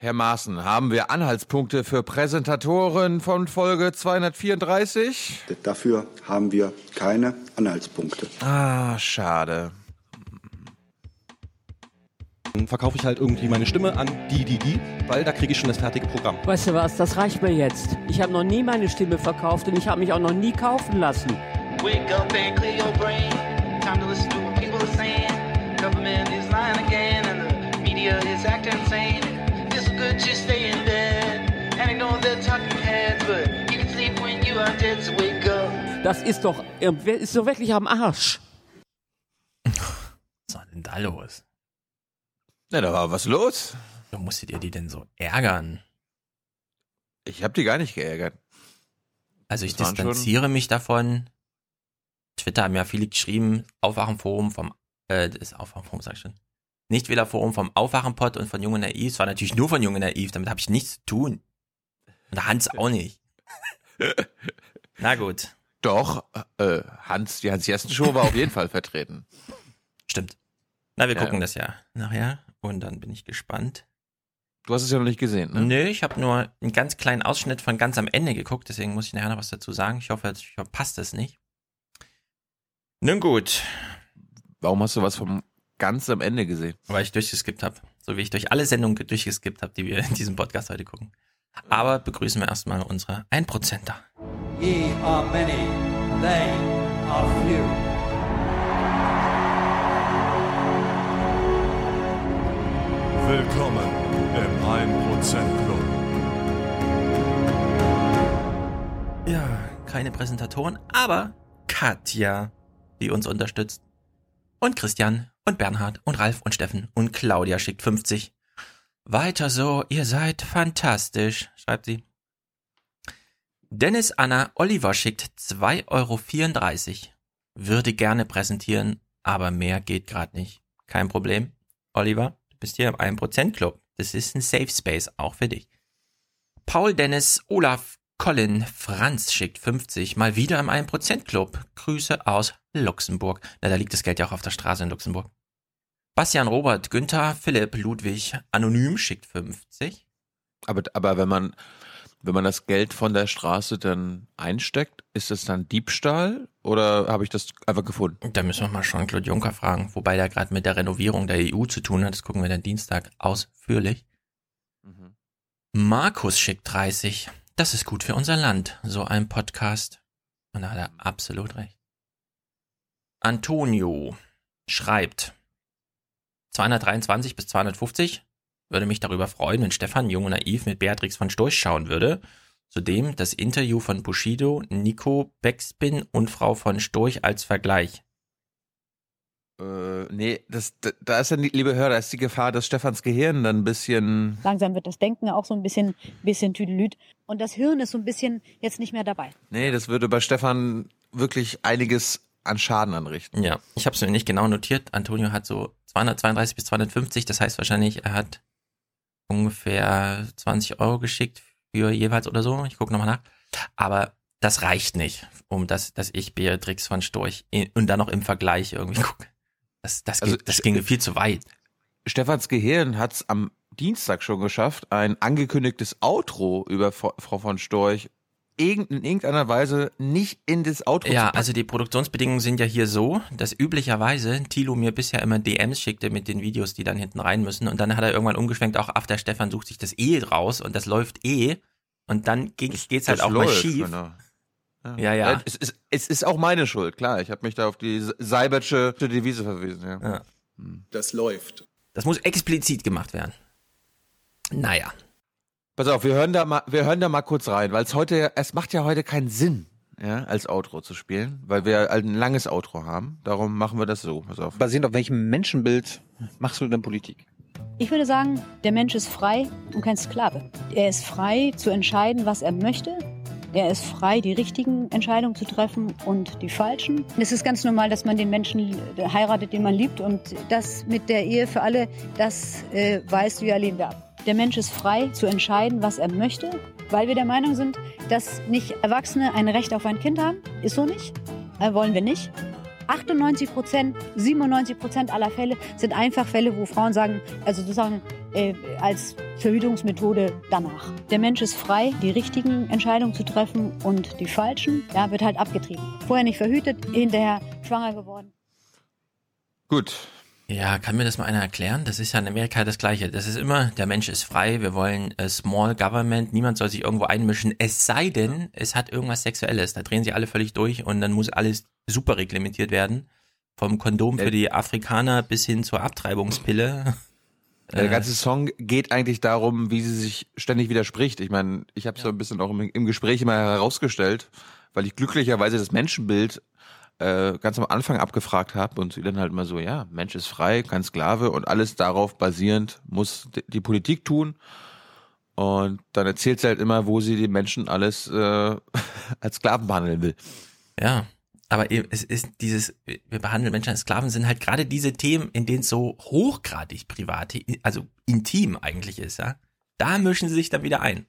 Herr Maaßen, haben wir Anhaltspunkte für Präsentatoren von Folge 234? Dafür haben wir keine Anhaltspunkte. Ah, schade. Dann verkaufe ich halt irgendwie meine Stimme an die, die, die, weil da kriege ich schon das fertige Programm. Weißt du was, das reicht mir jetzt. Ich habe noch nie meine Stimme verkauft und ich habe mich auch noch nie kaufen lassen. Wake up and clear your brain. Time to listen to what people are saying. Government is lying again, and the media is acting insane. It's good to stay in bed and ignore the talking heads, but you can sleep when you are dead. So wake up. Das ist doch, ist doch wirklich am Arsch. Was war denn da los? Na, da war was los. Warum musstet ihr die denn so ärgern? Ich habe die gar nicht geärgert. Also ich distanziere mich davon. Twitter haben ja viele geschrieben, Aufwachenforum vom, äh, das Aufwachenforum sag ich schon. Nichtwählerforum vom Aufwachenpott und von Junge Naiv. Es war natürlich nur von Junge Naiv, damit habe ich nichts zu tun. Und Hans auch nicht. Na gut, Doch, äh, Hans, die Hans-Jessen-Show war auf jeden Fall vertreten. stimmt. Na, wir Ja. gucken das ja nachher und dann bin ich gespannt. Du hast es ja noch nicht gesehen, ne? Nö, ich habe nur einen ganz kleinen Ausschnitt von ganz am Ende geguckt, deswegen muss ich nachher noch was dazu sagen. Ich hoffe, ich verpasst es nicht. Nun gut, Warum hast du was vom ganz am Ende gesehen? weil ich durchgeskippt habe. So wie ich durch alle Sendungen durchgeskippt habe, die wir in diesem Podcast heute gucken. Aber begrüßen wir erstmal unsere 1%er. Ye are many, they are few. Willkommen im 1% Club. Ja, keine Präsentatoren, aber Katja, die uns unterstützt. Und Christian und Bernhard und Ralf und Steffen und Claudia schickt 50. Weiter so, ihr seid fantastisch, schreibt sie. Dennis Anna Oliver schickt 2,34 Euro. Würde gerne präsentieren, aber mehr geht gerade nicht. Kein Problem. Oliver, du bist hier im 1% Club. Das ist ein Safe Space, auch für dich. Paul Dennis Olaf Colin Franz schickt 50, mal wieder im 1% Club. Grüße aus Luxemburg. Na, da liegt das Geld ja auch auf der Straße in Luxemburg. Bastian Robert, Günther, Philipp, Ludwig, Anonym schickt 50. Aber, aber wenn man, wenn man das Geld von der Straße dann einsteckt, ist das dann Diebstahl oder habe ich das einfach gefunden? Da müssen wir mal Jean-Claude Juncker fragen, wobei der gerade mit der Renovierung der EU zu tun hat. Das gucken wir dann Dienstag ausführlich. Markus schickt 30. Das ist gut für unser Land, so ein Podcast. Und da hat er absolut recht. Antonio schreibt 223 bis 250. Würde mich darüber freuen, wenn Stefan Jung und Naiv mit Beatrix von Storch schauen würde. Zudem das Interview von Bushido, Nico Beckspin und Frau von Storch als Vergleich. Äh, nee, das, da, da ist ja, liebe Hörer, da ist die Gefahr, dass Stefans Gehirn dann ein bisschen. Langsam wird das Denken auch so ein bisschen, bisschen tüdelüt. Und das Hirn ist so ein bisschen jetzt nicht mehr dabei. Nee, das würde bei Stefan wirklich einiges an Schaden anrichten. Ja, ich habe es mir nicht genau notiert. Antonio hat so 232 bis 250, das heißt wahrscheinlich, er hat ungefähr 20 Euro geschickt für jeweils oder so. Ich gucke nochmal nach. Aber das reicht nicht, um das, dass ich Beatrix von Storch in, und dann noch im Vergleich irgendwie gucke. Das, das, Also, geht, das ginge viel zu weit. Stefans Gehirn hat es am Dienstag schon geschafft, ein angekündigtes Outro über Frau von Storch in irgendeiner Weise nicht in das Outro Ja, also die Produktionsbedingungen sind ja hier so, dass üblicherweise Tilo mir bisher immer DMs schickte mit den Videos, die dann hinten rein müssen. Und dann hat er irgendwann umgeschwenkt, auch ach, der Stefan sucht sich das eh raus und das läuft eh. Und dann ging, geht's halt Das auch mal läuft, schief. genau. Ja, ja. Es ist, es ist auch meine Schuld, klar. Ich habe mich da auf die Seibertsche Devise verwiesen. Ja. Ja. Das läuft. Das muss explizit gemacht werden. Naja. Pass auf, wir hören da mal, wir hören da mal kurz rein, weil es heute, es macht ja heute keinen Sinn, ja, als Outro zu spielen, weil wir ein langes Outro haben. Darum machen wir das so. Pass auf. Basierend auf welchem Menschenbild machst du denn Politik? Ich würde sagen, der Mensch ist frei und kein Sklave. Er ist frei zu entscheiden, was er möchte. Er ist frei, die richtigen Entscheidungen zu treffen und die falschen. Es ist ganz normal, dass man den Menschen heiratet, den man liebt. Und das mit der Ehe für alle, das äh, weißt du ja, lehnen wir ab. Der Mensch ist frei zu entscheiden, was er möchte, weil wir der Meinung sind, dass nicht Erwachsene ein Recht auf ein Kind haben. Ist so nicht. Äh, wollen wir nicht. 98 Prozent, 97 Prozent aller Fälle sind einfach Fälle, wo Frauen sagen, also sozusagen äh, als Verhütungsmethode danach. Der Mensch ist frei, die richtigen Entscheidungen zu treffen und die falschen, ja, wird halt abgetrieben. Vorher nicht verhütet, hinterher schwanger geworden. Gut. Ja, kann mir das mal einer erklären? Das ist ja in Amerika das Gleiche. Das ist immer, der Mensch ist frei, wir wollen äh, Small Government, niemand soll sich irgendwo einmischen, es sei denn, es hat irgendwas Sexuelles. Da drehen sie alle völlig durch und dann muss alles super reglementiert werden. Vom Kondom für die Afrikaner bis hin zur Abtreibungspille. Der Äh, ganze Song geht eigentlich darum, wie sie sich ständig widerspricht. Ich meine, ich habe so ein bisschen auch im, im Gespräch immer herausgestellt, weil ich glücklicherweise das Menschenbild äh, ganz am Anfang abgefragt habe und sie dann halt immer so, ja, Mensch ist frei, kein Sklave und alles darauf basierend muss die, Politik tun. Und dann erzählt sie halt immer, wo sie die Menschen alles äh, als Sklaven behandeln will. Ja, aber eben, es ist dieses, wir behandeln Menschen als Sklaven, sind halt gerade diese Themen, in denen es so hochgradig privat, also intim eigentlich ist, ja. Da mischen sie sich dann wieder ein.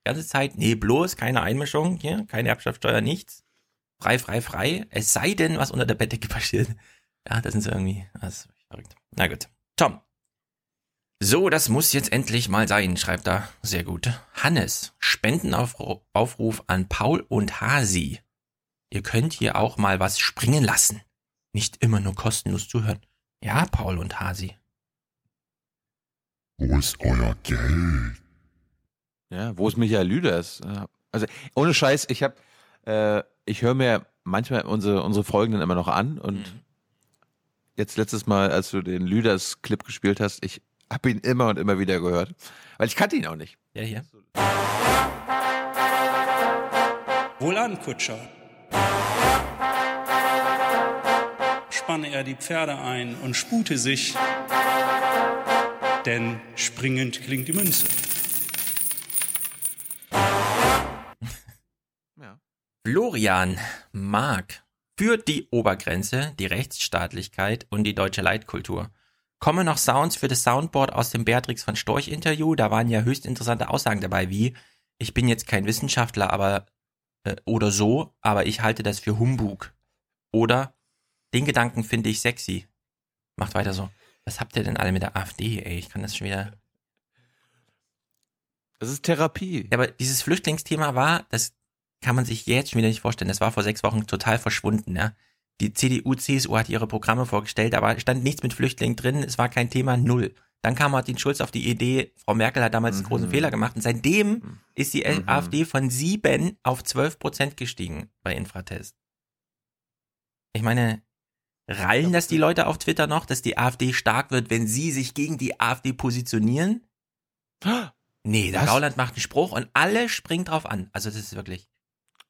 Die ganze Zeit, nee, bloß keine Einmischung hier, keine Erbschaftssteuer, nichts. Frei, frei, frei. Es sei denn, was unter der Bettdecke passiert. Ja, das sind sie irgendwie, das ist verrückt. Na gut. Tom. So, das muss jetzt endlich mal sein, schreibt er. Sehr gut. Hannes, Spendenaufruf Aufruf an Paul und Hasi. Ihr könnt hier auch mal was springen lassen. Nicht immer nur kostenlos zuhören. Ja, Paul und Hasi. Wo ist euer Geld? Ja, wo ist Michael Lüders? Ja, Also ohne Scheiß, ich habe, äh, ich höre mir manchmal unsere unsere Folgen dann immer noch an und Mhm. jetzt letztes Mal, als du den Lüders Clip gespielt hast, ich habe ihn immer und immer wieder gehört, weil ich kannte ihn auch nicht. Ja, hier. Wohlan, Kutscher. Spanne er die Pferde ein und spute sich, denn springend klingt die Münze. Florian Mark führt die Obergrenze, die Rechtsstaatlichkeit und die deutsche Leitkultur. Kommen noch Sounds für das Soundboard aus dem Beatrix von Storch Interview. Da waren ja höchst interessante Aussagen dabei, wie ich bin jetzt kein Wissenschaftler, aber äh, oder so, aber ich halte das für Humbug. Oder den Gedanken finde ich sexy. Macht weiter so. Was habt ihr denn alle mit der AfD, ey? Ich kann das schon wieder. Das ist Therapie. Ja, aber dieses Flüchtlingsthema war, das kann man sich jetzt schon wieder nicht vorstellen. Das war vor sechs Wochen total verschwunden, ja. Die CDU, CSU hat ihre Programme vorgestellt, aber stand nichts mit Flüchtlingen drin, es war kein Thema, null. Dann kam Martin Schulz auf die Idee, Frau Merkel hat damals einen großen Fehler gemacht und seitdem ist die AfD von sieben auf zwölf Prozent gestiegen bei Infratest. Ich meine, rallen das die Leute auf Twitter noch, dass die AfD stark wird, wenn sie sich gegen die AfD positionieren? Nee, der Was? Gauland macht einen Spruch und alle springen drauf an. Also das ist wirklich.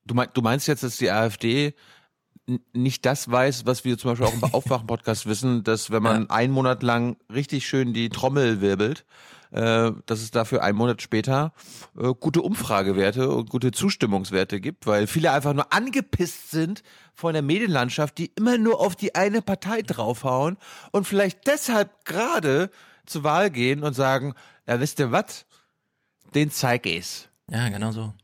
Du, mein, du meinst jetzt, dass die AfD nicht das weiß, was wir zum Beispiel auch im Aufwachen-Podcast wissen, dass wenn man einen Monat lang richtig schön die Trommel wirbelt, äh, dass es dafür einen Monat später äh, gute Umfragewerte und gute Zustimmungswerte gibt, weil viele einfach nur angepisst sind von der Medienlandschaft, die immer nur auf die eine Partei draufhauen und vielleicht deshalb gerade zur Wahl gehen und sagen, ja wisst ihr was, den zeig ich's. Ja, genau so.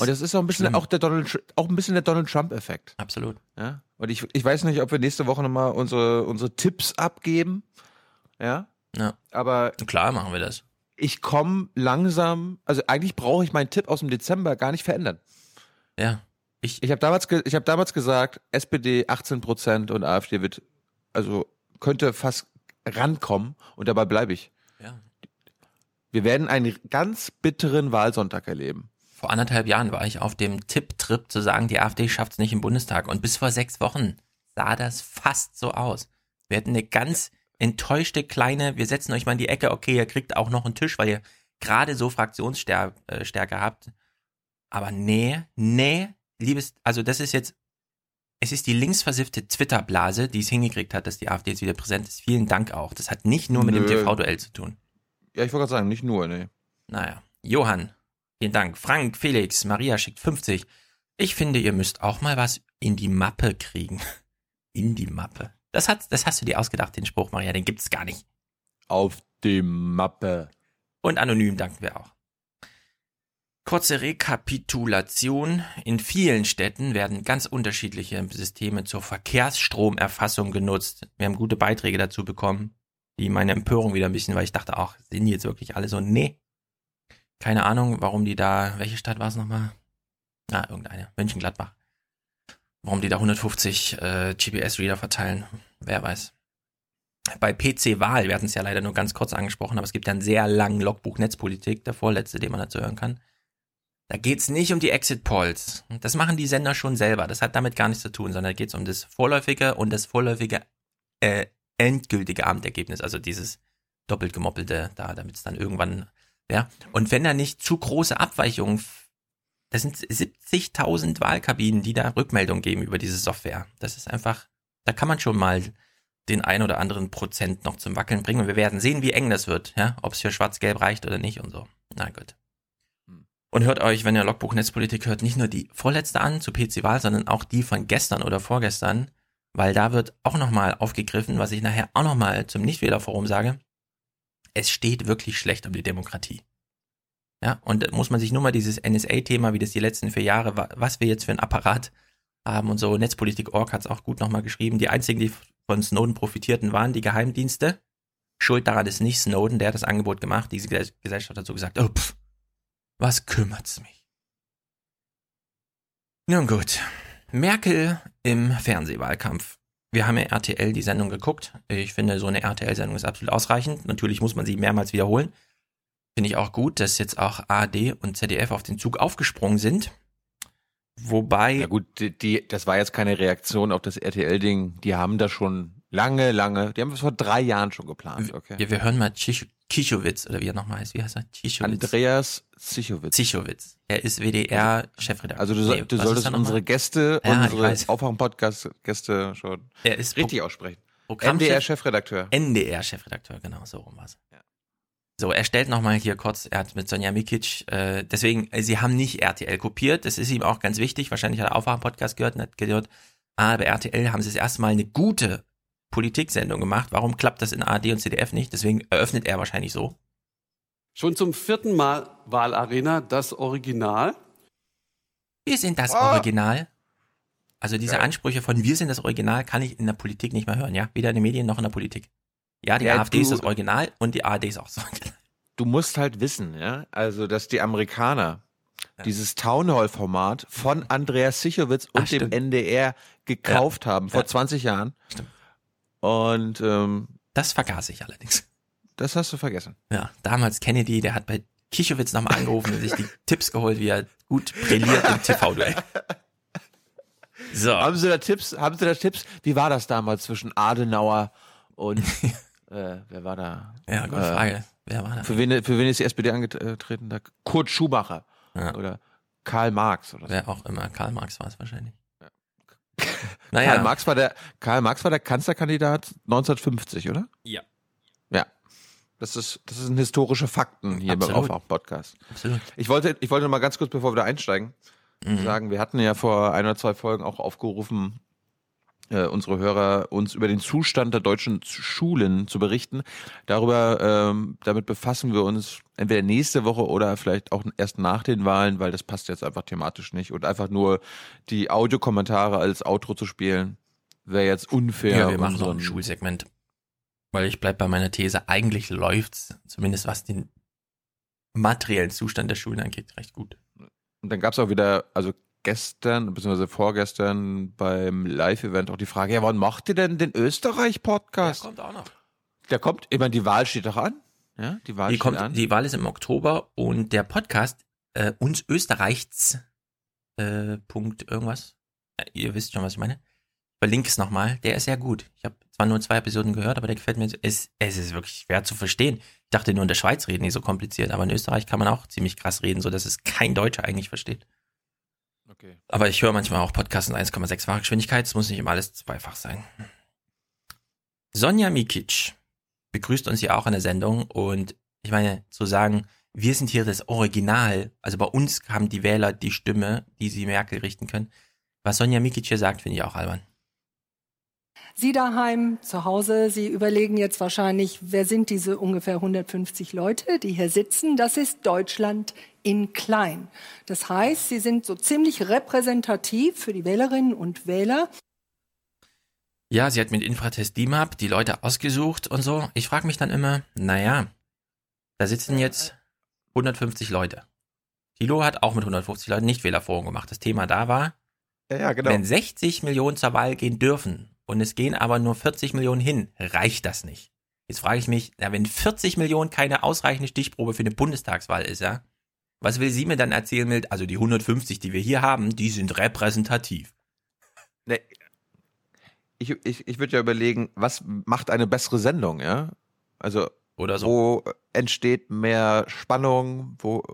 Und das ist auch ein bisschen schlimm. auch der Donald, auch ein bisschen der Donald Trump-Effekt. absolut. Ja. Und ich, ich weiß nicht, ob wir nächste Woche nochmal unsere, unsere Tipps abgeben. Ja. Ja. Aber Klar machen wir das. ich komme langsam, also eigentlich brauche ich meinen Tipp aus dem Dezember gar nicht verändern. Ja. Ich, Ich habe damals, ich habe damals gesagt, SPD 18 Prozent und AfD wird, also könnte fast rankommen und dabei bleibe ich. ja. Wir werden einen ganz bitteren Wahlsonntag erleben. Vor anderthalb Jahren war ich auf dem Tipptrip zu sagen, die AfD schafft es nicht im Bundestag. Und bis vor sechs Wochen sah das fast so aus. Wir hatten eine ganz enttäuschte kleine, wir setzen euch mal in die Ecke, okay, ihr kriegt auch noch einen Tisch, weil ihr gerade so Fraktionsstärke habt. Aber nee, nee, liebes, also das ist jetzt, es ist die linksversiffte Twitter-Blase, die es hingekriegt hat, dass die AfD jetzt wieder präsent ist. Vielen Dank auch. Das hat nicht nur mit dem Nö. TV-Duell zu tun. Ja, ich wollte gerade sagen, nicht nur, nee. Naja. Johann, vielen Dank. Frank, Felix, Maria schickt 50. Ich finde, ihr müsst auch mal was in die Mappe kriegen. In die Mappe. Das, hat, das hast du dir ausgedacht, den Spruch, Maria, den gibt's gar nicht. Auf die Mappe. Und anonym danken wir auch. Kurze Rekapitulation. In vielen Städten werden ganz unterschiedliche Systeme zur Verkehrsstromerfassung genutzt. Wir haben gute Beiträge dazu bekommen, die meine Empörung wieder ein bisschen, weil ich dachte auch, sind die jetzt wirklich alle so? Nee, Keine Ahnung, warum die da, welche Stadt war es nochmal? Ah, irgendeine, Mönchengladbach. Warum die da 150 äh, GPS-Reader verteilen, wer weiß. Bei PC-Wahl, wir hatten es ja leider nur ganz kurz angesprochen, aber es gibt ja einen sehr langen Logbuch Netzpolitik, der vorletzte, den man dazu hören kann. Da geht's nicht um die Exit-Polls. Das machen die Sender schon selber. Das hat damit gar nichts zu tun, sondern da geht's um das vorläufige und das vorläufige äh, endgültige Abendergebnis, also dieses doppelt gemoppelte da, damit es dann irgendwann, ja. Und wenn da nicht zu große Abweichungen, das sind 70.000 Wahlkabinen, die da Rückmeldung geben über diese Software. Das ist einfach, da kann man schon mal den ein oder anderen Prozent noch zum Wackeln bringen und wir werden sehen, wie eng das wird, ja, ob es für Schwarz-Gelb reicht oder nicht und so. Na gut. Und hört euch, wenn ihr Logbuch Netzpolitik hört, nicht nur die vorletzte an zu PC-Wahl, sondern auch die von gestern oder vorgestern, weil da wird auch nochmal aufgegriffen, was ich nachher auch nochmal zum Nichtwählerforum sage. Es steht wirklich schlecht um die Demokratie. Ja, und da muss man sich nur mal dieses NSA-Thema, wie das die letzten vier Jahre, was wir jetzt für ein Apparat haben und so, Netzpolitik.org hat es auch gut nochmal geschrieben. Die einzigen, die von Snowden profitierten, waren die Geheimdienste. Schuld daran ist nicht Snowden, der hat das Angebot gemacht. Diese Gesellschaft hat so gesagt, oh, pff, was kümmert's mich? Nun gut. Merkel im Fernsehwahlkampf. Wir haben ja RTL die Sendung geguckt. Ich finde, so eine RTL-Sendung ist absolut ausreichend. Natürlich muss man sie mehrmals wiederholen. Finde ich auch gut, dass jetzt auch ARD und ZDF auf den Zug aufgesprungen sind. Wobei. Ja gut, die, die, das war jetzt keine Reaktion auf das RTL-Ding. Die haben das schon lange, lange, die haben es vor drei Jahren schon geplant. Okay. Ja, wir hören mal Kichowitz, oder wie er nochmal heißt. Wie heißt er? Chichowitz. Andreas Zichowitz. Zichowitz. Er ist WDR-Chefredakteur. Also du, nee, du solltest unsere Gäste, ja, unsere Aufwachen-Podcast-Gäste schon er ist richtig aussprechen. NDR-Chefredakteur. NDR-Chefredakteur, genau, so rum war's. Ja. So, er stellt nochmal hier kurz, er hat mit Sonja Mikic, äh, deswegen, äh, sie haben nicht RTL kopiert, das ist ihm auch ganz wichtig, wahrscheinlich hat er Aufwachen-Podcast gehört und hat gehört, ah, bei RTL haben sie das erste Mal eine gute Politiksendung gemacht. Warum klappt das in ARD und CDF nicht? Deswegen eröffnet er wahrscheinlich so. Schon zum vierten Mal Wahlarena das Original. Wir sind das oh. Original. Also diese ja. Ansprüche von wir sind das Original kann ich in der Politik nicht mehr hören, ja? Weder in den Medien noch in der Politik. Ja, die ja, AfD du, ist das Original und die ARD ist auch so. Du musst halt wissen, ja, also dass die Amerikaner ja. dieses Townhall-Format von Andreas Sichowitz und Ach, dem NDR gekauft haben vor 20 Jahren. Stimmt. Und ähm, das vergaß ich allerdings. Das hast du vergessen. Ja, damals Kennedy, der hat bei Kichowitz nochmal angerufen und sich die Tipps geholt, wie er gut brilliert im TV-Duell. So. Haben Sie da Tipps? Haben Sie da Tipps? Wie war das damals zwischen Adenauer und äh, wer war da? Ja, gute äh, Frage. Wer war da? Für wen, für wen ist die SPD angetreten? Da? Kurt Schumacher ja. oder Karl Marx oder so. Wer auch immer. Karl Marx war es wahrscheinlich. Naja. Karl Marx war der, Karl Marx war der Kanzlerkandidat 1950, oder? Ja. Ja. Das ist, das sind historische Fakten hier Absolut. beim Aufwach-Podcast. Absolut. Ich wollte, ich wollte noch mal ganz kurz, bevor wir da einsteigen, mhm. sagen, wir hatten ja vor ein oder zwei Folgen auch aufgerufen, äh, unsere Hörer uns über den Zustand der deutschen Schulen zu berichten. Darüber, ähm, damit befassen wir uns entweder nächste Woche oder vielleicht auch erst nach den Wahlen, weil das passt jetzt einfach thematisch nicht. Und einfach nur die Audiokommentare als Outro zu spielen, wäre jetzt unfair. Ja, wir machen so ein Schulsegment. Weil ich bleib bei meiner These, eigentlich läuft's, zumindest was den materiellen Zustand der Schulen angeht, recht gut. Und dann gab's auch wieder, also gestern, beziehungsweise vorgestern beim Live-Event auch die Frage, ja, wann macht ihr denn den Österreich-Podcast? Der kommt auch noch. Der kommt, ich meine, die Wahl steht doch an. Ja, die Wahl die steht kommt, an. Die Wahl ist im Oktober und der Podcast, äh, uns Österreichs, äh, Punkt irgendwas. Äh, ihr wisst schon, was ich meine. Verlinke es nochmal. Der ist sehr gut. Ich habe zwar nur zwei Episoden gehört, aber der gefällt mir. Es, es ist wirklich schwer zu verstehen. Ich dachte nur in der Schweiz reden die so kompliziert, aber in Österreich kann man auch ziemlich krass reden, so dass es kein Deutscher eigentlich versteht. Okay. Aber ich höre manchmal auch Podcasts in 1,6-facher Geschwindigkeit. Es muss nicht immer alles zweifach sein. Sonja Mikic begrüßt uns hier auch in der Sendung und ich meine, zu sagen, wir sind hier das Original, also bei uns haben die Wähler die Stimme, die sie Merkel richten können. Was Sonja Mikic hier sagt, finde ich auch albern. Sie daheim zu Hause, Sie überlegen jetzt wahrscheinlich, wer sind diese ungefähr 150 Leute, die hier sitzen? Das ist Deutschland in klein. Das heißt, sie sind so ziemlich repräsentativ für die Wählerinnen und Wähler. Ja, sie hat mit Infratest DIMAP die Leute ausgesucht und so. Ich frage mich dann immer, naja, da sitzen jetzt 150 Leute. Thilo hat auch mit 150 Leuten Nichtwählerforum gemacht. Das Thema da war, Ja, ja, genau. wenn 60 Millionen zur Wahl gehen dürfen und es gehen aber nur 40 Millionen hin, reicht das nicht. Jetzt frage ich mich, na, wenn 40 Millionen keine ausreichende Stichprobe für eine Bundestagswahl ist, ja, was will sie mir dann erzählen mit, also die 150, die wir hier haben, die sind repräsentativ. Nee. Ich, ich, ich würde ja überlegen, was macht eine bessere Sendung, ja? Also, Oder so. wo entsteht mehr Spannung, wo,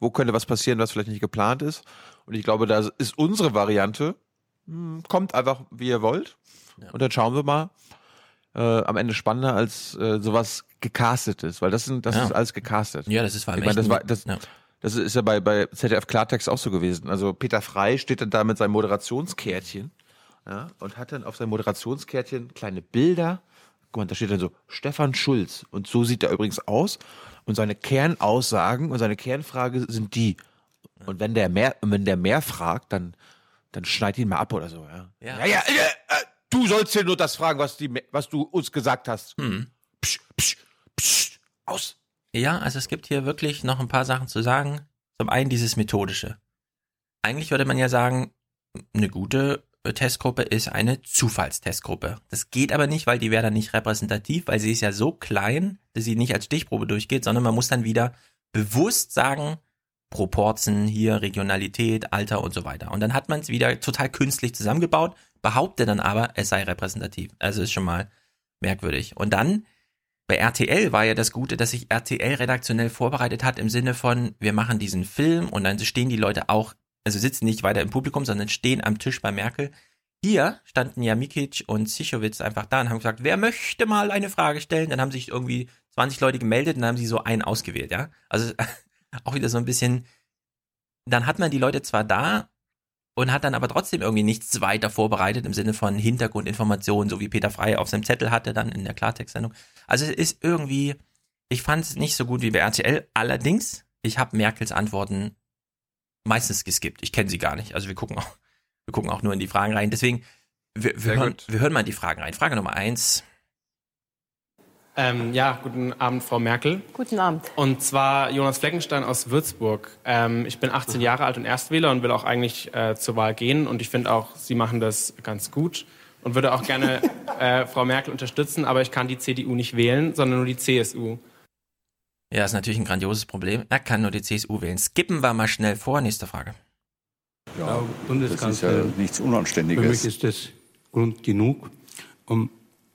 wo könnte was passieren, was vielleicht nicht geplant ist. Und ich glaube, da ist unsere Variante, hm, kommt einfach, wie ihr wollt. Ja. Und dann schauen wir mal. Äh, am Ende spannender als äh, sowas gecastetes, weil das sind, das Ja. ist alles gecastet. Ja, das ist vor allem Ich meine, das war, das, ja. das ist ja bei, bei ZDF Klartext auch so gewesen. Also Peter Frei steht dann da mit seinem Moderationskärtchen ja, und hat dann auf seinem Moderationskärtchen kleine Bilder. Guck mal, da steht dann so Stefan Schulz. Und so sieht er übrigens aus. Und seine Kernaussagen und seine Kernfrage sind die. Und wenn der mehr, wenn der mehr fragt, dann, dann schneid ihn mal ab oder so. Ja, Ja. ja, ja du sollst dir nur das fragen, was, die, was du uns gesagt hast. Hm. Psch, psch, psch, aus. Ja, also es gibt hier wirklich noch ein paar Sachen zu sagen. Zum einen dieses Methodische. Eigentlich würde man ja sagen, eine gute Testgruppe ist eine Zufallstestgruppe. Das geht aber nicht, weil die wäre dann nicht repräsentativ, weil sie ist ja so klein, dass sie nicht als Stichprobe durchgeht, sondern man muss dann wieder bewusst sagen, Proporzen hier, Regionalität, Alter und so weiter. Und dann hat man es wieder total künstlich zusammengebaut, behauptet dann aber, es sei repräsentativ. Also ist schon mal merkwürdig. Und dann bei RTL war ja das Gute, dass sich RTL redaktionell vorbereitet hat im Sinne von, wir machen diesen Film und dann stehen die Leute auch, also sitzen nicht weiter im Publikum, sondern stehen am Tisch bei Merkel. Hier standen ja Mikic und Sichowitz einfach da und haben gesagt, wer möchte mal eine Frage stellen? Dann haben sich irgendwie 20 Leute gemeldet und dann haben sie so einen ausgewählt, ja. Also auch wieder so ein bisschen, dann hat man die Leute zwar da und hat dann aber trotzdem irgendwie nichts weiter vorbereitet im Sinne von Hintergrundinformationen, so wie Peter Frey auf seinem Zettel hatte, dann in der Klartextsendung. Also es ist irgendwie, ich fand es nicht so gut wie bei RTL. Allerdings, ich habe Merkels Antworten meistens geskippt. Ich kenne sie gar nicht. Also wir gucken auch, wir gucken auch nur in die Fragen rein. Deswegen, wir, wir, hören, gut. wir hören mal in die Fragen rein. Frage Nummer eins. Ähm, ja, guten Abend, Frau Merkel. Guten Abend. Und zwar Jonas Fleckenstein aus Würzburg. Ähm, ich bin 18 Jahre alt und Erstwähler und will auch eigentlich äh, zur Wahl gehen. Und ich finde auch, Sie machen das ganz gut und würde auch gerne äh, Frau Merkel unterstützen. Aber ich kann die CDU nicht wählen, sondern nur die CSU. Ja, ist natürlich ein grandioses Problem. Er kann nur die CSU wählen. Skippen wir mal schnell vor. Nächste Frage. Ja, Das ist ja nichts Für mich Unanständiges. ist das Grund genug, um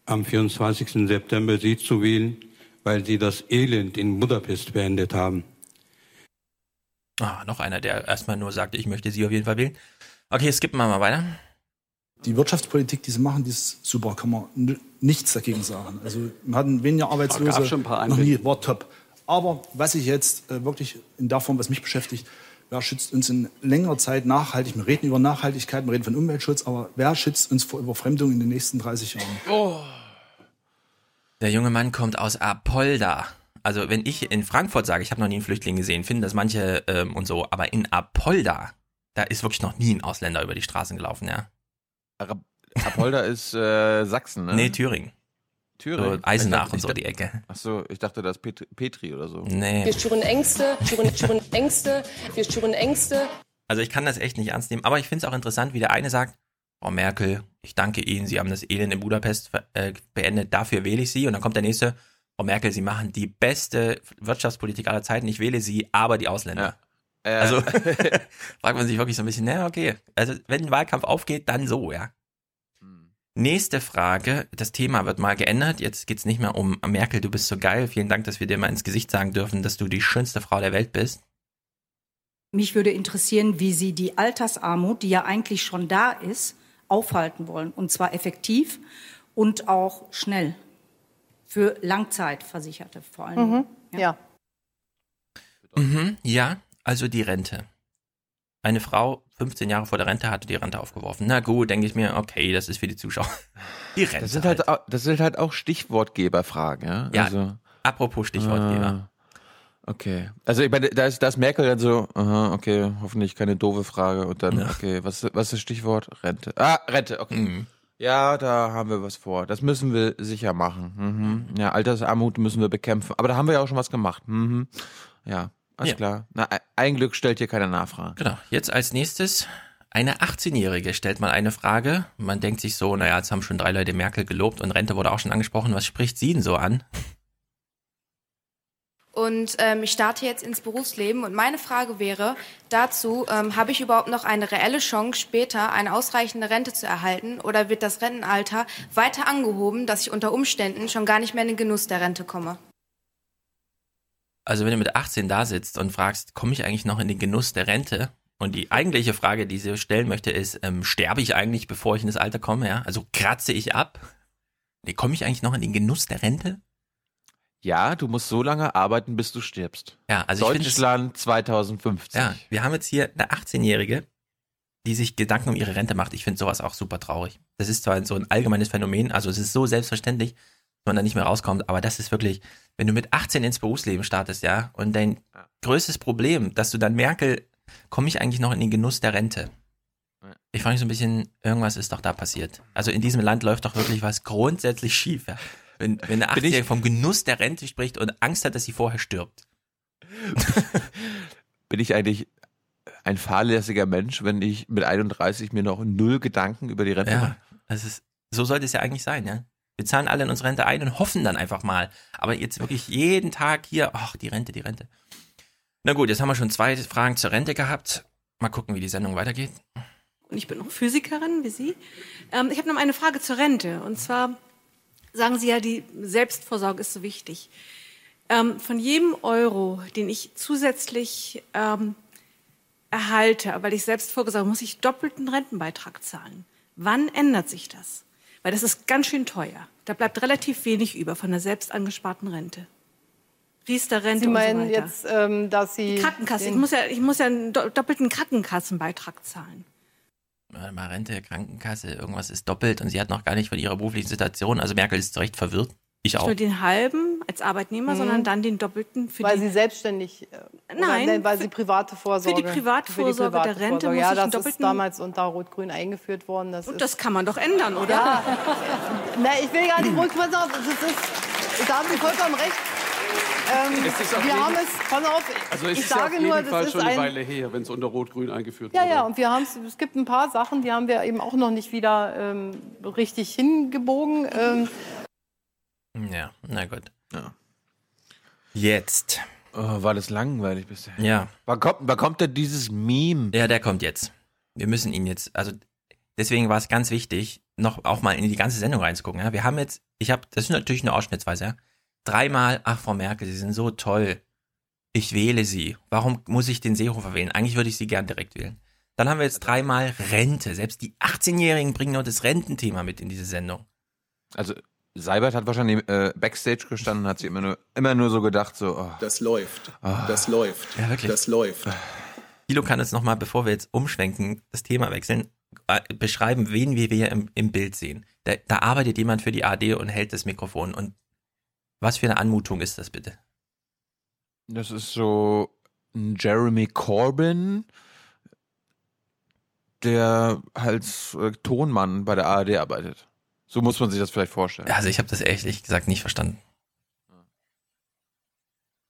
am 24. September Sie zu wählen, weil Sie das Elend in Budapest beendet haben. Ah, noch einer, der erstmal nur sagte, ich möchte Sie auf jeden Fall wählen. Okay, skippen wir mal weiter. Die Wirtschaftspolitik, die sie machen, die ist super, kann man nichts dagegen sagen. Also wir hatten weniger Arbeitslose, gab schon ein paar noch nie, war top. Aber was ich jetzt äh, wirklich in der Form, was mich beschäftigt, wer schützt uns in längerer Zeit nachhaltig? Wir reden über Nachhaltigkeit, wir reden von Umweltschutz, aber wer schützt uns vor Überfremdung in den nächsten 30 Jahren? Oh. Der junge Mann kommt aus Apolda. Also wenn ich in Frankfurt sage, ich habe noch nie einen Flüchtling gesehen, finden das manche ähm, und so, aber in Apolda, da ist wirklich noch nie ein Ausländer über die Straßen gelaufen, ja. Apolda ist äh, Sachsen, ne? Nee, Thüringen. Thüringen. So Eisenach Ich und so dachte- die Ecke. Ach so, ich dachte, das ist Petri, Petri oder so. Nee. Wir schüren Ängste, schüren, schüren Ängste, wir schüren Ängste. Also ich kann das echt nicht ernst nehmen, aber ich finde es auch interessant, wie der eine sagt, Frau Merkel, ich danke Ihnen, Sie haben das Elend in Budapest äh, beendet, dafür wähle ich Sie. Und dann kommt der nächste, Frau Merkel, Sie machen die beste Wirtschaftspolitik aller Zeiten, ich wähle Sie, aber die Ausländer. Äh, Also fragt man sich wirklich so ein bisschen, na okay, also wenn ein Wahlkampf aufgeht, dann so, ja. Nächste Frage, das Thema wird mal geändert, jetzt geht's nicht mehr um Merkel, du bist so geil, vielen Dank, dass wir dir mal ins Gesicht sagen dürfen, dass du die schönste Frau der Welt bist. Mich würde interessieren, wie Sie die Altersarmut, die ja eigentlich schon da ist, aufhalten wollen. Und zwar effektiv und auch schnell. Für Langzeitversicherte vor allem. Mhm. Ja. Mhm, ja, also die Rente. Eine Frau, 15 Jahre vor der Rente, hatte die Rente aufgeworfen. Na gut, denke ich mir, okay, das ist für die Zuschauer. Die Rente. Das sind halt, auch, das sind halt auch Stichwortgeberfragen, ja. Ja, also, apropos Stichwortgeber. Okay. Also ich meine, da ist, da ist Merkel dann so, aha, okay, hoffentlich keine doofe Frage. Und dann, Ja. okay, was, was ist das Stichwort? Rente. Ah, Rente, okay. Mhm. Ja, da haben wir was vor. Das müssen wir sicher machen. Mhm. Ja, Altersarmut müssen wir bekämpfen. Aber da haben wir ja auch schon was gemacht. Mhm. Ja. alles Ja. klar. Na, e- ein Glück stellt hier keine Nachfrage. Genau. Jetzt als nächstes. Eine 18-Jährige stellt mal eine Frage. Man denkt sich so, naja, jetzt haben schon drei Leute Merkel gelobt und Rente wurde auch schon angesprochen. Was spricht sie denn so an? Und ähm, ich starte jetzt ins Berufsleben und meine Frage wäre dazu, ähm, habe ich überhaupt noch eine reelle Chance, später eine ausreichende Rente zu erhalten oder wird das Rentenalter weiter angehoben, dass ich unter Umständen schon gar nicht mehr in den Genuss der Rente komme? Also wenn du mit 18 da sitzt und fragst, komme ich eigentlich noch in den Genuss der Rente? Und die eigentliche Frage, die sie stellen möchte, ist, ähm, sterbe ich eigentlich, bevor ich in das Alter komme? Ja? Also kratze ich ab? Nee, komme ich eigentlich noch in den Genuss der Rente? Ja, du musst so lange arbeiten, bis du stirbst. Ja, also ich finde es- Deutschland 2050. Ja, wir haben jetzt hier eine 18-Jährige, die sich Gedanken um ihre Rente macht. Ich finde sowas auch super traurig. Das ist zwar so ein allgemeines Phänomen, also es ist so selbstverständlich, dass man da nicht mehr rauskommt, aber das ist wirklich, wenn du mit 18 ins Berufsleben startest, ja, und dein größtes Problem, dass du dann Merkel, komme ich eigentlich noch in den Genuss der Rente? Ich frage mich so ein bisschen, irgendwas ist doch da passiert. Also in diesem Land läuft doch wirklich was grundsätzlich schief. Ja? Wenn, wenn eine 18-Jährige vom Genuss der Rente spricht und Angst hat, dass sie vorher stirbt. Bin ich eigentlich ein fahrlässiger Mensch, wenn ich mit 31 mir noch null Gedanken über die Rente Ja, mache? das ist, so sollte es ja eigentlich sein, ja. Wir zahlen alle in unsere Rente ein und hoffen dann einfach mal. Aber jetzt wirklich jeden Tag hier, ach, die Rente, die Rente. Na gut, jetzt haben wir schon zwei Fragen zur Rente gehabt. Mal gucken, wie die Sendung weitergeht. und ich bin auch Physikerin wie Sie. Ähm, ich habe noch eine Frage zur Rente. Und zwar sagen Sie ja, die Selbstvorsorge ist so wichtig. Ähm, von jedem Euro, den ich zusätzlich ähm, erhalte, weil ich selbst vorgesorgt habe, muss ich doppelten Rentenbeitrag zahlen. Wann ändert sich das? Weil das ist ganz schön teuer. Da bleibt relativ wenig über von der selbst angesparten Rente. Riester-Rente Sie meinen und so weiter. jetzt, ähm, dass Sie Die Krankenkasse. Ich muss ja, ich muss ja einen do- doppelten Krankenkassenbeitrag zahlen. Mal, Rente, Krankenkasse, irgendwas ist doppelt und sie hat noch gar nicht von ihrer beruflichen Situation. Also Merkel ist zu Recht verwirrt. Ich Nicht auch. nur den halben als Arbeitnehmer, Mhm. sondern dann den doppelten für weil die Sie selbstständig, äh, Nein, weil für- Sie private Vorsorge. für die Privatvorsorge der Rente muss ja, ich das ist doppelten- damals unter Rot-Grün eingeführt worden. Das Und ist, das kann man doch ändern, oder? Ja. Na, ich will gar nicht das ist, da haben Sie vollkommen recht. Ähm, Es wir jeden- haben es, pass auf, Also es ich ist ja auf sage jeden nur, Fall das schon ist eine ein, Weile her, wenn es unter Rot-Grün eingeführt Ja, wurde. ja, und wir haben es gibt ein paar Sachen, die haben wir eben auch noch nicht wieder ähm, richtig hingebogen. Ähm, Ja, na gut. Jetzt. Oh, war das langweilig bisher? Ja. Wann kommt, wann kommt denn dieses Meme? Ja, der kommt jetzt. Wir müssen ihn jetzt, also deswegen war es ganz wichtig, noch auch mal in die ganze Sendung reinzugucken. Ja? Wir haben jetzt, ich habe, das ist natürlich nur ausschnittsweise, ja? Dreimal, ach Frau Merkel, Sie sind so toll. Ich wähle Sie. Warum muss ich den Seehofer wählen? Eigentlich würde ich Sie gern direkt wählen. Dann haben wir jetzt dreimal Rente. Selbst die 18-Jährigen bringen nur das Rententhema mit in diese Sendung. Also Seibert hat wahrscheinlich äh, Backstage gestanden, hat sie immer nur, immer nur so gedacht, so, oh, Das läuft. Ah. Das läuft. Ja, wirklich. Das läuft. Thilo kann jetzt nochmal, bevor wir jetzt umschwenken, das Thema wechseln, äh, beschreiben, wen wir hier im, im Bild sehen. Da, da arbeitet jemand für die AD und hält das Mikrofon. Und was für eine Anmutung ist das bitte? das ist so ein Jeremy Corbyn, der als äh, Tonmann bei der ARD arbeitet. So muss man sich das vielleicht vorstellen. Also ich habe das ehrlich gesagt nicht verstanden.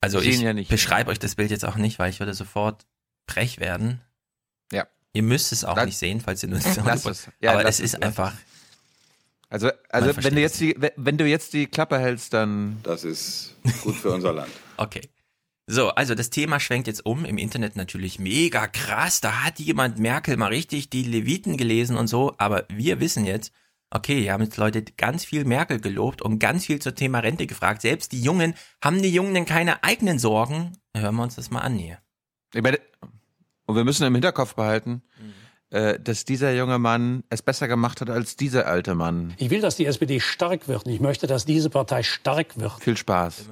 Also ich ja beschreibe euch das Bild jetzt auch nicht, weil ich würde sofort frech werden. Ja. Ihr müsst es auch Lass- nicht sehen, falls ihr nur es. Ja, Aber es ist einfach. Also, also wenn du jetzt die, wenn du jetzt die Klappe hältst, dann. Das ist gut für unser Land. Okay. So, also das Thema schwenkt jetzt um. Im Internet natürlich mega krass. Da hat jemand Merkel mal richtig die Leviten gelesen und so. Aber wir wissen jetzt, okay, hier haben jetzt Leute ganz viel Merkel gelobt und ganz viel zum Thema Rente gefragt. Selbst die Jungen, haben die Jungen denn keine eigenen Sorgen? Hören wir uns das mal an hier. Ich meine, und wir müssen im Hinterkopf behalten, äh, dass dieser junge Mann es besser gemacht hat als dieser alte Mann. Ich will, dass die SPD stark wird. Ich möchte, dass diese Partei stark wird. Viel Spaß.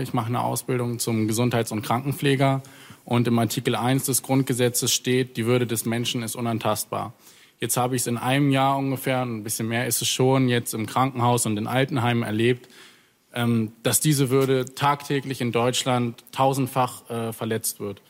Ich mache eine Ausbildung zum Gesundheits- und Krankenpfleger und im Artikel 1 des Grundgesetzes steht, die Würde des Menschen ist unantastbar. Jetzt habe ich es in einem Jahr ungefähr, ein bisschen mehr ist es schon, jetzt im Krankenhaus und in Altenheimen erlebt, ähm, dass diese Würde tagtäglich in Deutschland tausendfach äh, verletzt wird.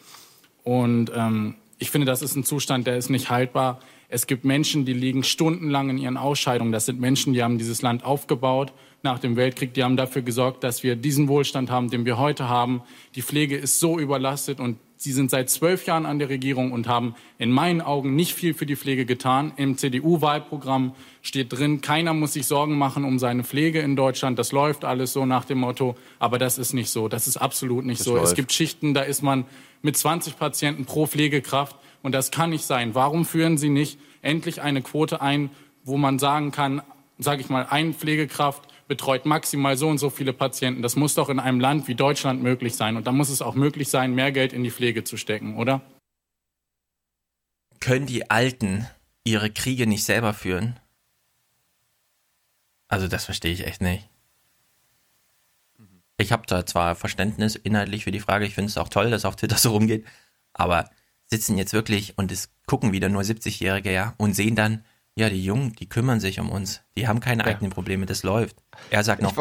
Und ähm, ich finde, das ist ein Zustand, der ist nicht haltbar. Es gibt Menschen, die liegen stundenlang in ihren Ausscheidungen. Das sind Menschen, die haben dieses Land aufgebaut nach dem Weltkrieg. Die haben dafür gesorgt, dass wir diesen Wohlstand haben, den wir heute haben. Die Pflege ist so überlastet und Sie sind seit zwölf Jahren an der Regierung und haben in meinen Augen nicht viel für die Pflege getan. Im CDU-Wahlprogramm steht drin, keiner muss sich Sorgen machen um seine Pflege in Deutschland. Das läuft alles so nach dem Motto. Aber das ist nicht so. Das ist absolut nicht Das so. Es läuft. gibt Schichten, da ist man mit 20 Patienten pro Pflegekraft. Und das kann nicht sein. Warum führen Sie nicht endlich eine Quote ein, wo man sagen kann, sage ich mal, eine Pflegekraft betreut maximal so und so viele Patienten. Das muss doch in einem Land wie Deutschland möglich sein. Und da muss es auch möglich sein, mehr Geld in die Pflege zu stecken, oder? Können die Alten ihre Kriege nicht selber führen? Also das verstehe ich echt nicht. Ich habe da zwar Verständnis inhaltlich für die Frage, ich finde es auch toll, dass auf Twitter so rumgeht, aber sitzen jetzt wirklich und es gucken wieder nur 70-Jährige, ja, und sehen dann, ja, die Jungen, die kümmern sich um uns, die haben keine eigenen Probleme, das läuft. Er sagt noch,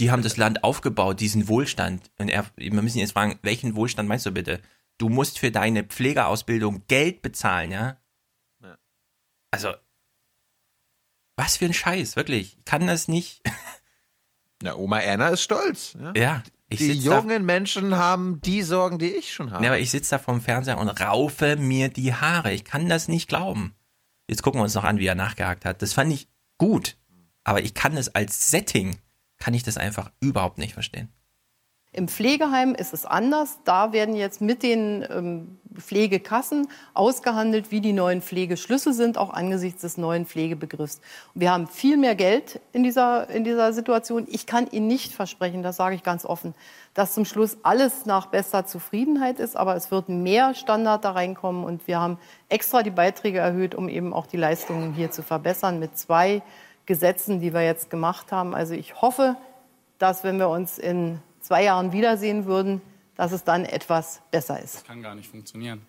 die haben das Land aufgebaut, diesen Wohlstand. Und er, wir müssen jetzt fragen, welchen Wohlstand meinst du bitte? Du musst für deine Pflegeausbildung Geld bezahlen, ja? Also, was für ein Scheiß, wirklich. Ich kann das nicht. Na, Oma Erna ist stolz. Ja, Ja, ich die sitz da- jungen Menschen haben die Sorgen, die ich schon habe. Ja, aber ich sitze da vorm Fernseher und raufe mir die Haare. Ich kann das nicht glauben. Jetzt gucken wir uns noch an, wie er nachgehakt hat. Das fand ich gut. Aber ich kann es als Setting, kann ich das einfach überhaupt nicht verstehen. Im Pflegeheim ist es anders. Da werden jetzt mit den ähm, Pflegekassen ausgehandelt, wie die neuen Pflegeschlüssel sind, auch angesichts des neuen Pflegebegriffs. Wir haben viel mehr Geld in dieser, in dieser Situation. Ich kann Ihnen nicht versprechen, das sage ich ganz offen, dass zum Schluss alles nach bester Zufriedenheit ist, aber es wird mehr Standard da reinkommen und wir haben extra die Beiträge erhöht, um eben auch die Leistungen hier zu verbessern mit zwei Gesetzen, die wir jetzt gemacht haben. Also ich hoffe, dass wenn wir uns in zwei Jahren wiedersehen würden, dass es dann etwas besser ist. Das kann gar nicht funktionieren.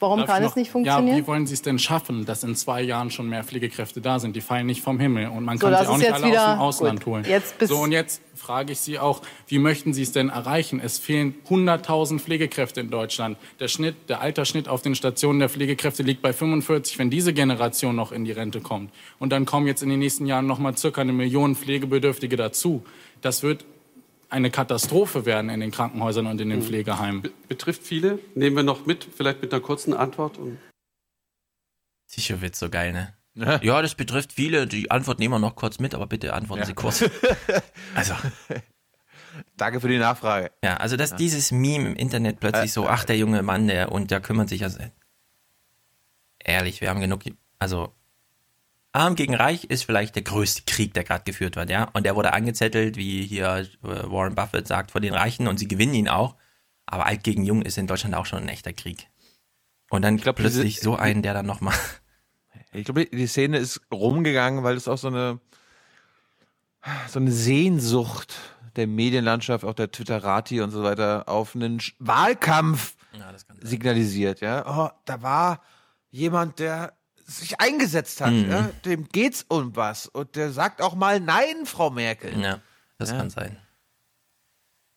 Warum Darf kann ich es nicht funktionieren? Ja, wie wollen Sie es denn schaffen, dass in zwei Jahren schon mehr Pflegekräfte da sind? Die fallen nicht vom Himmel und man So, kann sie auch nicht alle wieder- aus dem Ausland gut. holen. So, und jetzt frage ich Sie auch, wie möchten Sie es denn erreichen? Es fehlen 100.000 Pflegekräfte in Deutschland. Der Schnitt, der Altersschnitt auf den Stationen der Pflegekräfte liegt bei 45, wenn diese Generation noch in die Rente kommt. Und dann kommen jetzt in den nächsten Jahren noch mal circa eine Million Pflegebedürftige dazu. Das wird eine Katastrophe werden in den Krankenhäusern und in den Pflegeheimen. Betrifft viele. Nehmen wir noch mit, vielleicht mit einer kurzen Antwort. Und Sicher wird so geil, ne? Ja. das betrifft viele. Die Antwort nehmen wir noch kurz mit, aber bitte antworten Ja. Sie kurz. Also. Danke für die Nachfrage. Ja, also dass dieses Meme im Internet plötzlich so, ach, der junge Mann, der und der kümmert sich also. Ehrlich, wir haben genug. Also, Arm gegen Reich ist vielleicht der größte Krieg, der gerade geführt wird, ja. Und der wurde angezettelt, wie hier äh, Warren Buffett sagt, von den Reichen und sie gewinnen ihn auch. Aber alt gegen jung ist in Deutschland auch schon ein echter Krieg. Und dann glaub, plötzlich diese- so einen, der dann nochmal. Ich glaube, die Szene ist rumgegangen, weil es auch so eine, so eine Sehnsucht der Medienlandschaft, auch der Twitterati und so weiter, auf einen Wahlkampf signalisiert. Ja, oh, da war jemand, der sich eingesetzt hat. Mhm. Ja? Dem geht's um was und der sagt auch mal Nein, Frau Merkel. Ja, das Ja. kann sein.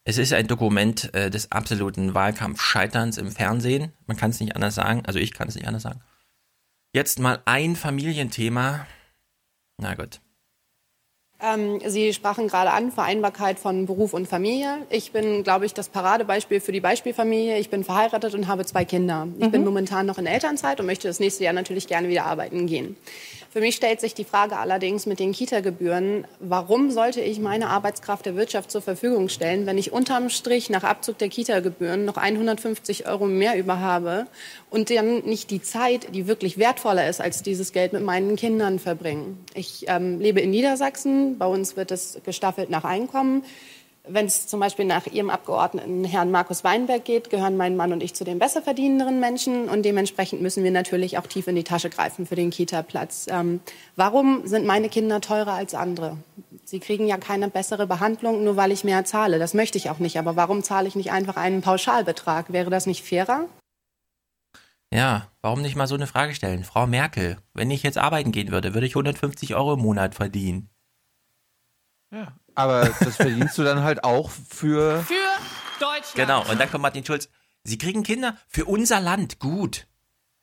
Es ist ein Dokument äh, des absoluten Wahlkampfscheiterns im Fernsehen. Man kann es nicht anders sagen. Also ich kann es nicht anders sagen. Jetzt mal ein Familienthema. Na gut. Ähm, Sie sprachen gerade an, Vereinbarkeit von Beruf und Familie. Ich bin, glaube ich, das Paradebeispiel für die Beispielfamilie. Ich bin verheiratet und habe zwei Kinder. Ich bin momentan noch in Elternzeit und möchte das nächste Jahr natürlich gerne wieder arbeiten gehen. Für mich stellt sich die Frage allerdings mit den Kita-Gebühren, warum sollte ich meine Arbeitskraft der Wirtschaft zur Verfügung stellen, wenn ich unterm Strich nach Abzug der Kita-Gebühren noch 150 Euro mehr über habe und dann nicht die Zeit, die wirklich wertvoller ist als dieses Geld, mit meinen Kindern verbringen. Ich ähm, lebe in Niedersachsen. Bei uns wird es gestaffelt nach Einkommen. Wenn es zum Beispiel nach Ihrem Abgeordneten Herrn Markus Weinberg geht, gehören mein Mann und ich zu den besser verdienenderen Menschen. Und dementsprechend müssen wir natürlich auch tief in die Tasche greifen für den Kita-Platz. Ähm, warum sind meine Kinder teurer als andere? Sie kriegen ja keine bessere Behandlung, nur weil ich mehr zahle. Das möchte ich auch nicht. Aber warum zahle ich nicht einfach einen Pauschalbetrag? Wäre das nicht fairer? Ja, warum nicht mal so eine Frage stellen? Frau Merkel, wenn ich jetzt arbeiten gehen würde, würde ich 150 Euro im Monat verdienen. Ja, aber das verdienst du dann halt auch für. Für Deutschland. Genau, und dann kommt Martin Schulz. Sie kriegen Kinder für unser Land, gut.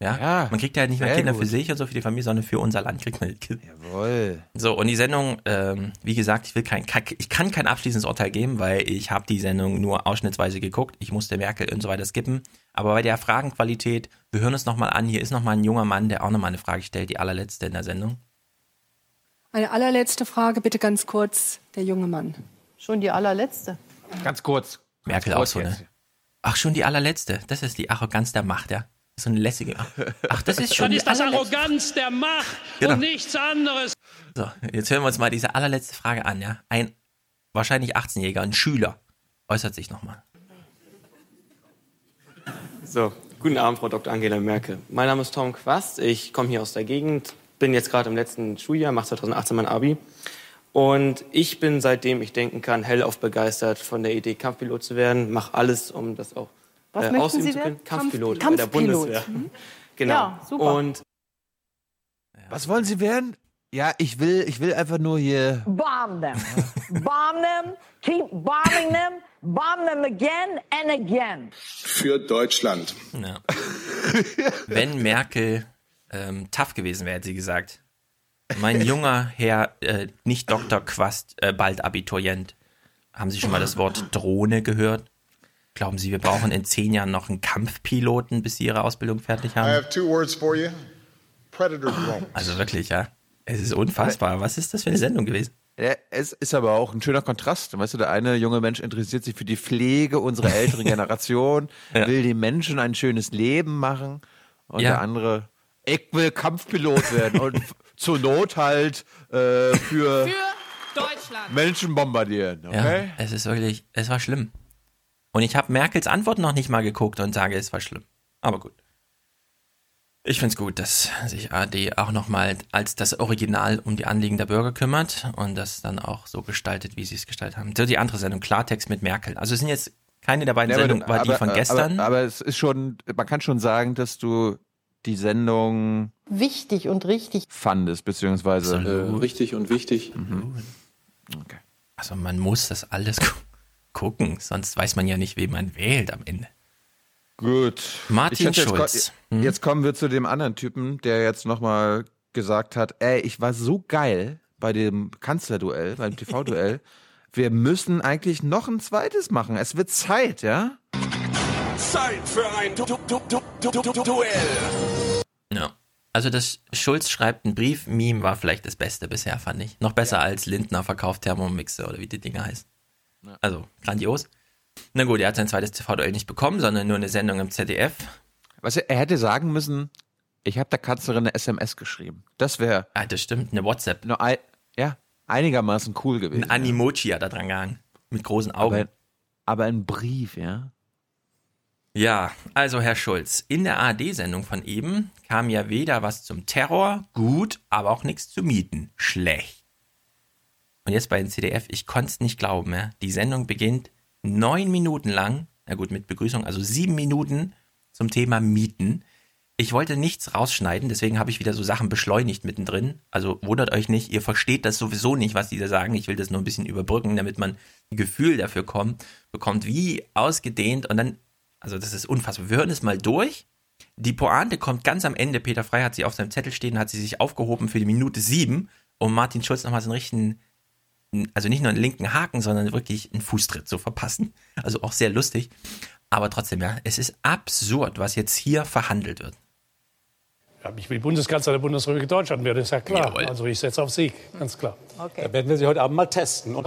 Ja? Ja, man kriegt ja nicht mehr Kinder gut. für sich und so für die Familie, sondern für unser Land kriegt man Kinder. Jawohl. So, und die Sendung, ähm, wie gesagt, ich will kein, ich kann kein abschließendes Urteil geben, weil ich habe die Sendung nur ausschnittsweise geguckt. Ich musste Merkel und so weiter skippen. Aber bei der Fragenqualität, wir hören es nochmal an, hier ist nochmal ein junger Mann, der auch nochmal eine Frage stellt, die allerletzte in der Sendung. Eine allerletzte Frage, bitte ganz kurz, der junge Mann. Schon die allerletzte. Ganz kurz. Merkel Ganz auch kurz so, ne? Ach, schon die allerletzte. Das ist die Arroganz der Macht, ja. So eine lässige. Ach, das ist schon Das die ist das. Arroganz der Macht Genau. und nichts anderes. So, jetzt hören wir uns mal diese allerletzte Frage an, ja. Ein wahrscheinlich 18-Jähriger, ein Schüler, äußert sich nochmal. So, guten Abend, Frau Dr. Angela Merkel. Mein Name ist Tom Quast. Ich komme hier aus der Gegend, bin jetzt gerade im letzten Schuljahr, mache 2018 mein Abi. Und ich bin seitdem ich denken kann, hellauf begeistert von der Idee, Kampfpilot zu werden. Mache alles, um das auch Was äh, ausüben Sie zu können. Kampfpilot, Kampf- bei der Kampfpilot. Bundeswehr. Mhm. Genau. Ja, super. Und Was wollen Sie werden? Ja, ich will, ich will einfach nur hier. Bomb them. bomb them. Keep bombing them. Bomb them again and again. Für Deutschland. Ja. Wenn Merkel ähm, tough gewesen wäre, hätte sie gesagt. Mein junger Herr, äh, nicht Dr. Quast, äh, bald Abiturient. Haben Sie schon mal das Wort Drohne gehört? Glauben Sie, wir brauchen in zehn Jahren noch einen Kampfpiloten, bis Sie Ihre Ausbildung fertig I haben? have two words for you Predator drone. Also wirklich, ja. Es ist unfassbar. Was ist das für eine Sendung gewesen? Ja, es ist aber auch ein schöner Kontrast. Weißt du, der eine junge Mensch interessiert sich für die Pflege unserer älteren Generation, will den Menschen ein schönes Leben machen und Ja. der andere, ich will Kampfpilot werden und zur Not halt äh, für, Deutschland. Menschen bombardieren. Okay? Ja, es ist wirklich, es war schlimm. Und ich habe Merkels Antwort noch nicht mal geguckt und sage, es war schlimm. Aber gut. Ich finde es gut, dass sich AD auch nochmal als das Original um die Anliegen der Bürger kümmert und das dann auch so gestaltet, wie sie es gestaltet haben. So die andere Sendung, Klartext mit Merkel. Also es sind jetzt keine der beiden Ja, aber- Sendungen, war die aber- von gestern. Aber, aber es ist schon, man kann schon sagen, dass du die Sendung Wichtig und richtig. fandest, beziehungsweise Absolut. richtig und wichtig. Also man muss das alles gu- gucken, sonst weiß man ja nicht, wen man wählt am Ende. Gut. Martin Schulz. Jetzt, ko- jetzt kommen wir zu dem anderen Typen, der jetzt nochmal gesagt hat, ey, ich war so geil bei dem Kanzlerduell, beim TV-Duell. Wir müssen eigentlich noch ein zweites machen. Es wird Zeit, ja? Zeit für ein du du du du du du Duell. Ja. Also das Schulz schreibt einen Brief, Meme war vielleicht das Beste bisher, fand ich. Noch besser als Lindner verkauft Thermomixe oder wie die Dinger heißen. Also, grandios. Na gut, er hat sein zweites TV-Duell nicht bekommen, sondern nur eine Sendung im ZDF. Was er, er hätte sagen müssen, ich habe der Kanzlerin eine SMS geschrieben. Das wäre. Ah, das stimmt, eine WhatsApp. Nur ein, ja, einigermaßen cool gewesen. Ein Animoji hat er dran gehangen. Mit großen Augen. Aber, aber ein Brief, ja? Ja, also Herr Schulz, in der ARD-Sendung von eben kam ja weder was zum Terror, gut, aber auch nichts zu mieten, schlecht. Und jetzt bei den CDF, ich konnte es nicht glauben, ja. Die Sendung beginnt neun Minuten lang, na gut, mit Begrüßung, also sieben Minuten zum Thema Mieten. Ich wollte nichts rausschneiden, deswegen habe ich wieder so Sachen beschleunigt mittendrin. Also wundert euch nicht, ihr versteht das sowieso nicht, was die da sagen. Ich will das nur ein bisschen überbrücken, damit man ein Gefühl dafür kommt, bekommt, wie ausgedehnt und dann, also das ist unfassbar. Wir hören es mal durch. Die Pointe kommt ganz am Ende. Peter Frey hat sie auf seinem Zettel stehen, hat sie sich aufgehoben für die Minute sieben, um Martin Schulz nochmal so einen richtigen, also nicht nur einen linken Haken, sondern wirklich einen Fußtritt zu verpassen. Also auch sehr lustig. Aber trotzdem, ja, es ist absurd, was jetzt hier verhandelt wird. Ich will Bundeskanzler der Bundesrepublik Deutschland werden, ist ja klar. Also ich setze auf Sieg, ganz klar. Da werden wir Sie heute Abend mal testen. Und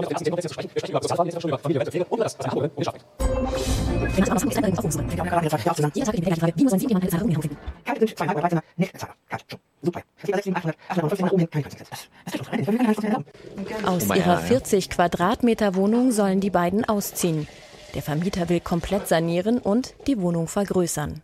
Aus Oh ihrer Herr, ja. 40 Quadratmeter Wohnung sollen die beiden ausziehen. Der Vermieter will komplett sanieren und die Wohnung vergrößern.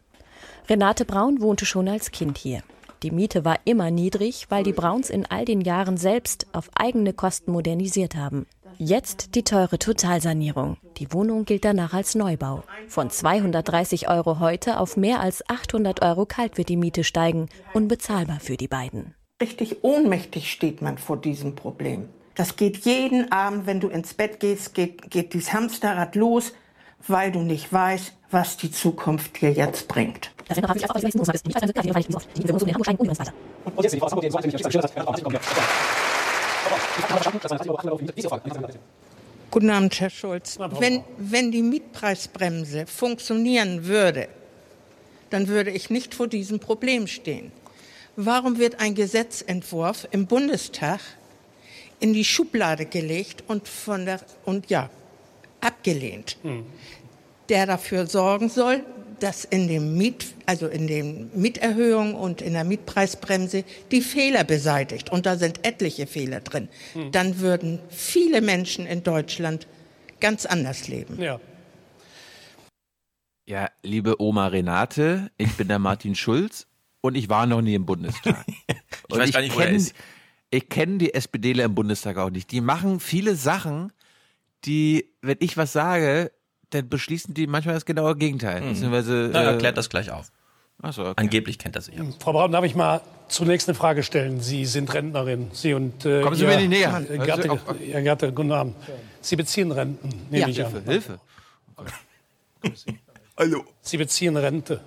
Renate Braun wohnte schon als Kind hier. Die Miete war immer niedrig, weil die Brauns in all den Jahren selbst auf eigene Kosten modernisiert haben. Jetzt die teure Totalsanierung. Die Wohnung gilt danach als Neubau. Von 230 Euro heute auf mehr als 800 Euro kalt wird die Miete steigen. Unbezahlbar für die beiden. Richtig ohnmächtig steht man vor diesem Problem. Das geht jeden Abend, wenn du ins Bett gehst, geht, geht dieses Hamsterrad los. Weil du nicht weißt, was die Zukunft dir jetzt bringt. Guten Abend, Herr Schulz. Wenn, wenn die Mietpreisbremse funktionieren würde, dann würde ich nicht vor diesem Problem stehen. Warum wird ein Gesetzentwurf im Bundestag in die Schublade gelegt und von der und ja abgelehnt, der dafür sorgen soll, dass in dem Miet, also in den Mieterhöhungen und in der Mietpreisbremse die Fehler beseitigt. Und da sind etliche Fehler drin. Hm. Dann würden viele Menschen in Deutschland ganz anders leben. Ja. Ja, liebe Oma Renate, ich bin der Martin Schulz und ich war noch nie im Bundestag. Und weiß gar nicht, wo er kenn- ist. Ich kenne die SPDler im Bundestag auch nicht. Die machen viele Sachen, die, wenn ich was sage, dann beschließen die manchmal das genaue Gegenteil. Mhm. Beziehungsweise, Na, äh, erklärt das gleich auf. Ach so, okay. Angeblich kennt er sich aus. Frau Braun, darf ich mal zunächst eine Frage stellen? Sie sind Rentnerin. Sie und äh, Kommen Sie Ihr- mir nicht näher. Ihr Also, Gatte, auch- Ihr Gatte, guten Abend. Sie beziehen Renten, nehme Ja. ich an. Hilfe, Hilfe. Hallo. Sie beziehen Rente.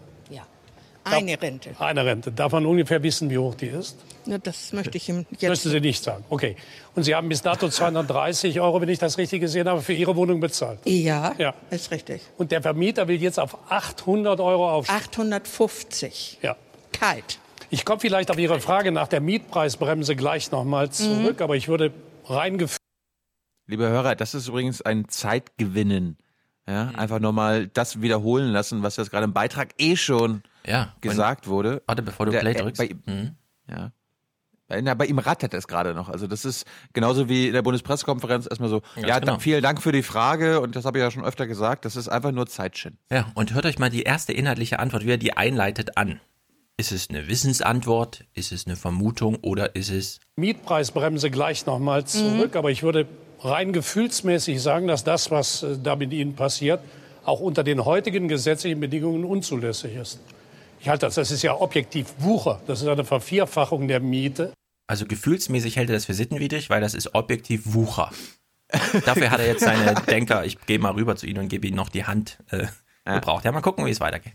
Eine Rente. Eine Rente. Darf man ungefähr wissen, wie hoch die ist? Na, das möchte ich ihm jetzt. Möchten Sie nicht sagen. Okay. Und Sie haben bis dato 230 Euro, wenn ich das richtig gesehen habe, für Ihre Wohnung bezahlt. Ja, Ja. ist richtig. Und der Vermieter will jetzt auf 800 Euro aufsteigen. 850. Ja. Kalt. Ich komme vielleicht auf Ihre Frage nach der Mietpreisbremse gleich nochmal zurück, aber ich würde reingeführt. Liebe Hörer, das ist übrigens ein Zeitgewinnen. Ja, einfach nochmal das wiederholen lassen, was jetzt gerade im Beitrag eh schon Ja, gesagt wurde. Warte, bevor du Der- Play drückst. Bei, ihm- Mhm. ja. Bei, na, bei ihm rattert es gerade noch. Also das ist genauso wie in der Bundespressekonferenz erstmal so, Ganz ja, genau. da, vielen Dank für die Frage und das habe ich ja schon öfter gesagt, das ist einfach nur Zeitschinden. Ja, und hört euch mal die erste inhaltliche Antwort, wie er die einleitet, an. Ist es eine Wissensantwort? Ist es eine Vermutung? Oder ist es Mietpreisbremse gleich nochmal zurück, aber ich würde rein gefühlsmäßig sagen, dass das, was äh, da mit Ihnen passiert, auch unter den heutigen gesetzlichen Bedingungen unzulässig ist. Ich halte das, das ist ja objektiv Wucher. Das ist eine Vervierfachung der Miete. Also gefühlsmäßig hält er das für sittenwidrig, weil das ist objektiv Wucher. Dafür hat er jetzt seine Denker, ich gehe mal rüber zu Ihnen und gebe Ihnen noch die Hand äh, gebraucht. Ja, mal gucken, wie es weitergeht.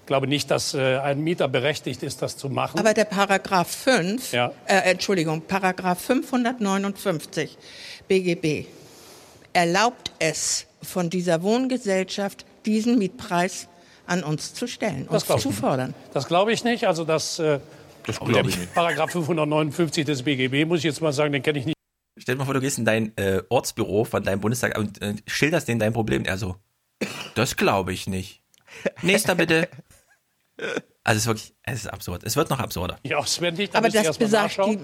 Ich glaube nicht, dass äh, ein Mieter berechtigt ist, das zu machen. Aber der Paragraph 5, Ja. äh, Entschuldigung, Paragraph 559 BGB erlaubt es von dieser Wohngesellschaft, diesen Mietpreis an uns zu stellen und Das zu nicht. fordern. Das glaube ich nicht. Also das, äh, das glaube ich nicht. Paragraph 559 des BGB muss ich jetzt mal sagen, den kenne ich nicht. Stell dir mal vor, du gehst in dein äh, Ortsbüro von deinem Bundestag und äh, schilderst denen dein Problem. Er so, das glaube ich nicht. Nächster bitte. Also es ist wirklich, es ist absurd. Es wird noch absurder. Ja, Sven, nicht, da Aber das besagt nachschauen.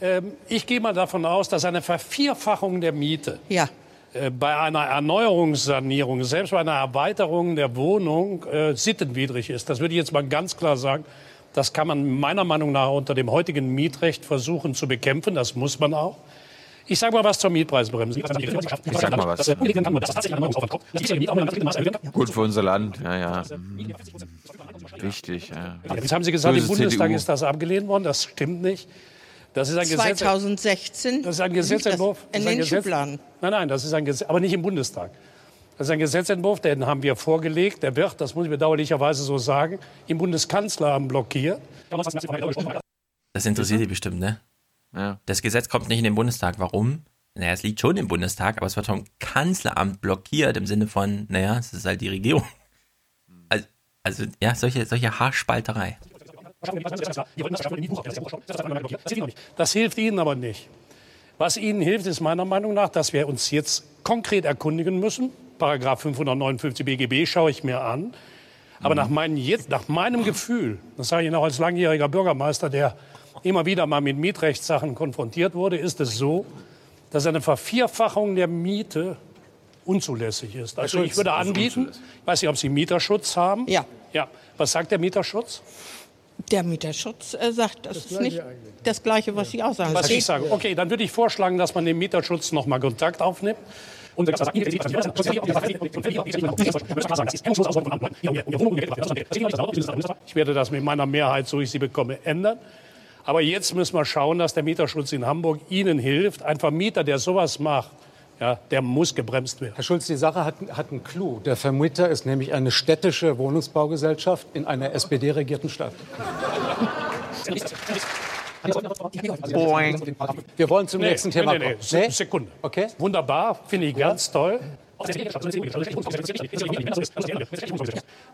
Ähm, ich gehe mal davon aus, dass eine Vervierfachung der Miete Ja. Äh, bei einer Erneuerungssanierung, selbst bei einer Erweiterung der Wohnung, äh, sittenwidrig ist. Das würde ich jetzt mal ganz klar sagen. Das kann man meiner Meinung nach unter dem heutigen Mietrecht versuchen zu bekämpfen. Das muss man auch. Ich sage mal was zur Mietpreisbremse. sag mal was. Gut für unser Land, ja, ja. Wichtig, ja. Jetzt haben Sie gesagt, im Böse Bundestag CDU. ist das abgelehnt worden. Das stimmt nicht. Das ist ein Gesetz. 2016 Das ist ein Gesetzentwurf. Das in ist ein den Gesetz- Schubladen. Nein, nein, das ist ein Gesetz, aber nicht im Bundestag. Das ist ein Gesetzentwurf, den haben wir vorgelegt. Der wird, das muss ich bedauerlicherweise so sagen, im Bundeskanzleramt blockiert. Das interessiert die bestimmt, ne? Ja. Das Gesetz kommt nicht in den Bundestag. Warum? Naja, es liegt schon im Bundestag, aber es wird vom Kanzleramt blockiert im Sinne von, naja, es ist halt die Regierung. Also, also ja, solche, solche Haarspalterei. Das hilft Ihnen aber nicht. Was Ihnen hilft, ist meiner Meinung nach, dass wir uns jetzt konkret erkundigen müssen. Paragraph 559 BGB schaue ich mir an. Aber nach, meinen, jetzt, nach meinem Gefühl, das sage ich Ihnen auch als langjähriger Bürgermeister, der immer wieder mal mit Mietrechtssachen konfrontiert wurde, ist es so, dass eine Vervierfachung der Miete unzulässig ist. Also ich würde anbieten, ich weiß nicht, ob Sie Mieterschutz haben. Ja. Ja. Was sagt der Mieterschutz? Der Mieterschutz äh, sagt, das, ist nicht das Gleiche, was Sie auch sagen. Was ich sage. Okay, dann würde ich vorschlagen, dass man dem Mieterschutz noch mal Kontakt aufnimmt. Und ich werde das mit meiner Mehrheit, so ich sie bekomme, ändern. Aber jetzt müssen wir schauen, dass der Mieterschutz in Hamburg Ihnen hilft. Ein Vermieter, der sowas macht, Ja, der muss gebremst werden. Herr Schulz, die Sache hat, hat einen Clou. Der Vermieter ist nämlich eine städtische Wohnungsbaugesellschaft in einer SPD-regierten Stadt. Boing. Wir wollen zum Nee, nächsten nee, Thema nee, nee. kommen. Se- Sekunde. Okay. Wunderbar, finde ich ganz toll.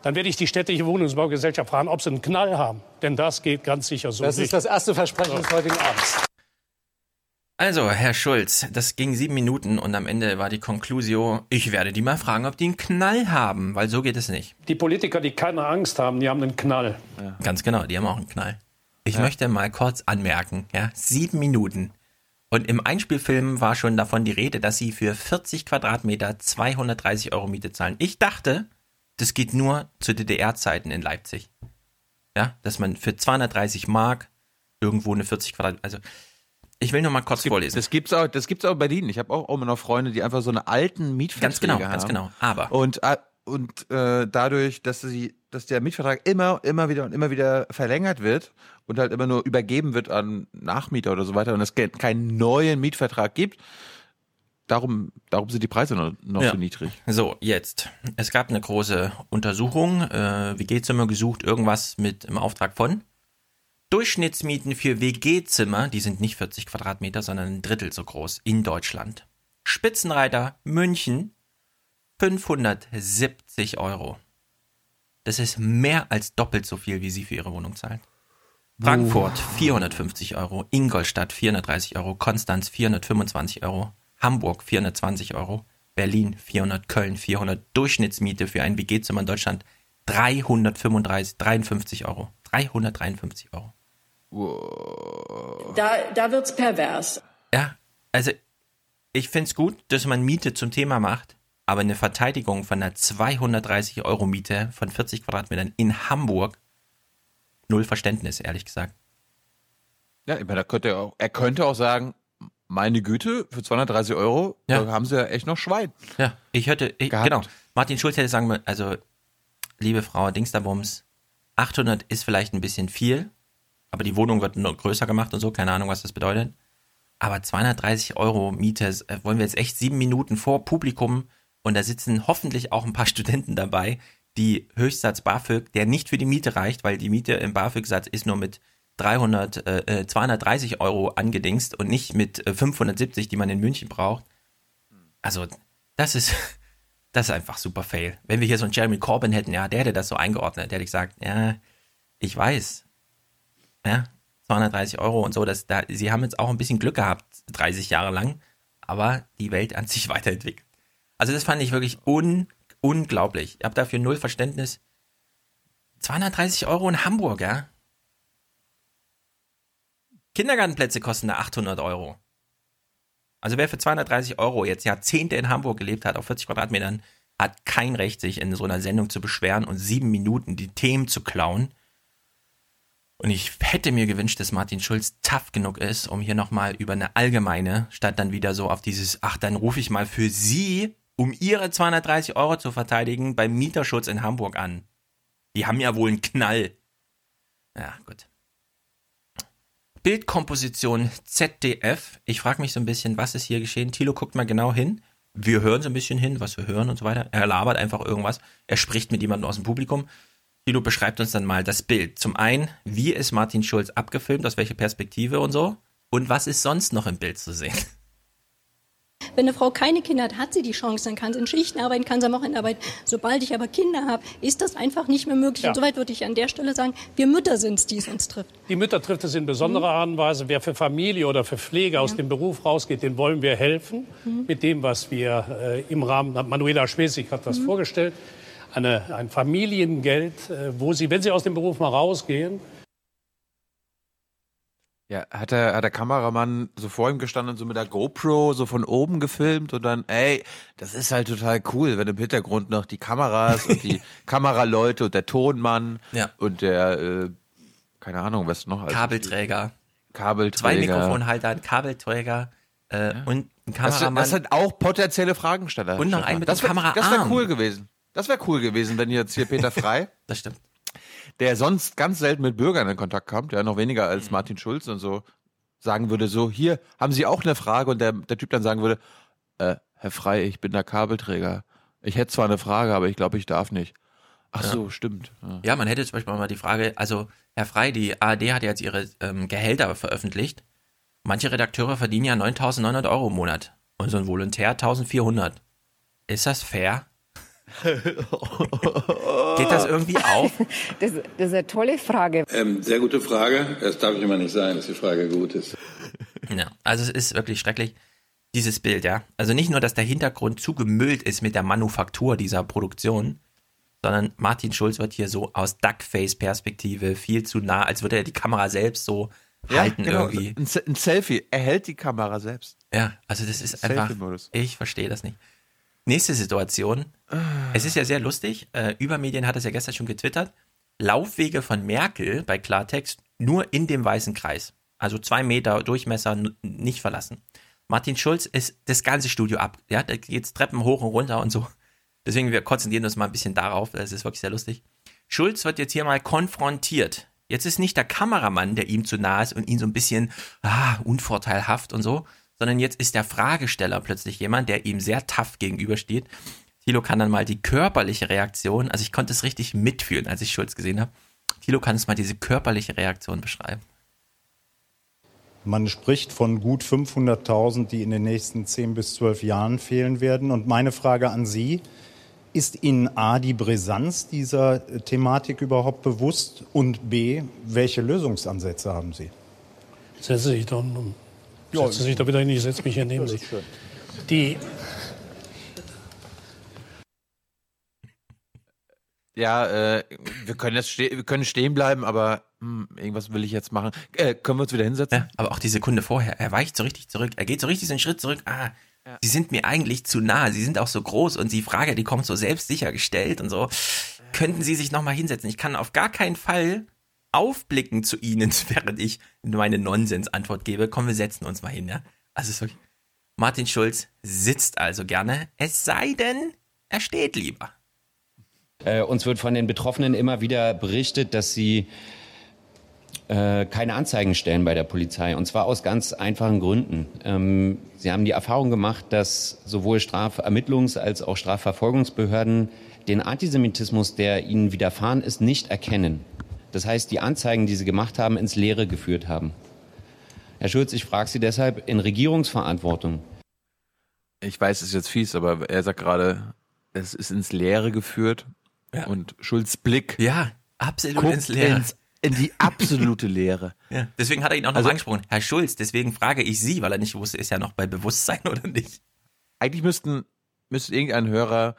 Dann werde ich die städtische Wohnungsbaugesellschaft fragen, ob sie einen Knall haben. Denn das geht ganz sicher so Das nicht. ist das erste Versprechen des heutigen Abends. Also, Herr Schulz, das ging sieben Minuten und am Ende war die Conclusio, ich werde die mal fragen, ob die einen Knall haben, weil so geht es nicht. Die Politiker, die keine Angst haben, die haben einen Knall. Ganz genau, die haben auch einen Knall. Ich möchte mal kurz anmerken, ja, sieben Minuten. Und im Einspielfilm war schon davon die Rede, dass sie für 40 Quadratmeter 230 Euro Miete zahlen. Ich dachte, das geht nur zu DDR-Zeiten in Leipzig. Ja, dass man für 230 Mark irgendwo eine 40 Quadratmeter, also ich will nur mal kurz vorlesen. Das gibt's auch, das gibt's auch in Berlin. Ich habe auch immer noch Freunde, die einfach so eine alten Mietverträge Ganz genau, haben. ganz genau. Aber und äh, und äh, dadurch, dass sie, dass der Mietvertrag immer, immer wieder und immer wieder verlängert wird und halt immer nur übergeben wird an Nachmieter oder so weiter und es ke- keinen neuen Mietvertrag gibt, darum, darum sind die Preise noch, noch Ja. so niedrig. So, jetzt. Es gab eine große Untersuchung, äh, WG-Zimmer gesucht, irgendwas mit im Auftrag von. Durchschnittsmieten für WG-Zimmer, die sind nicht 40 Quadratmeter, sondern ein Drittel so groß in Deutschland. Spitzenreiter München 570 Euro. Das ist mehr als doppelt so viel, wie Sie für Ihre Wohnung zahlen. Frankfurt 450 Euro, Ingolstadt 430 Euro, Konstanz 425 Euro, Hamburg 420 Euro, Berlin 400, Köln 400, Durchschnittsmiete für ein WG-Zimmer in Deutschland 335, 53 Euro. 353 Euro. Da, da wird's pervers. Ja, also ich find's gut, dass man Miete zum Thema macht, aber eine Verteidigung von einer 230 Euro Miete von 40 Quadratmetern in Hamburg, null Verständnis, ehrlich gesagt. Ja, ich meine, da könnte er, auch, er könnte auch sagen, meine Güte, für 230 Euro, da haben sie ja echt noch Schwein. Ja, ich hätte, ich, genau, Martin Schulz hätte sagen müssen, also, liebe Frau Dingsterbums, 800 ist vielleicht ein bisschen viel, aber die Wohnung wird noch größer gemacht und so, keine Ahnung, was das bedeutet. Aber 230 Euro Miete, äh, wollen wir jetzt echt sieben Minuten vor Publikum und da sitzen hoffentlich auch ein paar Studenten dabei, die Höchstsatz BAföG, der nicht für die Miete reicht, weil die Miete im BAföG-Satz ist nur mit 300, äh, äh, 230 Euro angedingst und nicht mit äh, 570, die man in München braucht. Also, das ist, das ist einfach super fail. Wenn wir hier so einen Jeremy Corbyn hätten, ja, der hätte das so eingeordnet, der hätte gesagt, ja, ich weiß, ja, 230 Euro und so, das, da, sie haben jetzt auch ein bisschen Glück gehabt, 30 Jahre lang, aber die Welt an sich weiterentwickelt. Also das fand ich wirklich un, unglaublich. Ich habe dafür null Verständnis. 230 Euro in Hamburg, ja? Kindergartenplätze kosten da 800 Euro. Also wer für 230 Euro jetzt Jahrzehnte in Hamburg gelebt hat, auf 40 Quadratmetern, hat kein Recht, sich in so einer Sendung zu beschweren und sieben Minuten die Themen zu klauen. Und ich hätte mir gewünscht, dass Martin Schulz tough genug ist, um hier nochmal über eine allgemeine, statt dann wieder so auf dieses, ach, dann rufe ich mal für Sie, um Ihre 230 Euro zu verteidigen, beim Mieterschutz in Hamburg an. Die haben ja wohl einen Knall. Ja, gut. Bildkomposition ZDF. Ich frage mich so ein bisschen, was ist hier geschehen? Thilo guckt mal genau hin. Wir hören so ein bisschen hin, was wir hören und so weiter. Er labert einfach irgendwas. Er spricht mit jemandem aus dem Publikum. Thilo beschreibt uns dann mal das Bild. Zum einen, wie ist Martin Schulz abgefilmt, aus welcher Perspektive und so? Und was ist sonst noch im Bild zu sehen? Wenn eine Frau keine Kinder hat, hat sie die Chance, dann kann sie in Schichten arbeiten, kann sie am Wochenende arbeiten. Sobald ich aber Kinder habe, ist das einfach nicht mehr möglich. Ja. Und soweit würde ich an der Stelle sagen, wir Mütter sind es, die es uns trifft. Die Mütter trifft es in besonderer Art und Weise. Wer für Familie oder für Pflege aus dem Beruf rausgeht, den wollen wir helfen. Mit dem, was wir äh, im Rahmen, Manuela Schwesig hat das vorgestellt, eine, ein Familiengeld, äh, wo sie, wenn sie aus dem Beruf mal rausgehen, Ja, hat der, hat der Kameramann so vor ihm gestanden und so mit der GoPro so von oben gefilmt und dann, ey, das ist halt total cool, wenn im Hintergrund noch die Kameras und die Kameraleute und der Tonmann Ja. und der, äh, keine Ahnung, was noch? alles- Kabelträger. Kabelträger. Zwei Mikrofonhalter, ein Kabelträger äh, und ein Das, Kameramann. das sind auch potenzielle Fragensteller. Und noch ein mit das wär- Das wäre Kameraarm. cool gewesen. Das wäre cool gewesen, wenn jetzt hier Peter Frei, das stimmt. Der sonst ganz selten mit Bürgern in Kontakt kommt, ja, noch weniger Mhm. als Martin Schulz und so, sagen würde, so, hier, haben Sie auch eine Frage? Und der, der Typ dann sagen würde, äh, Herr Frei, ich bin der Kabelträger. Ich hätte zwar eine Frage, aber ich glaube, ich darf nicht. Ach Ja. so, stimmt. Ja. Ja, man hätte zum Beispiel mal die Frage, also Herr Frei, die ARD hat ja jetzt ihre ähm, Gehälter veröffentlicht. Manche Redakteure verdienen ja 9.900 Euro im Monat und so ein Volontär 1.400. Ist das fair? Geht das irgendwie auf? Das, das ist eine tolle Frage. Ähm, sehr gute Frage. Das darf ich immer nicht sagen, dass die Frage gut ist. Ja, also es ist wirklich schrecklich, dieses Bild, ja. Also nicht nur, dass der Hintergrund zugemüllt ist mit der Manufaktur dieser Produktion, sondern Martin Schulz wird hier so aus Duckface-Perspektive viel zu nah, als würde er die Kamera selbst so halten genau. irgendwie. Ein, Se- ein Selfie. Er hält die Kamera selbst. Ja, also das ist einfach, Selfie-Modus. ich verstehe das nicht. Nächste Situation. Es ist ja sehr lustig. Äh, Übermedien hat es ja gestern schon getwittert. Laufwege von Merkel bei Klartext nur in dem weißen Kreis. Also zwei Meter Durchmesser nicht verlassen. Martin Schulz ist das ganze Studio ab. Ja, da geht's Treppen hoch und runter und so. Deswegen, wir konzentrieren uns mal ein bisschen darauf. Das ist wirklich sehr lustig. Schulz wird jetzt hier mal konfrontiert. Jetzt ist nicht der Kameramann, der ihm zu nah ist und ihn so ein bisschen ah, unvorteilhaft und so, sondern jetzt ist der Fragesteller plötzlich jemand, der ihm sehr tough gegenübersteht. Thilo kann dann mal die körperliche Reaktion, also ich konnte es richtig mitfühlen, als ich Schulz gesehen habe. Thilo kann uns mal diese körperliche Reaktion beschreiben. Man spricht von gut 500.000, die in den nächsten 10 bis 12 Jahren fehlen werden. Und meine Frage an Sie, ist Ihnen A, die Brisanz dieser Thematik überhaupt bewusst? Und B, welche Lösungsansätze haben Sie? Sich doch, um. Ja, Setzen Sie sich doch wieder hin, ich setze mich hier neben Sie. Die, Ja, äh, wir können jetzt ste wir können stehen bleiben, aber hm, irgendwas will ich jetzt machen. Äh, können wir uns wieder hinsetzen? Ja, aber auch die Sekunde vorher, er weicht so richtig zurück, er geht so richtig so einen Schritt zurück. Ah, sie sind mir eigentlich zu nah, sie sind auch so groß und die Frage, die kommt so selbstsicher gestellt und so. Könnten Sie sich nochmal hinsetzen? Ich kann auf gar keinen Fall aufblicken zu Ihnen, während ich meine Nonsens-Antwort gebe. Komm, wir setzen uns mal hin, ja? Also wirklich. Martin Schulz sitzt also gerne, es sei denn, er steht lieber. Äh, uns wird von den Betroffenen immer wieder berichtet, dass sie äh, keine Anzeigen stellen bei der Polizei. Und zwar aus ganz einfachen Gründen. Ähm, sie haben die Erfahrung gemacht, dass sowohl Strafermittlungs- als auch Strafverfolgungsbehörden den Antisemitismus, der ihnen widerfahren ist, nicht erkennen. Das heißt, die Anzeigen, die sie gemacht haben, ins Leere geführt haben. Herr Schulz, ich frage Sie deshalb in Regierungsverantwortung. Ich weiß, es ist jetzt fies, aber er sagt gerade, es ist ins Leere geführt. Und Schulz Blick. Ja, absolut guckt ins Leere. Ins, in die absolute Leere. Ja, deswegen hat er ihn auch noch Also- angesprochen. Herr Schulz, deswegen frage ich Sie, weil er nicht wusste, ist ja noch bei Bewusstsein oder nicht. Eigentlich müssten, müsste irgendein Hörer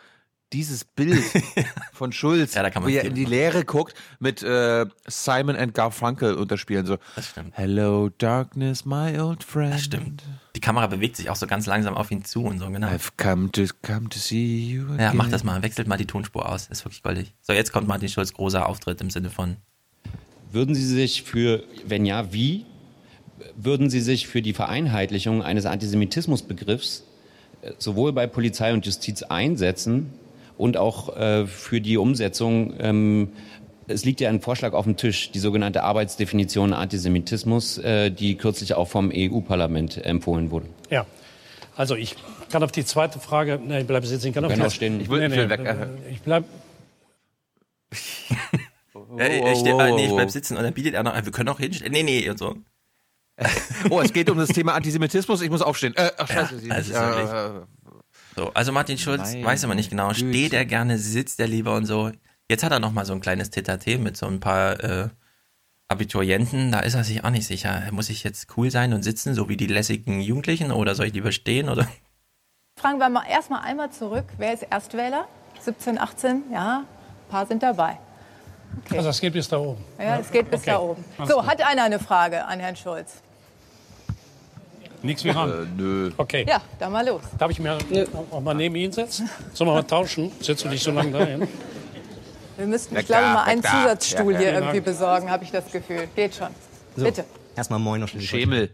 dieses Bild von Schulz, Ja, da kann man wie er in die Leere guckt, mit äh, Simon and Garfunkel unterspielen. So, Das stimmt. Hello, darkness, my old friend. Das stimmt. Die Kamera bewegt sich auch so ganz langsam auf ihn zu und so, genau. I've come to, come to see you again. Ja, mach das mal, wechselt mal die Tonspur aus, ist wirklich goldig. So, jetzt kommt Martin Schulz großer Auftritt im Sinne von, Würden Sie sich für, wenn ja, wie, würden Sie sich für die Vereinheitlichung eines Antisemitismusbegriffs äh, sowohl bei Polizei und Justiz einsetzen und auch äh, für die Umsetzung, ähm, es liegt ja ein Vorschlag auf dem Tisch, die sogenannte Arbeitsdefinition Antisemitismus, äh, die kürzlich auch vom EU-Parlament empfohlen wurde. ja. Also ich kann auf die zweite Frage, ne, ich bleibe sitzen, ich kann auf die. Ich will- ich will weg. Ich bleib, äh, ich, äh, nee, ich bleib sitzen und dann bietet er noch, äh, wir können auch hinstellen, nee, nee, und so. Oh, es geht um das Thema Antisemitismus. Ich muss aufstehen. Äh, ach, scheiße. sie Ja, nicht. also Äh, So, also Martin Schulz, Meine weiß aber nicht genau, Güte. steht er gerne, sitzt er lieber und so. Jetzt hat er noch mal so ein kleines Tete mit so ein paar äh, Abiturienten, da ist er sich auch nicht sicher. Muss ich jetzt cool sein und sitzen, so wie die lässigen Jugendlichen, oder soll ich lieber stehen, oder? Fragen wir mal erstmal einmal zurück. Wer ist Erstwähler? 17, 18? Ja, ein paar sind dabei. also das geht bis da oben. Ja, es geht bis Okay. da oben. So, hat einer eine Frage an Herrn Schulz? Nichts wie ran. Äh, nö. Okay. Ja, dann mal los. Darf ich mir auch mal neben ihn setzen? Sollen wir mal tauschen? Setzt du dich so lange dahin? Wir müssten, ich Weg glaube, mal weg einen. Zusatzstuhl hier irgendwie besorgen, habe ich das Gefühl. Geht schon. So, Bitte. Erstmal moin noch. Schemel.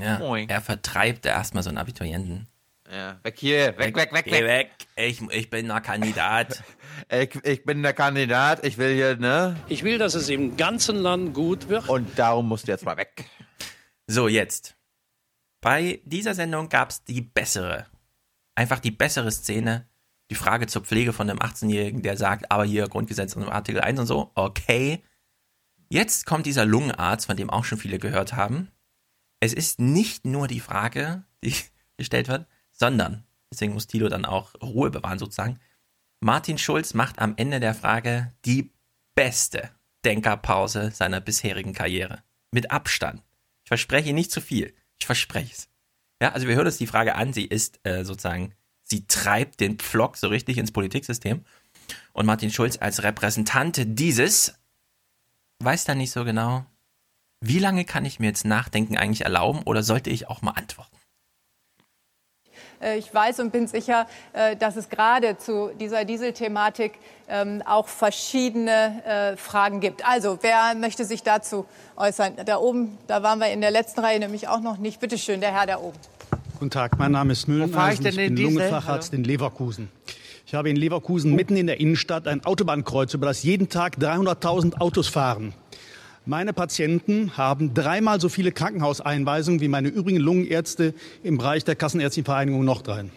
Ja, Moin. er vertreibt erstmal so einen Abiturienten. Ja, weg hier, weg, weg, weg, Geh weg. weg, ich, ich bin ein Kandidat. Ich, ich bin der Kandidat, ich will hier, ne? Ich will, dass es im ganzen Land gut wird. Und darum musst du jetzt mal weg. So, jetzt. Bei dieser Sendung gab es die bessere, einfach die bessere Szene. Die Frage zur Pflege von einem 18-Jährigen, der sagt, aber hier Grundgesetz und Artikel 1 und so, okay. Jetzt kommt dieser Lungenarzt, von dem auch schon viele gehört haben. Es ist nicht nur die Frage, die gestellt wird, sondern, deswegen muss Tilo dann auch Ruhe bewahren sozusagen, Martin Schulz macht am Ende der Frage die beste Denkerpause seiner bisherigen Karriere. Mit Abstand. Ich verspreche nicht zu viel. Ich verspreche es. Ja, also wir hören uns die Frage an. Sie ist äh, sozusagen, sie treibt den Pflock so richtig ins Politiksystem. Und Martin Schulz als Repräsentant dieses weiß dann nicht so genau, wie lange kann ich mir jetzt Nachdenken eigentlich erlauben oder sollte ich auch mal antworten? Äh, Ich weiß und bin sicher, äh, dass es gerade zu dieser Dieselthematik ähm, auch verschiedene äh, Fragen gibt. Also, wer möchte sich dazu äußern? Da oben, da waren wir in der letzten Reihe nämlich auch noch nicht. Bitte schön, der Herr da oben. Guten Tag, mein Name ist Wo fahr ich Ich bin? Lungenfacharzt in Leverkusen. Ich habe in Leverkusen mitten in der Innenstadt ein Autobahnkreuz, über das jeden Tag 300.000 Autos fahren. Meine Patienten haben dreimal so viele Krankenhauseinweisungen wie meine übrigen Lungenärzte im Bereich der Kassenärztlichen Vereinigung Nordrhein.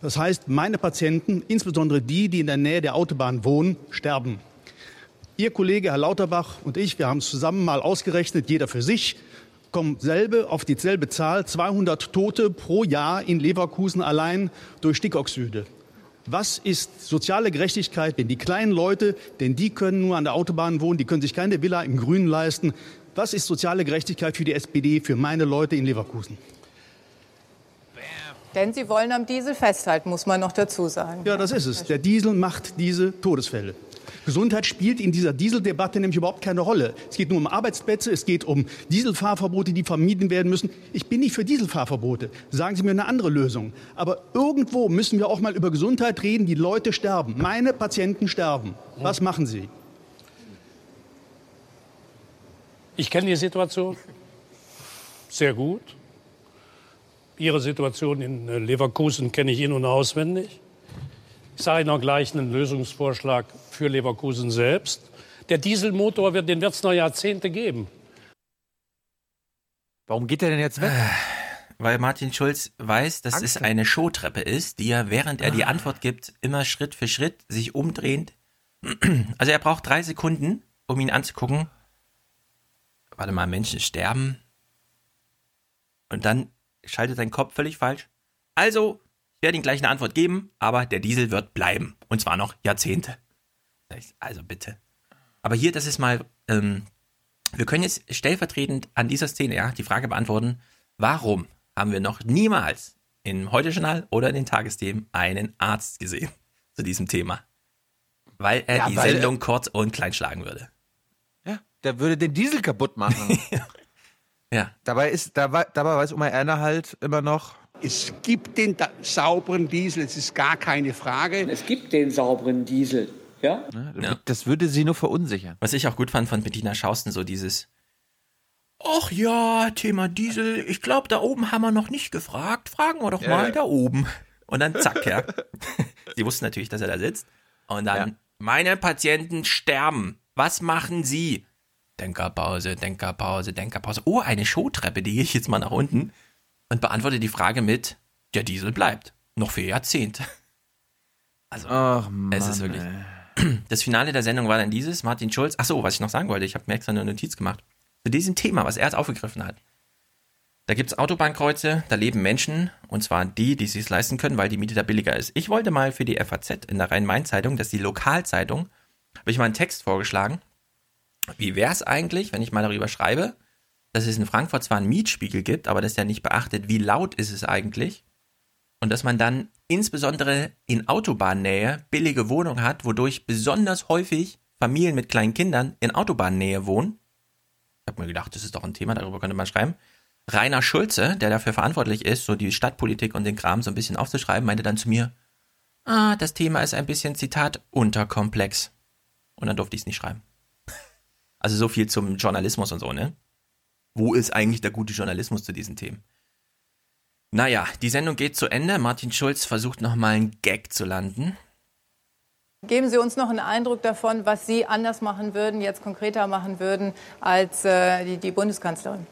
Das heißt, meine Patienten, insbesondere die, die in der Nähe der Autobahn wohnen, sterben. Ihr Kollege Herr Lauterbach und ich, wir haben es zusammen mal ausgerechnet, jeder für sich, kommen selbe auf dieselbe Zahl, 200 Tote pro Jahr in Leverkusen allein durch Stickoxide. Was ist soziale Gerechtigkeit, wenn die kleinen Leute, denn die können nur an der Autobahn wohnen, die können sich keine Villa im Grünen leisten. Was ist soziale Gerechtigkeit für die SPD, für meine Leute in Leverkusen? Denn Sie wollen am Diesel festhalten, muss man noch dazu sagen. Ja, das ist es. Der Diesel macht diese Todesfälle. Gesundheit spielt in dieser Dieseldebatte nämlich überhaupt keine Rolle. Es geht nur um Arbeitsplätze, es geht um Dieselfahrverbote, die vermieden werden müssen. Ich bin nicht für Dieselfahrverbote. Sagen Sie mir eine andere Lösung. Aber irgendwo müssen wir auch mal über Gesundheit reden. Die Leute sterben. Meine Patienten sterben. Was machen Sie? Ich kenne die Situation sehr gut. Ihre Situation in äh, Leverkusen kenne ich in- und auswendig. Ich sage Ihnen auch gleich einen Lösungsvorschlag für Leverkusen selbst. Der Dieselmotor, wird, den wird es noch Jahrzehnte geben. Warum geht der denn jetzt weg? Weil Martin Schulz weiß, dass es eine Showtreppe ist, die er, während er die Antwort gibt, immer Schritt für Schritt sich umdrehend. Also er braucht drei Sekunden, um ihn anzugucken. Warte mal, Menschen sterben. Und dann schaltet sein Kopf völlig falsch. Also, ich werde ihm gleich eine Antwort geben, aber der Diesel wird bleiben. Und zwar noch Jahrzehnte. Also bitte. Aber hier, das ist mal, ähm, wir können jetzt stellvertretend an dieser Szene ja die Frage beantworten, warum haben wir noch niemals im Heute-Journal oder in den Tagesthemen einen Arzt gesehen zu diesem Thema? Weil er Ja, die weil- Sendung kurz und klein schlagen würde. Ja, der würde den Diesel kaputt machen. ja. Dabei ist, dabei, dabei weiß Oma Erna halt immer noch. Es gibt den da sauberen Diesel, es ist gar keine Frage. Es gibt den sauberen Diesel. Ja? Ja. Das würde sie nur verunsichern. Was ich auch gut fand von Bettina Schausten, so dieses, ach ja, Thema Diesel, ich glaube, da oben haben wir noch nicht gefragt, fragen wir doch Ja, mal ja. da oben. Und dann zack, ja. Sie wussten natürlich, dass er da sitzt. Und dann, meine Patienten sterben. Was machen Sie? Denkerpause, Denkerpause, Denkerpause. Oh, eine Showtreppe, die gehe ich jetzt mal nach unten und beantworte die Frage mit, der Diesel bleibt. Noch für Jahrzehnte. Also, Ach, Mann, es ist wirklich. ey. Das Finale der Sendung war dann dieses, Martin Schulz. Ach so, was ich noch sagen wollte, ich habe mir extra eine Notiz gemacht. Zu diesem Thema, was er jetzt aufgegriffen hat. Da gibt's Autobahnkreuze, da leben Menschen, und zwar die, die sich's leisten können, weil die Miete da billiger ist. Ich wollte mal für die FAZ in der Rhein-Main-Zeitung, das ist die Lokalzeitung, habe ich mal einen Text vorgeschlagen. Wie wär's eigentlich, wenn ich mal darüber schreibe, dass es in Frankfurt zwar einen Mietspiegel gibt, aber dass der nicht beachtet, wie laut ist es eigentlich? Und dass man dann insbesondere in Autobahnnähe billige Wohnungen hat, wodurch besonders häufig Familien mit kleinen Kindern in Autobahnnähe wohnen. Ich habe mir gedacht, das ist doch ein Thema, darüber könnte man schreiben. Rainer Schulze, der dafür verantwortlich ist, so die Stadtpolitik und den Kram so ein bisschen aufzuschreiben, meinte dann zu mir, ah, das Thema ist ein bisschen, Zitat, unterkomplex. Und dann durfte ich es nicht schreiben. Also so viel zum Journalismus und so, ne? Wo ist eigentlich der gute Journalismus zu diesen Themen? Naja, die Sendung geht zu Ende. Martin Schulz versucht nochmal einen Gag zu landen. Geben Sie uns noch einen Eindruck davon, was Sie anders machen würden, jetzt konkreter machen würden als äh, die, die Bundeskanzlerin.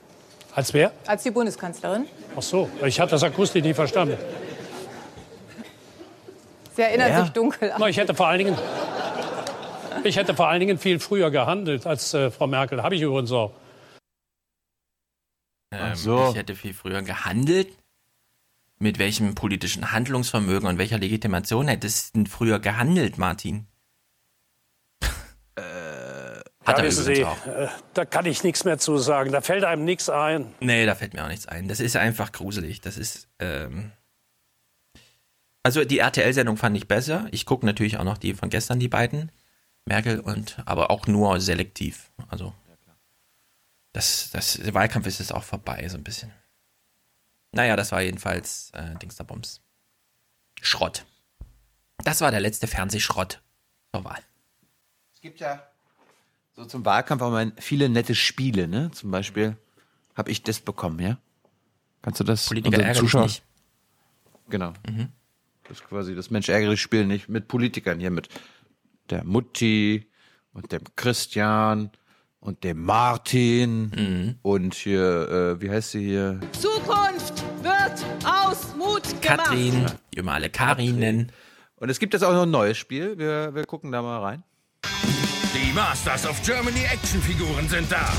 Als wer? Als die Bundeskanzlerin. Ach so, ich habe das akustisch nicht verstanden. Sie erinnert Ja. sich dunkel an. Ich hätte vor allen Dingen, ich hätte vor allen Dingen viel früher gehandelt als äh, Frau Merkel. Habe ich übrigens auch. Ähm, so. Ich hätte viel früher gehandelt. Mit welchem politischen Handlungsvermögen und welcher Legitimation hättest du denn früher gehandelt, Martin? Hat ja, er Sie, auch. äh, da kann ich nichts mehr zu sagen. Da fällt einem nichts ein. Nee, da fällt mir auch nichts ein. Das ist einfach gruselig. Das ist. Ähm also die RTL-Sendung fand ich besser. Ich gucke natürlich auch noch die von gestern, die beiden. Merkel und aber auch nur selektiv. Also das, das der Wahlkampf ist jetzt auch vorbei, so ein bisschen. Naja, das war jedenfalls äh, Dingsterbums. Schrott. Das war der letzte Fernsehschrott zur Wahl. Es gibt ja so zum Wahlkampf auch mal viele nette Spiele, ne? Zum Beispiel habe ich das bekommen, ja? Kannst du das Politiker Zuschauern- nicht. Genau. Das ist quasi das Mensch ärgerlich Spiel nicht mit Politikern hier mit der Mutti und dem Christian und dem Martin und hier äh, wie heißt sie hier? Zukunft wird aus Mut gemacht. Katrin, die immer alle Karin nennen. Und es gibt jetzt auch noch ein neues Spiel. Wir, wir gucken da mal rein. Die Masters of Germany Actionfiguren sind da.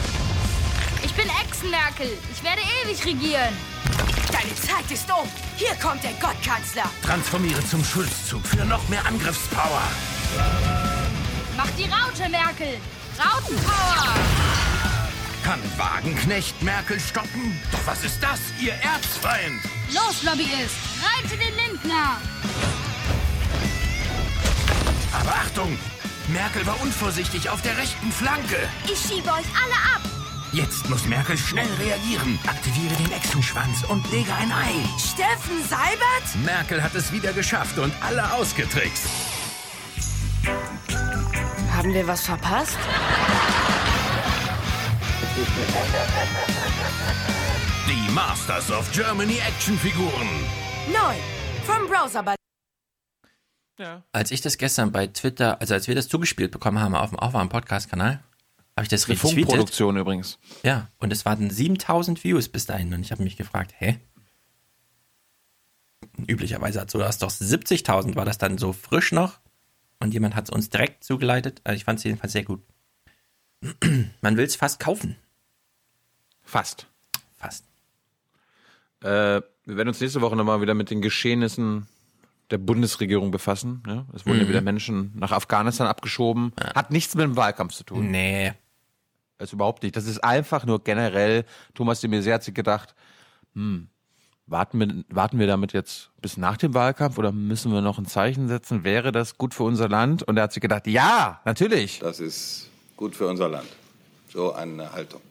Ich bin Ex-Merkel. Ich werde ewig regieren. Deine Zeit ist um. Hier kommt der Gottkanzler. Transformiere zum Schulzzug für noch mehr Angriffspower. Mach die Raute, Merkel. Rautenpower. Kann Wagenknecht Merkel stoppen? Doch was ist das? Ihr Erzfeind. Los, Lobbyist. Reite den Lindner. Aber Achtung! Merkel war unvorsichtig auf der rechten Flanke. Ich schiebe euch alle ab. Jetzt muss Merkel schnell reagieren. Aktiviere den Echsenschwanz und lege ein Ei. Steffen Seibert? Merkel hat es wieder geschafft und alle ausgetrickst. Haben wir was verpasst? Die Masters of Germany Actionfiguren. Neu. Vom Browser bei Als ich das gestern bei Twitter, also als wir das zugespielt bekommen haben auf dem Aufwärm Podcast-Kanal, habe ich das Eine retweetet. Funkproduktion übrigens. Ja, und es waren 7000 Views bis dahin. Und ich habe mich gefragt, hä? Üblicherweise hat so das doch 70.000, war das dann so frisch noch? Und jemand hat es uns direkt zugeleitet. Also ich fand es jedenfalls sehr gut. Man will es fast kaufen. Fast. Fast. Äh, wir werden uns nächste Woche nochmal wieder mit den Geschehnissen der Bundesregierung befassen. Ne? Es wurden ja Mhm. wieder Menschen nach Afghanistan abgeschoben. Hat nichts mit dem Wahlkampf zu tun. Nee. Das überhaupt nicht. Das ist einfach nur generell, Thomas de Maizière hat sich gedacht, hm, warten wir, warten wir damit jetzt bis nach dem Wahlkampf oder müssen wir noch ein Zeichen setzen? Wäre das gut für unser Land? Und er hat sich gedacht, ja, natürlich. Das ist gut für unser Land. So eine Haltung.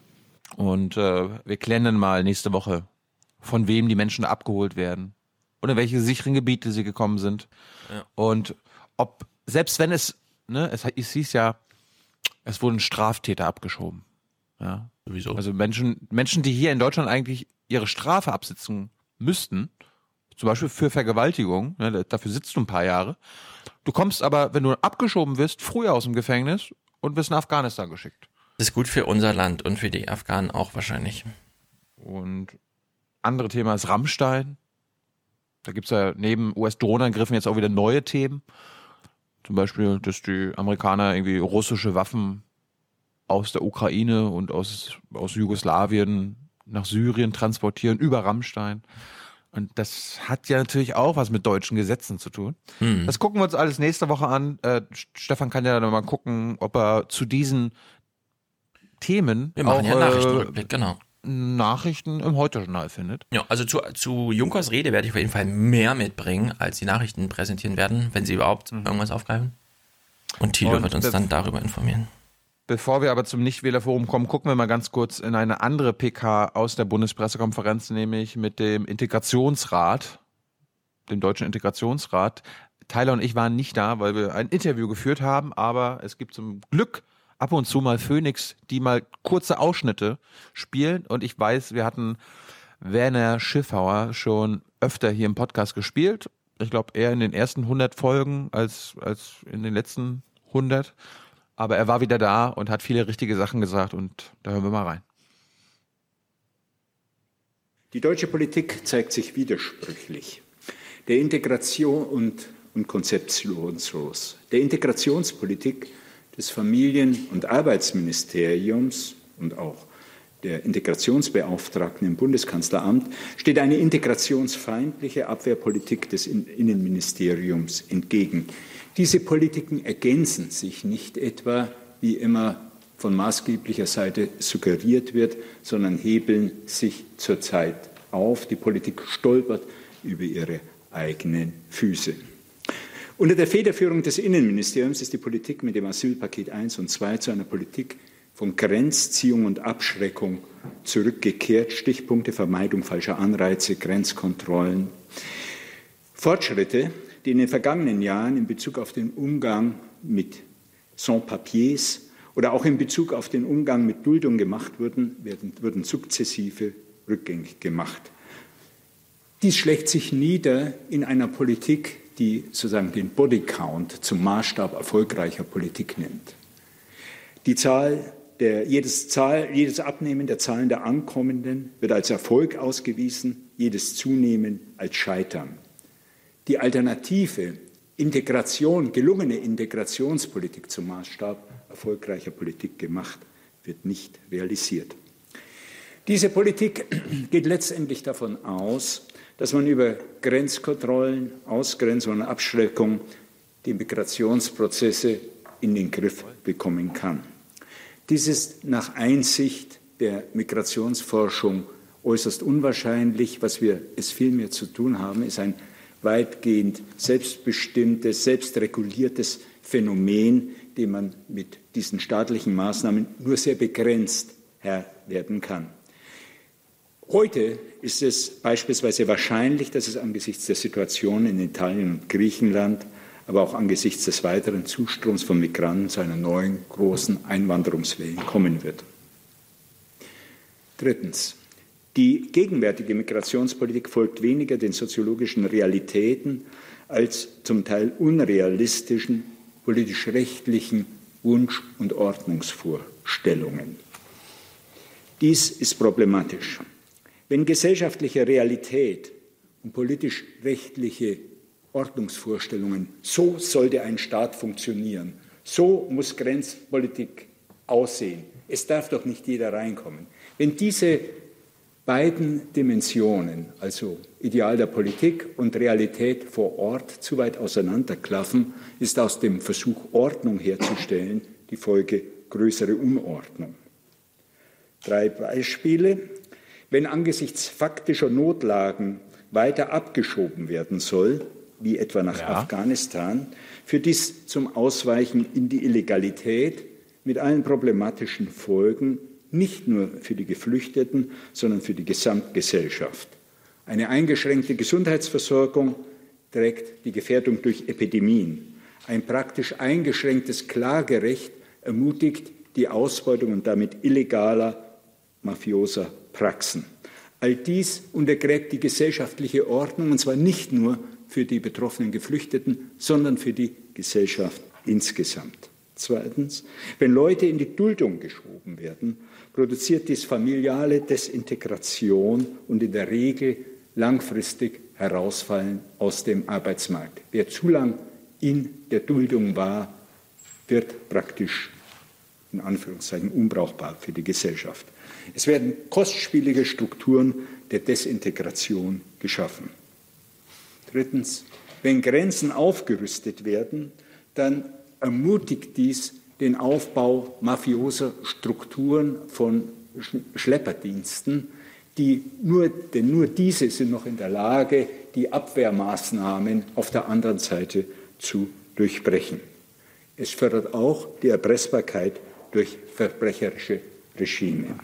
Und äh, wir klären dann mal nächste Woche, von wem die Menschen abgeholt werden und in welche sicheren Gebiete sie gekommen sind. Ja. Und ob, selbst wenn es, ne, es, es hieß ja, es wurden Straftäter abgeschoben. Ja. Sowieso. Also Menschen, Menschen, die hier in Deutschland eigentlich ihre Strafe absitzen müssten, zum Beispiel für Vergewaltigung, ne, dafür sitzt du ein paar Jahre. Du kommst aber, wenn du abgeschoben wirst, früher aus dem Gefängnis und wirst nach Afghanistan geschickt. Das ist gut für unser Land und für die Afghanen auch wahrscheinlich. Und andere Thema ist Rammstein. Da gibt's ja neben US-Drohnenangriffen jetzt auch wieder neue Themen. Zum Beispiel, dass die Amerikaner irgendwie russische Waffen aus der Ukraine und aus, aus Jugoslawien nach Syrien transportieren über Rammstein. Und das hat ja natürlich auch was mit deutschen Gesetzen zu tun. Mhm. Das gucken wir uns alles nächste Woche an. Äh, Stefan kann ja dann mal gucken, ob er zu diesen Themen Wir machen auch, ja äh, Nachrichtenrückblick, genau. Nachrichten im Heute-Journal findet. Ja, also zu, zu Junkers Rede werde ich auf jeden Fall mehr mitbringen, als die Nachrichten präsentieren werden, wenn sie überhaupt irgendwas aufgreifen. Und Thilo Mhm. Und wird uns dann darüber informieren. Bevor wir aber zum Nichtwählerforum kommen, gucken wir mal ganz kurz in eine andere PK aus der Bundespressekonferenz, nämlich mit dem Integrationsrat, dem Deutschen Integrationsrat. Tyler und ich waren nicht da, weil wir ein Interview geführt haben, aber es gibt zum Glück ab und zu mal Phoenix, die mal kurze Ausschnitte spielen. Und ich weiß, wir hatten Werner Schiffauer schon öfter hier im Podcast gespielt. Ich glaube eher in den ersten 100 Folgen als, als in den letzten 100. Aber er war wieder da und hat viele richtige Sachen gesagt und da hören wir mal rein. Die deutsche Politik zeigt sich widersprüchlich. Der Integration und, und konzeptionslos. Der Integrationspolitik des Familien- und Arbeitsministeriums und auch der Integrationsbeauftragten im Bundeskanzleramt steht eine integrationsfeindliche Abwehrpolitik des Innenministeriums entgegen. Diese Politiken ergänzen sich nicht etwa, wie immer von maßgeblicher Seite suggeriert wird, sondern hebeln sich zurzeit auf. Die Politik stolpert über ihre eigenen Füße. Unter der Federführung des Innenministeriums ist die Politik mit dem Asylpaket 1 und 2 zu einer Politik von Grenzziehung und Abschreckung zurückgekehrt. Stichpunkte Vermeidung falscher Anreize, Grenzkontrollen. Fortschritte, die in den vergangenen Jahren in Bezug auf den Umgang mit Sans-Papiers oder auch in Bezug auf den Umgang mit Duldung gemacht wurden, werden, wurden sukzessive rückgängig gemacht. Dies schlägt sich nieder in einer Politik, die sozusagen den Bodycount zum Maßstab erfolgreicher Politik nimmt. Die Zahl der, jedes, Zahl, jedes Abnehmen der Zahlen der Ankommenden wird als Erfolg ausgewiesen, jedes Zunehmen als Scheitern. Die Alternative, Integration, gelungene Integrationspolitik zum Maßstab erfolgreicher Politik gemacht, wird nicht realisiert. Diese Politik geht letztendlich davon aus, dass man über Grenzkontrollen, Ausgrenzung und Abschreckung die Migrationsprozesse in den Griff bekommen kann. Dies ist nach Einsicht der Migrationsforschung äußerst unwahrscheinlich. Was wir es vielmehr zu tun haben, ist ein weitgehend selbstbestimmtes, selbstreguliertes Phänomen, dem man mit diesen staatlichen Maßnahmen nur sehr begrenzt Herr werden kann. Heute ist es beispielsweise wahrscheinlich, dass es angesichts der Situation in Italien und Griechenland, aber auch angesichts des weiteren Zustroms von Migranten zu einer neuen großen Einwanderungswelle kommen wird. Drittens. Die gegenwärtige Migrationspolitik folgt weniger den soziologischen Realitäten als zum Teil unrealistischen politisch-rechtlichen Wunsch- und Ordnungsvorstellungen. Dies ist problematisch. Wenn gesellschaftliche Realität und politisch-rechtliche Ordnungsvorstellungen, so sollte ein Staat funktionieren, so muss Grenzpolitik aussehen, es darf doch nicht jeder reinkommen. Wenn diese beiden Dimensionen, also Ideal der Politik und Realität vor Ort, zu weit auseinanderklaffen, ist aus dem Versuch, Ordnung herzustellen, die Folge größere Unordnung. Drei Beispiele. Wenn angesichts faktischer Notlagen weiter abgeschoben werden soll, wie etwa nach ja. Afghanistan, führt dies zum Ausweichen in die Illegalität mit allen problematischen Folgen, nicht nur für die Geflüchteten, sondern für die Gesamtgesellschaft. Eine eingeschränkte Gesundheitsversorgung trägt die Gefährdung durch Epidemien. Ein praktisch eingeschränktes Klagerecht ermutigt die Ausbeutung und damit illegaler mafioser Praxen. All dies untergräbt die gesellschaftliche Ordnung, und zwar nicht nur für die betroffenen Geflüchteten, sondern für die Gesellschaft insgesamt. Zweitens, wenn Leute in die Duldung geschoben werden, produziert dies familiale Desintegration und in der Regel langfristig Herausfallen aus dem Arbeitsmarkt. Wer zu lang in der Duldung war, wird praktisch in Anführungszeichen unbrauchbar für die Gesellschaft. Es werden kostspielige Strukturen der Desintegration geschaffen. Drittens, wenn Grenzen aufgerüstet werden, dann ermutigt dies den Aufbau mafioser Strukturen von Schlepperdiensten, die nur, denn nur diese sind noch in der Lage, die Abwehrmaßnahmen auf der anderen Seite zu durchbrechen. Es fördert auch die Erpressbarkeit durch verbrecherische Regime.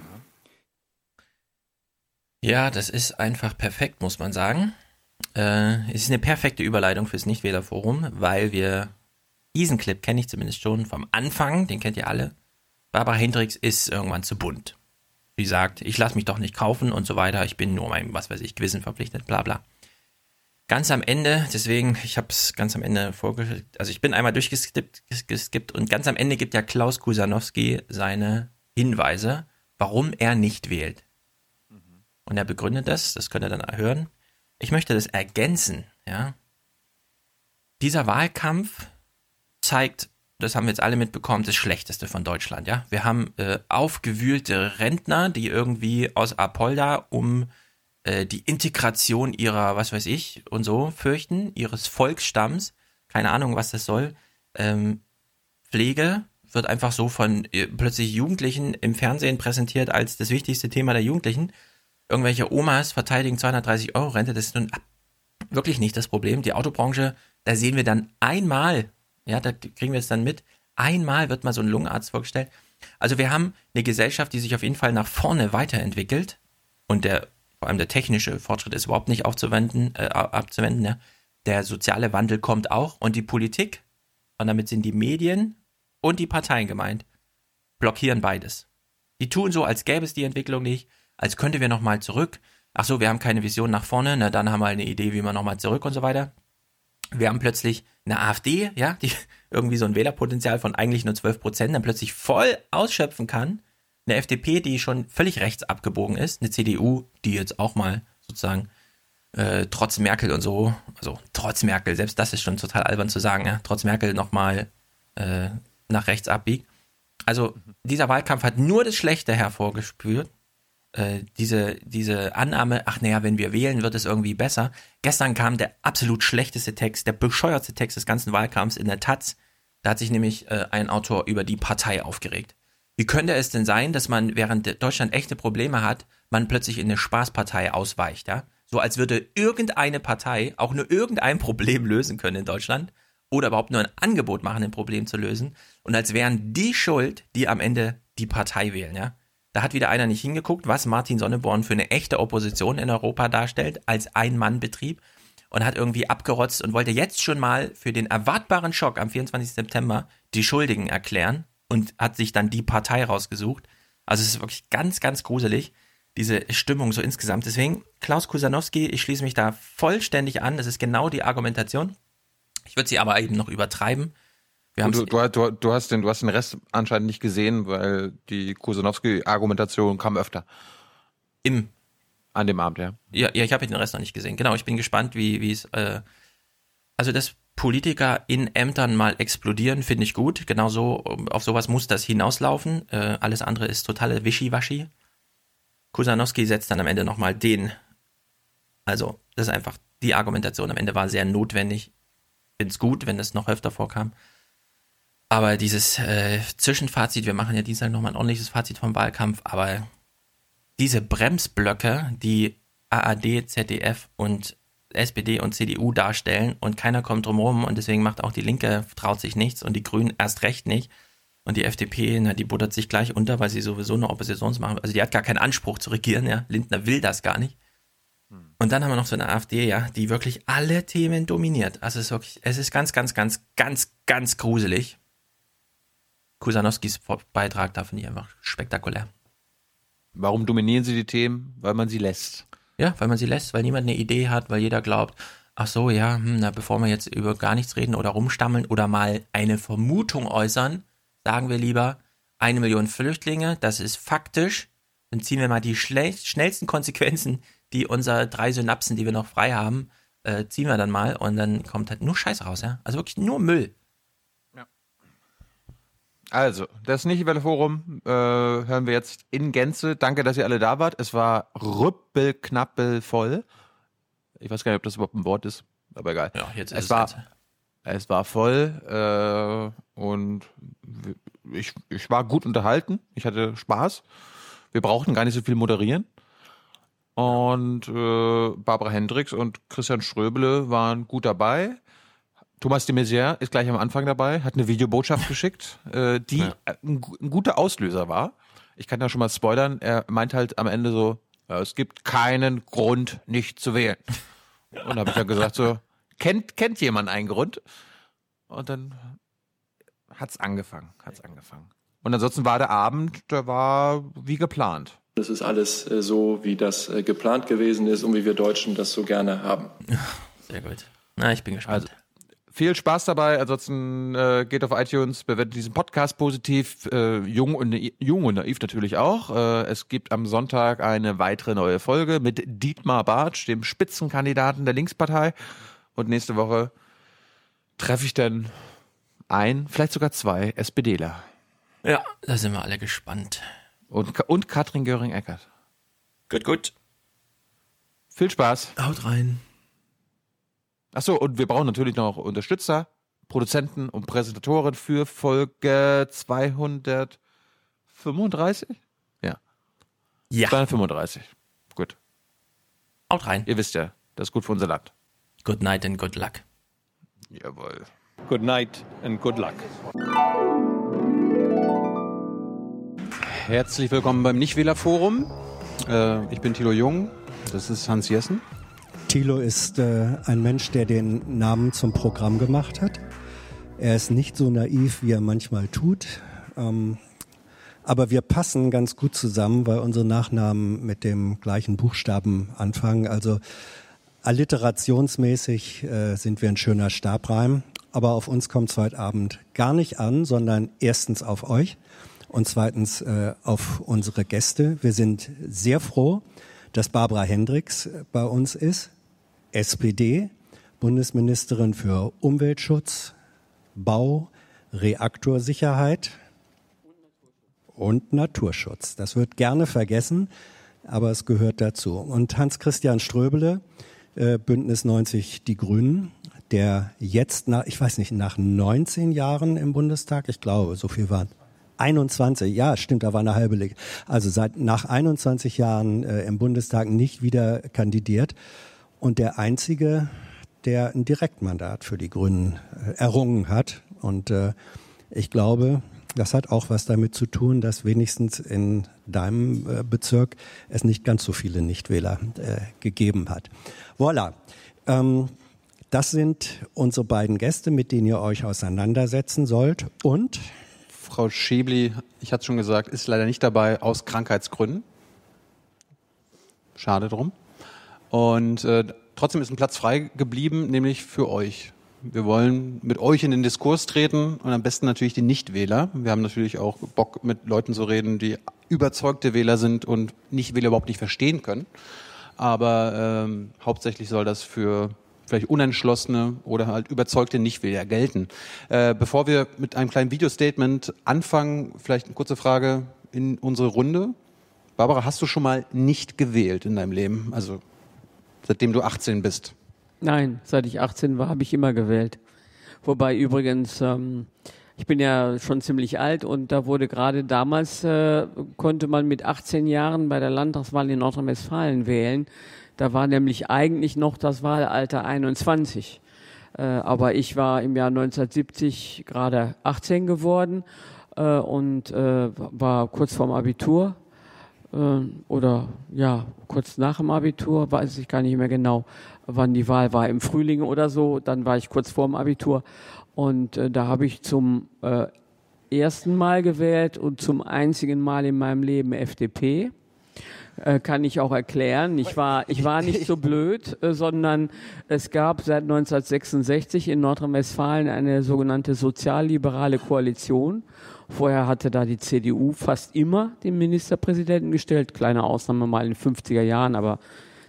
Ja, das ist einfach perfekt, muss man sagen. Äh, es ist eine perfekte Überleitung fürs Nichtwählerforum, weil wir diesen Clip kenne ich zumindest schon vom Anfang, den kennt ihr alle. Barbara Hendricks ist irgendwann zu bunt. Sie sagt, ich lasse mich doch nicht kaufen und so weiter, ich bin nur meinem, was weiß ich, Gewissen verpflichtet, bla bla. Ganz am Ende, deswegen, ich habe es ganz am Ende vorgestellt, also ich bin einmal durchgeskippt geskippt, und ganz am Ende gibt ja Klaus Kusanowski seine Hinweise, warum er nicht wählt. Und er begründet das, das könnt ihr dann hören. Ich möchte das ergänzen, ja. Dieser Wahlkampf zeigt, das haben wir jetzt alle mitbekommen, das Schlechteste von Deutschland, ja. Wir haben äh, aufgewühlte Rentner, die irgendwie aus Apolda um äh, die Integration ihrer, was weiß ich, und so fürchten, ihres Volksstamms, keine Ahnung, was das soll. Ähm, Pflege wird einfach so von äh, plötzlich Jugendlichen im Fernsehen präsentiert als das wichtigste Thema der Jugendlichen. Irgendwelche Omas verteidigen 230 Euro Rente, das ist nun wirklich nicht das Problem. Die Autobranche, da sehen wir dann einmal, ja, da kriegen wir es dann mit, einmal wird mal so ein Lungenarzt vorgestellt. Also wir haben eine Gesellschaft, die sich auf jeden Fall nach vorne weiterentwickelt und der vor allem der technische Fortschritt ist überhaupt nicht aufzuwenden, äh, abzuwenden. Ja. Der soziale Wandel kommt auch und die Politik, und damit sind die Medien und die Parteien gemeint, blockieren beides. Die tun so, als gäbe es die Entwicklung nicht, als könnte wir nochmal zurück. Ach so, wir haben keine Vision nach vorne, na dann haben wir eine Idee, wie wir nochmal zurück und so weiter. Wir haben plötzlich eine AfD, ja, die irgendwie so ein Wählerpotenzial von eigentlich nur 12 Prozent dann plötzlich voll ausschöpfen kann eine FDP, die schon völlig rechts abgebogen ist, eine CDU, die jetzt auch mal sozusagen äh, trotz Merkel und so, also trotz Merkel, selbst das ist schon total albern zu sagen, ja, trotz Merkel nochmal äh, nach rechts abbiegt. Also dieser Wahlkampf hat nur das Schlechte hervorgespürt. Äh, diese, diese Annahme, ach naja, wenn wir wählen, wird es irgendwie besser. Gestern kam der absolut schlechteste Text, der bescheuertste Text des ganzen Wahlkampfs in der Taz. Da hat sich nämlich äh, ein Autor über die Partei aufgeregt. Wie könnte es denn sein, dass man, während Deutschland echte Probleme hat, man plötzlich in eine Spaßpartei ausweicht, ja? So als würde irgendeine Partei auch nur irgendein Problem lösen können in Deutschland oder überhaupt nur ein Angebot machen, ein Problem zu lösen und als wären die schuld, die am Ende die Partei wählen, ja? Da hat wieder einer nicht hingeguckt, was Martin Sonneborn für eine echte Opposition in Europa darstellt, als Ein-Mann-Betrieb und hat irgendwie abgerotzt und wollte jetzt schon mal für den erwartbaren Schock am 24. September die Schuldigen erklären und hat sich dann die Partei rausgesucht. Also es ist wirklich ganz, ganz gruselig, diese Stimmung so insgesamt. Deswegen, Klaus Kusanowski, ich schließe mich da vollständig an. Das ist genau die Argumentation. Ich würde sie aber eben noch übertreiben. Wir du, du, du, du, hast den, du hast den Rest anscheinend nicht gesehen, weil die Kusanowski-Argumentation kam öfter. Im an dem Abend, ja. Ja, ja ich habe den Rest noch nicht gesehen. Genau, ich bin gespannt, wie es. Äh, also das Politiker in Ämtern mal explodieren, finde ich gut. Genauso, auf sowas muss das hinauslaufen. Äh, alles andere ist totale Wischiwaschi. Kusanowski setzt dann am Ende nochmal den. Also, das ist einfach, die Argumentation am Ende war sehr notwendig. Finde es gut, wenn das noch öfter vorkam. Aber dieses äh, Zwischenfazit, wir machen ja Dienstag nochmal ein ordentliches Fazit vom Wahlkampf, aber diese Bremsblöcke, die AAD, ZDF und SPD und CDU darstellen und keiner kommt drumherum und deswegen macht auch die Linke, traut sich nichts und die Grünen erst recht nicht. Und die FDP, na, die buttert sich gleich unter, weil sie sowieso eine Oppositionsmacht, also die hat gar keinen Anspruch zu regieren, ja. Lindner will das gar nicht. Und dann haben wir noch so eine AfD, ja, die wirklich alle Themen dominiert. Also es ist wirklich, es ist ganz, ganz, ganz, ganz, ganz gruselig. Kusanowskis Beitrag da finde ich einfach spektakulär. Warum dominieren sie die Themen? Weil man sie lässt. Ja, weil man sie lässt, weil niemand eine Idee hat, weil jeder glaubt, ach so, ja, hm, na, bevor wir jetzt über gar nichts reden oder rumstammeln oder mal eine Vermutung äußern, sagen wir lieber, eine Million Flüchtlinge, das ist faktisch, dann ziehen wir mal die schnellsten Konsequenzen, die unser drei Synapsen, die wir noch frei haben, äh, ziehen wir dann mal und dann kommt halt nur Scheiß raus, ja. Also wirklich nur Müll. Also, das Nichtwelle Forum äh, hören wir jetzt in Gänze. Danke, dass ihr alle da wart. Es war rüppelknappel voll. Ich weiß gar nicht, ob das überhaupt ein Wort ist, aber egal. Ja, jetzt ist es, es war, es war voll äh, und ich, ich war gut unterhalten. Ich hatte Spaß. Wir brauchten gar nicht so viel moderieren. Und äh, Barbara Hendricks und Christian Ströbele waren gut dabei. Thomas de Maizière ist gleich am Anfang dabei, hat eine Videobotschaft geschickt, äh, die ja. ein, ein, guter Auslöser war. Ich kann da schon mal spoilern. Er meint halt am Ende so, ja, es gibt keinen Grund, nicht zu wählen. Und habe ich dann gesagt so, kennt, kennt jemand einen Grund? Und dann hat's angefangen, hat's angefangen. Und ansonsten war der Abend, der war wie geplant. Das ist alles äh, so, wie das äh, geplant gewesen ist und wie wir Deutschen das so gerne haben. Sehr gut. Na, ich bin gespannt. Also, Viel Spaß dabei. Ansonsten äh, geht auf iTunes, bewertet diesen Podcast positiv. Äh, jung, und, jung und naiv natürlich auch. Äh, es gibt am Sonntag eine weitere neue Folge mit Dietmar Bartsch, dem Spitzenkandidaten der Linkspartei. Und nächste Woche treffe ich dann ein, vielleicht sogar zwei SPDler. Ja, da sind wir alle gespannt. Und, und Katrin Göring-Eckert. Gut, gut. Viel Spaß. Haut rein. Achso, und wir brauchen natürlich noch Unterstützer, Produzenten und Präsentatoren für Folge 235? Ja. Ja. 235. Gut. Haut rein. Ihr wisst ja, das ist gut für unser Land. Good night and good luck. Jawohl. Good night and good luck. Herzlich willkommen beim Nichtwählerforum. Äh, ich bin Thilo Jung, das ist Hans Jessen. Thilo ist äh, ein Mensch, der den Namen zum Programm gemacht hat. Er ist nicht so naiv, wie er manchmal tut. Ähm, aber wir passen ganz gut zusammen, weil unsere Nachnamen mit dem gleichen Buchstaben anfangen. Also alliterationsmäßig äh, sind wir ein schöner Stabreim. Aber auf uns kommt es heute Abend gar nicht an, sondern erstens auf euch und zweitens äh, auf unsere Gäste. Wir sind sehr froh, dass Barbara Hendricks bei uns ist, SPD, Bundesministerin für Umweltschutz, Bau, Reaktorsicherheit und Naturschutz. Das wird gerne vergessen, aber es gehört dazu. Und Hans-Christian Ströbele, äh, Bündnis 90 Die Grünen, der jetzt nach, ich weiß nicht, nach 19 Jahren im Bundestag, ich glaube, so viel waren 21, ja, stimmt, da war eine halbe Leg. Also seit nach 21 Jahren äh, im Bundestag nicht wieder kandidiert und der einzige, der ein Direktmandat für die Grünen äh, errungen hat. Und äh, ich glaube, das hat auch was damit zu tun, dass wenigstens in deinem äh, Bezirk es nicht ganz so viele Nichtwähler äh, gegeben hat. Voilà. Ähm, das sind unsere beiden Gäste, mit denen ihr euch auseinandersetzen sollt. Und Frau Schäbli, ich hatte es schon gesagt, ist leider nicht dabei aus Krankheitsgründen. Schade drum. Und äh, trotzdem ist ein Platz frei geblieben, nämlich für euch. Wir wollen mit euch in den Diskurs treten und am besten natürlich die Nichtwähler. Wir haben natürlich auch Bock, mit Leuten zu reden, die überzeugte Wähler sind und Nichtwähler überhaupt nicht verstehen können. Aber ähm, hauptsächlich soll das für vielleicht unentschlossene oder halt überzeugte Nichtwähler gelten. Äh, bevor wir mit einem kleinen Videostatement anfangen, vielleicht eine kurze Frage in unsere Runde. Barbara, hast du schon mal nicht gewählt in deinem Leben? Also seitdem du 18 bist? Nein, seit ich 18 war, habe ich immer gewählt. Wobei übrigens, ähm, ich bin ja schon ziemlich alt und da wurde gerade damals, äh, konnte man mit 18 Jahren bei der Landtagswahl in Nordrhein-Westfalen wählen. Da war nämlich eigentlich noch das Wahlalter 21. Äh, aber ich war im Jahr 1970 gerade 18 geworden äh, und äh, war kurz vorm Abitur oder ja, kurz nach dem Abitur, weiß ich gar nicht mehr genau, wann die Wahl war, im Frühling oder so. Dann war ich kurz vorm Abitur und äh, da habe ich zum äh, ersten Mal gewählt und zum einzigen Mal in meinem Leben FDP äh, kann ich auch erklären. Ich war, ich war nicht so blöd, äh, sondern es gab seit 1966 in Nordrhein-Westfalen eine sogenannte sozialliberale Koalition. Vorher hatte da die CDU fast immer den Ministerpräsidenten gestellt, kleine Ausnahme mal in den 50er Jahren, aber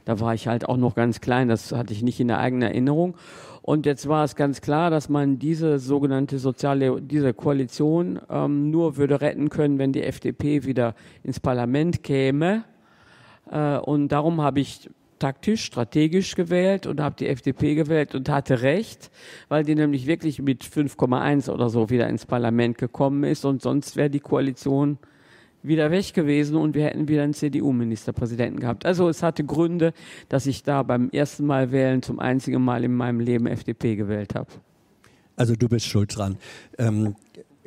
da war ich halt auch noch ganz klein, das hatte ich nicht in der eigenen Erinnerung. Und jetzt war es ganz klar, dass man diese sogenannte soziale, diese Koalition ähm, nur würde retten können, wenn die FDP wieder ins Parlament käme. Äh, und darum habe ich taktisch, strategisch gewählt und habe die FDP gewählt und hatte recht, weil die nämlich wirklich mit 5,1 oder so wieder ins Parlament gekommen ist und sonst wäre die Koalition wieder weg gewesen und wir hätten wieder einen CDU-Ministerpräsidenten gehabt. Also es hatte Gründe, dass ich da beim ersten Mal wählen zum einzigen Mal in meinem Leben FDP gewählt habe. Also du bist schuld dran. Ähm,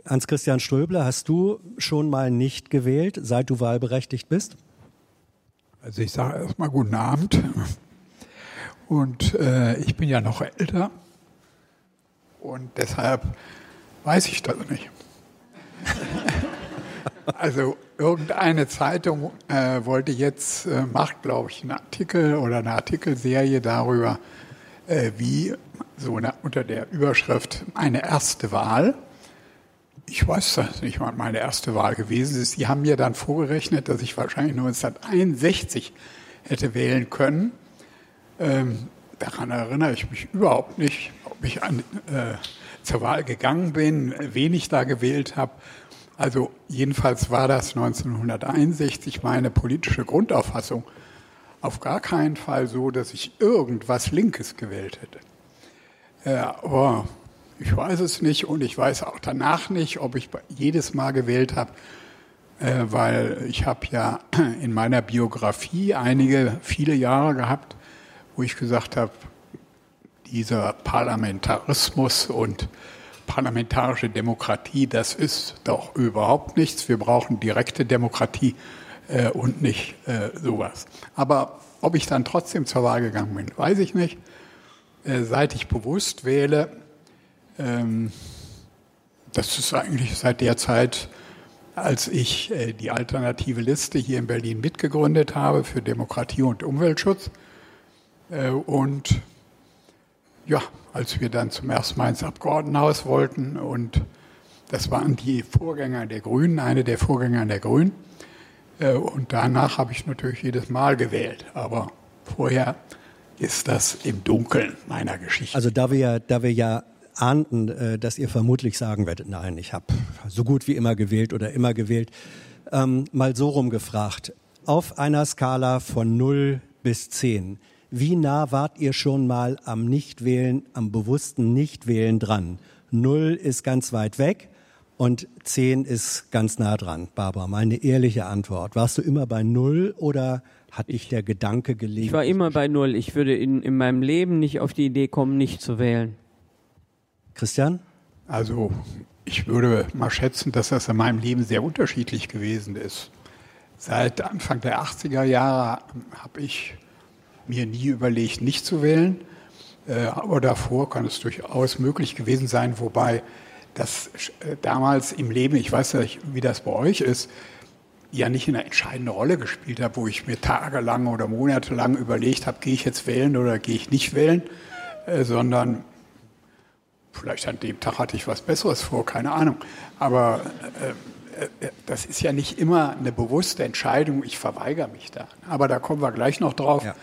Hans-Christian Ströbler, hast du schon mal nicht gewählt, seit du wahlberechtigt bist? Also ich sage erstmal guten Abend. Und äh, ich bin ja noch älter. Und deshalb weiß ich das nicht. also irgendeine Zeitung äh, wollte jetzt, äh, macht glaube ich einen Artikel oder eine Artikelserie darüber, äh, wie so unter der Überschrift meine erste Wahl. Ich weiß, dass nicht mal meine erste Wahl gewesen ist. Sie haben mir dann vorgerechnet, dass ich wahrscheinlich 1961 hätte wählen können. Ähm, daran erinnere ich mich überhaupt nicht, ob ich an, äh, zur Wahl gegangen bin, wen ich da gewählt habe. Also jedenfalls war das 1961 meine politische Grundauffassung. Auf gar keinen Fall so, dass ich irgendwas Linkes gewählt hätte. Ja, aber ich weiß es nicht und ich weiß auch danach nicht, ob ich jedes Mal gewählt habe, äh, weil ich habe ja in meiner Biografie einige, viele Jahre gehabt, wo ich gesagt habe, dieser Parlamentarismus und parlamentarische Demokratie, das ist doch überhaupt nichts. Wir brauchen direkte Demokratie äh, und nicht äh, sowas. Aber ob ich dann trotzdem zur Wahl gegangen bin, weiß ich nicht. Äh, seit ich bewusst wähle, das ist eigentlich seit der Zeit, als ich äh, die alternative Liste hier in Berlin mitgegründet habe für Demokratie und Umweltschutz. Äh, und ja, als wir dann zum ersten Mal ins Abgeordnetenhaus wollten und das waren die Vorgänger der Grünen, eine der Vorgänger der Grünen. Und danach habe ich natürlich jedes Mal gewählt. Aber vorher ist das im Dunkeln meiner Geschichte. Also da wir, da wir ja ahnten, äh, dass ihr vermutlich sagen werdet, nein, ich habe so gut wie immer gewählt oder immer gewählt, ähm, mal so rumgefragt. Auf einer Skala von 0 bis 10, wie nah wart ihr schon mal am Nichtwählen, am bewussten Nichtwählen dran? 0 ist ganz weit weg und 10 ist ganz nah dran. Barbara, mal eine ehrliche Antwort. Warst du immer bei 0 oder hat dich der Gedanke gelegt? Ich war immer bei Null. Ich würde in, in meinem Leben nicht auf die Idee kommen, nicht zu wählen. Christian? Also ich würde mal schätzen, dass das in meinem Leben sehr unterschiedlich gewesen ist. Seit Anfang der 80er Jahre habe ich mir nie überlegt, nicht zu wählen. Äh, aber davor kann es durchaus möglich gewesen sein, wobei das äh, damals im Leben, ich weiß nicht, wie das bei euch ist, ja nicht eine entscheidende Rolle gespielt habe, wo ich mir tagelang oder monatelang überlegt habe, gehe ich jetzt wählen oder gehe ich nicht wählen, äh, sondern vielleicht an dem Tag hatte ich was Besseres vor, keine Ahnung. Aber äh, äh, das ist ja nicht immer eine bewusste Entscheidung, ich verweigere mich da. Aber da kommen wir gleich noch drauf, ja.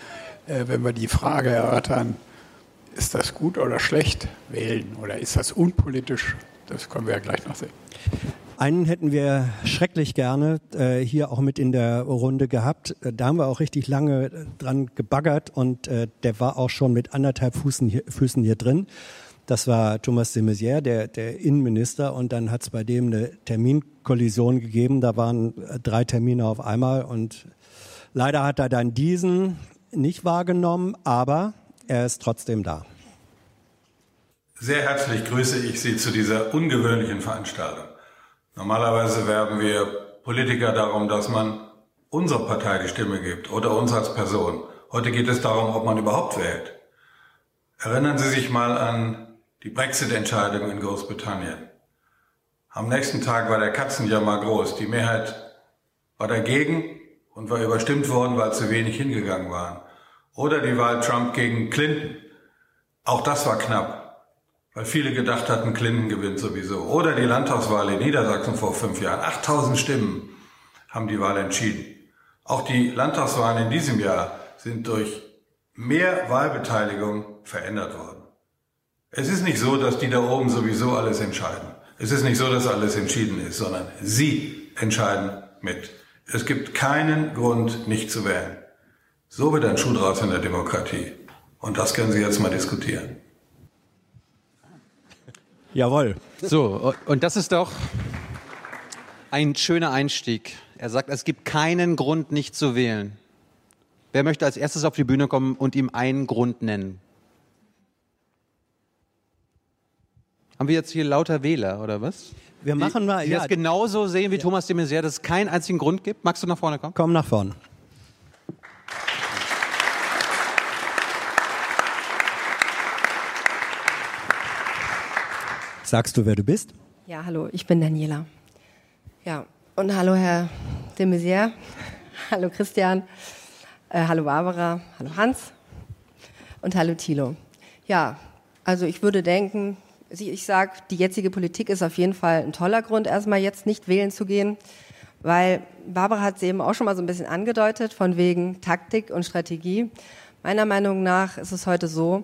äh, wenn wir die Frage erörtern, ist das gut oder schlecht wählen oder ist das unpolitisch? Das können wir ja gleich noch sehen. Einen hätten wir schrecklich gerne äh, hier auch mit in der Runde gehabt. Äh, da haben wir auch richtig lange äh, dran gebaggert und äh, der war auch schon mit anderthalb Füßen hier, Füßen hier drin. Das war Thomas de Maizière, der, der Innenminister, und dann hat es bei dem eine Terminkollision gegeben. Da waren äh, drei Termine auf einmal und leider hat er dann diesen nicht wahrgenommen, aber er ist trotzdem da. Sehr herzlich grüße ich Sie zu dieser ungewöhnlichen Veranstaltung. Normalerweise werben wir Politiker darum, dass man unserer Partei die Stimme gibt oder uns als Person. Heute geht es darum, ob man überhaupt wählt. Erinnern Sie sich mal an die Brexit-Entscheidung in Großbritannien. Am nächsten Tag war der Katzenjammer groß. Die Mehrheit war dagegen und war überstimmt worden, weil zu wenig hingegangen waren. Oder die Wahl Trump gegen Clinton. Auch das war knapp weil viele gedacht hatten, Clinton gewinnt sowieso. Oder die Landtagswahl in Niedersachsen vor fünf Jahren. 8000 Stimmen haben die Wahl entschieden. Auch die Landtagswahlen in diesem Jahr sind durch mehr Wahlbeteiligung verändert worden. Es ist nicht so, dass die da oben sowieso alles entscheiden. Es ist nicht so, dass alles entschieden ist, sondern sie entscheiden mit. Es gibt keinen Grund, nicht zu wählen. So wird ein Schuh draus in der Demokratie. Und das können Sie jetzt mal diskutieren. Jawohl. So, und das ist doch ein schöner Einstieg. Er sagt, es gibt keinen Grund, nicht zu wählen. Wer möchte als erstes auf die Bühne kommen und ihm einen Grund nennen? Haben wir jetzt hier lauter Wähler oder was? Wir machen mal, die, die ja. das genauso sehen wie ja. Thomas de Maizière, dass es keinen einzigen Grund gibt. Magst du nach vorne kommen? Komm nach vorne. Sagst du, wer du bist? Ja, hallo, ich bin Daniela. Ja, und hallo Herr de Maizière, hallo Christian, äh, hallo Barbara, hallo Hans und hallo Thilo. Ja, Also ich würde denken, ich sage, die jetzige Politik ist auf jeden Fall ein toller Grund, erstmal jetzt nicht wählen zu gehen, weil Barbara hat es eben auch schon mal so ein bisschen angedeutet, von wegen Taktik und Strategie. Meiner Meinung nach ist es heute so,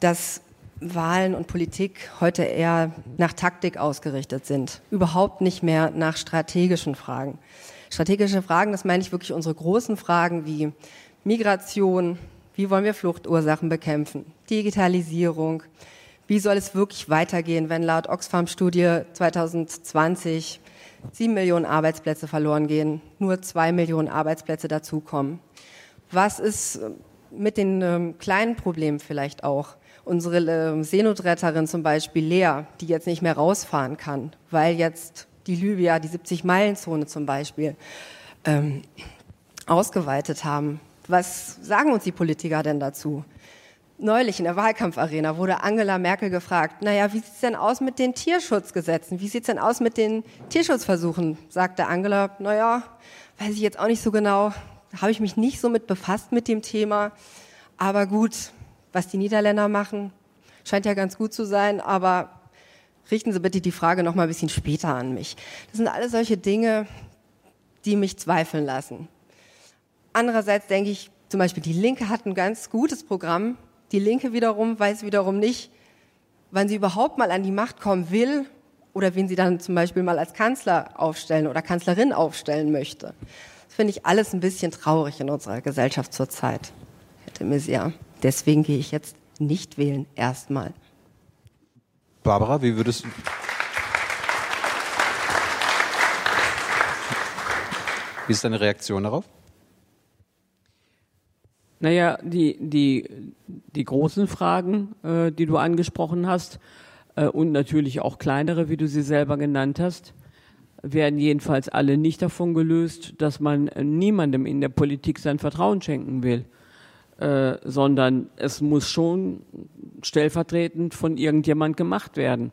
dass Wahlen und Politik heute eher nach Taktik ausgerichtet sind, überhaupt nicht mehr nach strategischen Fragen. Strategische Fragen, das meine ich wirklich unsere großen Fragen wie Migration, wie wollen wir Fluchtursachen bekämpfen, Digitalisierung, wie soll es wirklich weitergehen, wenn laut Oxfam-Studie 2020 sieben Millionen Arbeitsplätze verloren gehen, nur zwei Millionen Arbeitsplätze dazukommen? Was ist mit den ähm, kleinen Problemen vielleicht auch? Unsere äh, Seenotretterin zum Beispiel Lea, die jetzt nicht mehr rausfahren kann, weil jetzt die Libyer die 70-Meilen-Zone zum Beispiel ähm, ausgeweitet haben. Was sagen uns die Politiker denn dazu? Neulich in der Wahlkampfarena wurde Angela Merkel gefragt, naja, wie sieht's denn aus mit den Tierschutzgesetzen? Wie sieht's denn aus mit den Tierschutzversuchen? Sagte Angela, naja, weiß ich jetzt auch nicht so genau, habe ich mich nicht so mit befasst mit dem Thema. Aber gut, was die Niederländer machen, scheint ja ganz gut zu sein, aber richten Sie bitte die Frage noch mal ein bisschen später an mich. Das sind alles solche Dinge, die mich zweifeln lassen. Andererseits denke ich, zum Beispiel die Linke hat ein ganz gutes Programm, die Linke wiederum weiß wiederum nicht, wann sie überhaupt mal an die Macht kommen will oder wen sie dann zum Beispiel mal als Kanzler aufstellen oder Kanzlerin aufstellen möchte. Das finde ich alles ein bisschen traurig in unserer Gesellschaft zurzeit, hätte mir sehr. Deswegen gehe ich jetzt nicht wählen, erstmal. Barbara, wie würdest du. Wie ist deine Reaktion darauf? Naja, die, die, die großen Fragen, äh, die du angesprochen hast, äh, und natürlich auch kleinere, wie du sie selber genannt hast, werden jedenfalls alle nicht davon gelöst, dass man niemandem in der Politik sein Vertrauen schenken will, äh, sondern es muss schon stellvertretend von irgendjemand gemacht werden.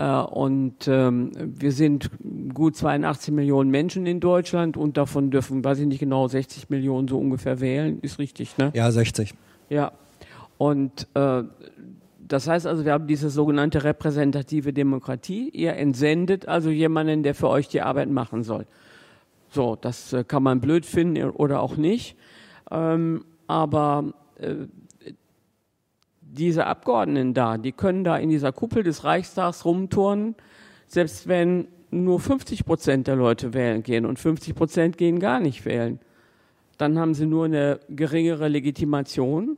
Äh, und ähm, wir sind gut 82 Millionen Menschen in Deutschland und davon dürfen, weiß ich nicht genau, 60 Millionen so ungefähr wählen. Ist richtig, ne? Ja, 60. Ja. Und äh, das heißt also, wir haben diese sogenannte repräsentative Demokratie. Ihr entsendet also jemanden, der für euch die Arbeit machen soll. So, das äh, kann man blöd finden oder auch nicht. Ähm, aber äh, diese Abgeordneten da, die können da in dieser Kuppel des Reichstags rumturnen, selbst wenn nur 50 Prozent der Leute wählen gehen und 50 Prozent gehen gar nicht wählen. Dann haben sie nur eine geringere Legitimation,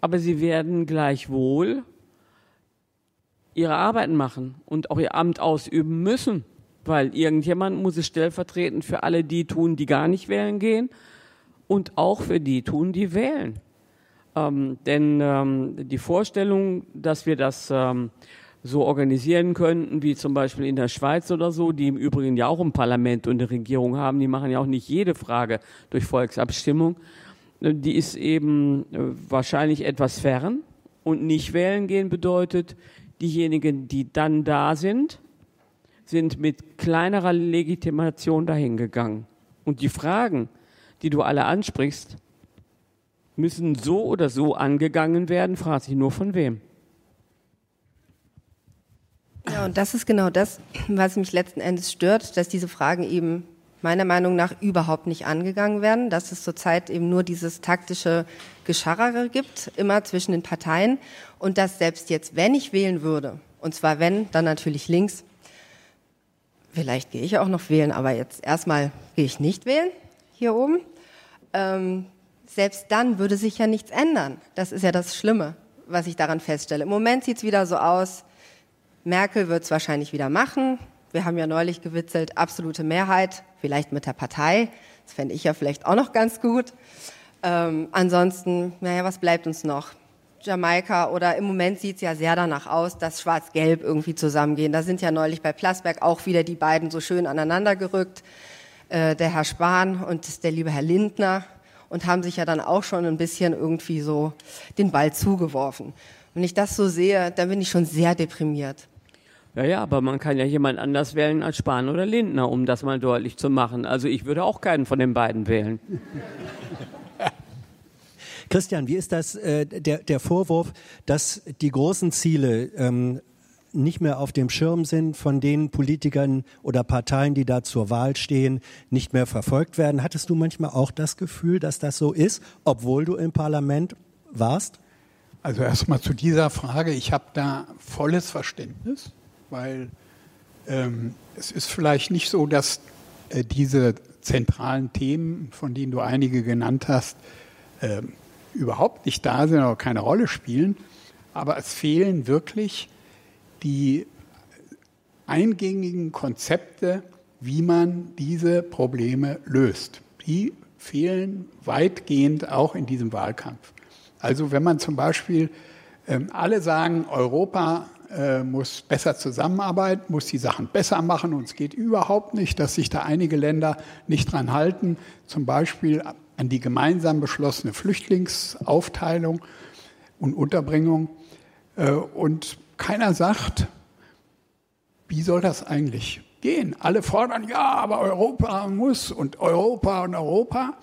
aber sie werden gleichwohl ihre Arbeiten machen und auch ihr Amt ausüben müssen, weil irgendjemand muss es stellvertretend für alle die tun, die gar nicht wählen gehen und auch für die tun, die wählen. Ähm, denn ähm, die Vorstellung, dass wir das ähm, so organisieren könnten, wie zum Beispiel in der Schweiz oder so, die im Übrigen ja auch ein Parlament und eine Regierung haben, die machen ja auch nicht jede Frage durch Volksabstimmung, äh, die ist eben äh, wahrscheinlich etwas fern. Und nicht wählen gehen bedeutet, diejenigen, die dann da sind, sind mit kleinerer Legitimation dahingegangen. Und die Fragen, die du alle ansprichst, müssen so oder so angegangen werden, fragt sich nur von wem. Ja, und das ist genau das, was mich letzten Endes stört, dass diese Fragen eben meiner Meinung nach überhaupt nicht angegangen werden, dass es zurzeit eben nur dieses taktische Gescharre gibt, immer zwischen den Parteien und dass selbst jetzt, wenn ich wählen würde, und zwar wenn, dann natürlich links, vielleicht gehe ich auch noch wählen, aber jetzt erstmal gehe ich nicht wählen hier oben, ähm, selbst dann würde sich ja nichts ändern. Das ist ja das Schlimme, was ich daran feststelle. Im Moment sieht es wieder so aus, Merkel wird es wahrscheinlich wieder machen. Wir haben ja neulich gewitzelt, absolute Mehrheit, vielleicht mit der Partei. Das fände ich ja vielleicht auch noch ganz gut. Ähm, ansonsten, naja, was bleibt uns noch? Jamaika oder im Moment sieht es ja sehr danach aus, dass Schwarz-Gelb irgendwie zusammengehen. Da sind ja neulich bei Plasberg auch wieder die beiden so schön aneinander gerückt, äh, der Herr Spahn und der liebe Herr Lindner und haben sich ja dann auch schon ein bisschen irgendwie so den Ball zugeworfen. Wenn ich das so sehe, dann bin ich schon sehr deprimiert. Ja, ja, aber man kann ja jemand anders wählen als Spahn oder Lindner, um das mal deutlich zu machen. Also ich würde auch keinen von den beiden wählen. Christian, wie ist das, äh, der, der Vorwurf, dass die großen Ziele ähm, nicht mehr auf dem Schirm sind von den Politikern oder Parteien, die da zur Wahl stehen, nicht mehr verfolgt werden. Hattest du manchmal auch das Gefühl, dass das so ist, obwohl du im Parlament warst? Also erstmal zu dieser Frage. Ich habe da volles Verständnis, weil ähm, es ist vielleicht nicht so, dass äh, diese zentralen Themen, von denen du einige genannt hast, äh, überhaupt nicht da sind oder keine Rolle spielen. Aber es fehlen wirklich die eingängigen Konzepte, wie man diese Probleme löst. Die fehlen weitgehend auch in diesem Wahlkampf. Also wenn man zum Beispiel ähm, alle sagen, Europa äh, muss besser zusammenarbeiten, muss die Sachen besser machen und es geht überhaupt nicht, dass sich da einige Länder nicht dran halten, zum Beispiel an die gemeinsam beschlossene Flüchtlingsaufteilung und Unterbringung. Äh, und keiner sagt, wie soll das eigentlich gehen? Alle fordern, ja, aber Europa muss und Europa und Europa.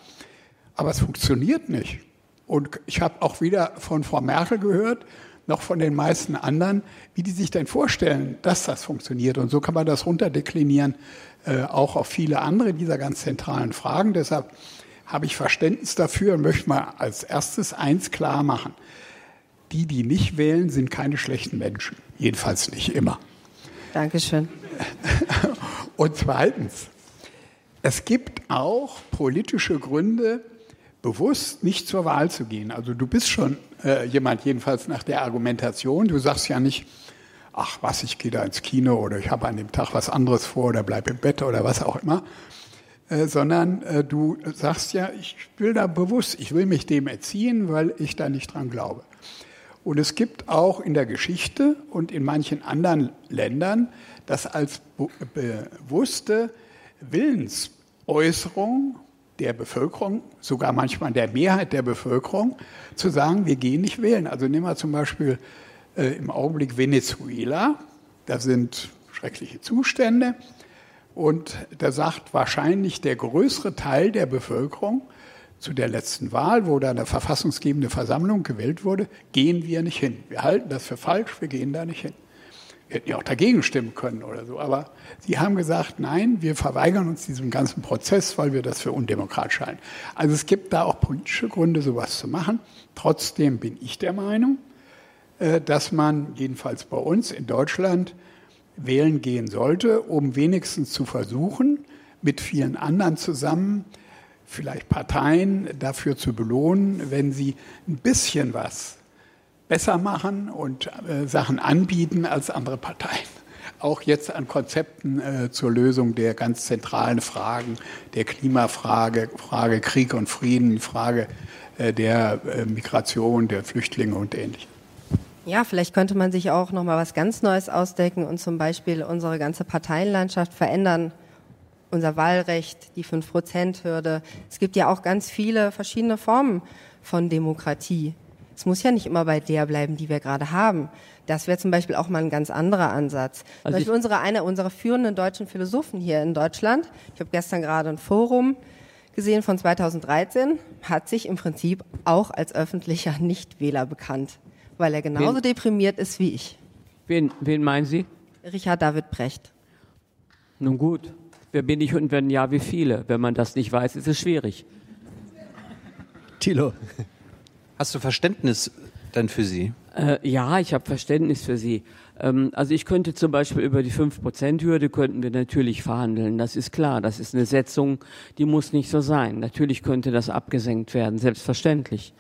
Aber es funktioniert nicht. Und ich habe auch weder von Frau Merkel gehört, noch von den meisten anderen, wie die sich denn vorstellen, dass das funktioniert. Und so kann man das runterdeklinieren, äh, auch auf viele andere dieser ganz zentralen Fragen. Deshalb habe ich Verständnis dafür und möchte mal als erstes eins klar machen die, die nicht wählen, sind keine schlechten Menschen. Jedenfalls nicht immer. Dankeschön. Und zweitens, es gibt auch politische Gründe, bewusst nicht zur Wahl zu gehen. Also du bist schon äh, jemand, jedenfalls nach der Argumentation, du sagst ja nicht, ach was, ich gehe da ins Kino oder ich habe an dem Tag was anderes vor oder bleib im Bett oder was auch immer, äh, sondern äh, du sagst ja, ich will da bewusst, ich will mich dem erziehen, weil ich da nicht dran glaube. Und es gibt auch in der Geschichte und in manchen anderen Ländern das als bewusste Willensäußerung der Bevölkerung, sogar manchmal der Mehrheit der Bevölkerung, zu sagen, wir gehen nicht wählen. Also nehmen wir zum Beispiel äh, im Augenblick Venezuela, da sind schreckliche Zustände und da sagt wahrscheinlich der größere Teil der Bevölkerung, zu der letzten Wahl, wo da eine verfassungsgebende Versammlung gewählt wurde, gehen wir nicht hin. Wir halten das für falsch, wir gehen da nicht hin. Wir hätten ja auch dagegen stimmen können oder so. Aber sie haben gesagt, nein, wir verweigern uns diesem ganzen Prozess, weil wir das für undemokratisch halten. Also es gibt da auch politische Gründe, sowas zu machen. Trotzdem bin ich der Meinung, äh, dass man jedenfalls bei uns in Deutschland wählen gehen sollte, um wenigstens zu versuchen, mit vielen anderen zusammen vielleicht Parteien dafür zu belohnen, wenn sie ein bisschen was besser machen und äh, Sachen anbieten als andere Parteien. Auch jetzt an Konzepten äh, zur Lösung der ganz zentralen Fragen, der Klimafrage, Frage Krieg und Frieden, Frage äh, der äh, Migration, der Flüchtlinge und ähnlichem. Ja, vielleicht könnte man sich auch noch mal was ganz Neues ausdecken und zum Beispiel unsere ganze Parteienlandschaft verändern unser Wahlrecht, die 5-Prozent-Hürde. Es gibt ja auch ganz viele verschiedene Formen von Demokratie. Es muss ja nicht immer bei der bleiben, die wir gerade haben. Das wäre zum Beispiel auch mal ein ganz anderer Ansatz. Also zum Beispiel unsere, einer unserer führenden deutschen Philosophen hier in Deutschland, ich habe gestern gerade ein Forum gesehen von 2013, hat sich im Prinzip auch als öffentlicher Nichtwähler bekannt, weil er genauso wen, deprimiert ist wie ich. Wen, wen meinen Sie? Richard David Brecht. Nun gut, wer bin ich und wenn ja, wie viele? Wenn man das nicht weiß, ist es schwierig. Thilo, hast du Verständnis denn für sie? Äh, ja, ich habe Verständnis für sie. Ähm, also ich könnte zum Beispiel über die 5%-Hürde könnten wir natürlich verhandeln. Das ist klar. Das ist eine Setzung, die muss nicht so sein. Natürlich könnte das abgesenkt werden, selbstverständlich.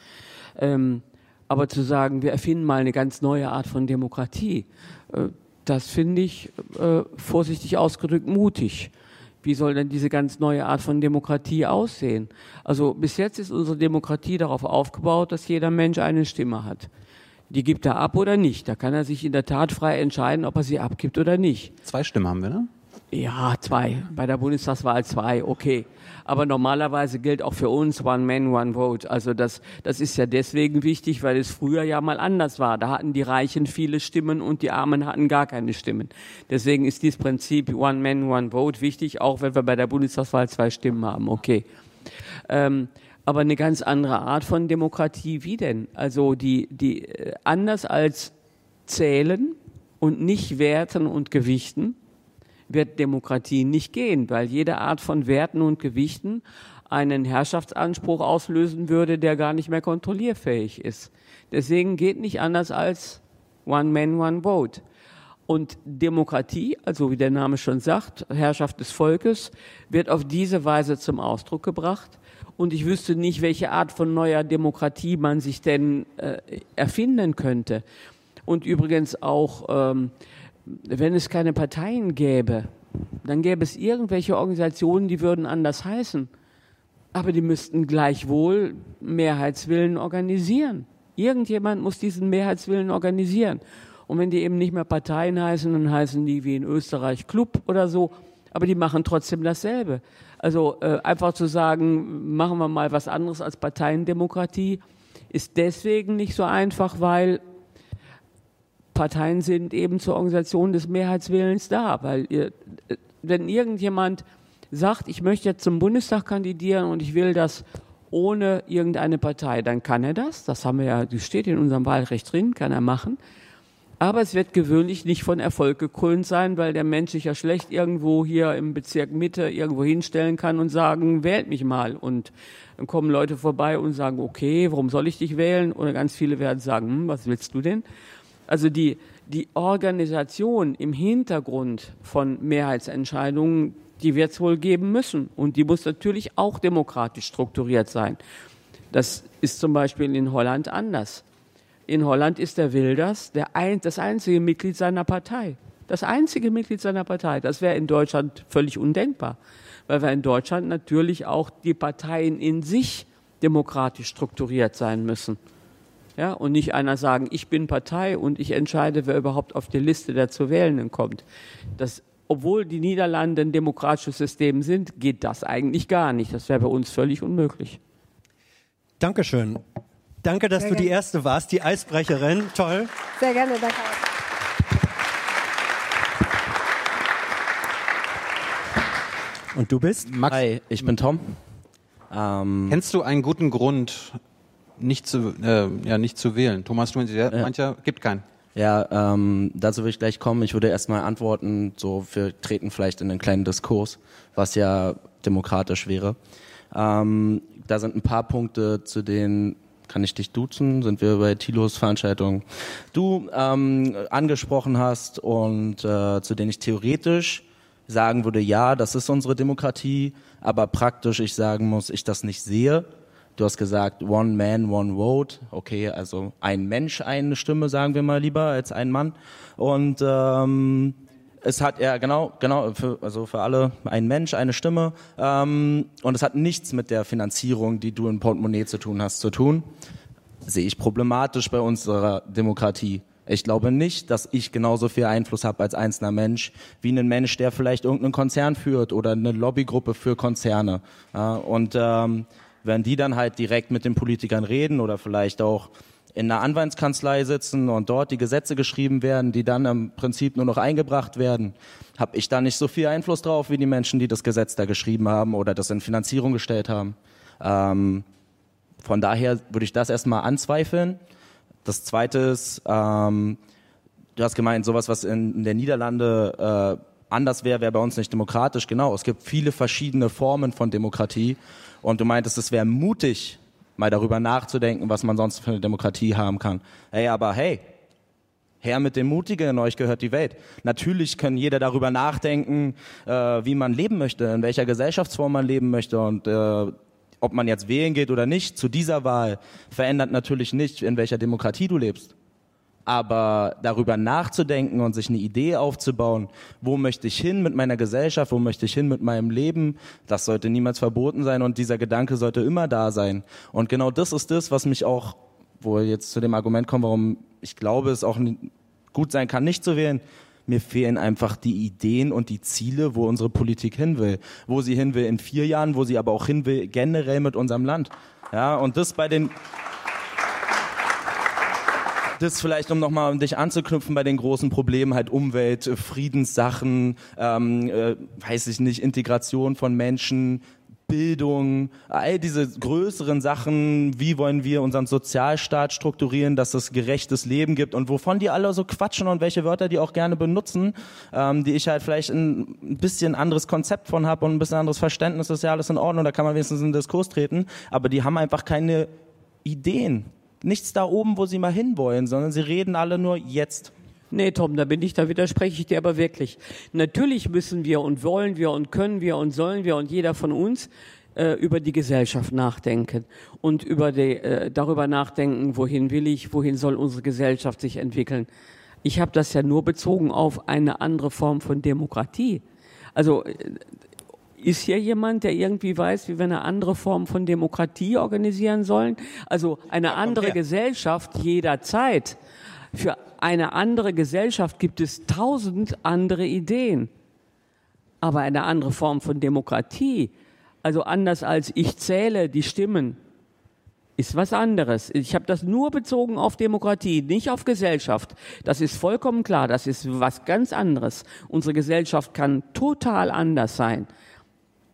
Ähm, aber zu sagen, wir erfinden mal eine ganz neue Art von Demokratie, äh, das finde ich äh, vorsichtig ausgedrückt mutig wie soll denn diese ganz neue Art von Demokratie aussehen? Also bis jetzt ist unsere Demokratie darauf aufgebaut, dass jeder Mensch eine Stimme hat. Die gibt er ab oder nicht. Da kann er sich in der Tat frei entscheiden, ob er sie abgibt oder nicht. Zwei Stimmen haben wir, ne? Ja, zwei. Bei der Bundestagswahl zwei, okay. Aber normalerweise gilt auch für uns One Man, One Vote. Also das, das ist ja deswegen wichtig, weil es früher ja mal anders war. Da hatten die Reichen viele Stimmen und die Armen hatten gar keine Stimmen. Deswegen ist dieses Prinzip One Man, One Vote wichtig, auch wenn wir bei der Bundestagswahl zwei Stimmen haben, okay. Ähm, aber eine ganz andere Art von Demokratie. Wie denn? Also die, die äh, anders als zählen und nicht werten und gewichten, wird Demokratie nicht gehen, weil jede Art von Werten und Gewichten einen Herrschaftsanspruch auslösen würde, der gar nicht mehr kontrollierfähig ist. Deswegen geht nicht anders als One Man, One Vote. Und Demokratie, also wie der Name schon sagt, Herrschaft des Volkes, wird auf diese Weise zum Ausdruck gebracht. Und ich wüsste nicht, welche Art von neuer Demokratie man sich denn äh, erfinden könnte. Und übrigens auch, ähm, wenn es keine Parteien gäbe, dann gäbe es irgendwelche Organisationen, die würden anders heißen. Aber die müssten gleichwohl Mehrheitswillen organisieren. Irgendjemand muss diesen Mehrheitswillen organisieren. Und wenn die eben nicht mehr Parteien heißen, dann heißen die wie in Österreich Club oder so. Aber die machen trotzdem dasselbe. Also äh, einfach zu sagen, machen wir mal was anderes als Parteiendemokratie, ist deswegen nicht so einfach, weil Parteien sind eben zur Organisation des Mehrheitswillens da. Weil ihr, wenn irgendjemand sagt, ich möchte jetzt zum Bundestag kandidieren und ich will das ohne irgendeine Partei, dann kann er das. Das haben wir ja, das steht in unserem Wahlrecht drin, kann er machen. Aber es wird gewöhnlich nicht von Erfolg gekrönt sein, weil der Mensch sich ja schlecht irgendwo hier im Bezirk Mitte irgendwo hinstellen kann und sagen, wählt mich mal. Und dann kommen Leute vorbei und sagen, okay, warum soll ich dich wählen? Oder ganz viele werden sagen, hm, was willst du denn? Also die, die Organisation im Hintergrund von Mehrheitsentscheidungen, die wird es wohl geben müssen. Und die muss natürlich auch demokratisch strukturiert sein. Das ist zum Beispiel in Holland anders. In Holland ist der Wilders der ein, das einzige Mitglied seiner Partei. Das einzige Mitglied seiner Partei. Das wäre in Deutschland völlig undenkbar, weil wir in Deutschland natürlich auch die Parteien in sich demokratisch strukturiert sein müssen. Ja, und nicht einer sagen, ich bin Partei und ich entscheide, wer überhaupt auf die Liste der zu Wählenden kommt. Das, obwohl die Niederlande ein demokratisches System sind, geht das eigentlich gar nicht. Das wäre bei uns völlig unmöglich. Dankeschön. Danke, dass Sehr du die gerne. Erste warst, die Eisbrecherin. Toll. Sehr gerne, danke. Und du bist? Max. Hi, ich bin Tom. Ähm, Kennst du einen guten Grund, nicht zu, äh, ja, nicht zu wählen? Thomas, du meinst, ja, mancher gibt keinen. Ja, ähm, dazu will ich gleich kommen. Ich würde erstmal antworten, so wir treten vielleicht in einen kleinen Diskurs, was ja demokratisch wäre. Ähm, da sind ein paar Punkte, zu denen kann ich dich duzen, sind wir bei Tilos Veranstaltung, du ähm, angesprochen hast und äh, zu denen ich theoretisch sagen würde, ja, das ist unsere Demokratie, aber praktisch ich sagen muss, ich das nicht sehe. Du hast gesagt, one man, one vote. Okay, also ein Mensch, eine Stimme, sagen wir mal lieber, als ein Mann. Und ähm, es hat ja genau, genau, für, also für alle ein Mensch, eine Stimme. Ähm, und es hat nichts mit der Finanzierung, die du im Portemonnaie zu tun hast, zu tun. Sehe ich problematisch bei unserer Demokratie. Ich glaube nicht, dass ich genauso viel Einfluss habe als einzelner Mensch, wie ein Mensch, der vielleicht irgendeinen Konzern führt oder eine Lobbygruppe für Konzerne. Und ähm, wenn die dann halt direkt mit den Politikern reden oder vielleicht auch in einer Anwaltskanzlei sitzen und dort die Gesetze geschrieben werden, die dann im Prinzip nur noch eingebracht werden, habe ich da nicht so viel Einfluss drauf wie die Menschen, die das Gesetz da geschrieben haben oder das in Finanzierung gestellt haben. Ähm, von daher würde ich das erstmal anzweifeln. Das Zweite ist, ähm, du hast gemeint, sowas, was in, in der Niederlande äh, anders wäre, wäre bei uns nicht demokratisch. Genau, es gibt viele verschiedene Formen von Demokratie. Und du meintest, es wäre mutig, mal darüber nachzudenken, was man sonst für eine Demokratie haben kann. Hey, aber hey, her mit dem Mutigen, in euch gehört die Welt. Natürlich können jeder darüber nachdenken, äh, wie man leben möchte, in welcher Gesellschaftsform man leben möchte und äh, ob man jetzt wählen geht oder nicht, zu dieser Wahl verändert natürlich nicht, in welcher Demokratie du lebst. Aber darüber nachzudenken und sich eine Idee aufzubauen, wo möchte ich hin mit meiner Gesellschaft, wo möchte ich hin mit meinem Leben, das sollte niemals verboten sein und dieser Gedanke sollte immer da sein. Und genau das ist das, was mich auch, wo jetzt zu dem Argument kommen, warum ich glaube, es auch gut sein kann, nicht zu wählen, mir fehlen einfach die Ideen und die Ziele, wo unsere Politik hin will. Wo sie hin will in vier Jahren, wo sie aber auch hin will generell mit unserem Land. Ja, und das bei den, das vielleicht, um nochmal um dich anzuknüpfen bei den großen Problemen, halt Umwelt, äh, Friedenssachen, ähm, äh, weiß ich nicht, Integration von Menschen, Bildung, all diese größeren Sachen, wie wollen wir unseren Sozialstaat strukturieren, dass es gerechtes Leben gibt und wovon die alle so quatschen und welche Wörter die auch gerne benutzen, ähm, die ich halt vielleicht ein, bisschen anderes Konzept von habe und ein bisschen anderes Verständnis, ist ja alles in Ordnung, da kann man wenigstens in den Diskurs treten, aber die haben einfach keine Ideen. Nichts da oben, wo sie mal hinwollen, sondern sie reden alle nur jetzt. Nee, Tom, da bin ich, da widerspreche ich dir aber wirklich. Natürlich müssen wir und wollen wir und können wir und sollen wir und jeder von uns äh, über die Gesellschaft nachdenken und über die, äh, darüber nachdenken, wohin will ich, wohin soll unsere Gesellschaft sich entwickeln. Ich habe das ja nur bezogen auf eine andere Form von Demokratie. Also äh, ist hier jemand, der irgendwie weiß, wie wir eine andere Form von Demokratie organisieren sollen? Also eine andere Gesellschaft jederzeit. Für eine andere Gesellschaft gibt es tausend andere Ideen. Aber eine andere Form von Demokratie, also anders als ich zähle die Stimmen, ist was anderes. Ich habe das nur bezogen auf Demokratie, nicht auf Gesellschaft. Das ist vollkommen klar, das ist was ganz anderes. Unsere Gesellschaft kann total anders sein.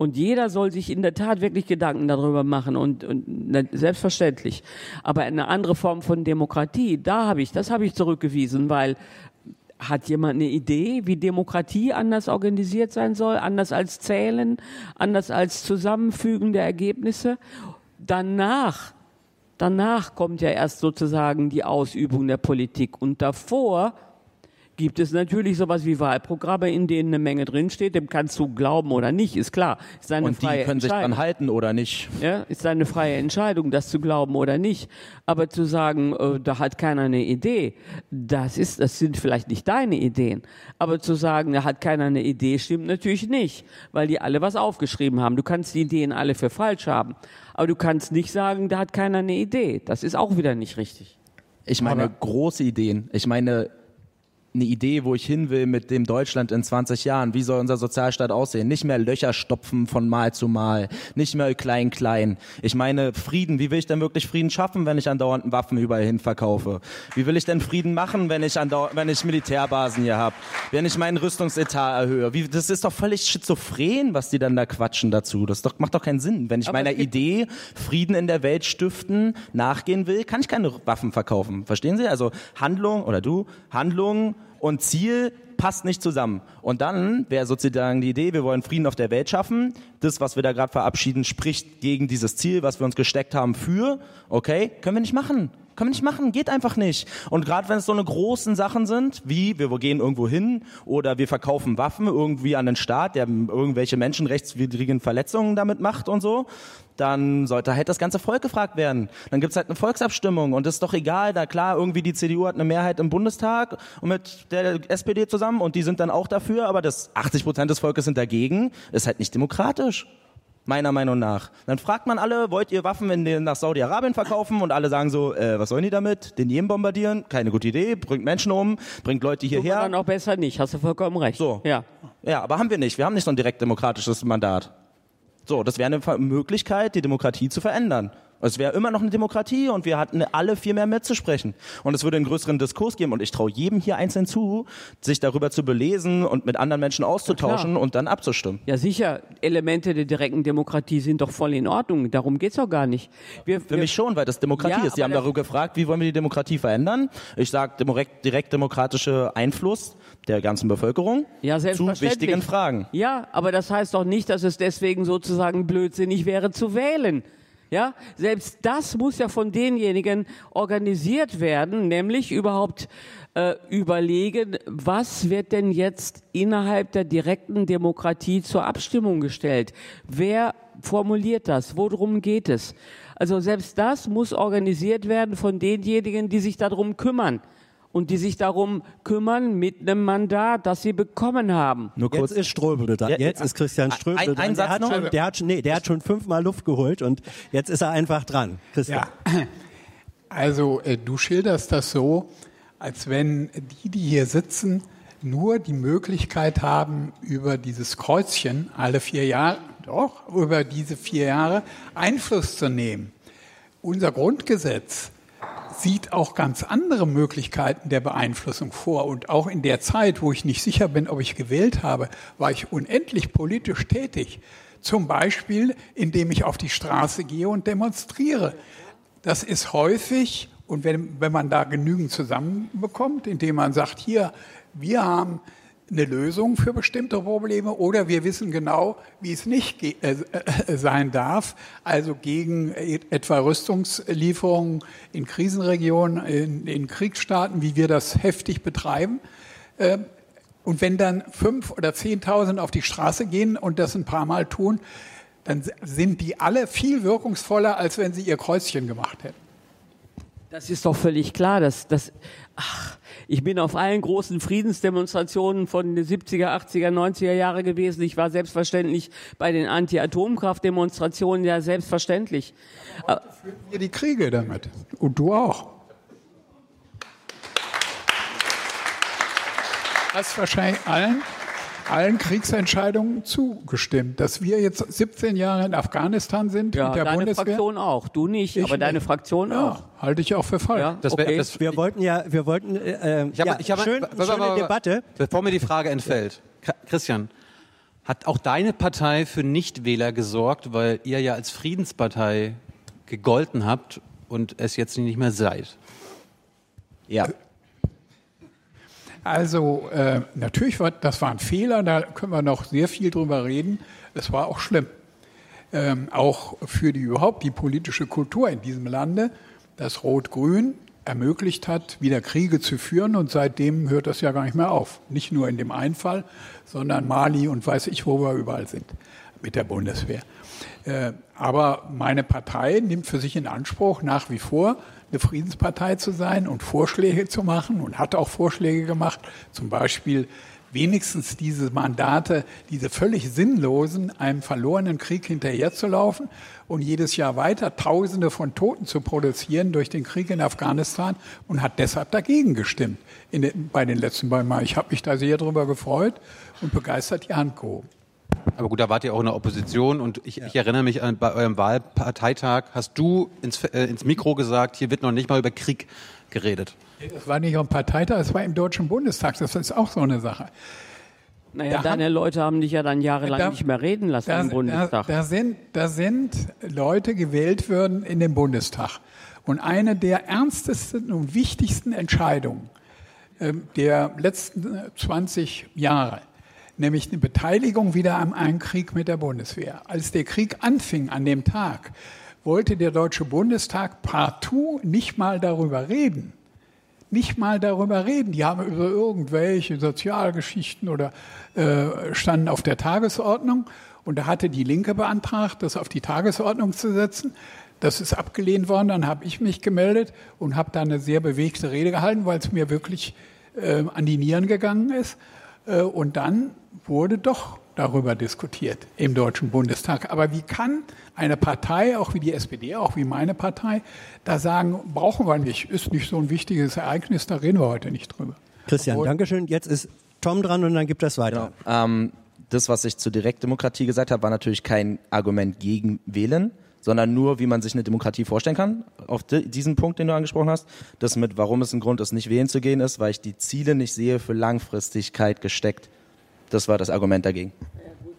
Und jeder soll sich in der Tat wirklich Gedanken darüber machen und, und selbstverständlich. Aber eine andere Form von Demokratie, da habe ich, das habe ich zurückgewiesen, weil hat jemand eine Idee, wie Demokratie anders organisiert sein soll, anders als Zählen, anders als Zusammenfügen der Ergebnisse? Danach, danach kommt ja erst sozusagen die Ausübung der Politik und davor gibt es natürlich sowas wie Wahlprogramme, in denen eine Menge drinsteht. Dem kannst du glauben oder nicht, ist klar. Ist seine Und die freie können sich dran halten oder nicht. Ja, ist seine freie Entscheidung, das zu glauben oder nicht. Aber zu sagen, äh, da hat keiner eine Idee, das ist, das sind vielleicht nicht deine Ideen. Aber zu sagen, da hat keiner eine Idee, stimmt natürlich nicht, weil die alle was aufgeschrieben haben. Du kannst die Ideen alle für falsch haben. Aber du kannst nicht sagen, da hat keiner eine Idee. Das ist auch wieder nicht richtig. Ich meine große Ideen. Ich meine eine Idee, wo ich hin will mit dem Deutschland in 20 Jahren. Wie soll unser Sozialstaat aussehen? Nicht mehr Löcher stopfen von Mal zu Mal. Nicht mehr klein, klein. Ich meine Frieden. Wie will ich denn wirklich Frieden schaffen, wenn ich andauernd Waffen überall hin verkaufe? Wie will ich denn Frieden machen, wenn ich, andauernd, wenn ich Militärbasen hier habe? Wenn ich meinen Rüstungsetat erhöhe? Wie, das ist doch völlig schizophren, was die dann da quatschen dazu. Das doch, macht doch keinen Sinn. Wenn ich Aber meiner Idee, Frieden in der Welt stiften, nachgehen will, kann ich keine Waffen verkaufen. Verstehen Sie? Also Handlung oder du, Handlung und Ziel passt nicht zusammen. Und dann wäre sozusagen die Idee, wir wollen Frieden auf der Welt schaffen. Das, was wir da gerade verabschieden, spricht gegen dieses Ziel, was wir uns gesteckt haben für. Okay, können wir nicht machen. Können wir nicht machen, geht einfach nicht. Und gerade wenn es so eine großen Sachen sind, wie wir gehen irgendwo hin oder wir verkaufen Waffen irgendwie an den Staat, der irgendwelche menschenrechtswidrigen Verletzungen damit macht und so, dann sollte halt das ganze Volk gefragt werden. Dann gibt's halt eine Volksabstimmung und das ist doch egal, da klar, irgendwie die CDU hat eine Mehrheit im Bundestag und mit der SPD zusammen und die sind dann auch dafür, aber das 80 Prozent des Volkes sind dagegen, ist halt nicht demokratisch. Meiner Meinung nach. Dann fragt man alle, wollt ihr Waffen in den, nach Saudi-Arabien verkaufen? Und alle sagen so, äh, was sollen die damit? Den Jemen bombardieren? Keine gute Idee, bringt Menschen um, bringt Leute hierher. Dann auch besser nicht, hast du vollkommen recht. So. Ja. Ja, aber haben wir nicht. Wir haben nicht so ein direkt demokratisches Mandat. So, das wäre eine Möglichkeit, die Demokratie zu verändern. Es wäre immer noch eine Demokratie und wir hatten alle viel mehr mitzusprechen. Und es würde einen größeren Diskurs geben und ich traue jedem hier einzeln zu, sich darüber zu belesen und mit anderen Menschen auszutauschen und dann abzustimmen. Ja, sicher. Elemente der direkten Demokratie sind doch voll in Ordnung. Darum geht's doch gar nicht. Wir, Für mich schon, weil das Demokratie Ja, ist. Sie haben darüber gefragt, wie wollen wir die Demokratie verändern? Ich sage direkt, direkt demokratische Einfluss der ganzen Bevölkerung ja, zu wichtigen Fragen. Ja, aber das heißt doch nicht, dass es deswegen sozusagen blödsinnig wäre zu wählen. Ja, selbst das muss ja von denjenigen organisiert werden, nämlich überhaupt äh, überlegen, was wird denn jetzt innerhalb der direkten Demokratie zur Abstimmung gestellt? Wer formuliert das? Worum geht es? Also selbst das muss organisiert werden von denjenigen, die sich darum kümmern und die sich darum kümmern mit einem Mandat, das sie bekommen haben. Nur kurz. Jetzt ist Ströbele da. Ja, Jetzt ist Christian Ströbele ein- ein dran. Der Satz hat, noch? schon, der, hat schon, nee, der hat schon fünfmal Luft geholt und jetzt ist er einfach dran. Christian. Also äh, du schilderst das so, als wenn die, die hier sitzen, nur die Möglichkeit haben, über dieses Kreuzchen alle vier Jahre, doch, über diese vier Jahre Einfluss zu nehmen. Unser Grundgesetz sieht auch ganz andere Möglichkeiten der Beeinflussung vor. Und auch in der Zeit, wo ich nicht sicher bin, ob ich gewählt habe, war ich unendlich politisch tätig. Zum Beispiel, indem ich auf die Straße gehe und demonstriere. Das ist häufig, und wenn, wenn man da genügend zusammenbekommt, indem man sagt, hier, wir haben eine Lösung für bestimmte Probleme oder wir wissen genau, wie es nicht äh, äh, sein darf, also gegen etwa Rüstungslieferungen in Krisenregionen, in, in Kriegsstaaten, wie wir das heftig betreiben. Äh, und wenn dann fünf oder zehntausend auf die Straße gehen und das ein paar Mal tun, dann sind die alle viel wirkungsvoller, als wenn sie ihr Kreuzchen gemacht hätten. Das ist doch völlig klar. Dass, dass, ach, ich bin auf allen großen Friedensdemonstrationen von den 70er, 80er, 90er Jahre gewesen. Ich war selbstverständlich bei den Anti-Atomkraft-Demonstrationen ja selbstverständlich. Aber führen wir die Kriege damit. Und du auch. Hast wahrscheinlich allen allen Kriegsentscheidungen zugestimmt. Dass wir jetzt 17 Jahre in Afghanistan sind ja, mit der deine Bundeswehr. Fraktion auch, du nicht, ich aber nicht. deine Fraktion ja, auch. Halte ich auch für falsch. Ja, Das okay. das, Wir wollten ja, wir wollten, äh, ich hab, ja, ich hab, schön, schöne warte, Debatte. Bevor mir die Frage entfällt, Christian, hat auch deine Partei für Nichtwähler gesorgt, weil ihr ja als Friedenspartei gegolten habt und es jetzt nicht mehr seid? Ja. Also äh, natürlich war das war ein Fehler, da können wir noch sehr viel drüber reden. Es war auch schlimm, ähm, auch für die überhaupt die politische Kultur in diesem Lande, dass Rot-Grün ermöglicht hat, wieder Kriege zu führen und seitdem hört das ja gar nicht mehr auf. Nicht nur in dem einen Fall, sondern Mali und weiß ich, wo wir überall sind mit der Bundeswehr. Äh, aber meine Partei nimmt für sich in Anspruch, nach wie vor eine Friedenspartei zu sein und Vorschläge zu machen und hat auch Vorschläge gemacht, zum Beispiel wenigstens diese Mandate, diese völlig sinnlosen, einem verlorenen Krieg hinterherzulaufen und jedes Jahr weiter Tausende von Toten zu produzieren durch den Krieg in Afghanistan und hat deshalb dagegen gestimmt den, bei den letzten beiden Mal. Ich habe mich da sehr drüber gefreut und begeistert die Hand gehoben. Aber gut, da wart ihr auch in der Opposition und ich, ich erinnere mich an bei eurem Wahlparteitag hast du ins, äh, ins Mikro gesagt, hier wird noch nicht mal über Krieg geredet. Das war nicht am Parteitag, das war im Deutschen Bundestag. Das ist auch so eine Sache. Naja, Da deine Leute haben dich ja dann jahrelang Da- nicht mehr reden lassen Da, im Bundestag. da, da, sind, da sind Leute gewählt worden in den Bundestag. Und eine der ernstesten und wichtigsten Entscheidungen ähm, der letzten äh, 20 Jahre, nämlich eine Beteiligung wieder am einen Krieg mit der Bundeswehr. Als der Krieg anfing an dem Tag, wollte der Deutsche Bundestag partout nicht mal darüber reden nicht mal darüber reden. Die haben über irgendwelche Sozialgeschichten oder äh, standen auf der Tagesordnung. Und da hatte die Linke beantragt, das auf die Tagesordnung zu setzen. Das ist abgelehnt worden. Dann habe ich mich gemeldet und habe da eine sehr bewegte Rede gehalten, weil es mir wirklich äh, an die Nieren gegangen ist. Äh, und dann wurde doch darüber diskutiert im Deutschen Bundestag. Aber wie kann eine Partei, auch wie die SPD, auch wie meine Partei, da sagen, brauchen wir nicht, ist nicht so ein wichtiges Ereignis, da reden wir heute nicht drüber. Christian, Obwohl- Dankeschön. Jetzt ist Tom dran und dann gibt das weiter. Ähm, das, was ich zur Direktdemokratie gesagt habe, war natürlich kein Argument gegen Wählen, sondern nur, wie man sich eine Demokratie vorstellen kann. Auf di diesen Punkt, den du angesprochen hast, das mit, warum es ein Grund ist, nicht wählen zu gehen, ist, weil ich die Ziele nicht sehe für Langfristigkeit gesteckt. Das war das Argument dagegen.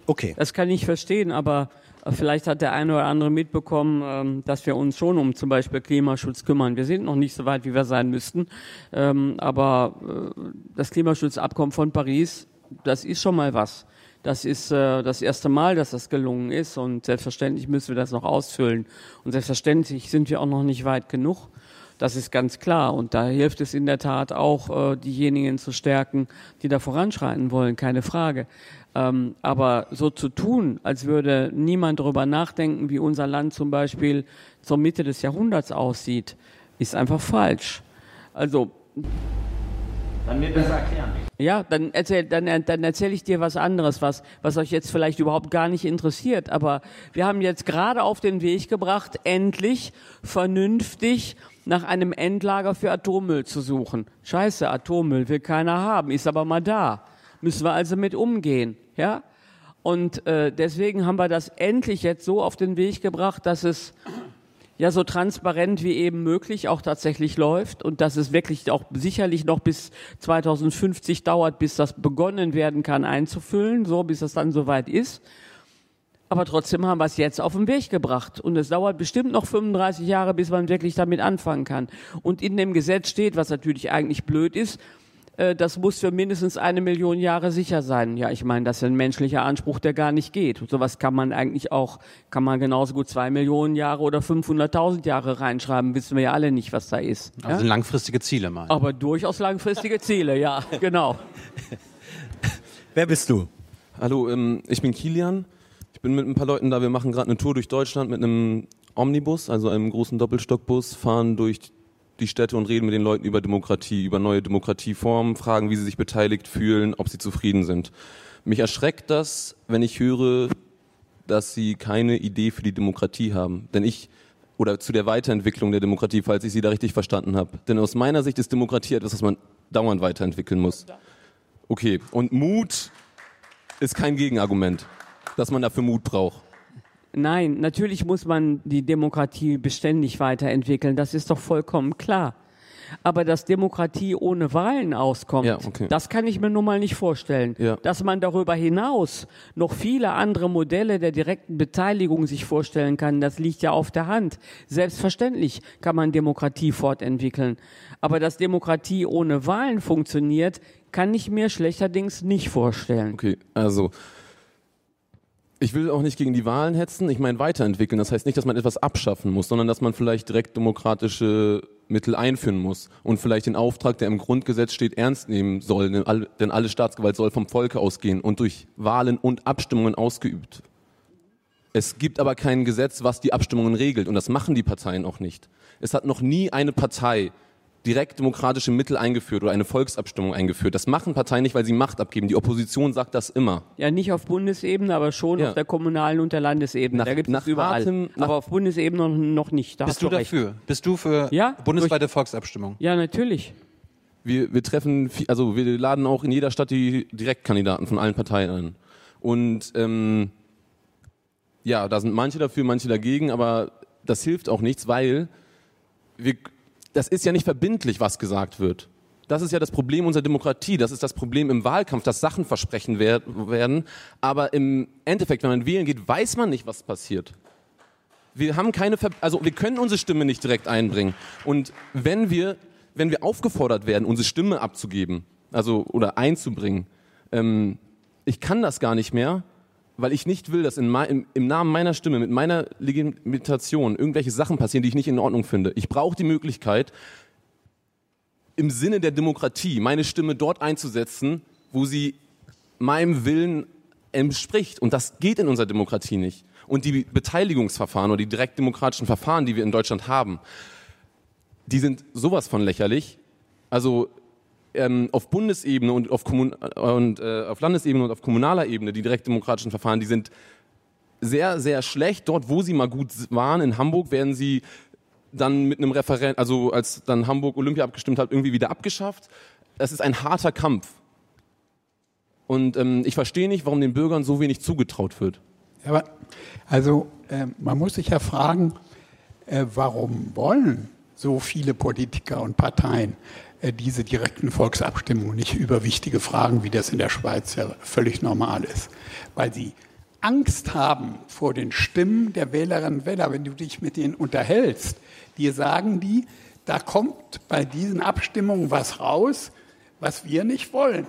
Okay. Das kann ich verstehen, aber äh, vielleicht hat der eine oder andere mitbekommen, ähm, dass wir uns schon um zum Beispiel Klimaschutz kümmern. Wir sind noch nicht so weit, wie wir sein müssten, ähm, aber äh, das Klimaschutzabkommen von Paris, das ist schon mal was. Das ist äh, das erste Mal, dass das gelungen ist und selbstverständlich müssen wir das noch ausfüllen. Und selbstverständlich sind wir auch noch nicht weit genug. Das ist ganz klar. Und da hilft es in der Tat auch, äh, diejenigen zu stärken, die da voranschreiten wollen, keine Frage. Ähm, aber so zu tun, als würde niemand darüber nachdenken, wie unser Land zum Beispiel zur Mitte des Jahrhunderts aussieht, ist einfach falsch. Also Dann mir besser erklären. ja, dann erzähl, dann, dann erzähle ich dir was anderes, was, was euch jetzt vielleicht überhaupt gar nicht interessiert. Aber wir haben jetzt gerade auf den Weg gebracht, endlich vernünftig nach einem Endlager für Atommüll zu suchen. Scheiße, Atommüll will keiner haben, ist aber mal da. Müssen wir also mit umgehen, ja? Und äh, deswegen haben wir das endlich jetzt so auf den Weg gebracht, dass es ja so transparent wie eben möglich auch tatsächlich läuft und dass es wirklich auch sicherlich noch bis 2050 dauert, bis das begonnen werden kann einzufüllen, so bis das dann soweit ist. Aber trotzdem haben wir es jetzt auf den Weg gebracht. Und es dauert bestimmt noch 35 Jahre, bis man wirklich damit anfangen kann. Und in dem Gesetz steht, was natürlich eigentlich blöd ist, äh, das muss für mindestens eine Million Jahre sicher sein. Ja, ich meine, das ist ein menschlicher Anspruch, der gar nicht geht. Sowas kann man eigentlich auch, kann man genauso gut zwei Millionen Jahre oder 500.000 Jahre reinschreiben, wissen wir ja alle nicht, was da ist. Also ja? langfristige Ziele mal. Aber durchaus langfristige Ziele, ja, genau. Wer bist du? Hallo, ähm, ich bin Kilian. Ich bin mit ein paar Leuten da. Wir machen gerade eine Tour durch Deutschland mit einem Omnibus, also einem großen Doppelstockbus, fahren durch die Städte und reden mit den Leuten über Demokratie, über neue Demokratieformen, fragen, wie sie sich beteiligt fühlen, ob sie zufrieden sind. Mich erschreckt das, wenn ich höre, dass sie keine Idee für die Demokratie haben. Denn ich, oder zu der Weiterentwicklung der Demokratie, falls ich sie da richtig verstanden habe. Denn aus meiner Sicht ist Demokratie etwas, was man dauernd weiterentwickeln muss. Okay, und Mut ist kein Gegenargument, dass man dafür Mut braucht. Nein, natürlich muss man die Demokratie beständig weiterentwickeln. Das ist doch vollkommen klar. Aber dass Demokratie ohne Wahlen auskommt, Ja, okay. das kann ich mir nun mal nicht vorstellen. Ja. Dass man darüber hinaus noch viele andere Modelle der direkten Beteiligung sich vorstellen kann, das liegt ja auf der Hand. Selbstverständlich kann man Demokratie fortentwickeln. Aber dass Demokratie ohne Wahlen funktioniert, kann ich mir schlechterdings nicht vorstellen. Okay, also ich will auch nicht gegen die Wahlen hetzen, ich meine weiterentwickeln. Das heißt nicht, dass man etwas abschaffen muss, sondern dass man vielleicht direkt demokratische Mittel einführen muss und vielleicht den Auftrag, der im Grundgesetz steht, ernst nehmen soll. Denn alle, Staatsgewalt soll vom Volke ausgehen und durch Wahlen und Abstimmungen ausgeübt. Es gibt aber kein Gesetz, was die Abstimmungen regelt und das machen die Parteien auch nicht. Es hat noch nie eine Partei direkt demokratische Mittel eingeführt oder eine Volksabstimmung eingeführt. Das machen Parteien nicht, weil sie Macht abgeben. Die Opposition sagt das immer. Ja, nicht auf Bundesebene, aber schon Ja. auf der kommunalen und der Landesebene. Nach- da gibt es überall. Atem- nach- aber auf Bundesebene noch, noch nicht. Da Bist du recht. dafür? Bist du für Ja, bundesweite Volksabstimmung? Ja, natürlich. Wir, wir treffen, also wir laden auch in jeder Stadt die Direktkandidaten von allen Parteien ein. Und ähm, ja, da sind manche dafür, manche dagegen, aber das hilft auch nichts, weil wir, das ist ja nicht verbindlich, was gesagt wird. Das ist ja das Problem unserer Demokratie. Das ist das Problem im Wahlkampf, dass Sachen versprechen wer- werden. Aber im Endeffekt, wenn man wählen geht, weiß man nicht, was passiert. Wir haben keine, Ver also wir können unsere Stimme nicht direkt einbringen. Und wenn wir, wenn wir aufgefordert werden, unsere Stimme abzugeben, also oder einzubringen, ähm, ich kann das gar nicht mehr, weil ich nicht will, dass in mei- im, im Namen meiner Stimme, mit meiner Legitimation irgendwelche Sachen passieren, die ich nicht in Ordnung finde. Ich brauche die Möglichkeit, im Sinne der Demokratie meine Stimme dort einzusetzen, wo sie meinem Willen entspricht. Und das geht in unserer Demokratie nicht. Und die Beteiligungsverfahren oder die direktdemokratischen Verfahren, die wir in Deutschland haben, die sind sowas von lächerlich. Also ähm, auf Bundesebene und auf, Kommun und, äh, auf Landesebene und auf kommunaler Ebene, die direktdemokratischen Verfahren, die sind sehr, sehr schlecht. Dort, wo sie mal gut waren, in Hamburg, werden sie dann mit einem Referent, also als dann Hamburg Olympia abgestimmt hat, irgendwie wieder abgeschafft. Es ist ein harter Kampf. Und ähm, ich verstehe nicht, warum den Bürgern so wenig zugetraut wird. Aber also äh, man muss sich ja fragen, äh, warum wollen so viele Politiker und Parteien äh, diese direkten Volksabstimmungen nicht über wichtige Fragen, wie das in der Schweiz ja völlig normal ist? Weil sie Angst haben vor den Stimmen der Wählerinnen und Wähler, wenn du dich mit denen unterhältst. Dir sagen die, da kommt bei diesen Abstimmungen was raus, was wir nicht wollen.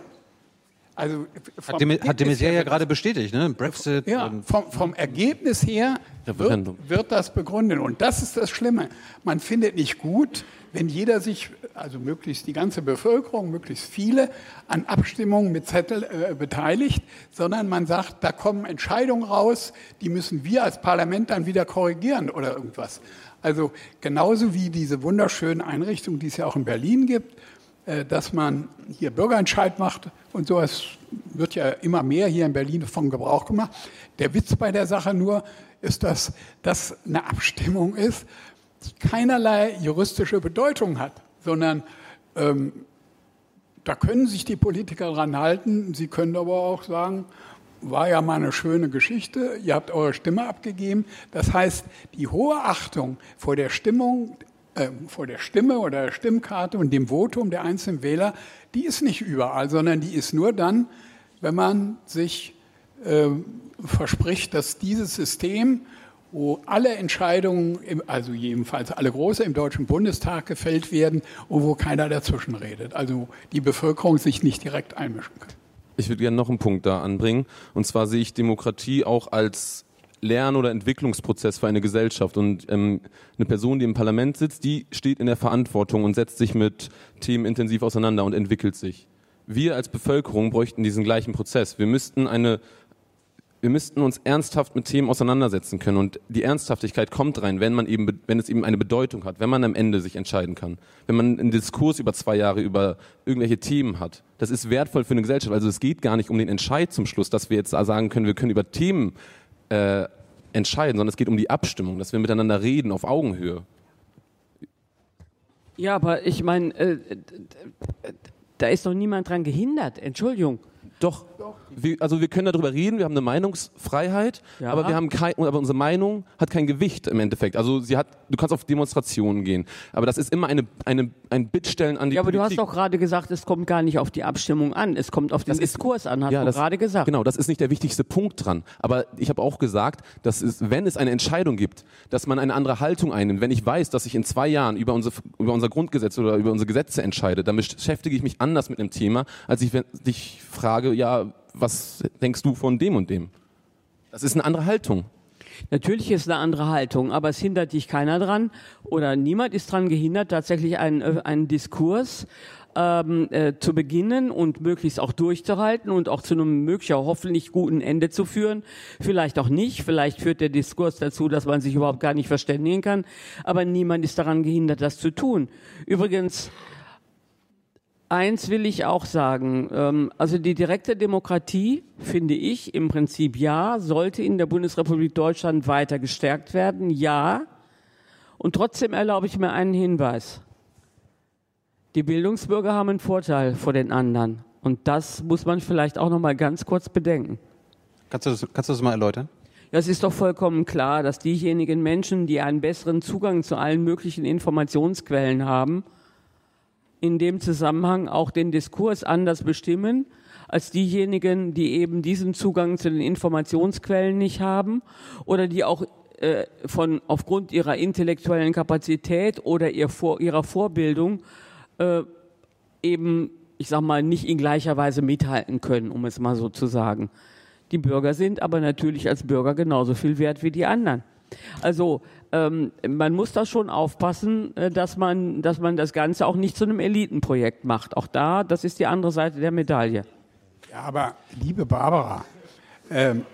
Also Hat de, hat de Maizière ja gerade bestätigt, ne? Brexit. ja, vom, vom Ergebnis her Referendum. wird das begründet. Und das ist das Schlimme. Man findet nicht gut, wenn jeder sich, also möglichst die ganze Bevölkerung, möglichst viele, an Abstimmungen mit Zettel äh, beteiligt, sondern man sagt, da kommen Entscheidungen raus, die müssen wir als Parlament dann wieder korrigieren oder irgendwas. Also genauso wie diese wunderschönen Einrichtungen, die es ja auch in Berlin gibt, äh, dass man hier Bürgerentscheid macht und so. Wird ja immer mehr hier in Berlin von Gebrauch gemacht. Der Witz bei der Sache nur ist, dass das eine Abstimmung ist, die keinerlei juristische Bedeutung hat, sondern ähm, da können sich die Politiker dran halten. Sie können aber auch sagen, war ja mal eine schöne Geschichte, ihr habt eure Stimme abgegeben. Das heißt, die hohe Achtung vor der Stimmung, äh, vor der Stimme oder der Stimmkarte und dem Votum der einzelnen Wähler, die ist nicht überall, sondern die ist nur dann, wenn man sich äh, verspricht, dass dieses System, wo alle Entscheidungen, also jedenfalls alle große im Deutschen Bundestag gefällt werden und wo keiner dazwischen redet. Also die Bevölkerung sich nicht direkt einmischen kann. Ich würde gerne noch einen Punkt da anbringen. Und zwar sehe ich Demokratie auch als Lern- oder Entwicklungsprozess für eine Gesellschaft. Und ähm, eine Person, die im Parlament sitzt, die steht in der Verantwortung und setzt sich mit Themen intensiv auseinander und entwickelt sich. Wir als Bevölkerung bräuchten diesen gleichen Prozess. Wir müssten eine wir müssten uns ernsthaft mit Themen auseinandersetzen können und die Ernsthaftigkeit kommt rein, wenn man eben, wenn es eben eine Bedeutung hat, wenn man am Ende sich entscheiden kann, wenn man einen Diskurs über zwei Jahre über irgendwelche Themen hat. Das ist wertvoll für eine Gesellschaft. Also es geht gar nicht um den Entscheid zum Schluss, dass wir jetzt sagen können, wir können über Themen äh, entscheiden, sondern es geht um die Abstimmung, dass wir miteinander reden auf Augenhöhe. Ja, aber ich meine, äh, da ist doch niemand dran gehindert. Entschuldigung. Doch. Wir, also wir können darüber reden, wir haben eine Meinungsfreiheit, Ja. aber wir haben kein, aber unsere Meinung hat kein Gewicht im Endeffekt. Also sie hat, du kannst auf Demonstrationen gehen, aber das ist immer eine, eine, ein Bittstellen an die Ja, aber du hast Politik. doch gerade gesagt, es kommt gar nicht auf die Abstimmung an, es kommt auf den Diskurs an, hast ja, du das, gerade gesagt. Genau, das ist nicht der wichtigste Punkt dran. Aber ich habe auch gesagt, dass es, wenn es eine Entscheidung gibt, dass man eine andere Haltung einnimmt. Wenn ich weiß, dass ich in zwei Jahren über, unsere, über unser Grundgesetz oder über unsere Gesetze entscheide, dann beschäftige ich mich anders mit einem Thema, als ich wenn dich frage, ja, was denkst du von dem und dem? Das ist eine andere Haltung. Natürlich ist eine andere Haltung, aber es hindert dich keiner dran oder niemand ist dran gehindert, tatsächlich einen, äh, einen Diskurs ähm, äh, zu beginnen und möglichst auch durchzuhalten und auch zu einem möglicher hoffentlich guten Ende zu führen. Vielleicht auch nicht, vielleicht führt der Diskurs dazu, dass man sich überhaupt gar nicht verständigen kann, aber niemand ist daran gehindert, das zu tun. Übrigens, Eins will ich auch sagen. Ähm, also die direkte Demokratie, finde ich, im Prinzip ja, sollte in der Bundesrepublik Deutschland weiter gestärkt werden, ja. Und trotzdem erlaube ich mir einen Hinweis. Die Bildungsbürger haben einen Vorteil vor den anderen. Und das muss man vielleicht auch noch mal ganz kurz bedenken. Kannst du das, kannst du das mal erläutern? Ja, es ist doch vollkommen klar, dass diejenigen Menschen, die einen besseren Zugang zu allen möglichen Informationsquellen haben, in dem Zusammenhang auch den Diskurs anders bestimmen als diejenigen, die eben diesen Zugang zu den Informationsquellen nicht haben oder die auch äh, von aufgrund ihrer intellektuellen Kapazität oder ihr vor, ihrer Vorbildung äh, eben, ich sag mal, nicht in gleicher Weise mithalten können, um es mal so zu sagen. Die Bürger sind aber natürlich als Bürger genauso viel wert wie die anderen. Also ähm, man muss da schon aufpassen, äh, dass man, dass man das Ganze auch nicht zu einem Elitenprojekt macht. Auch da, das ist die andere Seite der Medaille. Ja, aber liebe Barbara, ähm,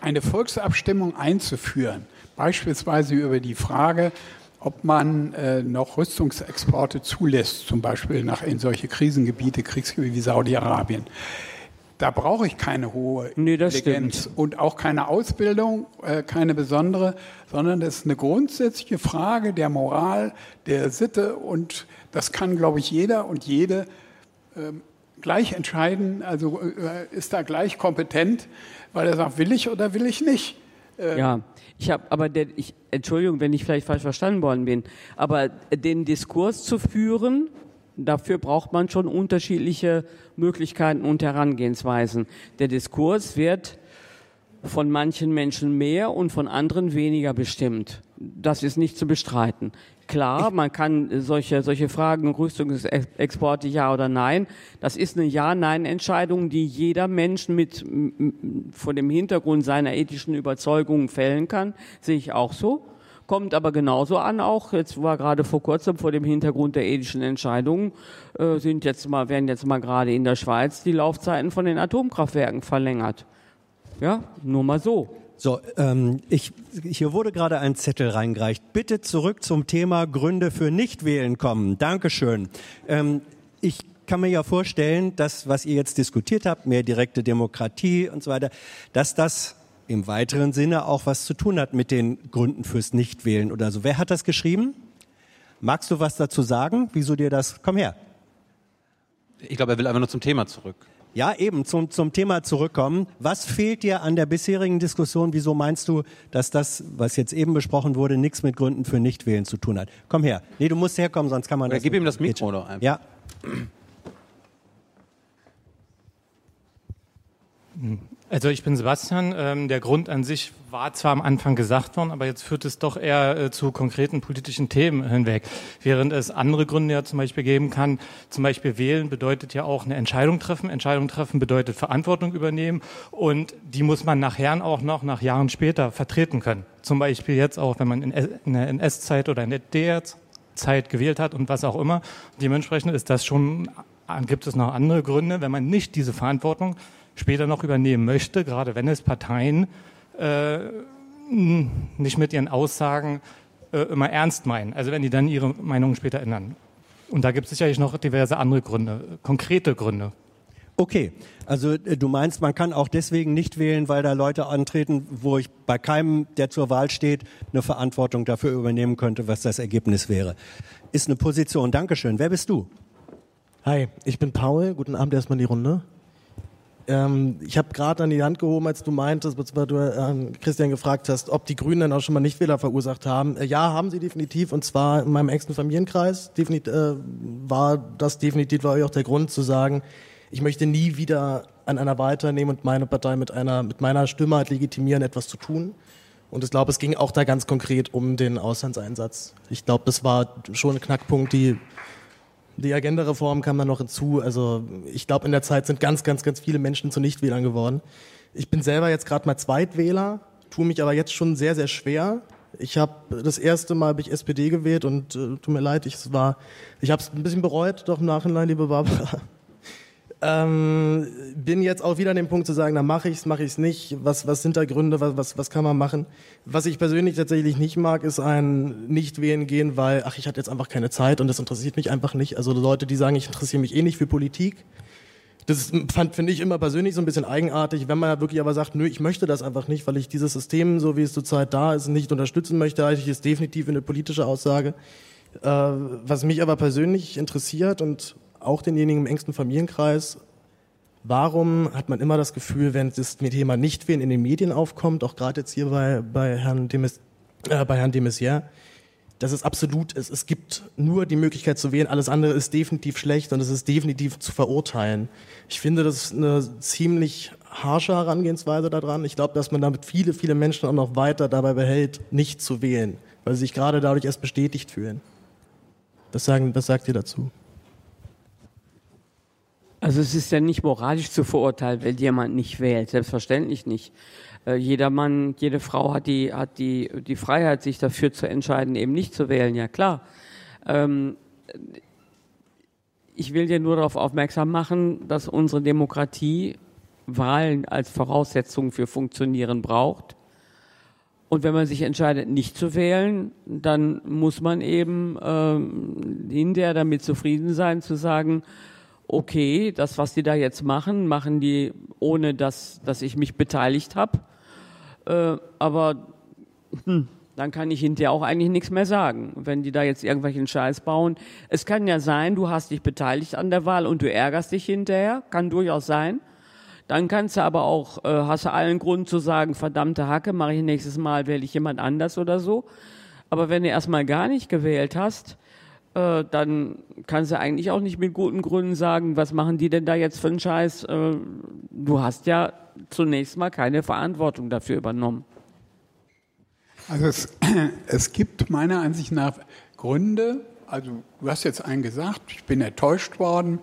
eine Volksabstimmung einzuführen, beispielsweise über die Frage, ob man äh, noch Rüstungsexporte zulässt, zum Beispiel nach in solche Krisengebiete, Kriegsgebiete wie Saudi-Arabien. Da brauche ich keine hohe nee, Intelligenz und auch keine Ausbildung, äh, keine besondere, sondern das ist eine grundsätzliche Frage der Moral, der Sitte und das kann, glaube ich, jeder und jede ähm, gleich entscheiden, also äh, ist da gleich kompetent, weil er sagt, will ich oder will ich nicht. Äh, Ja, ich habe aber der, ich, Entschuldigung, wenn ich vielleicht falsch verstanden worden bin, aber den Diskurs zu führen, dafür braucht man schon unterschiedliche Möglichkeiten und Herangehensweisen. Der Diskurs wird von manchen Menschen mehr und von anderen weniger bestimmt. Das ist nicht zu bestreiten. Klar, man kann solche, solche Fragen, Rüstungsexporte ja oder nein, das ist eine Ja-Nein-Entscheidung, die jeder Mensch mit, vor dem Hintergrund seiner ethischen Überzeugungen fällen kann, sehe ich auch so. Kommt aber genauso an, auch jetzt war gerade vor kurzem vor dem Hintergrund der ethischen Entscheidungen, äh, sind jetzt mal, werden jetzt mal gerade in der Schweiz die Laufzeiten von den Atomkraftwerken verlängert. Ja, nur mal so. So, ähm, ich, hier wurde gerade ein Zettel reingereicht. Bitte zurück zum Thema Gründe für Nichtwählen kommen. Dankeschön. Ähm, ich kann mir ja vorstellen, dass was ihr jetzt diskutiert habt, mehr direkte Demokratie und so weiter, dass das im weiteren Sinne auch was zu tun hat mit den Gründen fürs Nichtwählen oder so. Wer hat das geschrieben? Magst du was dazu sagen? Wieso dir das? Komm her. Ich glaube, er will einfach nur zum Thema zurück. Ja, eben zum, zum Thema zurückkommen. Was fehlt dir an der bisherigen Diskussion? Wieso meinst du, dass das, was jetzt eben besprochen wurde, nichts mit Gründen für Nichtwählen zu tun hat? Komm her. Nee, du musst herkommen, sonst kann man Oder das. gib ihm das Mikro doch einfach. Ja. Also ich bin Sebastian. Ähm, der Grund an sich war zwar am Anfang gesagt worden, aber jetzt führt es doch eher äh, zu konkreten politischen Themen hinweg. Während es andere Gründe ja zum Beispiel geben kann, zum Beispiel wählen bedeutet ja auch eine Entscheidung treffen. Entscheidung treffen bedeutet Verantwortung übernehmen und die muss man nachher auch noch nach Jahren später vertreten können. Zum Beispiel jetzt auch, wenn man in, der NS-Zeit oder in der DR-Zeit gewählt hat und was auch immer. Dementsprechend ist das schon, gibt es noch andere Gründe, wenn man nicht diese Verantwortung später noch übernehmen möchte, gerade wenn es Parteien äh, nicht mit ihren Aussagen äh, immer ernst meinen. Also wenn die dann ihre Meinung später ändern. Und da gibt es sicherlich noch diverse andere Gründe, konkrete Gründe. Okay, also äh, du meinst, man kann auch deswegen nicht wählen, weil da Leute antreten, wo ich bei keinem, der zur Wahl steht, eine Verantwortung dafür übernehmen könnte, was das Ergebnis wäre. Ist eine Position. Dankeschön. Wer bist du? Hi, ich bin Paul. Guten Abend erstmal in die Runde. Ähm, ich habe gerade an die Hand gehoben, als du meintest, weil du äh, Christian gefragt hast, ob die Grünen dann auch schon mal Nichtwähler verursacht haben. Äh, ja, haben sie definitiv. Und zwar in meinem engsten Familienkreis definitiv, äh, war das definitiv war auch der Grund zu sagen, ich möchte nie wieder an einer Wahl teilnehmen und meine Partei mit einer mit meiner Stimme halt legitimieren, etwas zu tun. Und ich glaube, es ging auch da ganz konkret um den Auslandseinsatz. Ich glaube, das war schon ein Knackpunkt, die die Agenda-Reform kam dann noch hinzu. Also ich glaube, in der Zeit sind ganz, ganz, ganz viele Menschen zu Nichtwählern geworden. Ich bin selber jetzt gerade mal Zweitwähler, tue mich aber jetzt schon sehr, sehr schwer. Ich habe das erste Mal habe ich SPD gewählt und äh, tut mir leid, ich war, ich habe es ein bisschen bereut, doch im Nachhinein, liebe Barbara. Ähm, bin jetzt auch wieder an dem Punkt zu sagen, na mache ich's, mache ich's nicht. Was, was sind da Gründe? Was, was, was kann man machen? Was ich persönlich tatsächlich nicht mag, ist ein nicht wählen gehen, weil ach ich hatte jetzt einfach keine Zeit und das interessiert mich einfach nicht. Also Leute, die sagen, ich interessiere mich eh nicht für Politik. Das fand finde ich immer persönlich so ein bisschen eigenartig, wenn man wirklich aber sagt, nö, ich möchte das einfach nicht, weil ich dieses System, so wie es zurzeit da ist, nicht unterstützen möchte. Halte ich es definitiv eine politische Aussage. Äh, was mich aber persönlich interessiert und auch denjenigen im engsten Familienkreis, warum hat man immer das Gefühl, wenn das Thema Nichtwählen in den Medien aufkommt, auch gerade jetzt hier bei, bei Herrn Demis, äh, bei Herrn de dass es absolut ist, es gibt nur die Möglichkeit zu wählen, alles andere ist definitiv schlecht und es ist definitiv zu verurteilen. Ich finde, das ist eine ziemlich harsche Herangehensweise daran. Ich glaube, dass man damit viele, viele Menschen auch noch weiter dabei behält, nicht zu wählen, weil sie sich gerade dadurch erst bestätigt fühlen. Was, sagen, was sagt ihr dazu? Also es ist ja nicht moralisch zu verurteilen, wenn jemand nicht wählt, selbstverständlich nicht. Äh, jeder Mann, jede Frau hat die, hat die, die Freiheit, sich dafür zu entscheiden, eben nicht zu wählen, ja klar. Ähm, ich will dir nur darauf aufmerksam machen, dass unsere Demokratie Wahlen als Voraussetzung für Funktionieren braucht. Und wenn man sich entscheidet, nicht zu wählen, dann muss man eben ähm, hinterher damit zufrieden sein, zu sagen, okay, das, was die da jetzt machen, machen die ohne, dass, dass ich mich beteiligt habe. Äh, aber hm, dann kann ich hinterher auch eigentlich nichts mehr sagen, wenn die da jetzt irgendwelchen Scheiß bauen. Es kann ja sein, du hast dich beteiligt an der Wahl und du ärgerst dich hinterher, kann durchaus sein. Dann kannst du aber auch, äh, hast du allen Grund zu sagen, verdammte Hacke, mache ich nächstes Mal, wähle ich jemand anders oder so. Aber wenn du erstmal gar nicht gewählt hast, äh, dann kannst du eigentlich auch nicht mit guten Gründen sagen, was machen die denn da jetzt für einen Scheiß? Äh, du hast ja zunächst mal keine Verantwortung dafür übernommen. Also es, es gibt meiner Ansicht nach Gründe, also du hast jetzt einen gesagt, ich bin enttäuscht worden.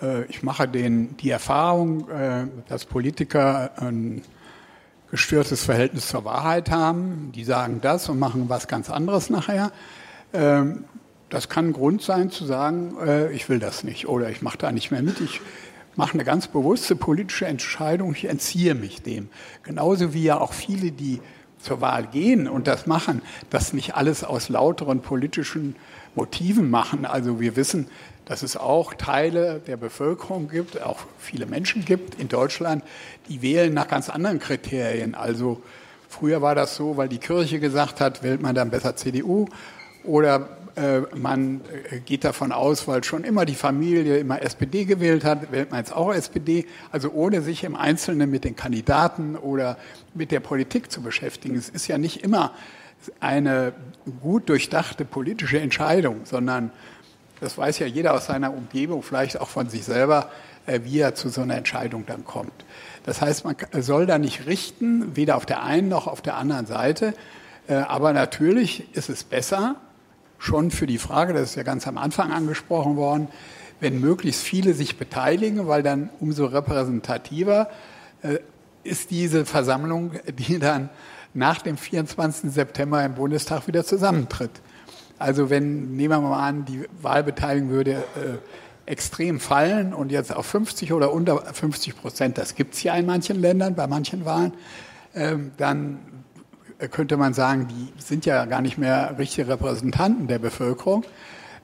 Äh, ich mache den, die Erfahrung, äh, dass Politiker ein gestörtes Verhältnis zur Wahrheit haben. Die sagen das und machen was ganz anderes nachher. Das kann Grund sein zu sagen, äh, ich will das nicht oder ich mache da nicht mehr mit. Ich mache eine ganz bewusste politische Entscheidung, ich entziehe mich dem. Genauso wie ja auch viele, die zur Wahl gehen und das machen, das nicht alles aus lauteren politischen Motiven machen. Also wir wissen, dass es auch Teile der Bevölkerung gibt, auch viele Menschen gibt in Deutschland, die wählen nach ganz anderen Kriterien. Also früher war das so, weil die Kirche gesagt hat, wählt man dann besser CDU oder man äh, geht davon aus, weil schon immer die Familie immer SPD gewählt hat, wählt man jetzt auch SPD, also ohne sich im Einzelnen mit den Kandidaten oder mit der Politik zu beschäftigen. Es ist ja nicht immer eine gut durchdachte politische Entscheidung, sondern das weiß ja jeder aus seiner Umgebung, vielleicht auch von sich selber, äh, wie er zu so einer Entscheidung dann kommt. Das heißt, man soll da nicht richten, weder auf der einen noch auf der anderen Seite. Äh, aber natürlich ist es besser, schon für die Frage, das ist ja ganz am Anfang angesprochen worden, wenn möglichst viele sich beteiligen, weil dann umso repräsentativer äh, ist diese Versammlung, die dann nach dem 24. September im Bundestag wieder zusammentritt. Also wenn, nehmen wir mal an, die Wahlbeteiligung würde äh, extrem fallen und jetzt auf 50 oder unter 50 Prozent, das gibt es ja in manchen Ländern, bei manchen Wahlen, ähm, dann könnte man sagen, die sind ja gar nicht mehr richtige Repräsentanten der Bevölkerung.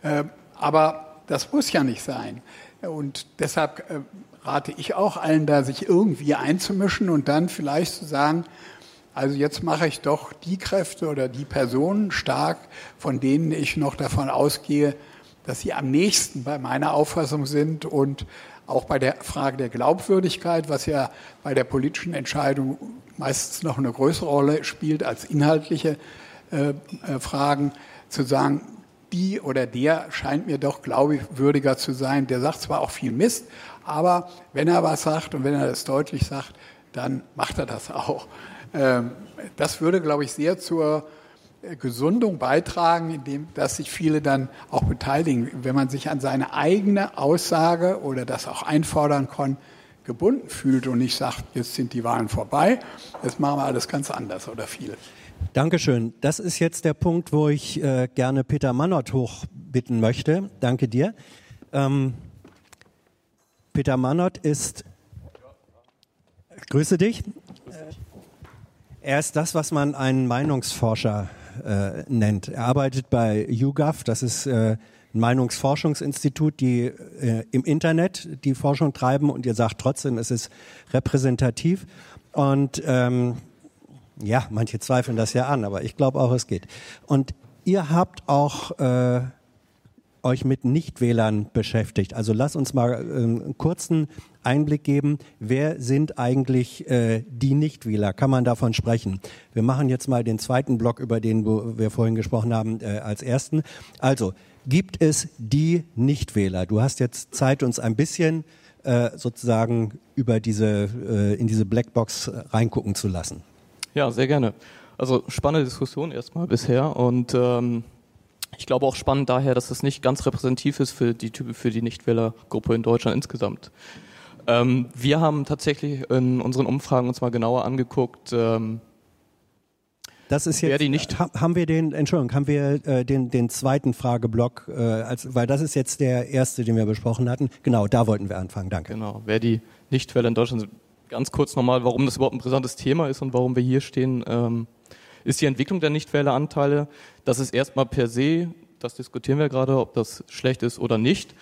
Äh, aber das muss ja nicht sein. Und deshalb äh, rate ich auch allen da, sich irgendwie einzumischen und dann vielleicht zu sagen, also jetzt mache ich doch die Kräfte oder die Personen stark, von denen ich noch davon ausgehe, dass sie am nächsten bei meiner Auffassung sind und auch bei der Frage der Glaubwürdigkeit, was ja bei der politischen Entscheidung meistens noch eine größere Rolle spielt als inhaltliche äh, äh, Fragen, zu sagen, die oder der scheint mir doch glaubwürdiger zu sein. Der sagt zwar auch viel Mist, aber wenn er was sagt und wenn er das deutlich sagt, dann macht er das auch. Ähm, das würde, glaube ich, sehr zur Gesundung beitragen, indem dass sich viele dann auch beteiligen, wenn man sich an seine eigene Aussage oder das auch einfordern kann, gebunden fühlt und nicht sagt, jetzt sind die Wahlen vorbei, jetzt machen wir alles ganz anders oder viel. Dankeschön. Das ist jetzt der Punkt, wo ich äh, gerne Peter Mannert hochbitten möchte. Danke dir. Ähm, Peter Mannert ist, grüße dich. Er ist das, was man einen Meinungsforscher äh, nennt. Er arbeitet bei YouGov, das ist äh, ein Meinungsforschungsinstitut, die äh, im Internet die Forschung treiben und ihr sagt trotzdem, es ist repräsentativ. Und ähm, ja, manche zweifeln das ja an, aber ich glaube auch, es geht. Und ihr habt auch äh, euch mit Nichtwählern beschäftigt. Also lass uns mal äh, einen kurzen Einblick geben, wer sind eigentlich äh, die Nichtwähler? Kann man davon sprechen? Wir machen jetzt mal den zweiten Block, über den wir vorhin gesprochen haben, äh, als ersten. Also, gibt es die Nichtwähler? Du hast jetzt Zeit, uns ein bisschen äh, sozusagen über diese, äh, in diese Blackbox reingucken zu lassen. Ja, sehr gerne. Also spannende Diskussion erstmal bisher und ähm, ich glaube auch spannend daher, dass es nicht ganz repräsentativ ist für die für die Nichtwählergruppe in Deutschland insgesamt. Ähm, wir haben tatsächlich in unseren Umfragen uns mal genauer angeguckt. Ähm, das ist jetzt, nicht haben wir den, Entschuldigung, haben wir äh, den, den zweiten Frageblock, äh, als, weil das ist jetzt der erste, den wir besprochen hatten. Genau, da wollten wir anfangen, danke. Genau, wer die Nichtwähler in Deutschland sind. Ganz kurz nochmal, warum das überhaupt ein brisantes Thema ist und warum wir hier stehen, ähm, ist die Entwicklung der Nichtwähleranteile. Das ist erstmal per se, das diskutieren wir gerade, ob das schlecht ist oder nicht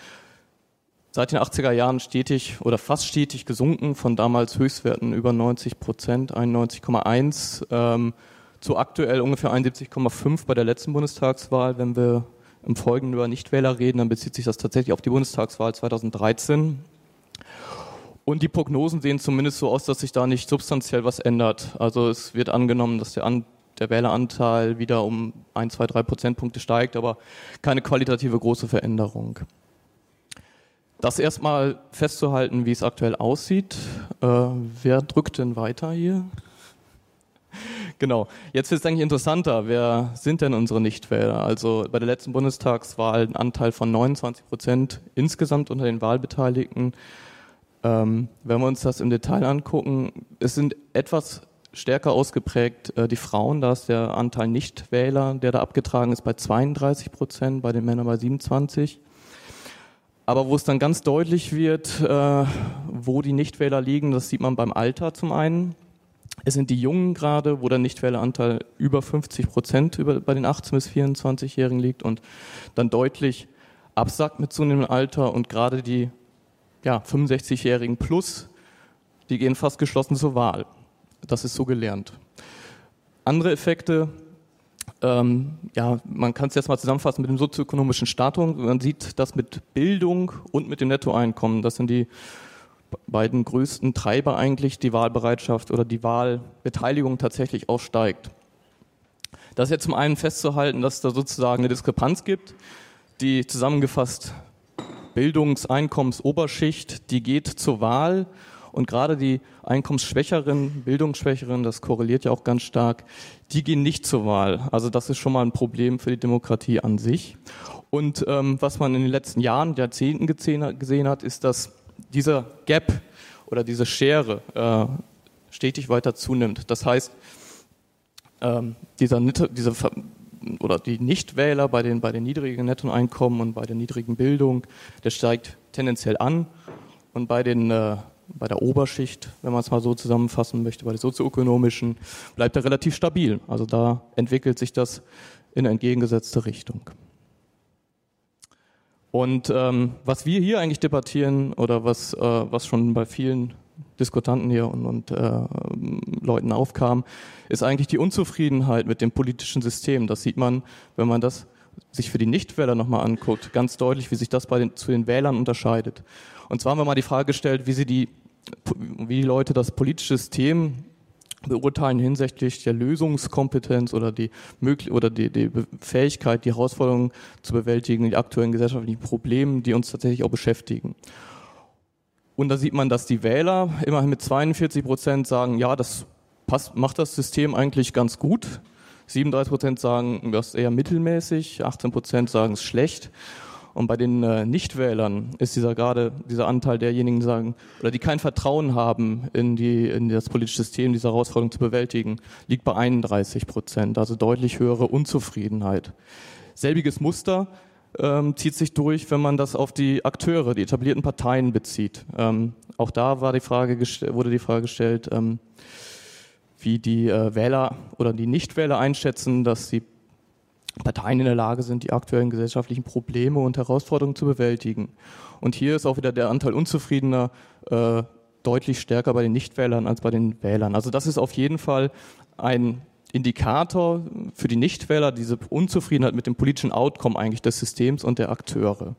seit den 80er Jahren stetig oder fast stetig gesunken, von damals Höchstwerten über 90 Prozent, 91,1 ähm, zu aktuell ungefähr 71,5 bei der letzten Bundestagswahl. Wenn wir im Folgenden über Nichtwähler reden, dann bezieht sich das tatsächlich auf die Bundestagswahl 2013. Und die Prognosen sehen zumindest so aus, dass sich da nicht substanziell was ändert. Also es wird angenommen, dass der, An der Wähleranteil wieder um ein, zwei, drei Prozentpunkte steigt, aber keine qualitative große Veränderung. Das erstmal festzuhalten, wie es aktuell aussieht. Äh, wer drückt denn weiter hier? Genau. Jetzt wird es eigentlich interessanter. Wer sind denn unsere Nichtwähler? Also bei der letzten Bundestagswahl ein Anteil von 29 Prozent insgesamt unter den Wahlbeteiligten. Ähm, wenn wir uns das im Detail angucken, es sind etwas stärker ausgeprägt äh, die Frauen. Da ist der Anteil Nichtwähler, der da abgetragen ist, bei 32 Prozent, bei den Männern bei 27. Aber wo es dann ganz deutlich wird, äh, wo die Nichtwähler liegen, das sieht man beim Alter zum einen. Es sind die Jungen gerade, wo der Nichtwähleranteil über 50 Prozent über, bei den 18- bis 24-Jährigen liegt und dann deutlich absackt mit zunehmendem Alter und gerade die ja, 65-Jährigen plus, die gehen fast geschlossen zur Wahl. Das ist so gelernt. Andere Effekte, ähm, ja, man kann es jetzt mal zusammenfassen mit dem sozioökonomischen Status. Man sieht das mit Bildung und mit dem Nettoeinkommen. Das sind die beiden größten Treiber eigentlich, die Wahlbereitschaft oder die Wahlbeteiligung tatsächlich auch steigt. Das ist jetzt zum einen festzuhalten, dass es da sozusagen eine Diskrepanz gibt, die zusammengefasst Bildungs-, Einkommens-, Oberschicht, die geht zur Wahl und gerade die Einkommensschwächeren, Bildungsschwächeren, das korreliert ja auch ganz stark, die gehen nicht zur Wahl. Also das ist schon mal ein Problem für die Demokratie an sich. Und ähm, was man in den letzten Jahren, Jahrzehnten gesehen hat, ist, dass dieser Gap oder diese Schere äh, stetig weiter zunimmt. Das heißt, ähm, dieser, diese oder die Nichtwähler bei den, bei den niedrigen Nettoeinkommen und bei der niedrigen Bildung, der steigt tendenziell an. Und bei, den, äh, bei der Oberschicht, wenn man es mal so zusammenfassen möchte, bei der sozioökonomischen, bleibt er relativ stabil. Also da entwickelt sich das in entgegengesetzte Richtung. Und ähm, was wir hier eigentlich debattieren oder was, äh, was schon bei vielen Diskutanten hier und, und äh, Leuten aufkam, ist eigentlich die Unzufriedenheit mit dem politischen System. Das sieht man, wenn man das sich für die Nichtwähler nochmal anguckt, ganz deutlich, wie sich das bei den, zu den Wählern unterscheidet. Und zwar haben wir mal die Frage gestellt, wie sie die, wie die Leute das politische System beurteilen hinsichtlich der Lösungskompetenz oder die, oder die, die Fähigkeit, die Herausforderungen zu bewältigen, die aktuellen gesellschaftlichen Probleme, die uns tatsächlich auch beschäftigen. Und da sieht man, dass die Wähler immerhin mit 42 Prozent sagen, ja, das passt, macht das System eigentlich ganz gut. 37 Prozent sagen, das ist eher mittelmäßig, 18 Prozent sagen es schlecht. Und bei den äh, Nichtwählern ist dieser gerade dieser Anteil derjenigen, die sagen oder die kein Vertrauen haben in die in das politische System, diese Herausforderung zu bewältigen, liegt bei 31 Prozent, also deutlich höhere Unzufriedenheit. Selbiges Muster ähm, zieht sich durch, wenn man das auf die Akteure, die etablierten Parteien bezieht. Ähm, auch da war die Frage wurde die Frage gestellt, ähm, wie die äh, Wähler oder die Nichtwähler einschätzen, dass die Parteien in der Lage sind, die aktuellen gesellschaftlichen Probleme und Herausforderungen zu bewältigen. Und hier ist auch wieder der Anteil Unzufriedener äh, deutlich stärker bei den Nichtwählern als bei den Wählern. Also das ist auf jeden Fall ein Indikator für die Nichtwähler, diese Unzufriedenheit mit dem politischen Outcome eigentlich des Systems und der Akteure.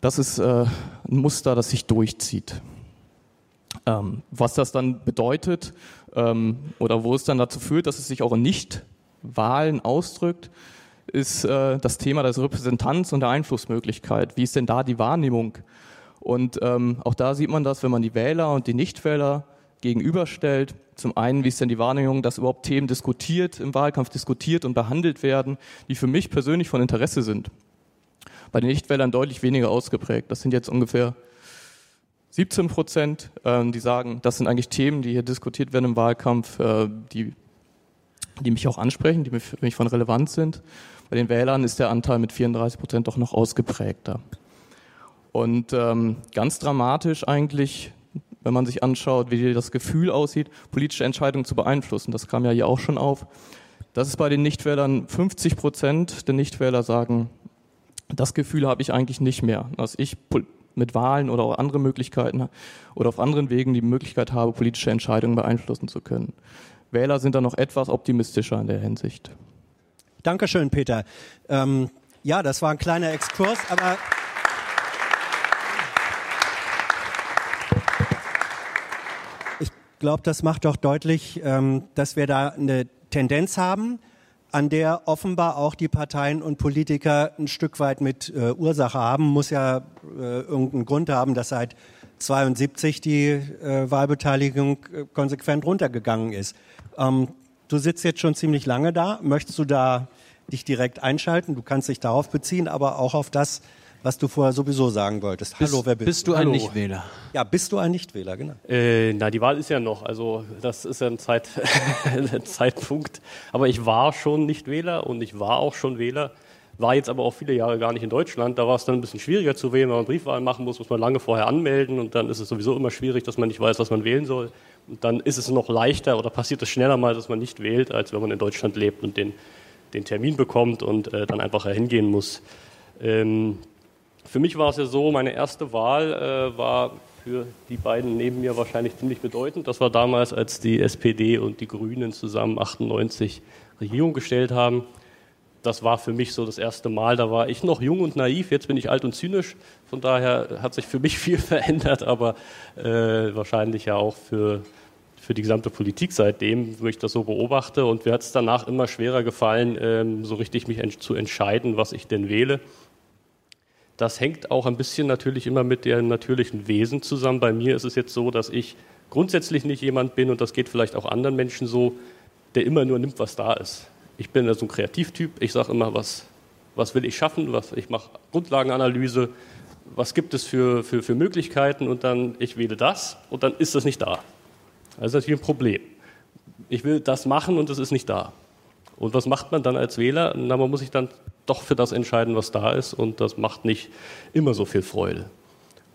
Das ist äh, ein Muster, das sich durchzieht. Ähm, was das dann bedeutet ähm, oder wo es dann dazu führt, dass es sich auch in Nichtwahlen ausdrückt, ist äh, das Thema des Repräsentanz und der Einflussmöglichkeit. Wie ist denn da die Wahrnehmung? Und ähm, auch da sieht man das, wenn man die Wähler und die Nichtwähler gegenüberstellt. Zum einen, wie ist denn die Wahrnehmung, dass überhaupt Themen diskutiert, im Wahlkampf diskutiert und behandelt werden, die für mich persönlich von Interesse sind. Bei den Nichtwählern deutlich weniger ausgeprägt. Das sind jetzt ungefähr 17 Prozent, ähm, die sagen, das sind eigentlich Themen, die hier diskutiert werden im Wahlkampf, äh, die, die mich auch ansprechen, die für mich von Relevanz sind. Bei den Wählern ist der Anteil mit 34 Prozent doch noch ausgeprägter. Und ähm, ganz dramatisch eigentlich wenn man sich anschaut, wie das Gefühl aussieht, politische Entscheidungen zu beeinflussen. Das kam ja hier auch schon auf. Das ist bei den Nichtwählern 50 Prozent der Nichtwähler sagen, das Gefühl habe ich eigentlich nicht mehr, dass ich mit Wahlen oder auch andere Möglichkeiten oder auf anderen Wegen die Möglichkeit habe, politische Entscheidungen beeinflussen zu können. Wähler sind da noch etwas optimistischer in der Hinsicht. Dankeschön, Peter. Ähm, ja, das war ein kleiner Exkurs, aber glaube, das macht doch deutlich, ähm, dass wir da eine Tendenz haben, an der offenbar auch die Parteien und Politiker ein Stück weit mit äh, Ursache haben. Muss ja äh, irgendeinen Grund haben, dass seit 72 die äh, Wahlbeteiligung konsequent runtergegangen ist. Ähm, du sitzt jetzt schon ziemlich lange da. Möchtest du da dich direkt einschalten? Du kannst dich darauf beziehen, aber auch auf das, was du vorher sowieso sagen wolltest. Hallo, bist, wer bist, bist du? ein Nichtwähler? Ja, bist du ein Nichtwähler, genau. Äh, na, die Wahl ist ja noch, also das ist ja ein, Zeit, ein Zeitpunkt. Aber ich war schon Nichtwähler und ich war auch schon Wähler, war jetzt aber auch viele Jahre gar nicht in Deutschland. Da war es dann ein bisschen schwieriger zu wählen, wenn man Briefwahlen machen muss, muss man lange vorher anmelden und dann ist es sowieso immer schwierig, dass man nicht weiß, was man wählen soll. Dann ist es noch leichter oder passiert es schneller mal, dass man nicht wählt, als wenn man in Deutschland lebt und den, den Termin bekommt und äh, dann einfach hingehen muss. Ähm, für mich war es ja so, meine erste Wahl äh, war für die beiden neben mir wahrscheinlich ziemlich bedeutend. Das war damals, als die SPD und die Grünen zusammen 98 Regierung gestellt haben. Das war für mich so das erste Mal. Da war ich noch jung und naiv. Jetzt bin ich alt und zynisch. Von daher hat sich für mich viel verändert, aber äh, wahrscheinlich ja auch für, für die gesamte Politik seitdem, wo ich das so beobachte. Und mir hat es danach immer schwerer gefallen, ähm, so richtig mich ent zu entscheiden, was ich denn wähle. Das hängt auch ein bisschen natürlich immer mit dem natürlichen Wesen zusammen. Bei mir ist es jetzt so, dass ich grundsätzlich nicht jemand bin, und das geht vielleicht auch anderen Menschen so, der immer nur nimmt, was da ist. Ich bin also ein Kreativtyp. Ich sage immer, was, was will ich schaffen? Was, ich mache Grundlagenanalyse. Was gibt es für, für, für Möglichkeiten? Und dann, ich wähle das und dann ist das nicht da. Das ist natürlich ein Problem. Ich will das machen und es ist nicht da. Und was macht man dann als Wähler? Na, man muss sich dann doch für das entscheiden, was da ist. Und das macht nicht immer so viel Freude.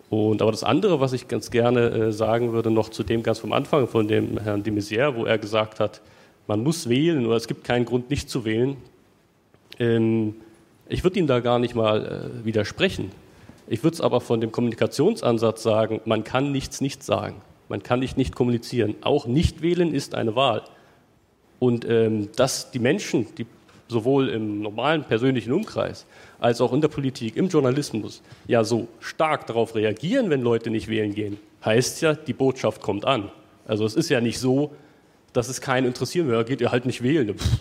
Und aber das andere, was ich ganz gerne äh, sagen würde, noch zu dem ganz vom Anfang von dem Herrn de Maizière, wo er gesagt hat, man muss wählen oder es gibt keinen Grund, nicht zu wählen. Ähm, ich würde ihm da gar nicht mal äh, widersprechen. Ich würde es aber von dem Kommunikationsansatz sagen, man kann nichts nicht sagen. Man kann nicht nicht kommunizieren. Auch nicht wählen ist eine Wahl. Und ähm, dass die Menschen, die sowohl im normalen persönlichen Umkreis als auch in der Politik, im Journalismus, ja so stark darauf reagieren, wenn Leute nicht wählen gehen, heißt ja, die Botschaft kommt an. Also es ist ja nicht so, dass es keinen interessieren will, geht ihr halt nicht wählen. Pff,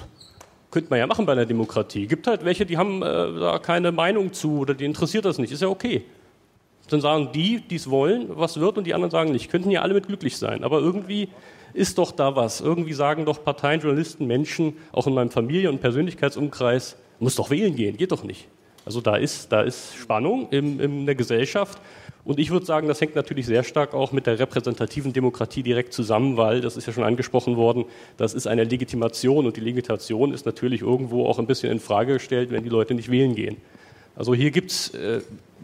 könnte man ja machen bei einer Demokratie. Gibt halt welche, die haben äh, da keine Meinung zu oder die interessiert das nicht. Ist ja okay. Dann sagen die, die es wollen, was wird, und die anderen sagen nicht. Könnten ja alle mit glücklich sein. Aber irgendwie ist doch da was. Irgendwie sagen doch Parteien, Journalisten, Menschen, auch in meinem Familien- und Persönlichkeitsumkreis, muss doch wählen gehen, geht doch nicht. Also da ist, da ist Spannung in, in der Gesellschaft. Und ich würde sagen, das hängt natürlich sehr stark auch mit der repräsentativen Demokratie direkt zusammen, weil, das ist ja schon angesprochen worden, das ist eine Legitimation und die Legitimation ist natürlich irgendwo auch ein bisschen in Frage gestellt, wenn die Leute nicht wählen gehen. Also hier gibt es äh,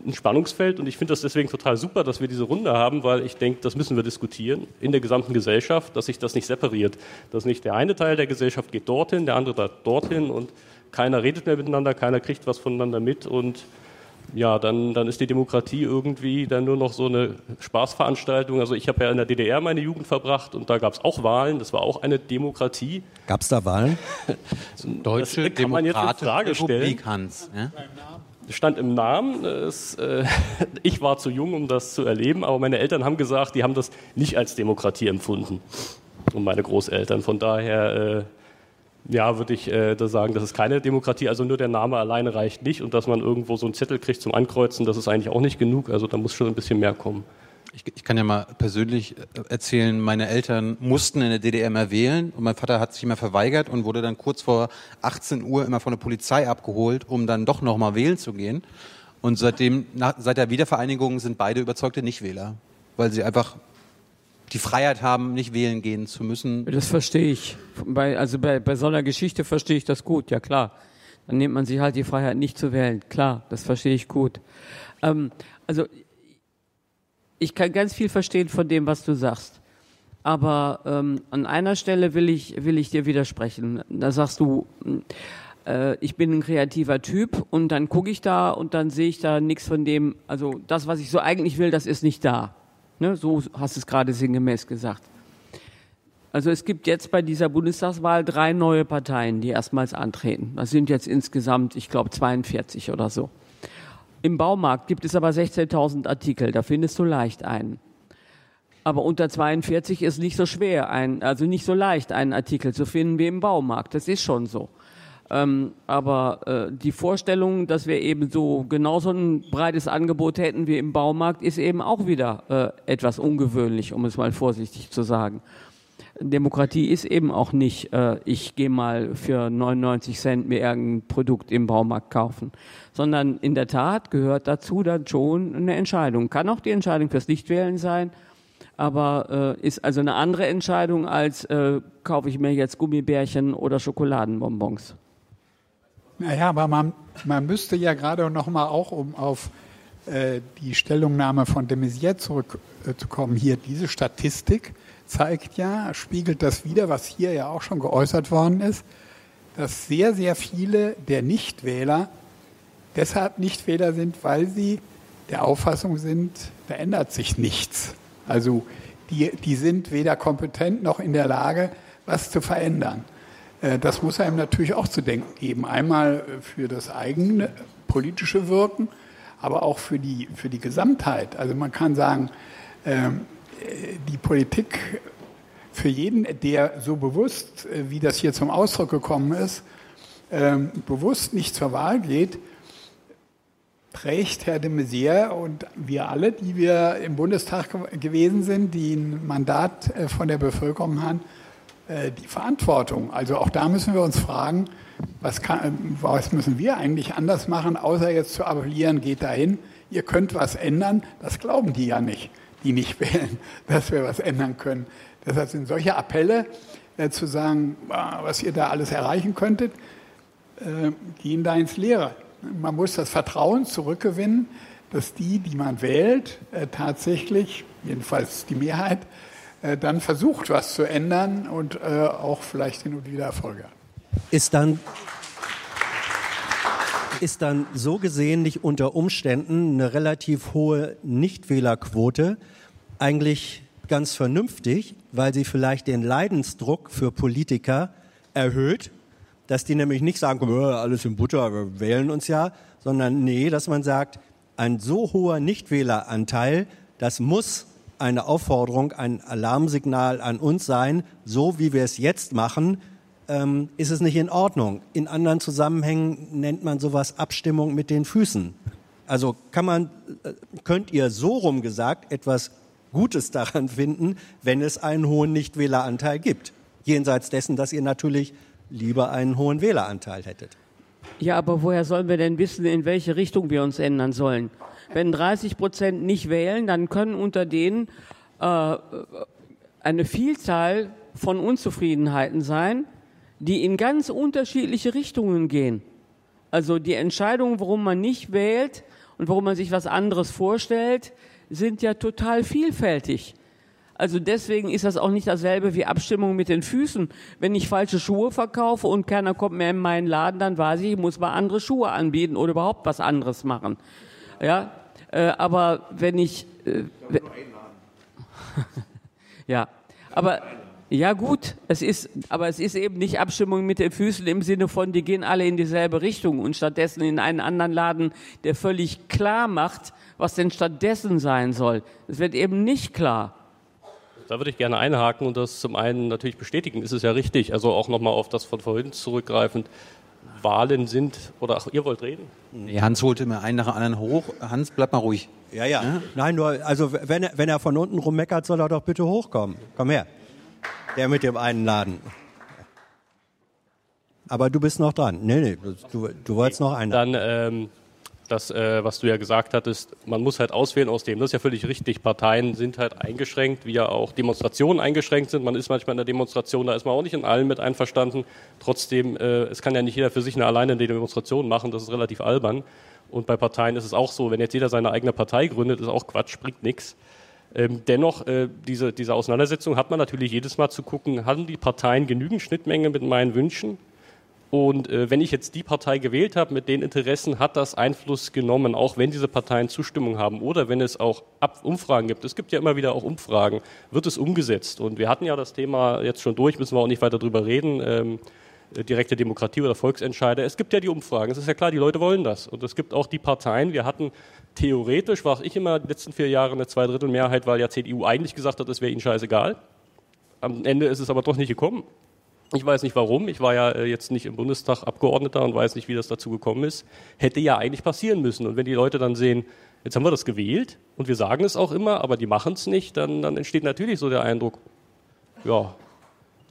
ein Spannungsfeld und ich finde das deswegen total super, dass wir diese Runde haben, weil ich denke, das müssen wir diskutieren in der gesamten Gesellschaft, dass sich das nicht separiert. Dass nicht der eine Teil der Gesellschaft geht dorthin, der andere dorthin und keiner redet mehr miteinander, keiner kriegt was voneinander mit und ja, dann, dann ist die Demokratie irgendwie dann nur noch so eine Spaßveranstaltung. Also ich habe ja in der DDR meine Jugend verbracht und da gab es auch Wahlen, das war auch eine Demokratie. Gab es da Wahlen? Deutsche Demokratische Republik, Hans. Ja? stand im Namen. Es, äh, ich war zu jung, um das zu erleben, aber meine Eltern haben gesagt, die haben das nicht als Demokratie empfunden. Und meine Großeltern. Von daher, äh, ja, würde ich äh, da sagen, das ist keine Demokratie. Also nur der Name alleine reicht nicht. Und dass man irgendwo so einen Zettel kriegt zum Ankreuzen, das ist eigentlich auch nicht genug. Also da muss schon ein bisschen mehr kommen. Ich, ich, kann ja mal persönlich äh, erzählen, meine Eltern mussten in der DDR mehr wählen und mein Vater hat sich immer verweigert und wurde dann kurz vor 18 Uhr immer von der Polizei abgeholt, um dann doch nochmal wählen zu gehen. Und seitdem, nach, seit der Wiedervereinigung sind beide überzeugte Nichtwähler, weil sie einfach die Freiheit haben, nicht wählen gehen zu müssen. Das verstehe ich. Bei, also bei, bei so einer Geschichte verstehe ich das gut, ja klar. Dann nimmt man sich halt die Freiheit, nicht zu wählen. Klar, das verstehe ich gut. Ähm, also ich kann ganz viel verstehen von dem, was du sagst. Aber ähm, an einer Stelle will ich, will ich dir widersprechen. Da sagst du, äh, ich bin ein kreativer Typ und dann gucke ich da und dann sehe ich da nichts von dem, also das, was ich so eigentlich will, das ist nicht da. Ne? So hast du es gerade sinngemäß gesagt. Also es gibt jetzt bei dieser Bundestagswahl drei neue Parteien, die erstmals antreten. Das sind jetzt insgesamt, ich glaube, 42 oder so. Im Baumarkt gibt es aber 16.000 Artikel, da findest du leicht einen. Aber unter 42 ist nicht so schwer, ein, also nicht so leicht, einen Artikel zu finden wie im Baumarkt. Das ist schon so. Ähm, aber äh, die Vorstellung, dass wir eben so genauso ein breites Angebot hätten wie im Baumarkt, ist eben auch wieder äh, etwas ungewöhnlich, um es mal vorsichtig zu sagen. Demokratie ist eben auch nicht, äh, ich gehe mal für 99 Cent mir irgendein Produkt im Baumarkt kaufen, sondern in der Tat gehört dazu dann schon eine Entscheidung. Kann auch die Entscheidung fürs Nichtwählen sein, aber äh, ist also eine andere Entscheidung als äh, kaufe ich mir jetzt Gummibärchen oder Schokoladenbonbons. Naja, aber man, man müsste ja gerade noch mal auch, um auf äh, die Stellungnahme von de Maizière zurückzukommen, hier diese Statistik zeigt ja, spiegelt das wieder, was hier ja auch schon geäußert worden ist, dass sehr, sehr viele der Nichtwähler deshalb Nichtwähler sind, weil sie der Auffassung sind, da ändert sich nichts. Also die, die sind weder kompetent noch in der Lage, was zu verändern. Äh, das muss einem natürlich auch zu denken geben. Einmal für das eigene politische Wirken, aber auch für die, für die Gesamtheit. Also man kann sagen, ähm, die Politik für jeden, der so bewusst, äh, wie das hier zum Ausdruck gekommen ist, ähm, bewusst nicht zur Wahl geht, trägt Herr de Maizière und wir alle, die wir im Bundestag ge gewesen sind, die ein Mandat äh, von der Bevölkerung haben, äh, die Verantwortung. Also auch da müssen wir uns fragen, was, kann, was müssen wir eigentlich anders machen, außer jetzt zu appellieren, geht dahin, ihr könnt was ändern. Das glauben die ja nicht, die nicht wählen, dass wir was ändern können. Deshalb sind solche Appelle äh, zu sagen, was ihr da alles erreichen könntet, äh, gehen da ins Leere. Man muss das Vertrauen zurückgewinnen, dass die, die man wählt, äh, tatsächlich, jedenfalls die Mehrheit, äh, dann versucht, was zu ändern und äh, auch vielleicht hin und wieder Erfolge. Ist dann, ist dann so gesehen nicht unter Umständen eine relativ hohe Nichtwählerquote eigentlich ganz vernünftig, weil sie vielleicht den Leidensdruck für Politiker erhöht, dass die nämlich nicht sagen, alles in Butter, wir wählen uns ja, sondern nee, dass man sagt, ein so hoher Nichtwähleranteil, das muss eine Aufforderung, ein Alarmsignal an uns sein, so wie wir es jetzt machen, ähm, ist es nicht in Ordnung. In anderen Zusammenhängen nennt man sowas Abstimmung mit den Füßen. Also kann man, äh, könnt ihr so rum gesagt etwas Gutes daran finden, wenn es einen hohen Nichtwähleranteil gibt. Jenseits dessen, dass ihr natürlich lieber einen hohen Wähleranteil hättet. Ja, aber woher sollen wir denn wissen, in welche Richtung wir uns ändern sollen? Wenn 30 Prozent nicht wählen, dann können unter denen äh, eine Vielzahl von Unzufriedenheiten sein, die in ganz unterschiedliche Richtungen gehen. Also die Entscheidungen, warum man nicht wählt und warum man sich was anderes vorstellt, sind ja total vielfältig. Also deswegen ist das auch nicht dasselbe wie Abstimmung mit den Füßen. Wenn ich falsche Schuhe verkaufe und keiner kommt mehr in meinen Laden, dann weiß ich, ich muss mal andere Schuhe anbieten oder überhaupt was anderes machen. Ja, äh, aber wenn ich äh, ja, aber ja gut, es ist, aber es ist eben nicht Abstimmung mit den Füßen im Sinne von, die gehen alle in dieselbe Richtung und stattdessen in einen anderen Laden, der völlig klar macht, was denn stattdessen sein soll. Es wird eben nicht klar. Da würde ich gerne einhaken und das zum einen natürlich bestätigen. Ist es ja richtig, also auch nochmal auf das von vorhin zurückgreifend. Wahlen sind, oder ach, ihr wollt reden? Nee, Hans holte mir einen nach dem anderen hoch. Hans, bleib mal ruhig. Ja, ja. ja? Nein, nur, also wenn er, wenn er von unten rummeckert, soll er doch bitte hochkommen. Komm her. Der mit dem einen Laden. Aber du bist noch dran. Nee, nee, du, du wolltest noch einen. Dann, ähm, das, äh, was du ja gesagt hattest, man muss halt auswählen aus dem. Das ist ja völlig richtig. Parteien sind halt eingeschränkt, wie ja auch Demonstrationen eingeschränkt sind. Man ist manchmal in der Demonstration, da ist man auch nicht in allen mit einverstanden. Trotzdem, äh, es kann ja nicht jeder für sich eine alleine eine Demonstration machen, das ist relativ albern. Und bei Parteien ist es auch so, wenn jetzt jeder seine eigene Partei gründet, ist auch Quatsch, bringt nichts. Ähm, dennoch, äh, diese, diese Auseinandersetzung hat man natürlich jedes Mal zu gucken, haben die Parteien genügend Schnittmenge mit meinen Wünschen? Und äh, wenn ich jetzt die Partei gewählt habe mit den Interessen, hat das Einfluss genommen, auch wenn diese Parteien Zustimmung haben oder wenn es auch Ab Umfragen gibt. Es gibt ja immer wieder auch Umfragen. Wird es umgesetzt? Und wir hatten ja das Thema jetzt schon durch, müssen wir auch nicht weiter drüber reden. Ähm, äh, direkte Demokratie oder Volksentscheide. Es gibt ja die Umfragen. Es ist ja klar, die Leute wollen das. Und es gibt auch die Parteien. Wir hatten theoretisch, war ich immer die letzten vier Jahre eine Zweidrittelmehrheit, weil ja CDU eigentlich gesagt hat, es wäre ihnen scheißegal. Am Ende ist es aber doch nicht gekommen. Ich weiß nicht warum. Ich war ja äh, jetzt nicht im Bundestag Abgeordneter und weiß nicht, wie das dazu gekommen ist. Hätte ja eigentlich passieren müssen. Und wenn die Leute dann sehen, jetzt haben wir das gewählt und wir sagen es auch immer, aber die machen es nicht, dann, dann entsteht natürlich so der Eindruck, ja,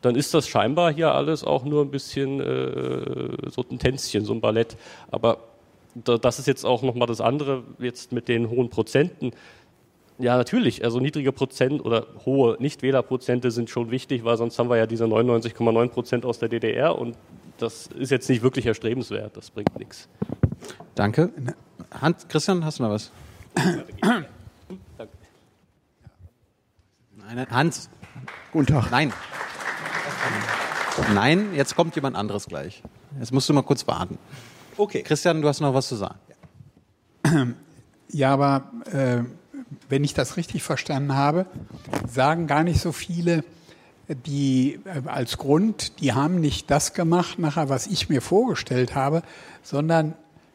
dann ist das scheinbar hier alles auch nur ein bisschen äh, so ein Tänzchen, so ein Ballett. Aber da, das ist jetzt auch nochmal das andere, jetzt mit den hohen Prozenten. Ja, natürlich. Also niedrige Prozent oder hohe Nichtwählerprozente sind schon wichtig, weil sonst haben wir ja diese 99,9 Prozent aus der DDR und das ist jetzt nicht wirklich erstrebenswert. Das bringt nichts. Danke. Hans, Christian, hast du noch was? Nein, Hans. Guten Tag. Nein. Nein, jetzt kommt jemand anderes gleich. Jetzt musst du mal kurz warten. Okay. Christian, du hast noch was zu sagen. Ja, aber äh, wenn ich das richtig verstanden habe, sagen gar nicht so viele, die äh, als Grund, die haben nicht das gemacht, nachher, was ich mir vorgestellt habe, sondern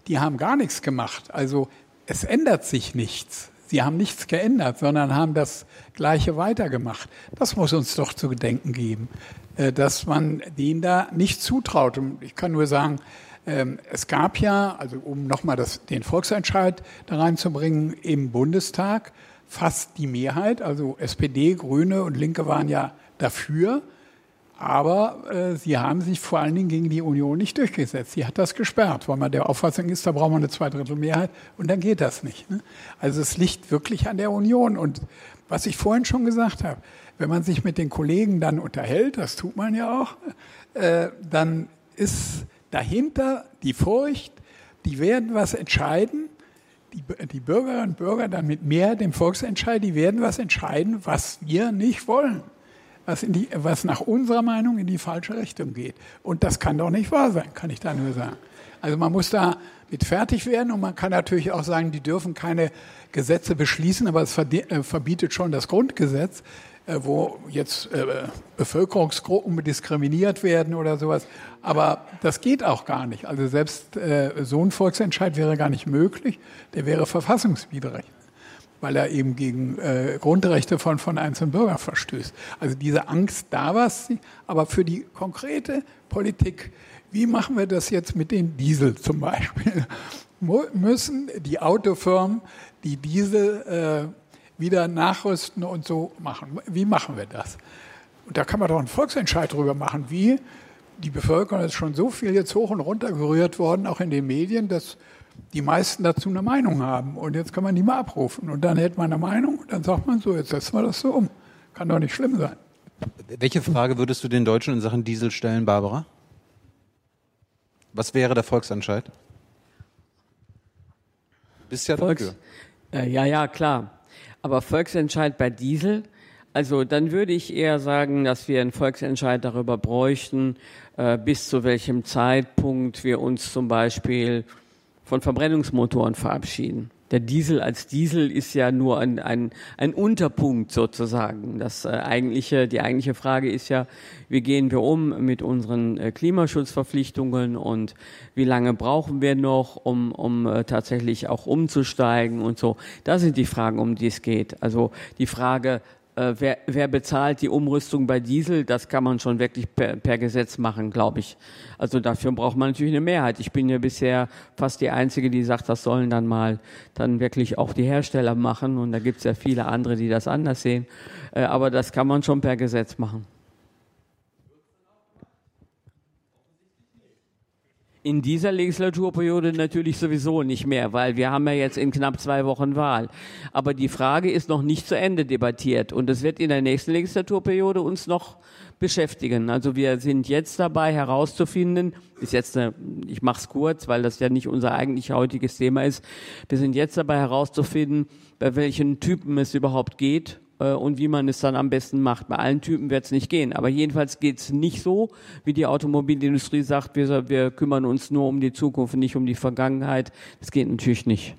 die haben gar nichts gemacht. Also es ändert sich nichts. Sie haben nichts geändert, sondern haben das Gleiche weitergemacht. Das muss uns doch zu gedenken geben, äh, dass man denen da nicht zutraut. Und ich kann nur sagen, es gab ja, also um nochmal den Volksentscheid da reinzubringen, im Bundestag fast die Mehrheit, also SPD, Grüne und Linke waren ja dafür. Aber äh, sie haben sich vor allen Dingen gegen die Union nicht durchgesetzt. Sie hat das gesperrt, weil man der Auffassung ist, da braucht man eine Zweidrittelmehrheit und dann geht das nicht. Ne? Also es liegt wirklich an der Union. Und was ich vorhin schon gesagt habe, wenn man sich mit den Kollegen dann unterhält, das tut man ja auch, äh, dann ist dahinter die Furcht, die werden was entscheiden, die, die Bürgerinnen und Bürger dann mit mehr dem Volksentscheid, die werden was entscheiden, was wir nicht wollen was, in die, was nach unserer Meinung in die falsche Richtung geht. Und das kann doch nicht wahr sein, kann ich da nur sagen. Also man muss da mit fertig werden und man kann natürlich auch sagen, die dürfen keine Gesetze beschließen, aber es äh, verbietet schon das Grundgesetz, wo jetzt äh, Bevölkerungsgruppen diskriminiert werden oder sowas. Aber das geht auch gar nicht. Also selbst so ein Volksentscheid wäre gar nicht möglich, der wäre verfassungswidrig weil er eben gegen äh, Grundrechte von, von einzelnen Bürgern verstößt. Also diese Angst, da was, aber für die konkrete Politik, wie machen wir das jetzt mit den Diesel zum Beispiel? Müssen die Autofirmen die Diesel äh, wieder nachrüsten und so machen? Wie machen wir das? Und da kann man doch einen Volksentscheid drüber machen, wie die Bevölkerung ist schon so viel jetzt hoch und runter gerührt worden, auch in den Medien, dass die meisten dazu eine Meinung haben. Und jetzt kann man die mal abrufen. Und dann hält man eine Meinung und dann sagt man so, jetzt setzen wir das so um. Kann doch nicht schlimm sein. Welche Frage würdest du den Deutschen in Sachen Diesel stellen, Barbara? Was wäre der Volksentscheid? Bist ja Volks äh, ja, ja, klar. Aber Volksentscheid bei Diesel, also dann würde ich eher sagen, dass wir einen Volksentscheid darüber bräuchten, äh, bis zu welchem Zeitpunkt wir uns zum Beispiel von Verbrennungsmotoren verabschieden. Der Diesel als Diesel ist ja nur ein, ein, ein Unterpunkt sozusagen. Das äh, eigentliche, die eigentliche Frage ist ja, wie gehen wir um mit unseren äh, Klimaschutzverpflichtungen und wie lange brauchen wir noch, um, um äh, tatsächlich auch umzusteigen und so. Das sind die Fragen, um die es geht. Also die Frage, äh, wer, wer bezahlt die Umrüstung bei Diesel? Das kann man schon wirklich per, per Gesetz machen, glaube ich. Also dafür braucht man natürlich eine Mehrheit. Ich bin ja bisher fast die Einzige, die sagt, das sollen dann mal dann wirklich auch die Hersteller machen. Und da gibt es ja viele andere, die das anders sehen. Äh, aber das kann man schon per Gesetz machen. In dieser Legislaturperiode natürlich sowieso nicht mehr, weil wir haben ja jetzt in knapp zwei Wochen Wahl. Aber die Frage ist noch nicht zu Ende debattiert und es wird in der nächsten Legislaturperiode uns noch beschäftigen. Also wir sind jetzt dabei herauszufinden, ist jetzt eine, ich mache es kurz, weil das ja nicht unser eigentlich heutiges Thema ist. Wir sind jetzt dabei herauszufinden, bei welchen Typen es überhaupt geht und wie man es dann am besten macht. Bei allen Typen wird es nicht gehen. Aber jedenfalls geht es nicht so, wie die Automobilindustrie sagt, wir, wir kümmern uns nur um die Zukunft, nicht um die Vergangenheit. Das geht natürlich nicht.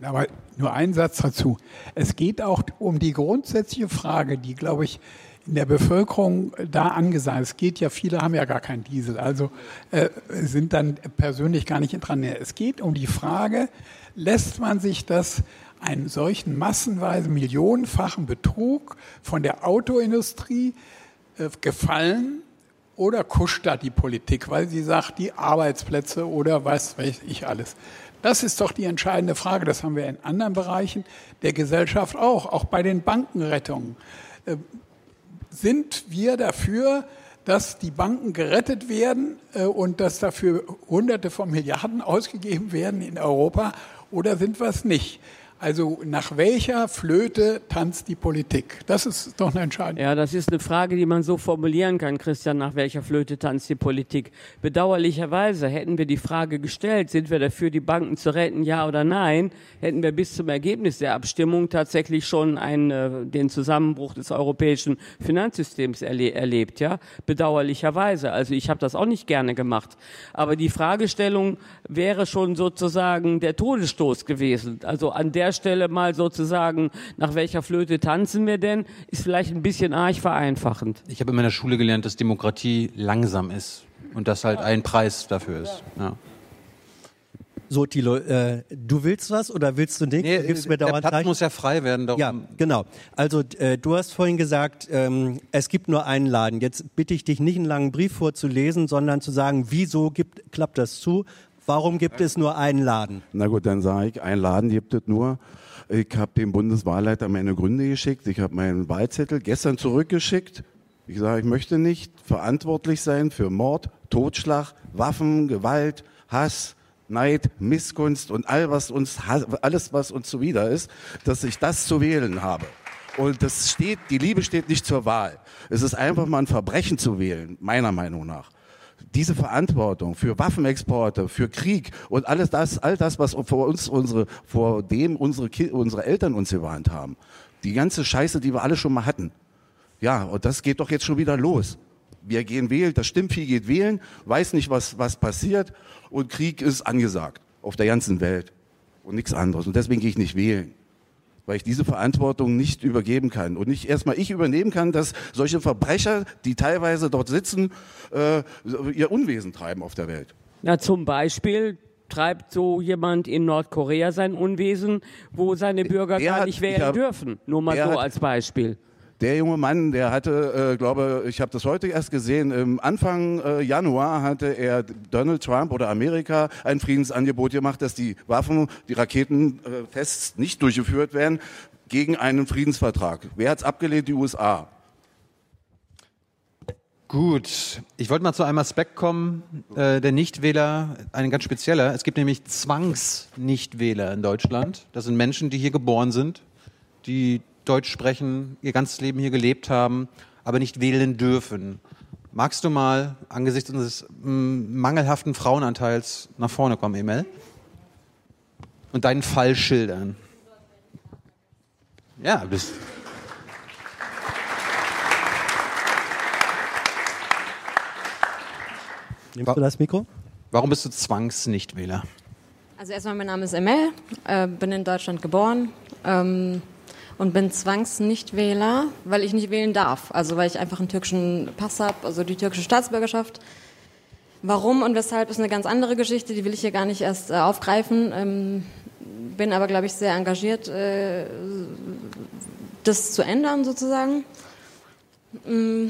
Aber nur ein Satz dazu. Es geht auch um die grundsätzliche Frage, die, glaube ich, in der Bevölkerung da angesagt. Es geht ja, viele haben ja gar keinen Diesel, also äh, sind dann persönlich gar nicht dran. Es geht um die Frage, lässt man sich das einen solchen massenweise millionenfachen Betrug von der Autoindustrie äh, gefallen oder kuscht da die Politik, weil sie sagt, die Arbeitsplätze oder was weiß ich alles. Das ist doch die entscheidende Frage. Das haben wir in anderen Bereichen der Gesellschaft auch, auch bei den Bankenrettungen. Äh, sind wir dafür, dass die Banken gerettet werden äh, und dass dafür Hunderte von Milliarden ausgegeben werden in Europa oder sind wir es nicht? Also nach welcher Flöte tanzt die Politik? Das ist doch eine Entscheidung. Ja, das ist eine Frage, die man so formulieren kann, Christian, nach welcher Flöte tanzt die Politik. Bedauerlicherweise hätten wir die Frage gestellt, sind wir dafür, die Banken zu retten, ja oder nein, hätten wir bis zum Ergebnis der Abstimmung tatsächlich schon einen, äh, den Zusammenbruch des europäischen Finanzsystems erle erlebt. Ja, bedauerlicherweise. Also ich habe das auch nicht gerne gemacht. Aber die Fragestellung wäre schon sozusagen der Todesstoß gewesen. Also an der der Stelle mal sozusagen, nach welcher Flöte tanzen wir denn, ist vielleicht ein bisschen arg vereinfachend. Ich habe in meiner Schule gelernt, dass Demokratie langsam ist und dass halt ein Preis dafür ist. Ja. So, Thilo, äh, du willst was oder willst du nichts? Nee, du gibst der mir dauernd Platz Zeichen. muss ja frei werden. Darum Ja, genau. Also äh, du hast vorhin gesagt, ähm, es gibt nur einen Laden. Jetzt bitte ich dich nicht einen langen Brief vorzulesen, sondern zu sagen, wieso gibt, klappt das zu? Warum gibt es nur einen Laden? Na gut, dann sage ich, ein Laden gibt es nur. Ich habe dem Bundeswahlleiter meine Gründe geschickt. Ich habe meinen Wahlzettel gestern zurückgeschickt. Ich sage, ich möchte nicht verantwortlich sein für Mord, Totschlag, Waffen, Gewalt, Hass, Neid, Missgunst und all was uns, alles, was uns zuwider ist, dass ich das zu wählen habe. Und das steht, die Liebe steht nicht zur Wahl. Es ist einfach mal ein Verbrechen zu wählen, meiner Meinung nach diese Verantwortung für Waffenexporte, für Krieg und alles das, all das, was vor uns unsere, vor dem unsere, unsere Eltern uns gewarnt haben. Die ganze Scheiße, die wir alle schon mal hatten. Ja, und das geht doch jetzt schon wieder los. Wir gehen wählen, das Stimmvieh geht wählen, weiß nicht, was, was passiert und Krieg ist angesagt auf der ganzen Welt und nichts anderes. Und deswegen gehe ich nicht wählen weil ich diese Verantwortung nicht übergeben kann und nicht erstmal ich übernehmen kann, dass solche Verbrecher, die teilweise dort sitzen, äh, ihr Unwesen treiben auf der Welt. Na, zum Beispiel treibt so jemand in Nordkorea sein Unwesen, wo seine Bürger Der gar nicht ich wählen hab- dürfen. Nur mal so hat- als Beispiel. Der junge Mann, der hatte, äh, glaube ich, habe das heute erst gesehen, im Anfang äh, Januar hatte er Donald Trump oder Amerika ein Friedensangebot gemacht, dass die Waffen, die Raketentests nicht durchgeführt werden gegen einen Friedensvertrag. Wer hat's abgelehnt? Die USA. Gut, ich wollte mal zu einem Aspekt kommen, äh, der Nichtwähler, ein ganz spezieller. Es gibt nämlich Zwangs-Nichtwähler in Deutschland. Das sind Menschen, die hier geboren sind, die Deutsch sprechen, ihr ganzes Leben hier gelebt haben, aber nicht wählen dürfen. Magst du mal angesichts unseres mm, mangelhaften Frauenanteils nach vorne kommen, Emel? Und deinen Fall schildern? Ja, bist. Nimmst du das Mikro? Warum bist du Zwangs-Nichtwähler? Also erstmal, mein Name ist Emel, äh, bin in Deutschland geboren ähm, und bin Zwangsnichtwähler, weil ich nicht wählen darf. Also weil ich einfach einen türkischen Pass habe, also die türkische Staatsbürgerschaft. Warum und weshalb ist eine ganz andere Geschichte, die will ich hier gar nicht erst äh, aufgreifen. Ähm, bin aber, glaube ich, sehr engagiert, äh, das zu ändern sozusagen. Mm,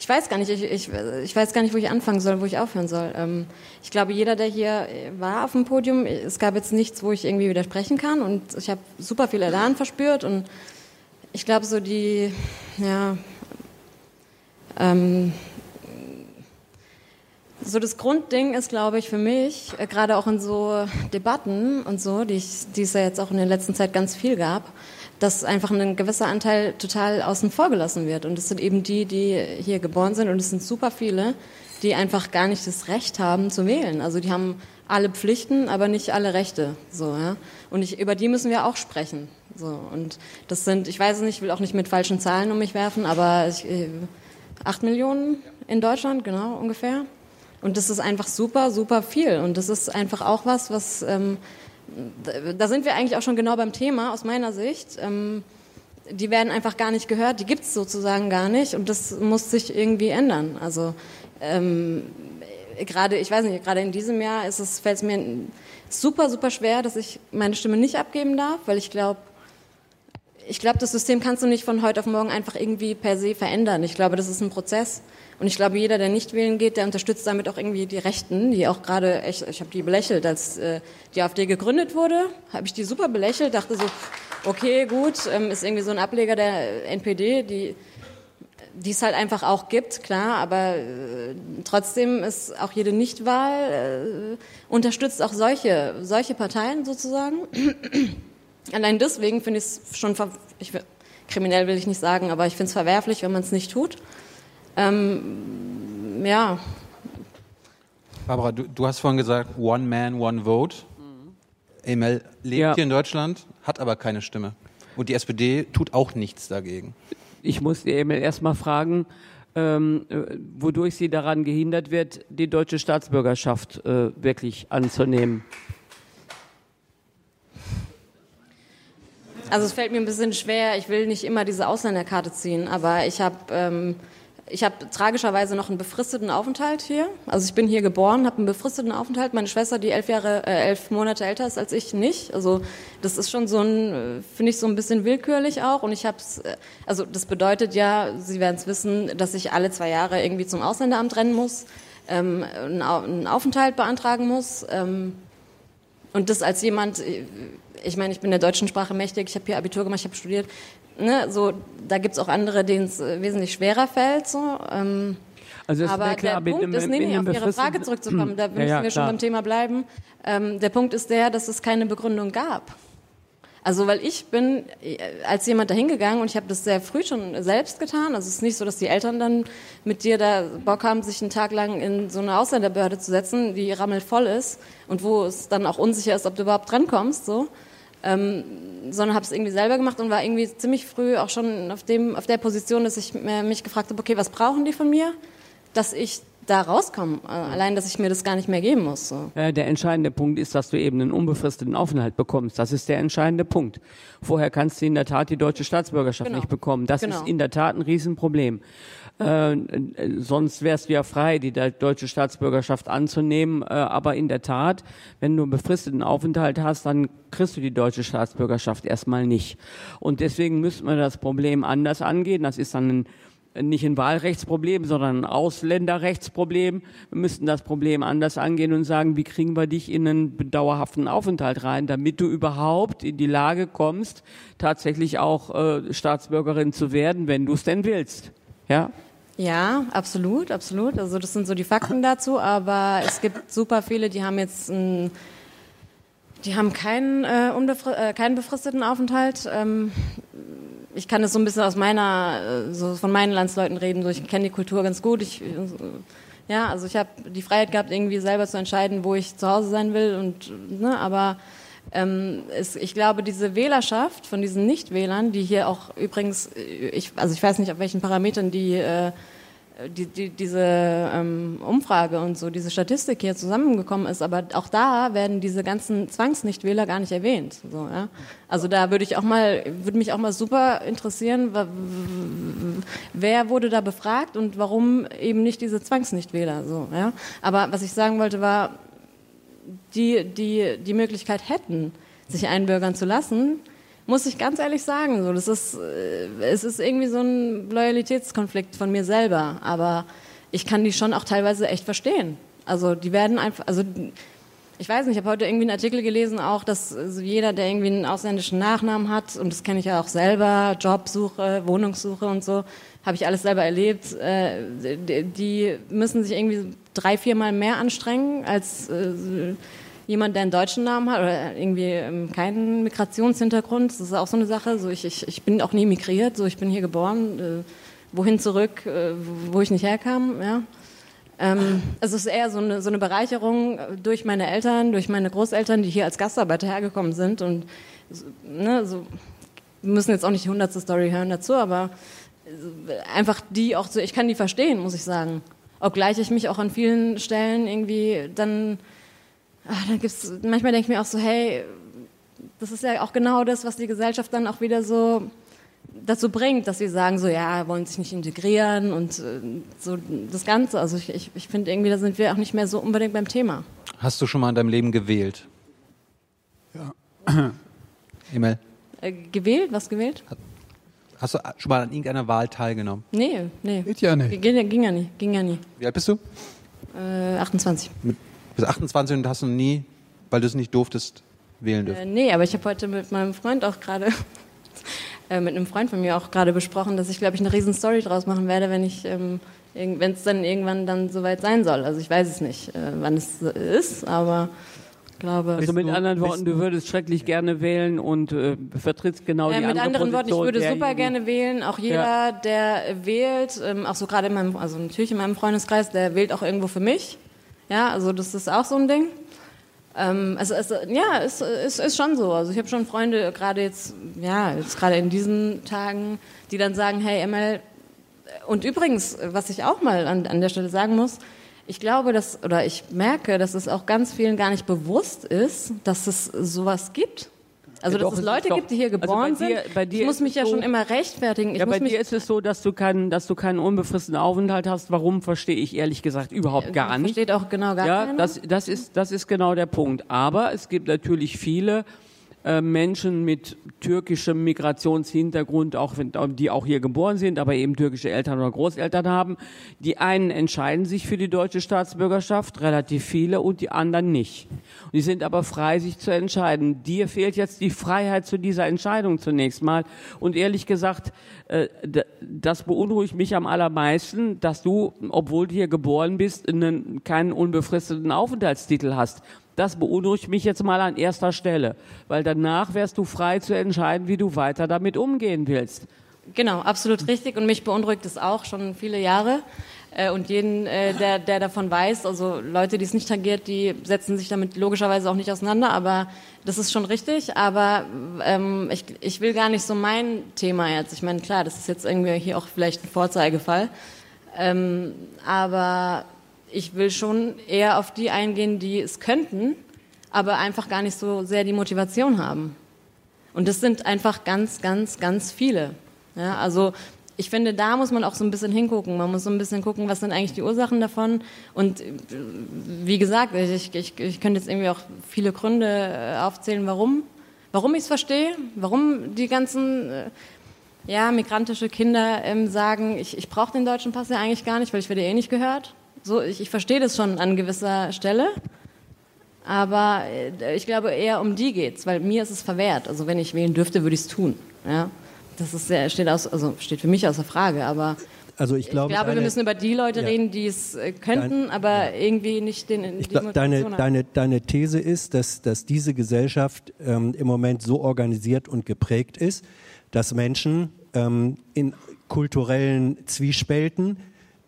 Ich weiß gar nicht, ich, ich, ich weiß gar nicht, wo ich anfangen soll, wo ich aufhören soll. Ähm, ich glaube, jeder, der hier war auf dem Podium, es gab jetzt nichts, wo ich irgendwie widersprechen kann und ich habe super viel Elan verspürt und ich glaube, so die, ja, ähm, so das Grundding ist, glaube ich, für mich, äh, gerade auch in so Debatten und so, die, ich, die es ja jetzt auch in der letzten Zeit ganz viel gab, dass einfach ein gewisser Anteil total außen vor gelassen wird. Und das sind eben die, die hier geboren sind. Und es sind super viele, die einfach gar nicht das Recht haben zu wählen. Also die haben alle Pflichten, aber nicht alle Rechte. So, ja? Und ich, über die müssen wir auch sprechen. So, und das sind, ich weiß es nicht, ich will auch nicht mit falschen Zahlen um mich werfen, aber ich, äh, acht Millionen in Deutschland, genau, ungefähr. Und das ist einfach super, super viel. Und das ist einfach auch was, was, ähm, da- sind wir eigentlich auch schon genau beim Thema aus meiner Sicht. Ähm, die werden einfach gar nicht gehört, die gibt es sozusagen gar nicht und das muss sich irgendwie ändern. Also ähm, gerade, ich weiß nicht, gerade in diesem Jahr ist es, fällt es mir super, super schwer, dass ich meine Stimme nicht abgeben darf, weil ich glaube, ich glaube, das System kannst du nicht von heute auf morgen einfach irgendwie per se verändern. Ich glaube, das ist ein Prozess. Und ich glaube, jeder, der nicht wählen geht, der unterstützt damit auch irgendwie die Rechten, die auch gerade, echt, ich habe die belächelt, als äh, die AfD gegründet wurde, habe ich die super belächelt, dachte so, okay, gut, ähm, ist irgendwie so ein Ableger der NPD, die die es halt einfach auch gibt, klar, aber äh, trotzdem ist auch jede Nichtwahl äh, unterstützt auch solche solche Parteien sozusagen. Allein deswegen finde ich es schon, ver ich, kriminell will ich nicht sagen, aber ich finde es verwerflich, wenn man es nicht tut. Ähm, ja, Barbara, du, du hast vorhin gesagt, One Man, One Vote. Emel lebt hier in Deutschland, hat aber keine Stimme. Und die SPD tut auch nichts dagegen. Ich muss die Emil erstmal fragen, ähm, äh, wodurch sie daran gehindert wird, die deutsche Staatsbürgerschaft äh, wirklich anzunehmen. Also es fällt mir ein bisschen schwer, ich will nicht immer diese Ausländerkarte ziehen, aber ich habe ähm, ich habe tragischerweise noch einen befristeten Aufenthalt hier. Also ich bin hier geboren, habe einen befristeten Aufenthalt. Meine Schwester, die elf Jahre, äh, elf Monate älter ist als ich, nicht. Also das ist schon so ein, äh, finde ich so ein bisschen willkürlich auch. Und ich habe es, also das bedeutet ja, Sie werden es wissen, dass ich alle zwei Jahre irgendwie zum Ausländeramt rennen muss, ähm, einen Aufenthalt beantragen muss. Ähm, und das als jemand, äh, ich meine, ich bin der deutschen Sprache mächtig, ich habe hier Abitur gemacht, ich habe studiert. Ne, so, da gibt's auch andere, denen es äh, wesentlich schwerer fällt. So. Ähm, Also es aber klar, der Punkt einem- ist, nee, nee, auf Ihre Frage zurückzukommen, da Ja, müssen ja, wir schon klar. beim Thema bleiben. Ähm, der Punkt ist der, dass es keine Begründung gab. Also weil ich bin äh, als jemand dahingegangen und ich habe das sehr früh schon selbst getan. Also es ist nicht so, dass die Eltern dann mit dir da Bock haben, sich einen Tag lang in so eine Ausländerbehörde zu setzen, die rammelvoll ist und wo es dann auch unsicher ist, ob du überhaupt drankommst. So. Ähm, sondern habe es irgendwie selber gemacht und war irgendwie ziemlich früh auch schon auf, dem, auf der Position, dass ich mich gefragt habe, okay, was brauchen die von mir, dass ich da rauskomme. Äh, allein, dass ich mir das gar nicht mehr geben muss. So. Äh, Der entscheidende Punkt ist, dass du eben einen unbefristeten Aufenthalt bekommst. Das ist der entscheidende Punkt. Vorher kannst du in der Tat die deutsche Staatsbürgerschaft Genau. nicht bekommen. Das Genau. ist in der Tat ein Riesenproblem. Äh, äh, sonst wärst du ja frei, die de- deutsche Staatsbürgerschaft anzunehmen. Äh, aber in der Tat, wenn du einen befristeten Aufenthalt hast, dann kriegst du die deutsche Staatsbürgerschaft erstmal nicht. Und deswegen müssten wir das Problem anders angehen. Das ist dann ein nicht ein Wahlrechtsproblem, sondern ein Ausländerrechtsproblem. Wir müssten das Problem anders angehen und sagen, wie kriegen wir dich in einen dauerhaften Aufenthalt rein, damit du überhaupt in die Lage kommst, tatsächlich auch äh, Staatsbürgerin zu werden, wenn du es denn willst. Ja? Ja, absolut, absolut. Also das sind so die Fakten dazu, aber es gibt super viele, die haben jetzt ein, die haben keinen, äh, äh, keinen befristeten Aufenthalt. Ähm, ich kann es so ein bisschen aus meiner, äh, so von meinen Landsleuten reden. So, ich kenne die Kultur ganz gut. Ich, ja, also ich habe die Freiheit gehabt, irgendwie selber zu entscheiden, wo ich zu Hause sein will. Und ne, aber ähm, es, ich glaube, diese Wählerschaft von diesen Nichtwählern, die hier auch übrigens, äh, ich, also ich weiß nicht, auf welchen Parametern die, äh, die, die diese ähm, Umfrage und so, diese Statistik hier zusammengekommen ist, aber auch da werden diese ganzen Zwangsnichtwähler gar nicht erwähnt. So, ja? Also da würde ich auch mal, würde mich auch mal super interessieren, wer wurde da befragt und warum eben nicht diese Zwangsnichtwähler. So, ja? Aber was ich sagen wollte war, die, die die Möglichkeit hätten, sich einbürgern zu lassen, muss ich ganz ehrlich sagen, so, das ist, äh, es ist irgendwie so ein Loyalitätskonflikt von mir selber, aber ich kann die schon auch teilweise echt verstehen. Also die werden einfach, also ich weiß nicht, ich habe heute irgendwie einen Artikel gelesen, auch, dass jeder, der irgendwie einen ausländischen Nachnamen hat, und das kenne ich ja auch selber, Jobsuche, Wohnungssuche und so, habe ich alles selber erlebt, äh, die müssen sich irgendwie drei, viermal mehr anstrengen als äh, jemand, der einen deutschen Namen hat oder irgendwie ähm, keinen Migrationshintergrund. Das ist auch so eine Sache. So ich, ich, ich bin auch nie migriert, so ich bin hier geboren, äh, wohin zurück, äh, wo ich nicht herkam, ja. Ähm, also es ist eher so eine, so eine Bereicherung durch meine Eltern, durch meine Großeltern, die hier als Gastarbeiter hergekommen sind und ne, so, wir müssen jetzt auch nicht die hundertste Story hören dazu, aber äh, einfach die auch so, ich kann die verstehen, muss ich sagen. Obgleich ich mich auch an vielen Stellen irgendwie dann, ach, dann gibt's, manchmal denke ich mir auch so, hey, das ist ja auch genau das, was die Gesellschaft dann auch wieder so dazu bringt, dass sie sagen, so ja, wollen sich nicht integrieren und äh, so das Ganze. Also ich, ich, ich finde irgendwie, da sind wir auch nicht mehr so unbedingt beim Thema. Hast du schon mal in deinem Leben gewählt? Ja. Emil, Äh, gewählt? Was gewählt? Hast du schon mal an irgendeiner Wahl teilgenommen? Nee, nee. Geht ja nicht. Ging, ging ja nie. Ging ja nie. Wie alt bist du? Äh, 28. Du bist 28 und hast noch nie, weil du es nicht durftest, wählen dürfen. Äh, nee, aber ich habe heute mit meinem Freund auch gerade, äh, mit einem Freund von mir auch gerade besprochen, dass ich, glaube ich, eine riesen Story draus machen werde, wenn ich, ähm, wenn es dann irgendwann dann soweit sein soll. Also ich weiß es nicht, äh, wann es ist, aber glaube. Also mit anderen Worten, du würdest schrecklich gerne wählen und äh, vertrittst genau Äh, die mit andere anderen Worten, ich Position würde super gerne wählen. Auch jeder, Ja. der äh, wählt, ähm, auch so gerade in meinem, also natürlich in meinem Freundeskreis, der wählt auch irgendwo für mich. Ja, also das ist auch so ein Ding. Ähm, also es, ja, es, es ist schon so. Also ich habe schon Freunde, gerade jetzt, ja, jetzt gerade in diesen Tagen, die dann sagen, hey Emel, und übrigens, was ich auch mal an, an der Stelle sagen muss, ich glaube, dass, oder ich merke, dass es auch ganz vielen gar nicht bewusst ist, dass es sowas gibt. Also, Ja, dass doch, es es Leute doch- gibt, die hier also geboren bei dir- sind. bei dir ich muss mich es ja so- schon immer rechtfertigen. Ich ja, bei mich, dir ist es so, dass du keinen, dass du keinen unbefristeten Aufenthalt hast. Warum verstehe ich ehrlich gesagt überhaupt gar nicht. Versteht auch genau gar ja, keiner. das, das ist, das ist genau der Punkt. Aber es gibt natürlich viele Menschen mit türkischem Migrationshintergrund, auch wenn, die auch hier geboren sind, aber eben türkische Eltern oder Großeltern haben. Die einen entscheiden sich für die deutsche Staatsbürgerschaft, relativ viele, und die anderen nicht. Und die sind aber frei, sich zu entscheiden. Dir fehlt jetzt die Freiheit zu dieser Entscheidung zunächst mal. Und ehrlich gesagt, äh, das beunruhigt mich am allermeisten, dass du, obwohl du hier geboren bist, einen, keinen unbefristeten Aufenthaltstitel hast. Das beunruhigt mich jetzt mal an erster Stelle, weil danach wärst du frei zu entscheiden, wie du weiter damit umgehen willst. Genau, absolut richtig. Und mich beunruhigt es auch schon viele Jahre. Äh, Und jeden, äh, der, der davon weiß, also Leute, die es nicht tangiert, die setzen sich damit logischerweise auch nicht auseinander, aber das ist schon richtig. Aber ähm, ich, ich will gar nicht so mein Thema jetzt. Ich meine, klar, das ist jetzt irgendwie hier auch vielleicht ein Vorzeigefall. Ähm, aber ich will schon eher auf die eingehen, die es könnten, aber einfach gar nicht so sehr die Motivation haben. Und das sind einfach ganz, ganz, ganz viele. Ja, also ich finde, da muss man auch so ein bisschen hingucken. Man muss so ein bisschen gucken, was sind eigentlich die Ursachen davon. Und äh, wie gesagt, ich, ich, ich könnte jetzt irgendwie auch viele Gründe äh, aufzählen, warum. Warum ich es verstehe, warum die ganzen äh, ja, migrantische Kinder ähm, sagen, ich, ich brauche den deutschen Pass ja eigentlich gar nicht, weil ich werde eh nicht gehört. So, ich, ich verstehe das schon an gewisser Stelle. Aber äh, ich glaube eher um die geht's, weil mir ist es verwehrt. Also wenn ich wählen dürfte, würde ich es tun. Ja? Das ist sehr, steht, aus, also steht für mich außer Frage. Aber Also ich glaube, ich glaube, wir deine- müssen über die Leute Ja. reden, die es äh, könnten, aber irgendwie nicht den. Ich glaub, deine, haben. deine, deine These ist, dass, dass diese Gesellschaft ähm, im Moment so organisiert und geprägt ist, dass Menschen ähm, in kulturellen Zwiespälten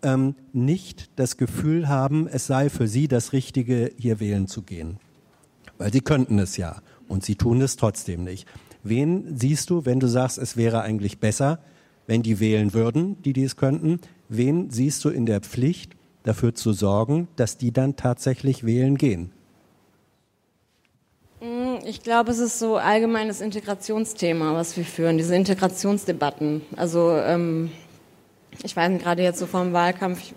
ähm, nicht das Gefühl haben, es sei für sie das Richtige, hier wählen zu gehen. Weil sie könnten es ja und sie tun es trotzdem nicht. Wen siehst du, wenn du sagst, es wäre eigentlich besser, wenn die wählen würden, die dies könnten? Wen siehst du in der Pflicht, dafür zu sorgen, dass die dann tatsächlich wählen gehen? Mm, Ich glaube, es ist so allgemeines Integrationsthema, was wir führen, diese Integrationsdebatten. Also ähm, ich weiß nicht, gerade jetzt so vor dem Wahlkampf, ich,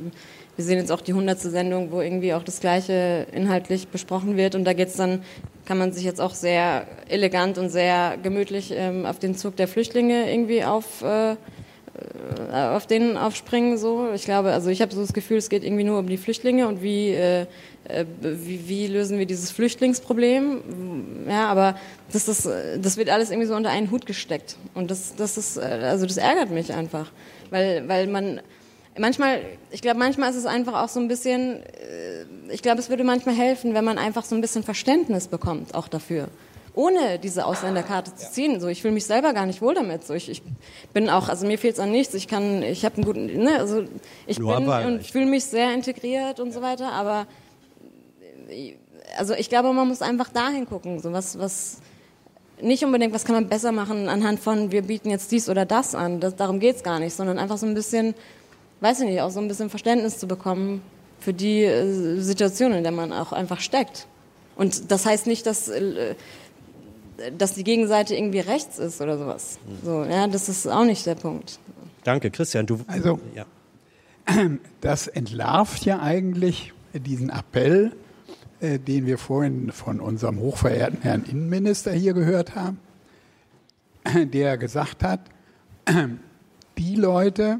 wir sehen jetzt auch die hundertste Sendung, wo irgendwie auch das Gleiche inhaltlich besprochen wird und da geht's dann, kann man sich jetzt auch sehr elegant und sehr gemütlich ähm, auf den Zug der Flüchtlinge irgendwie auf äh, äh, auf den aufspringen so. Ich glaube, also ich habe so das Gefühl, es geht irgendwie nur um die Flüchtlinge und wie, äh, äh, wie, wie lösen wir dieses Flüchtlingsproblem. Ja, aber das, ist, das wird alles irgendwie so unter einen Hut gesteckt. Und das, das ist, äh, also das ärgert mich einfach. Weil, weil man, manchmal, ich glaube, manchmal ist es einfach auch so ein bisschen, äh, ich glaube, es würde manchmal helfen, wenn man einfach so ein bisschen Verständnis bekommt, auch dafür ohne diese Ausländerkarte zu ziehen. So, ich fühle mich selber gar nicht wohl damit. So, ich, ich bin auch, also mir fehlt es an nichts. Ich kann, ich habe einen guten, ne, also ich Nur bin Wahlrecht. und fühle mich sehr integriert und so weiter. Aber also ich glaube, man muss einfach dahin gucken, so was, was nicht unbedingt, was kann man besser machen anhand von, wir bieten jetzt dies oder das an. Das, darum geht's gar nicht, sondern einfach so ein bisschen, weiß ich nicht, auch so ein bisschen Verständnis zu bekommen für die äh, Situation, in der man auch einfach steckt. Und das heißt nicht, dass äh, dass die Gegenseite irgendwie rechts ist oder sowas. So, ja, das ist auch nicht der Punkt. Danke, Christian. Du, Also- ja. Das entlarvt ja eigentlich diesen Appell, äh, den wir vorhin von unserem hochverehrten Herrn Innenminister hier gehört haben, der gesagt hat, die Leute,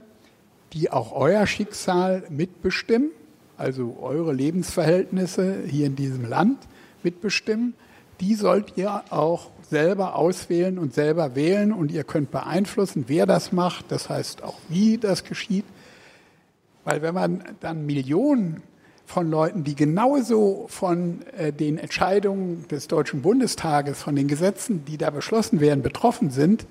die auch euer Schicksal mitbestimmen, also eure Lebensverhältnisse hier in diesem Land mitbestimmen, die sollt ihr auch selber auswählen und selber wählen und ihr könnt beeinflussen, wer das macht, das heißt auch wie das geschieht. Weil wenn man dann Millionen von Leuten, die genauso von äh, den Entscheidungen des Deutschen Bundestages, von den Gesetzen, die da beschlossen werden, betroffen sind,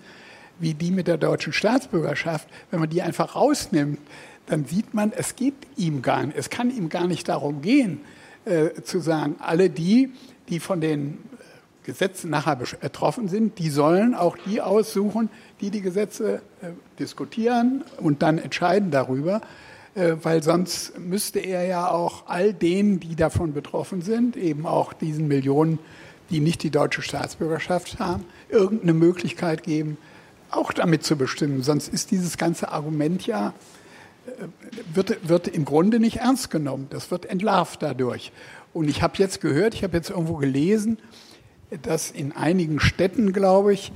wie die mit der deutschen Staatsbürgerschaft, wenn man die einfach rausnimmt, dann sieht man, es geht ihm gar nicht, es kann ihm gar nicht darum gehen, äh, zu sagen, alle die, die von den äh, Gesetzen nachher betroffen sind, die sollen auch die aussuchen, die die Gesetze äh, diskutieren und dann entscheiden darüber, weil sonst müsste er ja auch all denen, die davon betroffen sind, eben auch diesen Millionen, die nicht die deutsche Staatsbürgerschaft haben, irgendeine Möglichkeit geben, auch damit zu bestimmen. Sonst ist dieses ganze Argument ja, äh, wird, wird im Grunde nicht ernst genommen. Das wird entlarvt dadurch. Und ich habe jetzt gehört, ich habe jetzt irgendwo gelesen, dass in einigen Städten, glaube ich,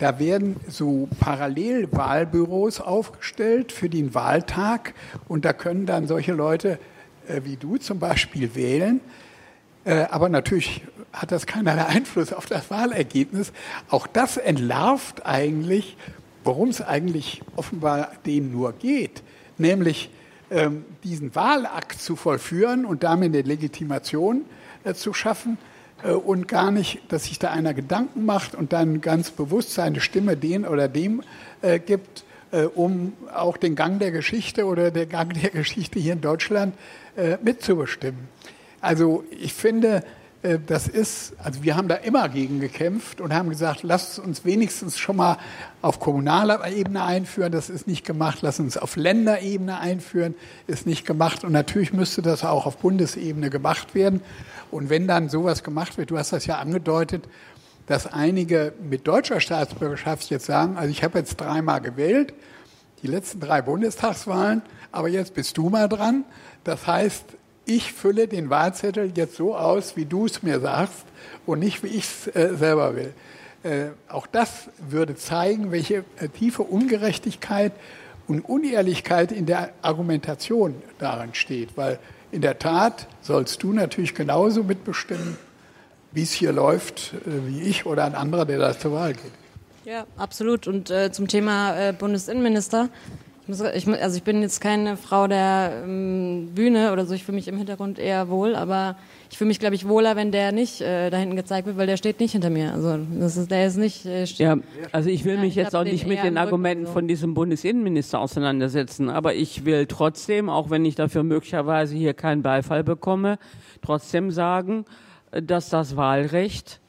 da werden so Parallelwahlbüros aufgestellt für den Wahltag und da können dann solche Leute äh, wie du zum Beispiel wählen. Äh, aber natürlich hat das keinerlei Einfluss auf das Wahlergebnis. Auch das entlarvt eigentlich, worum es eigentlich offenbar denen nur geht, nämlich ähm, diesen Wahlakt zu vollführen und damit eine Legitimation äh, zu schaffen und gar nicht, dass sich da einer Gedanken macht und dann ganz bewusst seine Stimme den oder dem äh, gibt, äh, um auch den Gang der Geschichte oder der Gang der Geschichte hier in Deutschland äh, mitzubestimmen. Also ich finde, äh, das ist, also wir haben da immer gegen gekämpft und haben gesagt, lasst uns wenigstens schon mal auf kommunaler Ebene einführen, das ist nicht gemacht, lasst uns auf Länderebene einführen, ist nicht gemacht und natürlich müsste das auch auf Bundesebene gemacht werden. Und wenn dann sowas gemacht wird, du hast das ja angedeutet, dass einige mit deutscher Staatsbürgerschaft jetzt sagen, also ich habe jetzt dreimal gewählt, die letzten drei Bundestagswahlen, aber jetzt bist du mal dran. Das heißt, ich fülle den Wahlzettel jetzt so aus, wie du es mir sagst und nicht, wie ich es äh, selber will. Äh, auch das würde zeigen, welche äh, tiefe Ungerechtigkeit und Unehrlichkeit in der Argumentation darin steht. Weil in der Tat sollst du natürlich genauso mitbestimmen, wie es hier läuft, äh, wie ich oder ein anderer, der da zur Wahl geht. Ja, absolut. Und äh, zum Thema äh, Bundesinnenminister. Muss, ich, also ich bin jetzt keine Frau der ähm, Bühne oder so, ich fühle mich im Hintergrund eher wohl, aber ich fühle mich, glaube ich, wohler, wenn der nicht äh, da hinten gezeigt wird, weil der steht nicht hinter mir. Also das ist, der ist nicht. Äh, ja, also ich will mich Ja, jetzt ich auch nicht mit den Argumenten so. von diesem Bundesinnenminister auseinandersetzen, aber ich will trotzdem, auch wenn ich dafür möglicherweise hier keinen Beifall bekomme, trotzdem sagen, dass das Wahlrecht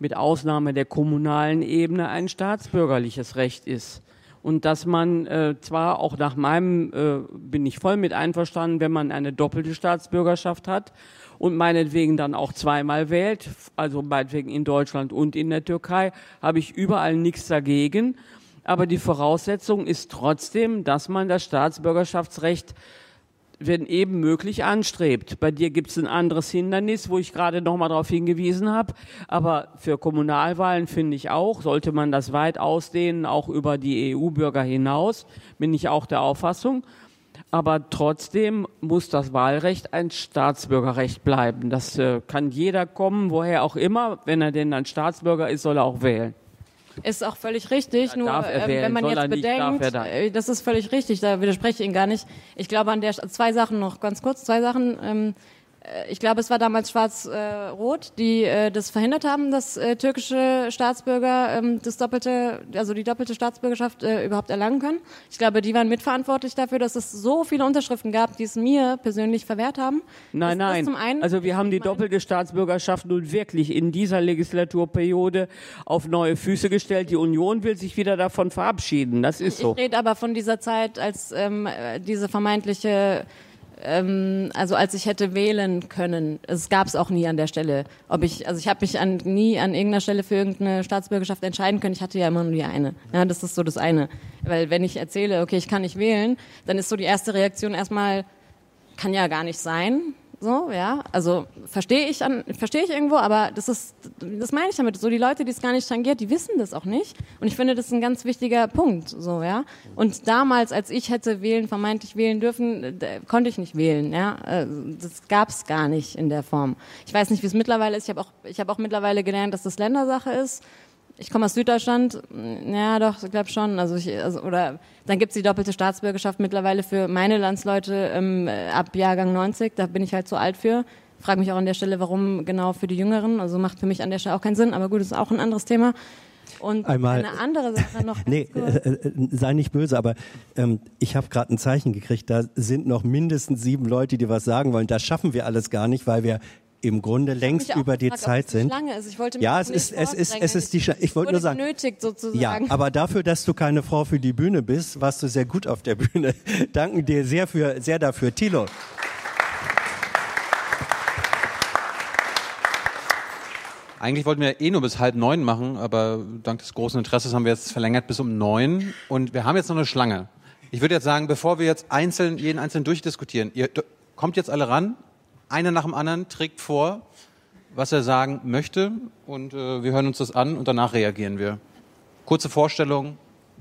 mit Ausnahme der kommunalen Ebene ein staatsbürgerliches Recht ist. Und dass man äh, zwar auch nach meinem, äh, bin ich voll mit einverstanden, wenn man eine doppelte Staatsbürgerschaft hat und meinetwegen dann auch zweimal wählt, also meinetwegen in Deutschland und in der Türkei, habe ich überall nichts dagegen. Aber die Voraussetzung ist trotzdem, dass man das Staatsbürgerschaftsrecht wenn eben möglich anstrebt. Bei dir gibt es ein anderes Hindernis, wo ich gerade noch mal darauf hingewiesen habe. Aber für Kommunalwahlen finde ich auch, sollte man das weit ausdehnen, auch über die EU-Bürger hinaus, bin ich auch der Auffassung. Aber trotzdem muss das Wahlrecht ein Staatsbürgerrecht bleiben. Das äh, kann jeder kommen, woher auch immer. Wenn er denn ein Staatsbürger ist, soll er auch wählen. Ist auch völlig richtig, nur wählen, wenn man jetzt bedenkt, äh, das ist völlig richtig, da widerspreche ich Ihnen gar nicht. Ich glaube an der zwei Sachen noch ganz kurz, zwei Sachen. Ähm, äh, ich glaube, es war damals Schwarz-Rot, die äh, das verhindert haben, dass äh, türkische Staatsbürger ähm, das doppelte, also die doppelte Staatsbürgerschaft äh, überhaupt erlangen können. Ich glaube, die waren mitverantwortlich dafür, dass es so viele Unterschriften gab, die es mir persönlich verwehrt haben. Nein, Das- nein. einen. also wir haben die doppelte Staatsbürgerschaft nun wirklich in dieser Legislaturperiode auf neue Füße gestellt. Die Union will sich wieder davon verabschieden. Das ist so. Ich rede aber von dieser Zeit, als ähm, äh, diese vermeintliche, ähm, also als ich hätte wählen können. Es gab es auch nie an der Stelle. Ob ich, also ich habe mich an, nie an irgendeiner Stelle für irgendeine Staatsbürgerschaft entscheiden können. Ich hatte ja immer nur die eine. Ja, das ist so das eine. Weil wenn ich erzähle, okay, ich kann nicht wählen, dann ist so die erste Reaktion erstmal, kann ja gar nicht sein. So, ja, also verstehe ich an, verstehe ich irgendwo, aber das ist, das meine ich damit. So die Leute, die es gar nicht tangiert, die wissen das auch nicht. Und ich finde, das ist ein ganz wichtiger Punkt, so, ja. Und damals, als ich hätte wählen, vermeintlich wählen dürfen, konnte ich nicht wählen, ja. Äh, Das gab es gar nicht in der Form. Ich weiß nicht, wie es mittlerweile ist. Ich habe auch, ich habe auch mittlerweile gelernt, dass das Ländersache ist. Ich komme aus Süddeutschland, ja doch, ich glaube schon. Also ich, also, oder dann gibt's die doppelte Staatsbürgerschaft mittlerweile für meine Landsleute ähm, äh, ab Jahrgang 90. Da bin ich halt zu alt für. Frage mich auch an der Stelle, warum genau für die Jüngeren. Also macht für mich an der Stelle auch keinen Sinn. Aber gut, das ist auch ein anderes Thema. Und Einmal- eine andere Sache noch. Nee, äh, äh, sei nicht böse, aber ähm, ich habe gerade ein Zeichen gekriegt, da sind noch mindestens sieben Leute, die was sagen wollen. Das schaffen wir alles gar nicht, weil wir im Grunde längst über die gefragt, Zeit sind. Schlange ist. Ich wollte mich ja, es nicht ist, es ist, es ist die Schlange. Ich wollte nur sagen. genötigt sozusagen. Ja, aber dafür, dass du keine Frau für die Bühne bist, warst du sehr gut auf der Bühne. Danken dir sehr für, sehr dafür, Thilo. Eigentlich wollten wir eh nur bis halb neun machen, aber dank des großen Interesses haben wir jetzt verlängert bis um neun. Und wir haben jetzt noch eine Schlange. Ich würde jetzt sagen, bevor wir jetzt einzeln, jeden einzeln durchdiskutieren, ihr kommt jetzt alle ran, einer nach dem anderen trägt vor, was er sagen möchte und äh, wir hören uns das an und danach reagieren wir. Kurze Vorstellung,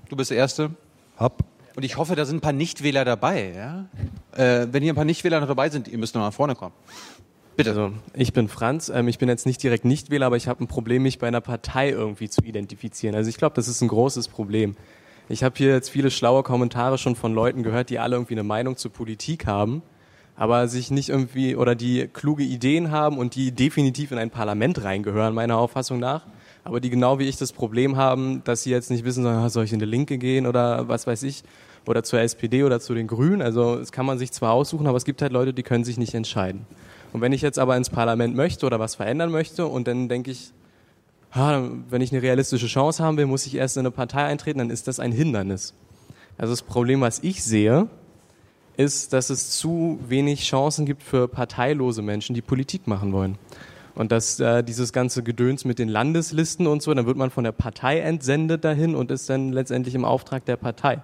du bist der Erste. Hopp. Und ich hoffe, da sind ein paar Nichtwähler dabei. Ja? Äh, wenn hier ein paar Nichtwähler noch dabei sind, ihr müsst noch mal nach vorne kommen. Bitte. Also, ich bin Franz. Ähm, ich bin jetzt nicht direkt Nichtwähler, aber ich habe ein Problem, mich bei einer Partei irgendwie zu identifizieren. Also ich glaube, das ist ein großes Problem. Ich habe hier jetzt viele schlaue Kommentare schon von Leuten gehört, die alle irgendwie eine Meinung zur Politik haben, aber sich nicht irgendwie oder die kluge Ideen haben und die definitiv in ein Parlament reingehören, meiner Auffassung nach. Aber die genau wie ich das Problem haben, dass sie jetzt nicht wissen, ah, soll ich in die Linke gehen oder was weiß ich, oder zur SPD oder zu den Grünen. Also das kann man sich zwar aussuchen, aber es gibt halt Leute, die können sich nicht entscheiden. Und wenn ich jetzt aber ins Parlament möchte oder was verändern möchte und dann denke ich, ah, wenn ich eine realistische Chance haben will, muss ich erst in eine Partei eintreten, dann ist das ein Hindernis. Also das Problem, was ich sehe, ist, dass es zu wenig Chancen gibt für parteilose Menschen, die Politik machen wollen. Und dass äh, dieses ganze Gedöns mit den Landeslisten und so, dann wird man von der Partei entsendet dahin und ist dann letztendlich im Auftrag der Partei.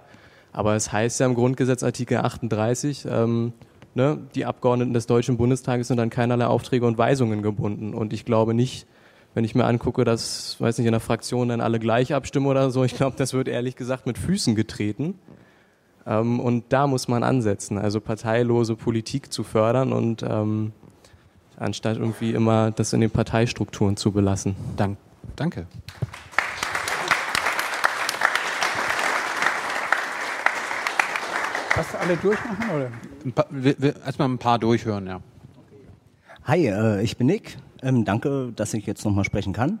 Aber es heißt ja im Grundgesetz Artikel 38, ähm, ne, die Abgeordneten des Deutschen Bundestages sind an keinerlei Aufträge und Weisungen gebunden. Und ich glaube nicht, wenn ich mir angucke, dass, weiß nicht, in der Fraktion dann alle gleich abstimmen oder so, ich glaube, das wird ehrlich gesagt mit Füßen getreten. Ähm, und da muss man ansetzen, also parteilose Politik zu fördern und ähm, anstatt irgendwie immer das in den Parteistrukturen zu belassen. Dank, danke. Hast du alle durchmachen? Oder? Ein paar, wir, wir, erstmal ein paar durchhören, ja. Hi, äh, ich bin Nick. Ähm, danke, dass ich jetzt nochmal sprechen kann.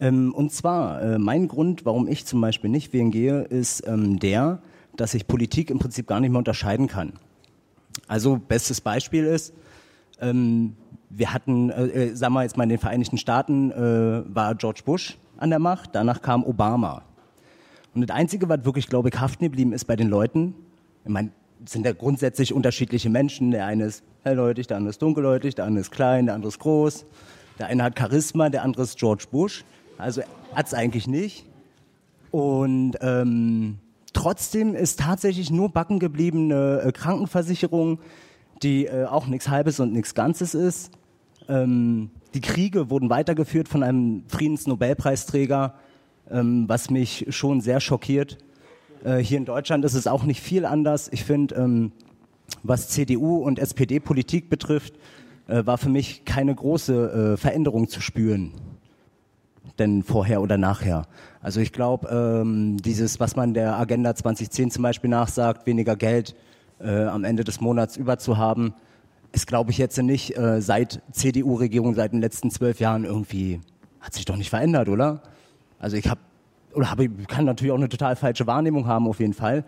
Ähm, und zwar, äh, mein Grund, warum ich zum Beispiel nicht wählen gehe, ist ähm, der, dass ich Politik im Prinzip gar nicht mehr unterscheiden kann. Also, bestes Beispiel ist, ähm, wir hatten, äh, äh, sagen wir jetzt mal in den Vereinigten Staaten, äh, war George Bush an der Macht, danach kam Obama. Und das Einzige, was wirklich, glaube ich, haften geblieben ist bei den Leuten, ich meine, sind ja grundsätzlich unterschiedliche Menschen. Der eine ist hellhäutig, der andere ist dunkelhäutig, der andere ist klein, der andere ist groß. Der eine hat Charisma, der andere ist George Bush. Also hat es eigentlich nicht. Und ähm, trotzdem ist tatsächlich nur backen geblieben äh, Krankenversicherung, die äh, auch nichts Halbes und nichts Ganzes ist. Ähm, die Kriege wurden weitergeführt von einem Friedensnobelpreisträger, ähm, was mich schon sehr schockiert. Äh, hier in Deutschland ist es auch nicht viel anders. Ich finde, ähm, was CDU und SPD-Politik betrifft, äh, war für mich keine große äh, Veränderung zu spüren. Denn vorher oder nachher. Also ich glaube, ähm, dieses, was man der Agenda 2010 zum Beispiel nachsagt, weniger Geld äh, am Ende des Monats über zu haben, ist, glaube ich, jetzt nicht äh, seit CDU-Regierung, seit den letzten zwölf Jahren irgendwie, hat sich doch nicht verändert, oder? Also ich habe oder habe, kann natürlich auch eine total falsche Wahrnehmung haben, auf jeden Fall.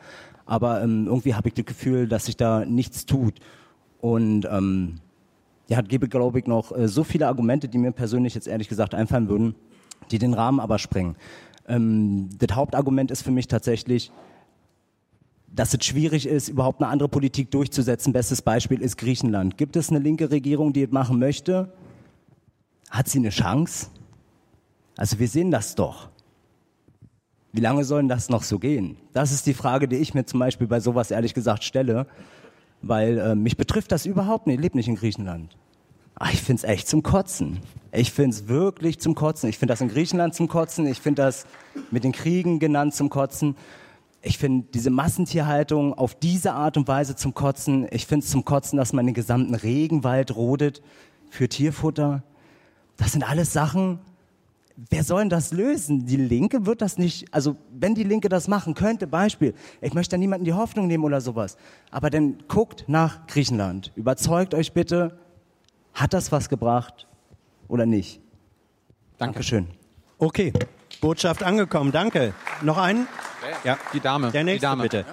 Aber ähm, irgendwie habe ich das Gefühl, dass sich da nichts tut. Und ähm, ja, es gäbe, glaube ich, noch äh, so viele Argumente, die mir persönlich jetzt ehrlich gesagt einfallen würden, die den Rahmen aber sprengen. Ähm, das Hauptargument ist für mich tatsächlich, dass es schwierig ist, überhaupt eine andere Politik durchzusetzen. Bestes Beispiel ist Griechenland. Gibt es eine linke Regierung, die es machen möchte? Hat sie eine Chance? Also wir sehen das doch. Wie lange soll das noch so gehen? Das ist die Frage, die ich mir zum Beispiel bei sowas ehrlich gesagt stelle, weil äh, mich betrifft das überhaupt nicht. Ich lebe nicht in Griechenland. Ah, ich finde es echt zum Kotzen. Ich finde es wirklich zum Kotzen. Ich finde das in Griechenland zum Kotzen. Ich finde das mit den Kriegen genannt zum Kotzen. Ich finde diese Massentierhaltung auf diese Art und Weise zum Kotzen. Ich finde es zum Kotzen, dass man den gesamten Regenwald rodet für Tierfutter. Das sind alles Sachen, Wer soll denn das lösen? Die Linke wird das nicht, also wenn die Linke das machen könnte, Beispiel, ich möchte da niemanden die Hoffnung nehmen oder sowas, aber dann guckt nach Griechenland, überzeugt euch bitte, hat das was gebracht oder nicht? Danke. Dankeschön. Okay, Botschaft angekommen, danke. Noch einen? Ja, die Dame. Der nächste die Dame. bitte.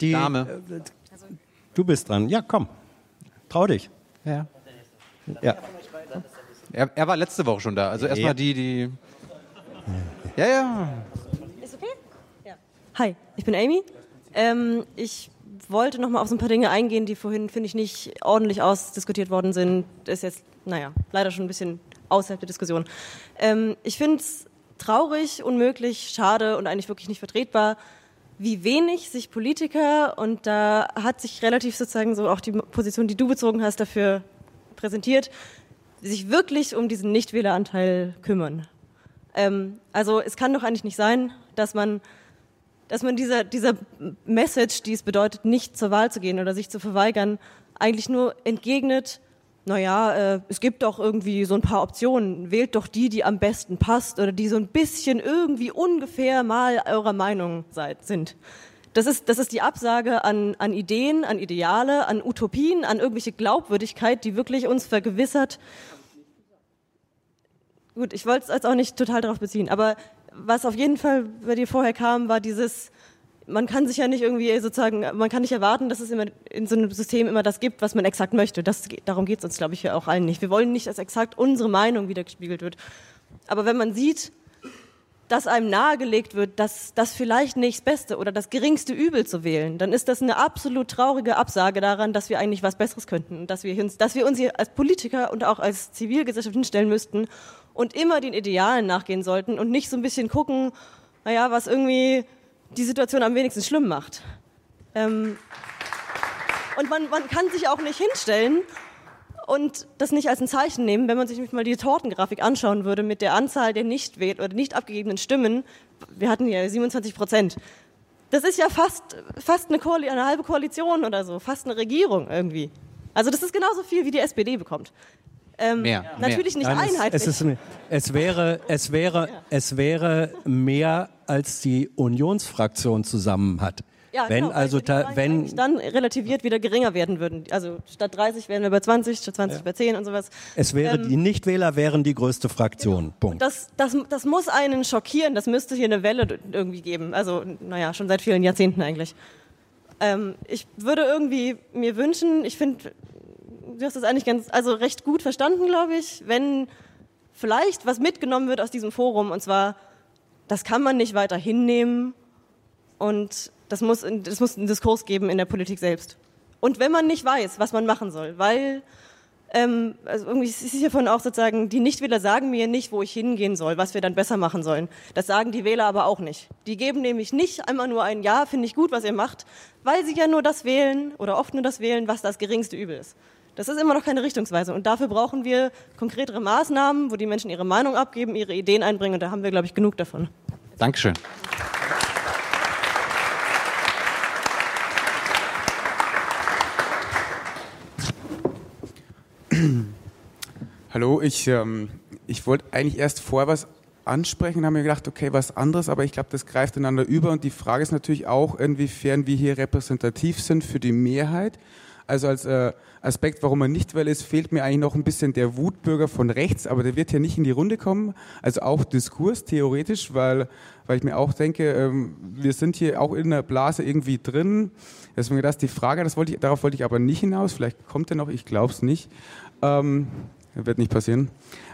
Die, Dame. äh, Du bist dran. Ja, komm. Trau dich. Ja. Ja. Er, er war letzte Woche schon da. Also erstmal Ja. die, die. Ja, ja. Ist okay? Ja. Hi, ich bin Amy. Ähm, ich wollte noch mal auf so ein paar Dinge eingehen, die vorhin, finde ich, nicht ordentlich ausdiskutiert worden sind. Ist jetzt, naja, leider schon ein bisschen außerhalb der Diskussion. Ähm, ich finde es traurig, unmöglich, schade und eigentlich wirklich nicht vertretbar, wie wenig sich Politiker, und da hat sich relativ sozusagen so auch die Position, die du bezogen hast, dafür präsentiert, sich wirklich um diesen Nichtwähleranteil kümmern. Ähm, also es kann doch eigentlich nicht sein, dass man, dass man dieser, dieser Message, die es bedeutet, nicht zur Wahl zu gehen oder sich zu verweigern, eigentlich nur entgegnet, naja, äh, es gibt doch irgendwie so ein paar Optionen, wählt doch die, die am besten passt oder die so ein bisschen irgendwie ungefähr mal eurer Meinung seid, sind. Das ist, das ist die Absage an, an Ideen, an Ideale, an Utopien, an irgendwelche Glaubwürdigkeit, die wirklich uns vergewissert. Gut, ich wollte es jetzt auch nicht total darauf beziehen, aber was auf jeden Fall bei dir vorher kam, war dieses, man kann sich ja nicht irgendwie sozusagen, man kann nicht erwarten, dass es immer in so einem System immer das gibt, was man exakt möchte. Das, darum geht es uns, glaube ich, auch allen nicht. Wir wollen nicht, dass exakt unsere Meinung wiedergespiegelt wird. Aber wenn man sieht, dass einem nahegelegt wird, dass das vielleicht nicht das Beste oder das geringste Übel zu wählen, dann ist das eine absolut traurige Absage daran, dass wir eigentlich was Besseres könnten und dass wir uns, dass wir uns hier als Politiker und auch als Zivilgesellschaft hinstellen müssten und immer den Idealen nachgehen sollten und nicht so ein bisschen gucken, naja, was irgendwie die Situation am wenigsten schlimm macht. Ähm, und man, man kann sich auch nicht hinstellen und das nicht als ein Zeichen nehmen, wenn man sich mal die Tortengrafik anschauen würde mit der Anzahl der nicht wählt oder nicht abgegebenen Stimmen. Wir hatten ja 27 Prozent. Das ist ja fast, fast eine, Koali eine halbe Koalition oder so, fast eine Regierung irgendwie. Also das ist genauso viel, wie die SPD bekommt. Ähm, mehr. Natürlich mehr. nicht Nein, einheitlich. Es, es, ist, es, wäre, es, wäre, es wäre mehr, als die Unionsfraktion zusammen hat. Ja, wenn genau, also die wenn dann relativiert wieder geringer werden würden. Also statt 30 wären wir bei 20, statt 20 Ja. bei 10 und sowas. es wäre Ähm, die Nichtwähler wären die größte Fraktion. Punkt. Das, das, das muss einen schockieren, das müsste hier eine Welle irgendwie geben. Also, naja, schon seit vielen Jahrzehnten eigentlich. Ähm, ich würde irgendwie mir wünschen, ich finde, du hast das eigentlich ganz, also recht gut verstanden, glaube ich, wenn vielleicht was mitgenommen wird aus diesem Forum und zwar, das kann man nicht weiter hinnehmen und das muss, das muss einen Diskurs geben in der Politik selbst. Und wenn man nicht weiß, was man machen soll, weil ähm, also irgendwie ist es hiervon auch sozusagen, die Nichtwähler sagen mir nicht, wo ich hingehen soll, was wir dann besser machen sollen. Das sagen die Wähler aber auch nicht. Die geben nämlich nicht einmal nur ein Ja, finde ich gut, was ihr macht, weil sie ja nur das wählen oder oft nur das wählen, was das geringste Übel ist. Das ist immer noch keine Richtungsweise. Und dafür brauchen wir konkretere Maßnahmen, wo die Menschen ihre Meinung abgeben, ihre Ideen einbringen. Und da haben wir, glaube ich, genug davon. Dankeschön. Hallo, ich, ähm, ich wollte eigentlich erst vorher was ansprechen, haben mir gedacht, okay, was anderes, aber ich glaube, das greift ineinander über und die Frage ist natürlich auch, inwiefern wir hier repräsentativ sind für die Mehrheit. Also als äh, Aspekt, warum man nicht weil ist, fehlt mir eigentlich noch ein bisschen der Wutbürger von rechts, aber der wird hier nicht in die Runde kommen. Also auch Diskurs theoretisch, weil, weil ich mir auch denke, ähm, wir sind hier auch in der Blase irgendwie drin. Deswegen das die Frage, das wollte ich, darauf wollte ich aber nicht hinaus. Vielleicht kommt er noch, ich glaube es nicht. Ähm, wird nicht passieren.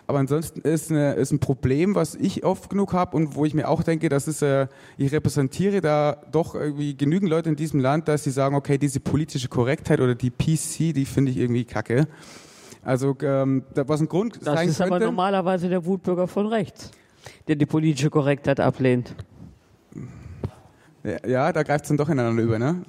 Aber ansonsten ist, eine, ist ein Problem, was ich oft genug habe und wo ich mir auch denke, das ist, äh, ich repräsentiere da doch irgendwie genügend Leute in diesem Land, dass sie sagen, okay, diese politische Korrektheit oder die PC, die finde ich irgendwie kacke. Also ähm, was ein Grund Das sein ist könnte. aber normalerweise der Wutbürger von rechts, der die politische Korrektheit ablehnt. Ja, ja, da greift es dann doch ineinander über, ne?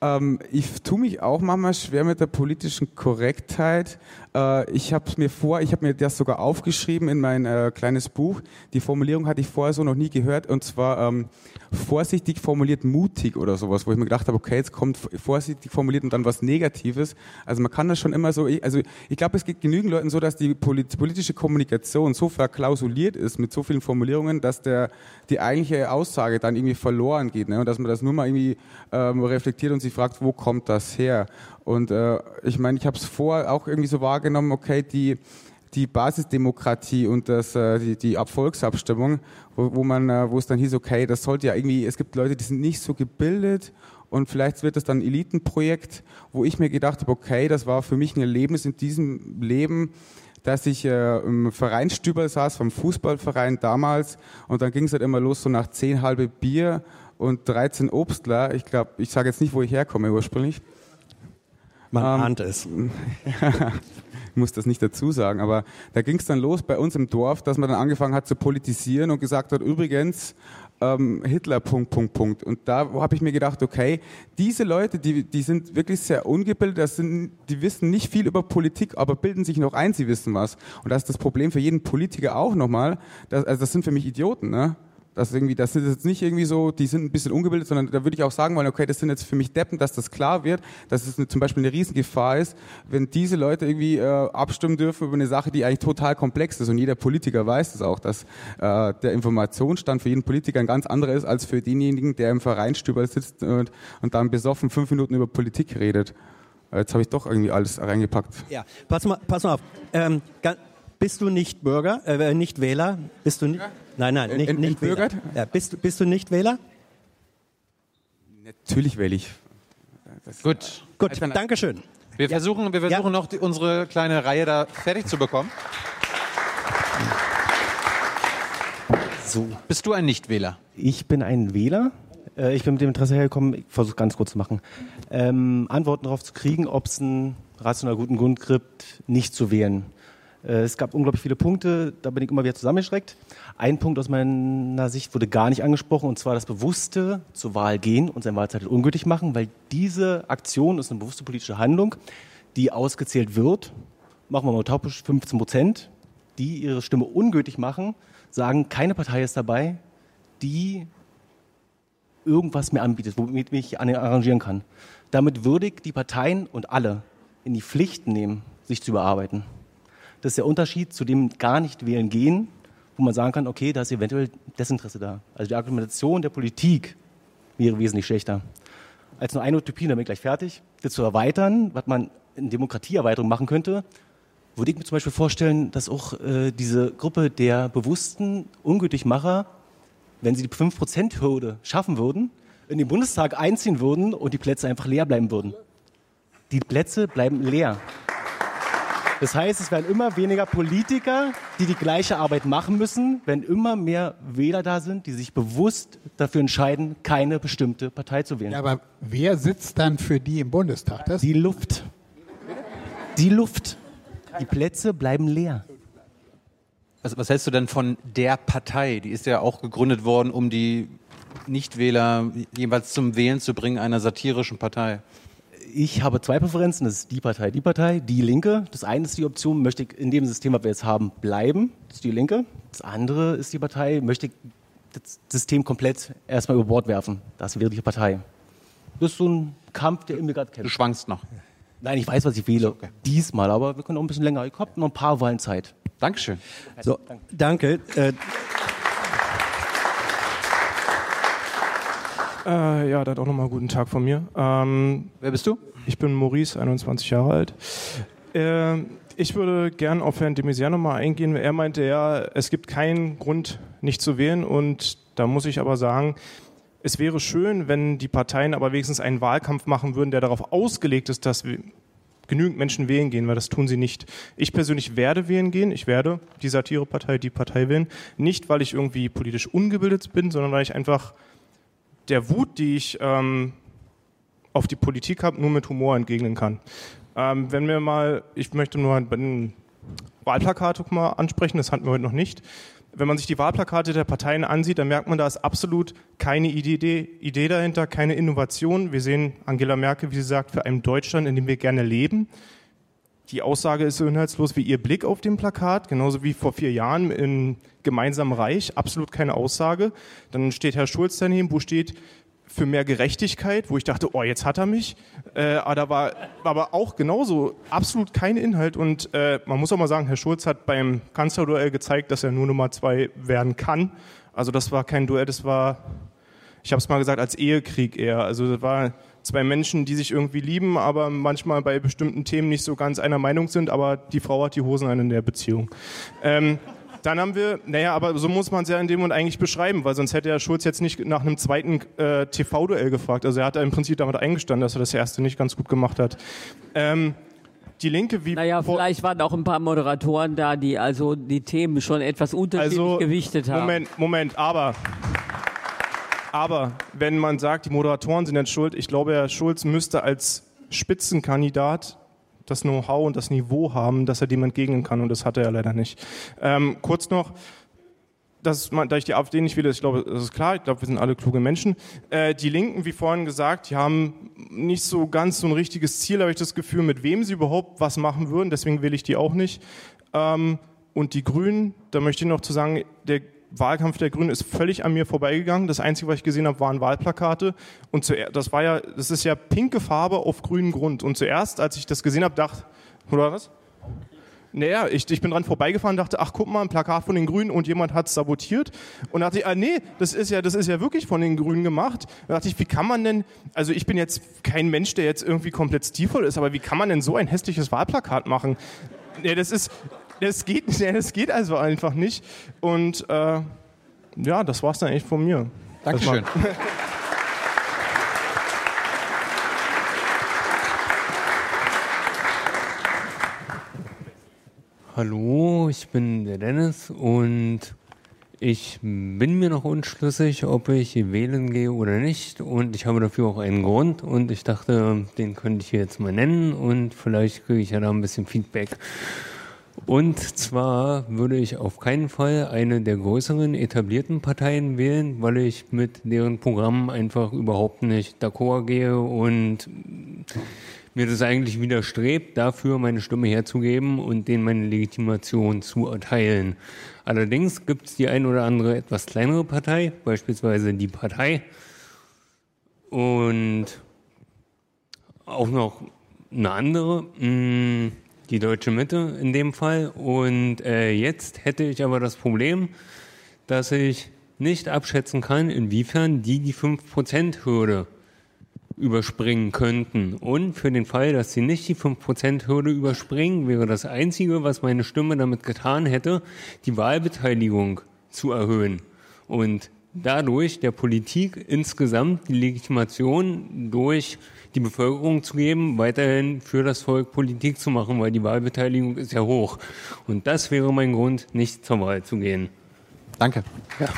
Ähm, ich tue mich auch manchmal schwer mit der politischen Korrektheit. Äh, ich habe mir vor, ich habe mir das sogar aufgeschrieben in mein äh, kleines Buch. Die Formulierung hatte ich vorher so noch nie gehört und zwar ähm, vorsichtig formuliert mutig oder sowas, wo ich mir gedacht habe, okay, jetzt kommt vorsichtig formuliert und dann was Negatives. Also man kann das schon immer so, also ich glaube, es geht genügend Leuten so, dass die polit- politische Kommunikation so verklausuliert ist mit so vielen Formulierungen, dass der die eigentliche Aussage dann irgendwie verloren geht ne? und dass man das nur mal irgendwie ähm, reflektiert und sich fragt, wo kommt das her? Und äh, ich meine, ich habe es vorher auch irgendwie so wahrgenommen, okay, die die Basisdemokratie und das, äh, die, die Abvolksabstimmung, wo, wo man, äh, wo es dann hieß, okay, das sollte ja irgendwie, es gibt Leute, die sind nicht so gebildet und vielleicht wird das dann ein Elitenprojekt, wo ich mir gedacht habe, okay, das war für mich ein Erlebnis in diesem Leben, dass ich äh, im Vereinsstüber saß vom Fußballverein damals und dann ging es halt immer los so nach zehn halbe Bier und 13 Obstler. Ich glaube, ich sage jetzt nicht, wo ich herkomme ursprünglich. Man Ähm, ahnt es. ich muss das nicht dazu sagen, aber da ging es dann los bei uns im Dorf, dass man dann angefangen hat zu politisieren und gesagt hat, übrigens, ähm, Hitler, Punkt, Punkt, Punkt. Und da habe ich mir gedacht, okay, diese Leute, die, die sind wirklich sehr ungebildet, das sind, die wissen nicht viel über Politik, aber bilden sich noch ein, sie wissen was. Und das ist das Problem für jeden Politiker auch nochmal, das, also das sind für mich Idioten, ne? Das, ist irgendwie, das sind jetzt nicht irgendwie so, die sind ein bisschen ungebildet, sondern da würde ich auch sagen wollen, okay, das sind jetzt für mich Deppen, dass das klar wird, dass es eine, zum Beispiel eine Riesengefahr ist, wenn diese Leute irgendwie äh, abstimmen dürfen über eine Sache, die eigentlich total komplex ist. Und jeder Politiker weiß das auch, dass äh, der Informationsstand für jeden Politiker ein ganz anderer ist, als für denjenigen, der im Vereinstüber sitzt und, und dann besoffen fünf Minuten über Politik redet. Jetzt habe ich doch irgendwie alles reingepackt. Ja, pass mal, pass mal auf. Ähm, ga- bist du nicht Bürger, äh, nicht Wähler? Bist du nicht? Nein, nein, nicht, Ent- nicht Wähler. Ja, bist, du- bist du nicht Wähler? Natürlich wähle ich. Das- Gut. Gut, danke schön. Wir versuchen, wir versuchen noch die, unsere kleine Reihe da fertig zu bekommen. So. Bist du ein Nichtwähler? Ich bin ein Wähler. Äh, Ich bin mit dem Interesse hergekommen, ich versuche ganz kurz zu machen, ähm, Antworten darauf zu kriegen, ob es einen rational guten Grund gibt, nicht zu wählen. Äh, Es gab unglaublich viele Punkte, da bin ich immer wieder zusammengeschreckt. Ein Punkt aus meiner Sicht wurde gar nicht angesprochen, und zwar das bewusste zur Wahl gehen und sein Wahlzettel ungültig machen, weil diese Aktion ist eine bewusste politische Handlung, die ausgezählt wird. Machen wir mal utopisch 15 Prozent, die ihre Stimme ungültig machen, sagen, keine Partei ist dabei, die irgendwas mir anbietet, womit ich mich arrangieren kann. Damit würde ich die Parteien und alle in die Pflicht nehmen, sich zu überarbeiten. Das ist der Unterschied zu dem gar nicht wählen gehen, wo man sagen kann, okay, da ist eventuell Desinteresse da. Also die Argumentation der Politik wäre wesentlich schlechter. Als nur eine Utopie, ich gleich fertig, das zu erweitern, was man in Demokratieerweiterung machen könnte, würde ich mir zum Beispiel vorstellen, dass auch äh, diese Gruppe der bewussten Ungültigmacher, wenn sie die 5%-Hürde schaffen würden, in den Bundestag einziehen würden und die Plätze einfach leer bleiben würden. Die Plätze bleiben leer. Das heißt, es werden immer weniger Politiker, die die gleiche Arbeit machen müssen, wenn immer mehr Wähler da sind, die sich bewusst dafür entscheiden, keine bestimmte Partei zu wählen. Ja, aber wer sitzt dann für die im Bundestag? Das die Luft. Die Luft. Die Plätze bleiben leer. Was, was hältst du denn von der Partei? Die ist ja auch gegründet worden, um die Nichtwähler jeweils zum Wählen zu bringen, einer satirischen Partei. Ich habe zwei Präferenzen. Das ist die Partei, die Partei, die Linke. Das eine ist die Option, möchte ich in dem System, was wir jetzt haben, bleiben. Das ist die Linke. Das andere ist die Partei, möchte ich das System komplett erstmal über Bord werfen. Das wäre die Partei. Das ist so ein Kampf, der in mir gerade kämpft. Du schwankst noch. Nein, ich weiß, was ich wähle. Diesmal, aber wir können noch ein bisschen länger. Ich habe noch ein paar Wahlen Zeit. Dankeschön. So, danke. Äh, Äh, ja, dann auch nochmal guten Tag von mir. Ähm, Wer bist du? Ich bin Maurice, 21 Jahre alt. Ähm, ich würde gern auf Herrn de Maizière nochmal eingehen. Er meinte ja, es gibt keinen Grund, nicht zu wählen. Und da muss ich aber sagen, es wäre schön, wenn die Parteien aber wenigstens einen Wahlkampf machen würden, der darauf ausgelegt ist, dass genügend Menschen wählen gehen, weil das tun sie nicht. Ich persönlich werde wählen gehen. Ich werde die Satirepartei, die Partei wählen. Nicht, weil ich irgendwie politisch ungebildet bin, sondern weil ich einfach der Wut, die ich ähm, auf die Politik habe, nur mit Humor entgegnen kann. Ähm, wenn wir mal, ich möchte nur bei den Wahlplakate mal ansprechen, das hatten wir heute noch nicht. Wenn man sich die Wahlplakate der Parteien ansieht, dann merkt man, da ist absolut keine Idee, Idee dahinter, keine Innovation. Wir sehen Angela Merkel, wie sie sagt, für ein Deutschland, in dem wir gerne leben. Die Aussage ist so inhaltslos wie ihr Blick auf dem Plakat, genauso wie vor vier Jahren im gemeinsamen Reich. Absolut keine Aussage. Dann steht Herr Schulz daneben, wo steht für mehr Gerechtigkeit, wo ich dachte, oh, jetzt hat er mich. Äh, aber da war aber auch genauso absolut kein Inhalt. Und äh, man muss auch mal sagen, Herr Schulz hat beim Kanzlerduell gezeigt, dass er nur Nummer zwei werden kann. Also das war kein Duell, das war, ich habe es mal gesagt, als Ehekrieg eher. Also das war zwei Menschen, die sich irgendwie lieben, aber manchmal bei bestimmten Themen nicht so ganz einer Meinung sind, aber die Frau hat die Hosen an in der Beziehung. Ähm, dann haben wir, naja, aber so muss man es ja in dem Moment eigentlich beschreiben, weil sonst hätte Herr Schulz jetzt nicht nach einem zweiten äh, TV-Duell gefragt. Also er hat im Prinzip damit eingestanden, dass er das erste nicht ganz gut gemacht hat. Ähm, die Linke wie. Naja, vielleicht waren auch ein paar Moderatoren da, die also die Themen schon etwas unterschiedlich Also, gewichtet haben. Moment, Moment, aber. Aber wenn man sagt, die Moderatoren sind jetzt schuld, ich glaube, Herr Schulz müsste als Spitzenkandidat das Know-how und das Niveau haben, dass er dem entgegnen kann. Und das hat er leider nicht. Ähm, kurz noch, dass da ich die AfD nicht will, ich glaube, das ist klar, ich glaube, wir sind alle kluge Menschen. Äh, die Linken, wie vorhin gesagt, die haben nicht so ganz so ein richtiges Ziel, habe ich das Gefühl, mit wem sie überhaupt was machen würden, deswegen will ich die auch nicht. Ähm, und die Grünen, da möchte ich noch zu sagen, der Wahlkampf der Grünen ist völlig an mir vorbeigegangen. Das Einzige, was ich gesehen habe, waren Wahlplakate. Und zuerst, das war ja, das ist ja pinke Farbe auf grünem Grund. Und zuerst, als ich das gesehen habe, dachte, oder was? Naja, ich, ich bin dran vorbeigefahren und dachte, ach guck mal, ein Plakat von den Grünen und jemand hat es sabotiert. Und dachte ich, ah nee, das ist ja, das ist ja wirklich von den Grünen gemacht. Da dachte ich, wie kann man denn, also ich bin jetzt kein Mensch, der jetzt irgendwie komplett stilvoll ist, aber wie kann man denn so ein hässliches Wahlplakat machen? Nee, das ist, das geht, das geht also einfach nicht. Und äh, ja, das war's dann eigentlich von mir. Dankeschön. Hallo, ich bin der Dennis und ich bin mir noch unschlüssig, ob ich wählen gehe oder nicht. Und ich habe dafür auch einen Grund und ich dachte, den könnte ich hier jetzt mal nennen und vielleicht kriege ich ja da ein bisschen Feedback. Und zwar würde ich auf keinen Fall eine der größeren etablierten Parteien wählen, weil ich mit deren Programm einfach überhaupt nicht d'accord gehe und mir das eigentlich widerstrebt, dafür meine Stimme herzugeben und denen meine Legitimation zu erteilen. Allerdings gibt es die ein oder andere etwas kleinere Partei, beispielsweise die Partei und auch noch eine andere, mh, die deutsche Mitte in dem Fall. Und äh, jetzt hätte ich aber das Problem, dass ich nicht abschätzen kann, inwiefern die die 5%-Hürde überspringen könnten. Und für den Fall, dass sie nicht die 5%-Hürde überspringen, wäre das Einzige, was meine Stimme damit getan hätte, die Wahlbeteiligung zu erhöhen. Und dadurch der Politik insgesamt die Legitimation durch die Bevölkerung zu geben, weiterhin für das Volk Politik zu machen, weil die Wahlbeteiligung ist ja hoch. Und das wäre mein Grund, nicht zur Wahl zu gehen. Danke. Ja.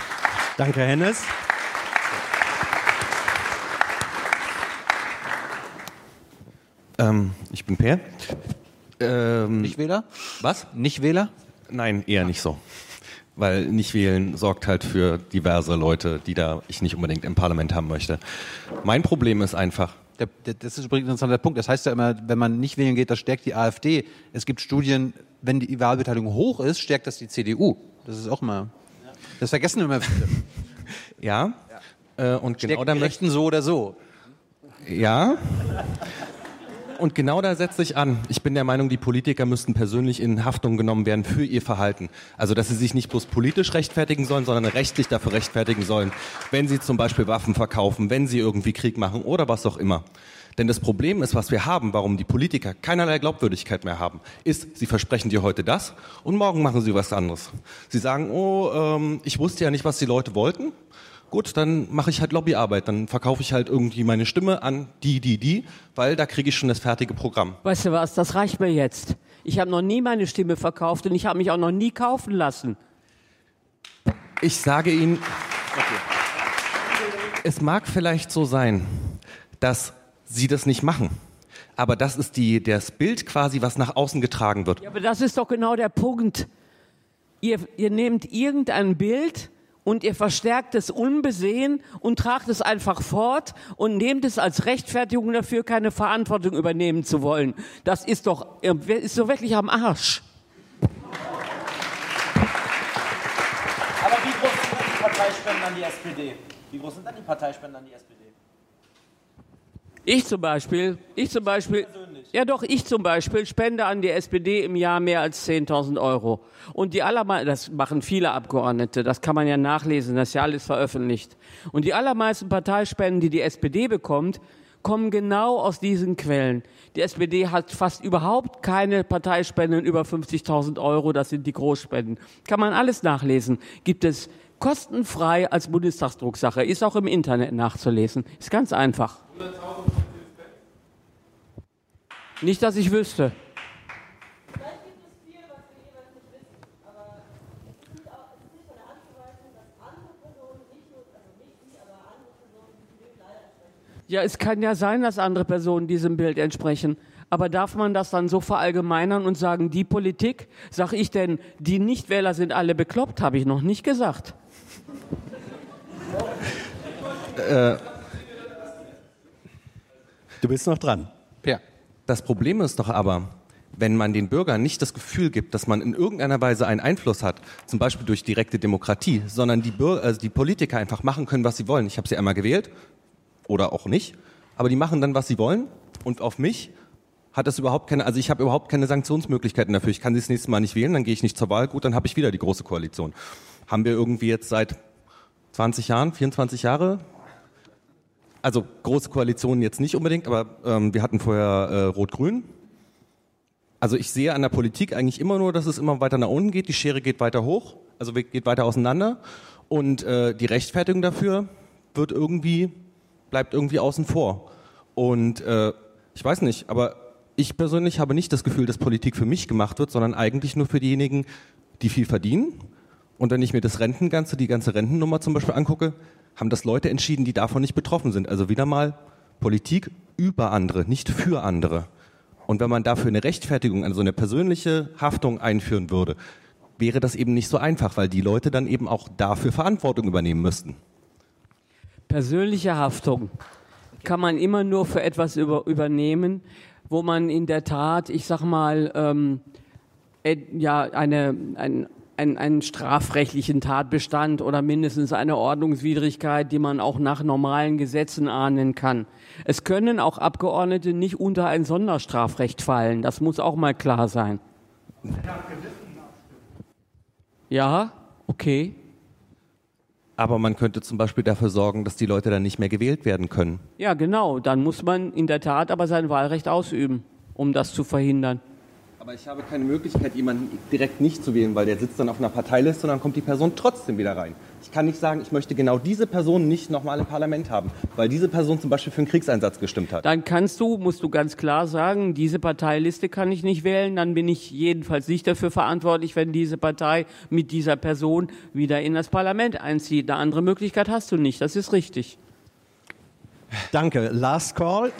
Danke, Hennes. Ähm, ich bin Per. Ähm, Nicht Wähler? Was? Nicht Wähler? Nein, eher nicht so. Weil nicht wählen sorgt halt für diverse Leute, die da ich nicht unbedingt im Parlament haben möchte. Mein Problem ist einfach. Der, der, das ist übrigens ein interessanter Punkt. Das heißt ja immer, wenn man nicht wählen geht, das stärkt die AfD. Es gibt Studien, wenn die Wahlbeteiligung hoch ist, stärkt das die CDU. Das ist auch immer. Das vergessen immer viele. Ja. Äh, und Stärkt genau da die möchten so oder so. Ja. Und genau da setze ich an. Ich bin der Meinung, die Politiker müssten persönlich in Haftung genommen werden für ihr Verhalten. Also, dass sie sich nicht bloß politisch rechtfertigen sollen, sondern rechtlich dafür rechtfertigen sollen, wenn sie zum Beispiel Waffen verkaufen, wenn sie irgendwie Krieg machen oder was auch immer. Denn das Problem ist, was wir haben, warum die Politiker keinerlei Glaubwürdigkeit mehr haben, ist, sie versprechen dir heute das und morgen machen sie was anderes. Sie sagen, oh, ähm, ich wusste ja nicht, was die Leute wollten. Gut, dann mache ich halt Lobbyarbeit. Dann verkaufe ich halt irgendwie meine Stimme an die, die, die, weil da kriege ich schon das fertige Programm. Weißt du was, das reicht mir jetzt. Ich habe noch nie meine Stimme verkauft und ich habe mich auch noch nie kaufen lassen. Ich sage Ihnen, es mag vielleicht so sein, dass Sie das nicht machen. Aber das ist die, das Bild quasi, was nach außen getragen wird. Ja, aber das ist doch genau der Punkt. Ihr, ihr nehmt irgendein Bild und ihr verstärkt es unbesehen und tragt es einfach fort und nehmt es als Rechtfertigung dafür, keine Verantwortung übernehmen zu wollen. Das ist doch, ist doch wirklich am Arsch. Aber wie groß sind dann die Parteispenden an die SPD? Wie groß sind dann die Parteispenden an die SPD? Ich zum Beispiel, ich zum Beispiel, ja doch, ich zum Beispiel spende an die SPD im Jahr mehr als 10.000 Euro. Und die allermeisten, das machen viele Abgeordnete, das kann man ja nachlesen, das ist ja alles veröffentlicht. Und die allermeisten Parteispenden, die die SPD bekommt, kommen genau aus diesen Quellen. Die SPD hat fast überhaupt keine Parteispenden über 50.000 Euro, das sind die Großspenden. Kann man alles nachlesen. Gibt es kostenfrei als Bundestagsdrucksache, ist auch im Internet nachzulesen. Ist ganz einfach. Nicht, dass ich wüsste. Ja, es kann ja sein, dass andere Personen diesem Bild entsprechen. Aber darf man das dann so verallgemeinern und sagen, die Politik, sag ich denn, die Nichtwähler sind alle bekloppt, habe ich noch nicht gesagt. Äh, du bist noch dran. Das Problem ist doch aber, wenn man den Bürgern nicht das Gefühl gibt, dass man in irgendeiner Weise einen Einfluss hat, zum Beispiel durch direkte Demokratie, sondern die, Bürger, also die Politiker einfach machen können, was sie wollen. Ich habe sie einmal gewählt oder auch nicht, aber die machen dann, was sie wollen und auf mich hat das überhaupt keine, also ich habe überhaupt keine Sanktionsmöglichkeiten dafür. Ich kann sie das nächste Mal nicht wählen, dann gehe ich nicht zur Wahl, gut, dann habe ich wieder die große Koalition. Haben wir irgendwie jetzt seit 20 Jahren, 24 Jahre also große Koalitionen jetzt nicht unbedingt, aber ähm, wir hatten vorher äh, Rot-Grün. Also ich sehe an der Politik eigentlich immer nur, dass es immer weiter nach unten geht, die Schere geht weiter hoch, also geht weiter auseinander und äh, die Rechtfertigung dafür wird irgendwie, bleibt irgendwie außen vor. Und äh, ich weiß nicht, aber ich persönlich habe nicht das Gefühl, dass Politik für mich gemacht wird, sondern eigentlich nur für diejenigen, die viel verdienen. Und wenn ich mir das Rentenganze, die ganze Rentennummer zum Beispiel angucke, haben das Leute entschieden, die davon nicht betroffen sind. Also wieder mal Politik über andere, nicht für andere. Und wenn man dafür eine Rechtfertigung, also eine persönliche Haftung einführen würde, wäre das eben nicht so einfach, weil die Leute dann eben auch dafür Verantwortung übernehmen müssten. Persönliche Haftung kann man immer nur für etwas über, übernehmen, wo man in der Tat, ich sag mal, ähm, äh, ja, eine, ein, einen, einen strafrechtlichen Tatbestand oder mindestens eine Ordnungswidrigkeit, die man auch nach normalen Gesetzen ahnen kann. Es können auch Abgeordnete nicht unter ein Sonderstrafrecht fallen. Das muss auch mal klar sein. Ja, okay. Aber man könnte zum Beispiel dafür sorgen, dass die Leute dann nicht mehr gewählt werden können. Ja, genau. Dann muss man in der Tat aber sein Wahlrecht ausüben, um das zu verhindern. Aber ich habe keine Möglichkeit, jemanden direkt nicht zu wählen, weil der sitzt dann auf einer Parteiliste und dann kommt die Person trotzdem wieder rein. Ich kann nicht sagen, ich möchte genau diese Person nicht nochmal im Parlament haben, weil diese Person zum Beispiel für einen Kriegseinsatz gestimmt hat. Dann kannst du, musst du ganz klar sagen, diese Parteiliste kann ich nicht wählen, dann bin ich jedenfalls nicht dafür verantwortlich, wenn diese Partei mit dieser Person wieder in das Parlament einzieht. Eine andere Möglichkeit hast du nicht, das ist richtig. Danke. Last call.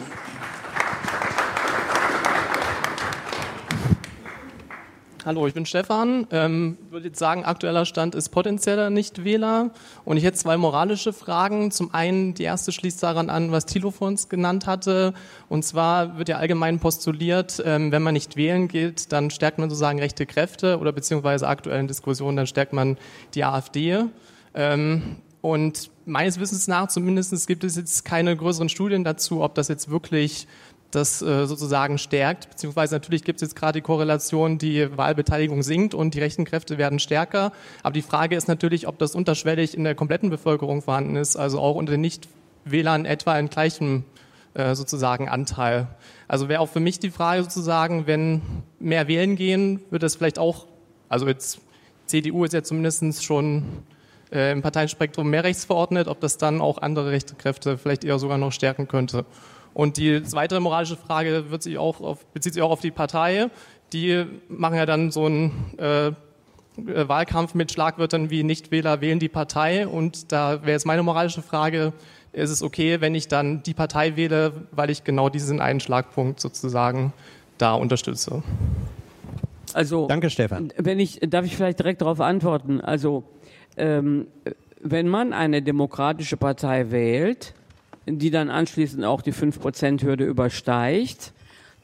Hallo, ich bin Stefan. Ähm, würde jetzt sagen, aktueller Stand ist potenzieller Nichtwähler. Und ich hätte zwei moralische Fragen. Zum einen, die erste schließt daran an, was Thilo vor uns genannt hatte. Und zwar wird ja allgemein postuliert, ähm, wenn man nicht wählen geht, dann stärkt man sozusagen rechte Kräfte oder beziehungsweise aktuellen Diskussionen, dann stärkt man die AfD. Ähm, und meines Wissens nach zumindest gibt es jetzt keine größeren Studien dazu, ob das jetzt wirklich das äh, sozusagen stärkt. Beziehungsweise natürlich gibt es jetzt gerade die Korrelation, die Wahlbeteiligung sinkt und die rechten Kräfte werden stärker. Aber die Frage ist natürlich, ob das unterschwellig in der kompletten Bevölkerung vorhanden ist, also auch unter den Nichtwählern etwa in gleichem äh, sozusagen Anteil. Also wäre auch für mich die Frage sozusagen, wenn mehr wählen gehen, wird das vielleicht auch, also jetzt CDU ist ja zumindest schon äh, im Parteienspektrum mehr rechts verordnet, ob das dann auch andere rechte Kräfte vielleicht eher sogar noch stärken könnte. Und die weitere moralische Frage wird sich auch auf, bezieht sich auch auf die Partei. Die machen ja dann so einen äh, Wahlkampf mit Schlagwörtern wie Nichtwähler wählen die Partei. Und da wäre jetzt meine moralische Frage, ist es okay, wenn ich dann die Partei wähle, weil ich genau diesen einen Schlagpunkt sozusagen da unterstütze? Also, Danke, Stefan. Wenn ich, darf ich vielleicht direkt darauf antworten? Also, ähm, wenn man eine demokratische Partei wählt, die dann anschließend auch die 5%-Hürde übersteigt,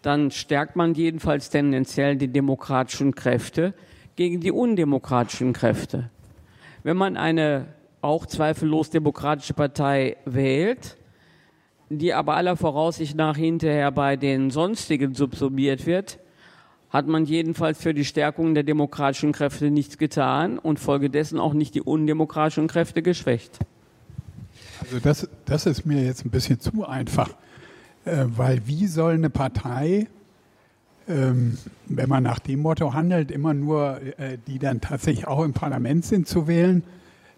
dann stärkt man jedenfalls tendenziell die demokratischen Kräfte gegen die undemokratischen Kräfte. Wenn man eine auch zweifellos demokratische Partei wählt, die aber aller Voraussicht nach hinterher bei den sonstigen subsumiert wird, hat man jedenfalls für die Stärkung der demokratischen Kräfte nichts getan und folgedessen auch nicht die undemokratischen Kräfte geschwächt. Also das, das ist mir jetzt ein bisschen zu einfach, äh, weil wie soll eine Partei, ähm, wenn man nach dem Motto handelt, immer nur äh, die dann tatsächlich auch im Parlament sind zu wählen,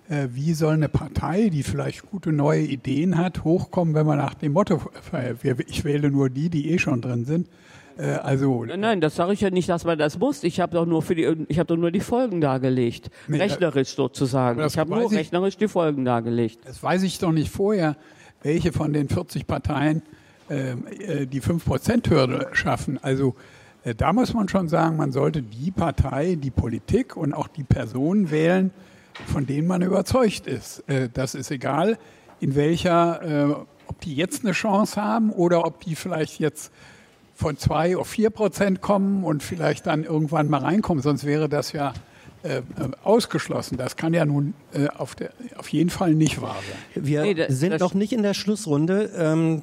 äh, wie soll eine Partei, die vielleicht gute neue Ideen hat, hochkommen, wenn man nach dem Motto, äh, ich wähle nur die, die eh schon drin sind. Äh, also nein, nein, das sage ich ja nicht, dass man das muss. Ich habe doch nur für die, ich habe doch nur die Folgen dargelegt, Nee, rechnerisch sozusagen. Ich habe nur ich- rechnerisch die Folgen dargelegt. Das weiß ich doch nicht vorher. welche von den 40 Parteien äh, äh, die 5%-Hürde schaffen. Also äh, da muss man schon sagen, man sollte die Partei, die Politik und auch die Personen wählen, von denen man überzeugt ist. Äh, das ist egal, in welcher, äh, ob die jetzt eine Chance haben oder ob die vielleicht jetzt von zwei auf vier Prozent kommen und vielleicht dann irgendwann mal reinkommen. Sonst wäre das ja äh, ausgeschlossen. Das kann ja nun äh, auf, der, auf jeden Fall nicht wahr sein. Wir Nee, das- sind das- noch nicht in der Schlussrunde. Ähm,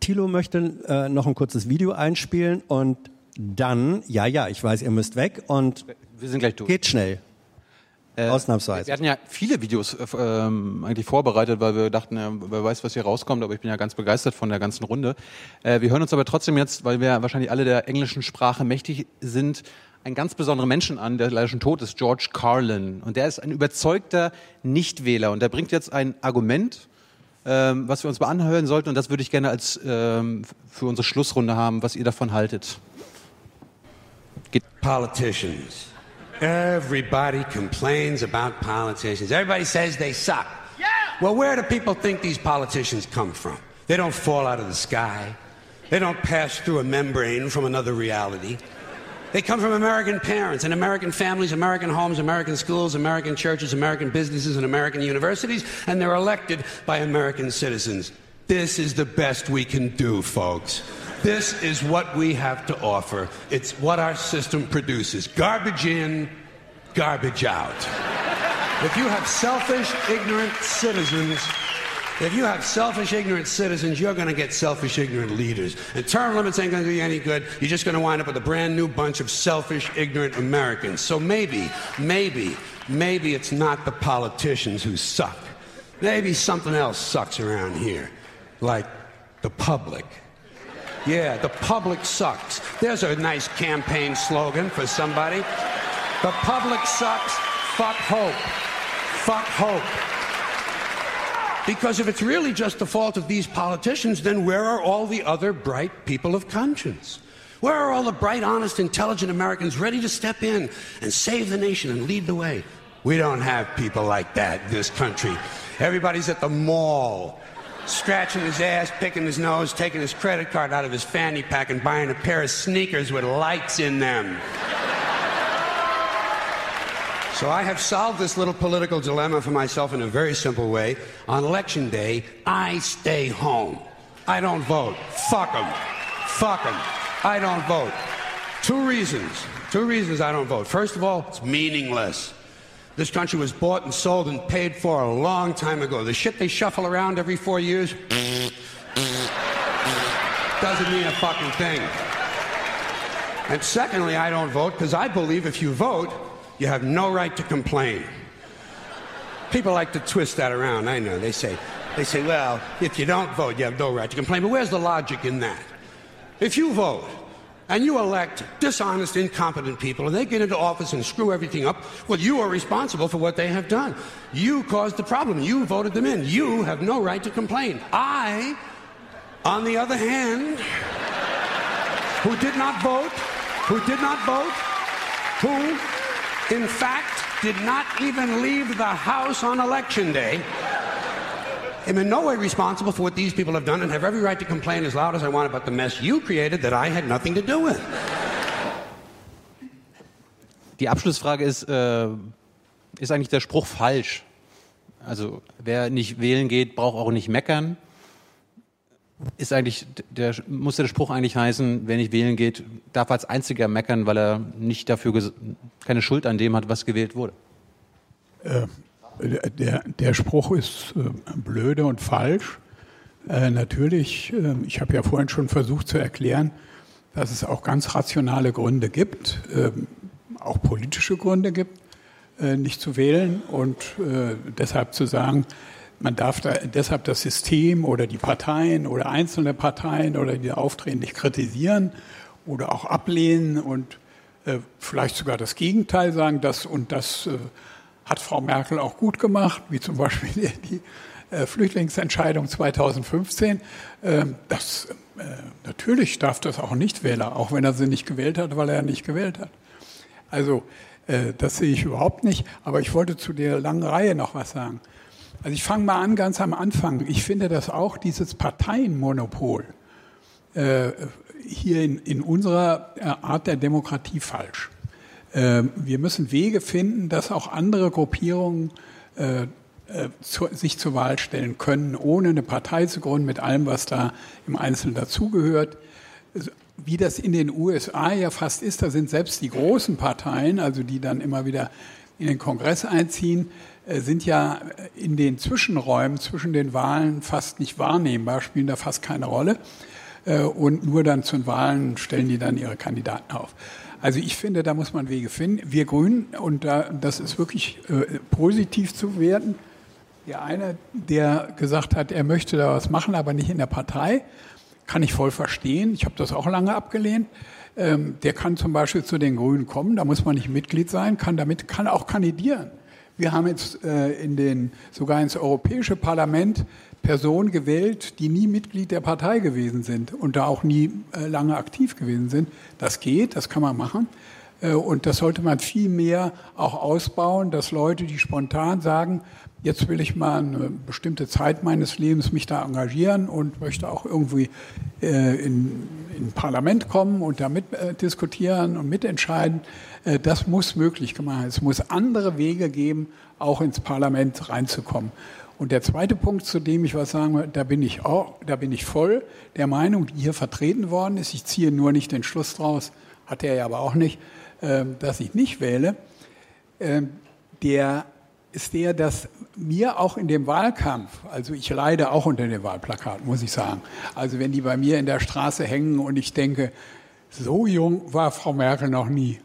Thilo möchte äh, noch ein kurzes Video einspielen und dann, ja, ja, ich weiß, ihr müsst weg und wir sind gleich durch. Geht schnell. Äh, Ausnahmsweise. Wir hatten ja viele Videos äh, ähm, eigentlich vorbereitet, weil wir dachten, ja, wer weiß, was hier rauskommt, aber ich bin ja ganz begeistert von der ganzen Runde. Äh, wir hören uns aber trotzdem jetzt, weil wir wahrscheinlich alle der englischen Sprache mächtig sind, einen ganz besonderen Menschen an, der leider schon tot ist, George Carlin. Und der ist ein überzeugter Nichtwähler und der bringt jetzt ein Argument, ähm, was wir uns mal anhören sollten und das würde ich gerne als ähm, für unsere Schlussrunde haben, was ihr davon haltet. Politicians. Everybody complains about politicians. Everybody says they suck. Yeah. Well, where do people think these politicians come from? They don't fall out of the sky. They don't pass through a membrane from another reality. They come from American parents and American families, American homes, American schools, American churches, American businesses, and American universities, and they're elected by American citizens. This is the best we can do, folks. This is what we have to offer. It's what our system produces garbage in, garbage out. If you have selfish, ignorant citizens, if you have selfish, ignorant citizens, you're going to get selfish, ignorant leaders. And term limits ain't going to do you any good. You're just going to wind up with a brand new bunch of selfish, ignorant Americans. So maybe, maybe, maybe it's not the politicians who suck. Maybe something else sucks around here, like the public. Yeah, the public sucks. There's a nice campaign slogan for somebody. The public sucks. Fuck hope. Fuck hope. Because if it's really just the fault of these politicians, then where are all the other bright people of conscience? Where are all the bright, honest, intelligent Americans ready to step in and save the nation and lead the way? We don't have people like that in this country. Everybody's at the mall, scratching his ass, picking his nose, taking his credit card out of his fanny pack and buying a pair of sneakers with lights in them. So I have solved this little political dilemma for myself in a very simple way. On election day, I stay home. I don't vote. Fuck them. Fuck them. I don't vote. Two reasons. Two reasons I don't vote. First of all, it's meaningless. This country was bought and sold and paid for a long time ago. The shit they shuffle around every four years doesn't mean a fucking thing. And secondly, I don't vote because I believe if you vote, you have no right to complain. People like to twist that around. I know. They say, they say, well, if you don't vote, you have no right to complain. But where's the logic in that? If you vote and you elect dishonest, incompetent people and they get into office and screw everything up, well, you are responsible for what they have done. You caused the problem. You voted them in. You have no right to complain. I, on the other hand, who did not vote, who did not vote, who, in fact, did not even leave the House on election day, am in no way responsible for what these people have done and have every right to complain as loud as I want about the mess you created that I had nothing to do with. Die Abschlussfrage ist, äh, ist eigentlich der Spruch falsch? Also wer nicht wählen geht, braucht auch nicht meckern. Ist eigentlich der, muss der Spruch eigentlich heißen, wer nicht wählen geht, darf als einziger meckern, weil er nicht dafür keine Schuld an dem hat, was gewählt wurde. Äh, der, der Spruch ist äh, blöde und falsch. Äh, natürlich, äh, ich habe ja vorhin schon versucht zu erklären, dass es auch ganz rationale Gründe gibt, äh, auch politische Gründe gibt, äh, nicht zu wählen und äh, deshalb zu sagen, man darf da deshalb das System oder die Parteien oder einzelne Parteien oder die auftreten nicht kritisieren oder auch ablehnen und vielleicht sogar das Gegenteil sagen, das und das hat Frau Merkel auch gut gemacht, wie zum Beispiel die, äh, Flüchtlingsentscheidung 2015. Ähm, das, äh, natürlich darf das auch ein Nichtwähler, auch wenn er sie nicht gewählt hat, weil er nicht gewählt hat. Also äh, das sehe ich überhaupt nicht. Aber ich wollte zu der langen Reihe noch was sagen. Also ich fange mal an ganz am Anfang. Ich finde das auch, dieses Parteienmonopol, äh, hier in, in unserer äh, Art der Demokratie falsch. Äh, wir müssen Wege finden, dass auch andere Gruppierungen äh, äh, zu, sich zur Wahl stellen können, ohne eine Partei zu gründen, mit allem, was da im Einzelnen dazugehört. Wie das in den USA ja fast ist, da sind selbst die großen Parteien, also die dann immer wieder in den Kongress einziehen, äh, sind ja in den Zwischenräumen zwischen den Wahlen fast nicht wahrnehmbar, spielen da fast keine Rolle. Und nur dann zu den Wahlen stellen die dann ihre Kandidaten auf. Also ich finde, da muss man Wege finden. Wir Grünen, und da, das ist wirklich äh, positiv zu werten, der eine, der gesagt hat, er möchte da was machen, aber nicht in der Partei, kann ich voll verstehen. Ich habe das auch lange abgelehnt. Ähm, der kann zum Beispiel zu den Grünen kommen, da muss man nicht Mitglied sein, kann damit, kann auch kandidieren. Wir haben jetzt äh, in den, sogar ins Europäische Parlament Personen gewählt, die nie Mitglied der Partei gewesen sind und da auch nie äh, lange aktiv gewesen sind. Das geht, das kann man machen. Äh, und das sollte man viel mehr auch ausbauen, dass Leute, die spontan sagen, jetzt will ich mal eine bestimmte Zeit meines Lebens mich da engagieren und möchte auch irgendwie äh, in, in Parlament kommen und da mit äh, diskutieren und mitentscheiden. Äh, das muss möglich gemacht werden. Es muss andere Wege geben, auch ins Parlament reinzukommen. Und der zweite Punkt, zu dem ich was sagen will, da bin ich auch, da bin ich voll der Meinung, die hier vertreten worden ist. Ich ziehe nur nicht den Schluss draus, hat er ja aber auch nicht, äh, dass ich nicht wähle. Äh, der ist der, dass mir auch in dem Wahlkampf, also ich leide auch unter dem Wahlplakat, muss ich sagen. Also wenn die bei mir in der Straße hängen und ich denke, so jung war Frau Merkel noch nie.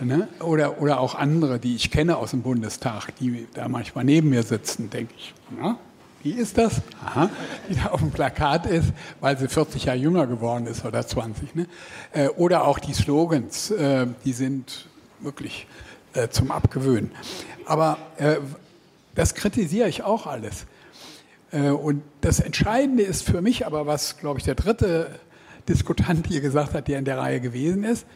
Ne? Oder, oder auch andere, die ich kenne aus dem Bundestag, die da manchmal neben mir sitzen, denke ich, na, wie ist das? Aha, die da auf dem Plakat ist, weil sie 40 Jahre jünger geworden ist oder 20. Ne? Äh, oder auch die Slogans, äh, die sind wirklich äh, zum Abgewöhnen. Aber das kritisiere ich auch alles. Und das Entscheidende ist für mich aber, was, glaube ich, der dritte Diskutant hier gesagt hat, der in der Reihe gewesen ist,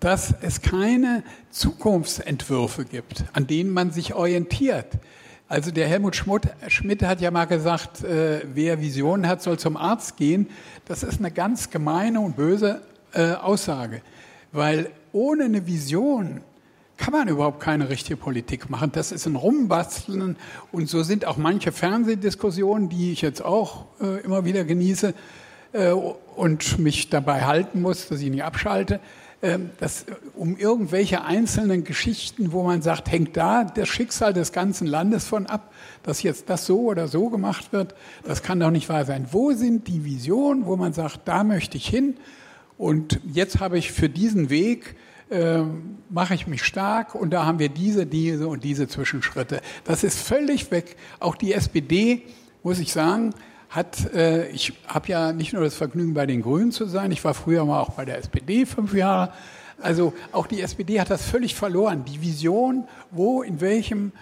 dass es keine Zukunftsentwürfe gibt, an denen man sich orientiert. Also der Helmut Schmidt hat ja mal gesagt, äh, wer Visionen hat, soll zum Arzt gehen. Das ist eine ganz gemeine und böse äh, Aussage, weil ohne eine Vision kann man überhaupt keine richtige Politik machen. Das ist ein Rumbasteln und so sind auch manche Fernsehdiskussionen, die ich jetzt auch äh, immer wieder genieße äh, und mich dabei halten muss, dass ich nicht abschalte. Äh, dass, um irgendwelche einzelnen Geschichten, wo man sagt, hängt da das Schicksal des ganzen Landes von ab, dass jetzt das so oder so gemacht wird, das kann doch nicht wahr sein. Wo sind die Visionen, wo man sagt, da möchte ich hin und jetzt habe ich für diesen Weg äh, mache ich mich stark und da haben wir diese, diese und diese Zwischenschritte. Das ist völlig weg. Auch die SPD, muss ich sagen, hat, äh, ich habe ja nicht nur das Vergnügen, bei den Grünen zu sein, ich war früher mal auch bei der SPD fünf Jahre. Also auch die SPD hat das völlig verloren. Die Vision, wo, in welchem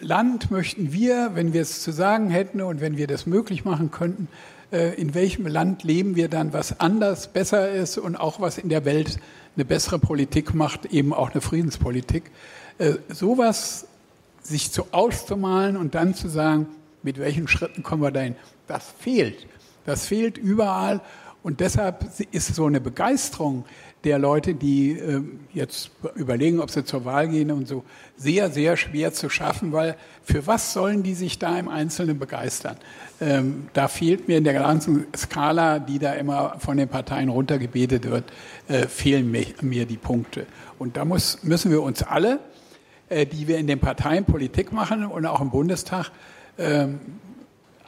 Land möchten wir, wenn wir es zu sagen hätten und wenn wir das möglich machen könnten, äh, in welchem Land leben wir dann, was anders, besser ist und auch was in der Welt eine bessere Politik macht, eben auch eine Friedenspolitik. Äh, sowas sich zu auszumalen und dann zu sagen, mit welchen Schritten kommen wir dahin, das fehlt. Das fehlt überall und deshalb ist so eine Begeisterung der Leute, die äh, jetzt überlegen, ob sie zur Wahl gehen und so, sehr, sehr schwer zu schaffen, weil für was sollen die sich da im Einzelnen begeistern? Ähm, da fehlt mir in der ganzen Skala, die da immer von den Parteien runtergebetet wird, äh, fehlen mir, mir, die Punkte. Und da muss, müssen wir uns alle, äh, die wir in den Parteien Politik machen und auch im Bundestag, ähm,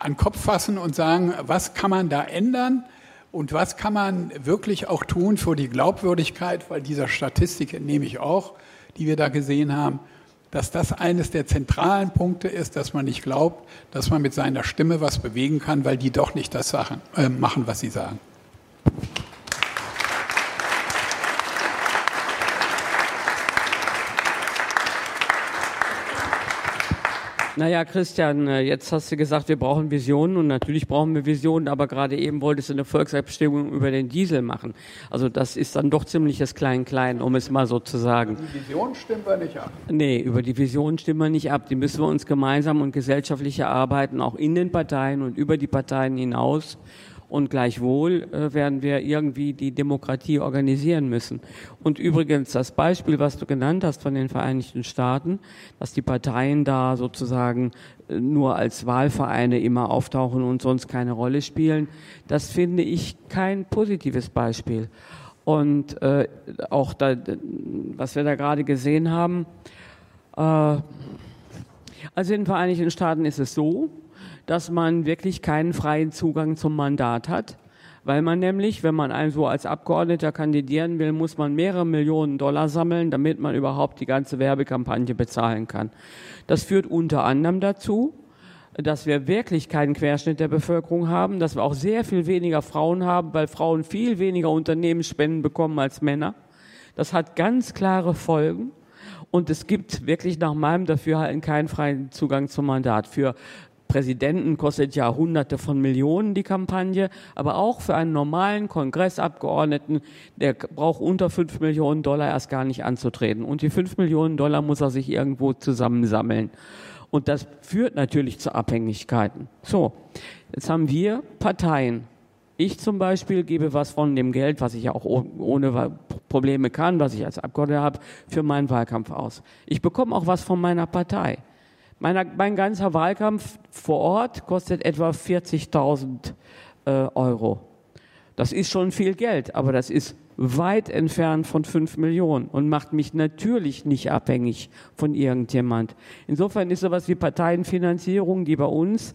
an den Kopf fassen und sagen, was kann man da ändern? Und was kann man wirklich auch tun für die Glaubwürdigkeit, weil dieser Statistik entnehme ich auch, die wir da gesehen haben, dass das eines der zentralen Punkte ist, dass man nicht glaubt, dass man mit seiner Stimme was bewegen kann, weil die doch nicht das äh, machen, was sie sagen. Naja, Christian, äh, jetzt hast du gesagt, wir brauchen Visionen und natürlich brauchen wir Visionen, aber gerade eben wolltest du eine Volksabstimmung über den Diesel machen. Also das ist dann doch ziemliches Klein-Klein, um es mal so zu sagen. Die Vision stimmen wir nicht ab. Nee, über die Vision stimmen wir nicht ab. Die müssen wir uns gemeinsam und gesellschaftlich erarbeiten, auch in den Parteien und über die Parteien hinaus. Und gleichwohl äh, werden wir irgendwie die Demokratie organisieren müssen. Und übrigens das Beispiel, was du genannt hast von den Vereinigten Staaten, dass die Parteien da sozusagen äh, nur als Wahlvereine immer auftauchen und sonst keine Rolle spielen, das finde ich kein positives Beispiel. Und äh, auch da, was wir da gerade gesehen haben, äh, also in den Vereinigten Staaten ist es so, dass man wirklich keinen freien Zugang zum Mandat hat, weil man nämlich, wenn man also als Abgeordneter kandidieren will, muss man mehrere Millionen Dollar sammeln, damit man überhaupt die ganze Werbekampagne bezahlen kann. Das führt unter anderem dazu, dass wir wirklich keinen Querschnitt der Bevölkerung haben, dass wir auch sehr viel weniger Frauen haben, weil Frauen viel weniger Unternehmensspenden bekommen als Männer. Das hat ganz klare Folgen. Und es gibt wirklich nach meinem Dafürhalten keinen freien Zugang zum Mandat. Für Präsidenten kostet ja Hunderte von Millionen die Kampagne, aber auch für einen normalen Kongressabgeordneten, der braucht unter fünf Millionen Dollar erst gar nicht anzutreten. Und die fünf Millionen Dollar muss er sich irgendwo zusammensammeln. Und das führt natürlich zu Abhängigkeiten. So, jetzt haben wir Parteien. Ich zum Beispiel gebe was von dem Geld, was ich ja auch ohne Probleme kann, was ich als Abgeordneter habe, für meinen Wahlkampf aus. Ich bekomme auch was von meiner Partei. Mein, mein ganzer Wahlkampf vor Ort kostet etwa 40.000 äh, Euro. Das ist schon viel Geld, aber das ist weit entfernt von 5 Millionen und macht mich natürlich nicht abhängig von irgendjemand. Insofern ist sowas wie Parteienfinanzierung, die bei uns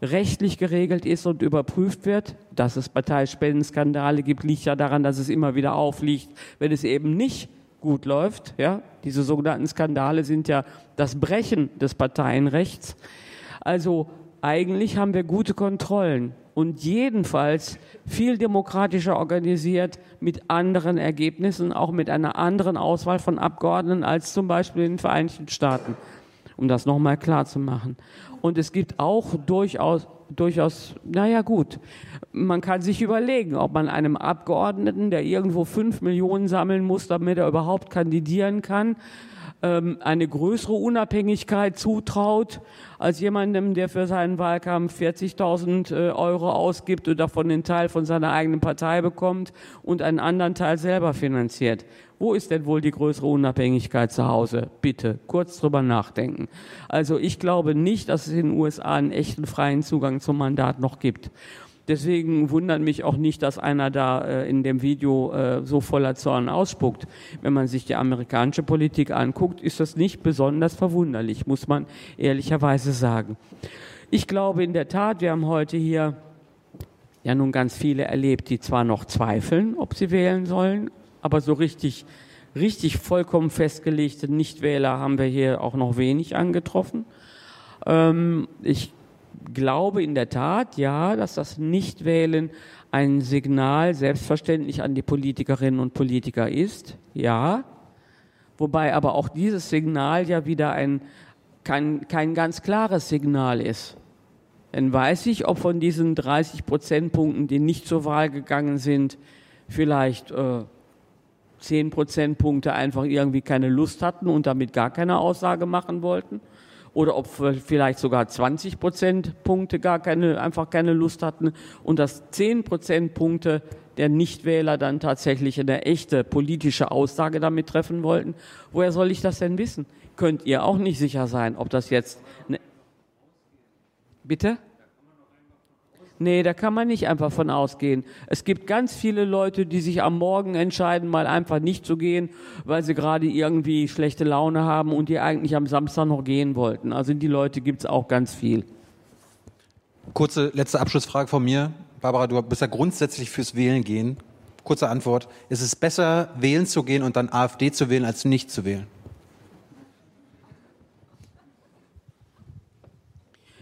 rechtlich geregelt ist und überprüft wird. Dass es Parteispendenskandale gibt, liegt ja daran, dass es immer wieder aufliegt, wenn es eben nicht gut läuft. Ja? Diese sogenannten Skandale sind ja das Brechen des Parteienrechts. Also eigentlich haben wir gute Kontrollen und jedenfalls viel demokratischer organisiert mit anderen Ergebnissen, auch mit einer anderen Auswahl von Abgeordneten als zum Beispiel in den Vereinigten Staaten, um das nochmal klar zu machen. Und es gibt auch durchaus durchaus, naja gut, man kann sich überlegen, ob man einem Abgeordneten, der irgendwo fünf Millionen sammeln muss, damit er überhaupt kandidieren kann, ähm, eine größere Unabhängigkeit zutraut als jemandem, der für seinen Wahlkampf 40.000 äh, Euro ausgibt und davon den Teil von seiner eigenen Partei bekommt und einen anderen Teil selber finanziert. Wo ist denn wohl die größere Unabhängigkeit zu Hause? Bitte kurz drüber nachdenken. Also ich glaube nicht, dass es in den USA einen echten freien Zugang zum Mandat noch gibt. Deswegen wundert mich auch nicht, dass einer da äh, in dem Video äh, so voller Zorn ausspuckt. Wenn man sich die amerikanische Politik anguckt, ist das nicht besonders verwunderlich, muss man ehrlicherweise sagen. Ich glaube in der Tat, wir haben heute hier ja nun ganz viele erlebt, die zwar noch zweifeln, ob sie wählen sollen, aber so richtig, richtig vollkommen festgelegte Nichtwähler haben wir hier auch noch wenig angetroffen. Ähm, ich glaube in der Tat, ja, dass das Nichtwählen ein Signal selbstverständlich an die Politikerinnen und Politiker ist, ja. Wobei aber auch dieses Signal ja wieder ein, kein, kein ganz klares Signal ist. Dann weiß ich, ob von diesen 30 Prozentpunkten, die nicht zur Wahl gegangen sind, vielleicht äh, 10 Prozentpunkte einfach irgendwie keine Lust hatten und damit gar keine Aussage machen wollten oder ob vielleicht sogar 20 Prozentpunkte gar keine, einfach keine Lust hatten und dass 10 Prozentpunkte der Nichtwähler dann tatsächlich eine echte politische Aussage damit treffen wollten. Woher soll ich das denn wissen? Könnt ihr auch nicht sicher sein, ob das jetzt... Bitte? Nee, da kann man nicht einfach von ausgehen. Es gibt ganz viele Leute, die sich am Morgen entscheiden, mal einfach nicht zu gehen, weil sie gerade irgendwie schlechte Laune haben und die eigentlich am Samstag noch gehen wollten. Also die Leute gibt es auch ganz viel. Kurze letzte Abschlussfrage von mir. Barbara, du bist ja grundsätzlich fürs Wählen gehen. Kurze Antwort. Ist es besser, wählen zu gehen und dann AfD zu wählen, als nicht zu wählen?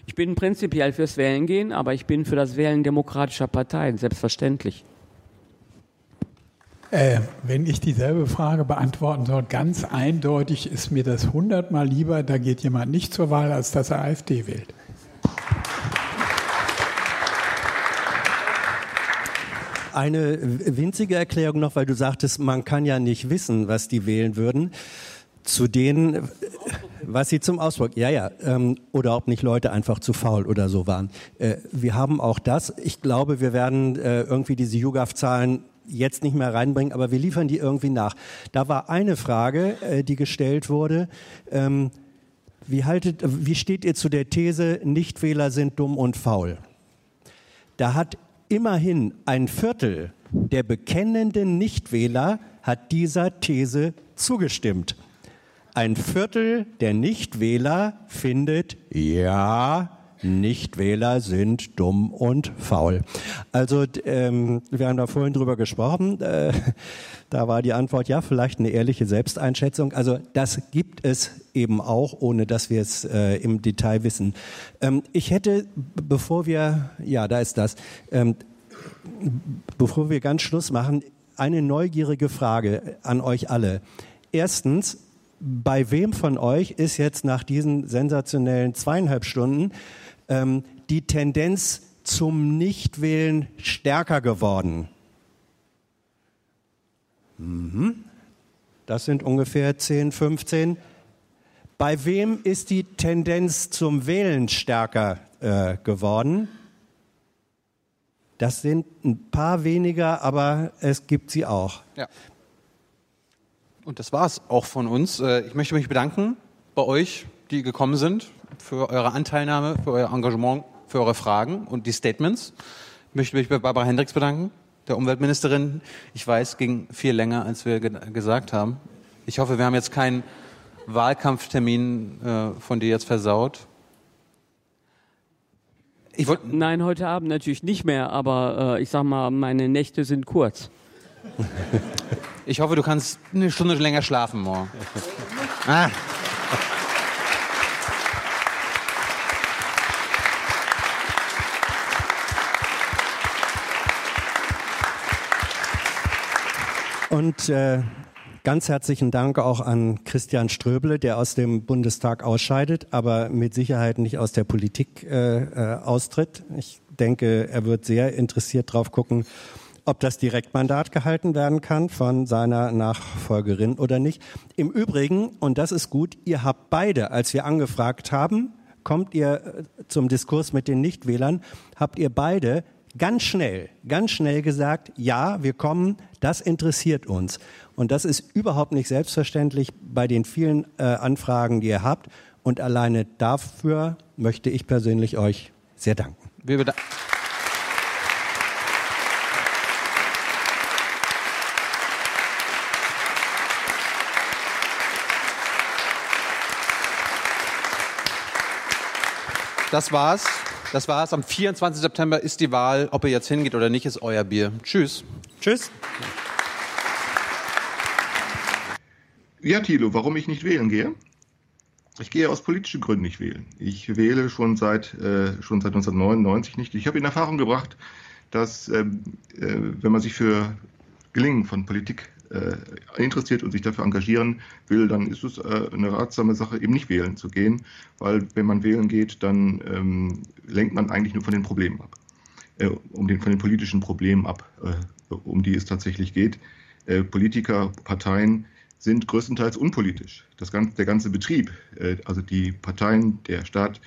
Ich bin prinzipiell fürs Wählen gehen, aber ich bin für das Wählen demokratischer Parteien, selbstverständlich. Äh, wenn ich dieselbe Frage beantworten soll, ganz eindeutig ist mir das hundertmal lieber, da geht jemand nicht zur Wahl, als dass er AfD wählt. Eine winzige Erklärung noch, weil du sagtest, man kann ja nicht wissen, was die wählen würden. Zu denen, was sie zum Ausdruck, ja, ja, ähm, oder ob nicht Leute einfach zu faul oder so waren. Äh, wir haben auch das. Ich glaube, wir werden äh, irgendwie diese YouGov-Zahlen jetzt nicht mehr reinbringen, aber wir liefern die irgendwie nach. Da war eine Frage, äh, die gestellt wurde. Ähm, wie, haltet, wie steht ihr zu der These, Nichtwähler sind dumm und faul? Da hat immerhin ein Viertel der bekennenden Nichtwähler hat dieser These zugestimmt. Ein Viertel der Nichtwähler findet, ja, Nichtwähler sind dumm und faul. Also ähm, wir haben da vorhin drüber gesprochen. Äh, da war die Antwort ja vielleicht eine ehrliche Selbsteinschätzung. Also das gibt es eben auch, ohne dass wir es äh, im Detail wissen. Ähm, ich hätte, bevor wir, ja, da ist das, ähm, bevor wir ganz Schluss machen, eine neugierige Frage an euch alle. Erstens, bei wem von euch ist jetzt nach diesen sensationellen zweieinhalb Stunden ähm, die Tendenz zum Nichtwählen stärker geworden? Mhm. Das sind ungefähr 10, 15. Bei wem ist die Tendenz zum Wählen stärker äh, geworden? Das sind ein paar weniger, aber es gibt sie auch. Ja. Und das war es auch von uns. Äh, ich möchte mich bedanken bei euch, die gekommen sind, für eure Anteilnahme, für euer Engagement, für eure Fragen und die Statements. Ich möchte mich bei Barbara Hendricks bedanken, der Umweltministerin. Ich weiß, ging viel länger, als wir gesagt haben. Ich hoffe, wir haben jetzt keinen Wahlkampftermin äh, von dir jetzt versaut. Nein, heute Abend natürlich nicht mehr, aber äh, ich sag mal, meine Nächte sind kurz. Ich hoffe, du kannst eine Stunde länger schlafen morgen. Ah. Und äh, ganz herzlichen Dank auch an Christian Ströble, der aus dem Bundestag ausscheidet, aber mit Sicherheit nicht aus der Politik äh, äh, austritt. Ich denke, er wird sehr interessiert drauf gucken, ob das Direktmandat gehalten werden kann von seiner Nachfolgerin oder nicht. Im Übrigen, und das ist gut, ihr habt beide, als wir angefragt haben, kommt ihr äh, zum Diskurs mit den Nichtwählern, habt ihr beide ganz schnell, ganz schnell gesagt, ja, wir kommen, das interessiert uns. Und das ist überhaupt nicht selbstverständlich bei den vielen äh, Anfragen, die ihr habt. Und alleine dafür möchte ich persönlich euch sehr danken. Wir bedanken. Das war's. Das war's. Am 24. September ist die Wahl. Ob ihr jetzt hingeht oder nicht, ist euer Bier. Tschüss. Tschüss. Ja, Thilo, warum ich nicht wählen gehe? Ich gehe aus politischen Gründen nicht wählen. Ich wähle schon seit, äh, schon seit 1999 nicht. Ich habe in Erfahrung gebracht, dass ähm, äh, wenn man sich für Gelingen von Politik äh, interessiert und sich dafür engagieren will, dann ist es äh, eine ratsame Sache, eben nicht wählen zu gehen, weil wenn man wählen geht, dann ähm, lenkt man eigentlich nur von den Problemen ab, äh, um den, von den politischen Problemen ab, äh, um die es tatsächlich geht. Äh, Politiker, Parteien sind größtenteils unpolitisch. Das ganze, der ganze Betrieb, äh, also die Parteien, der Staat,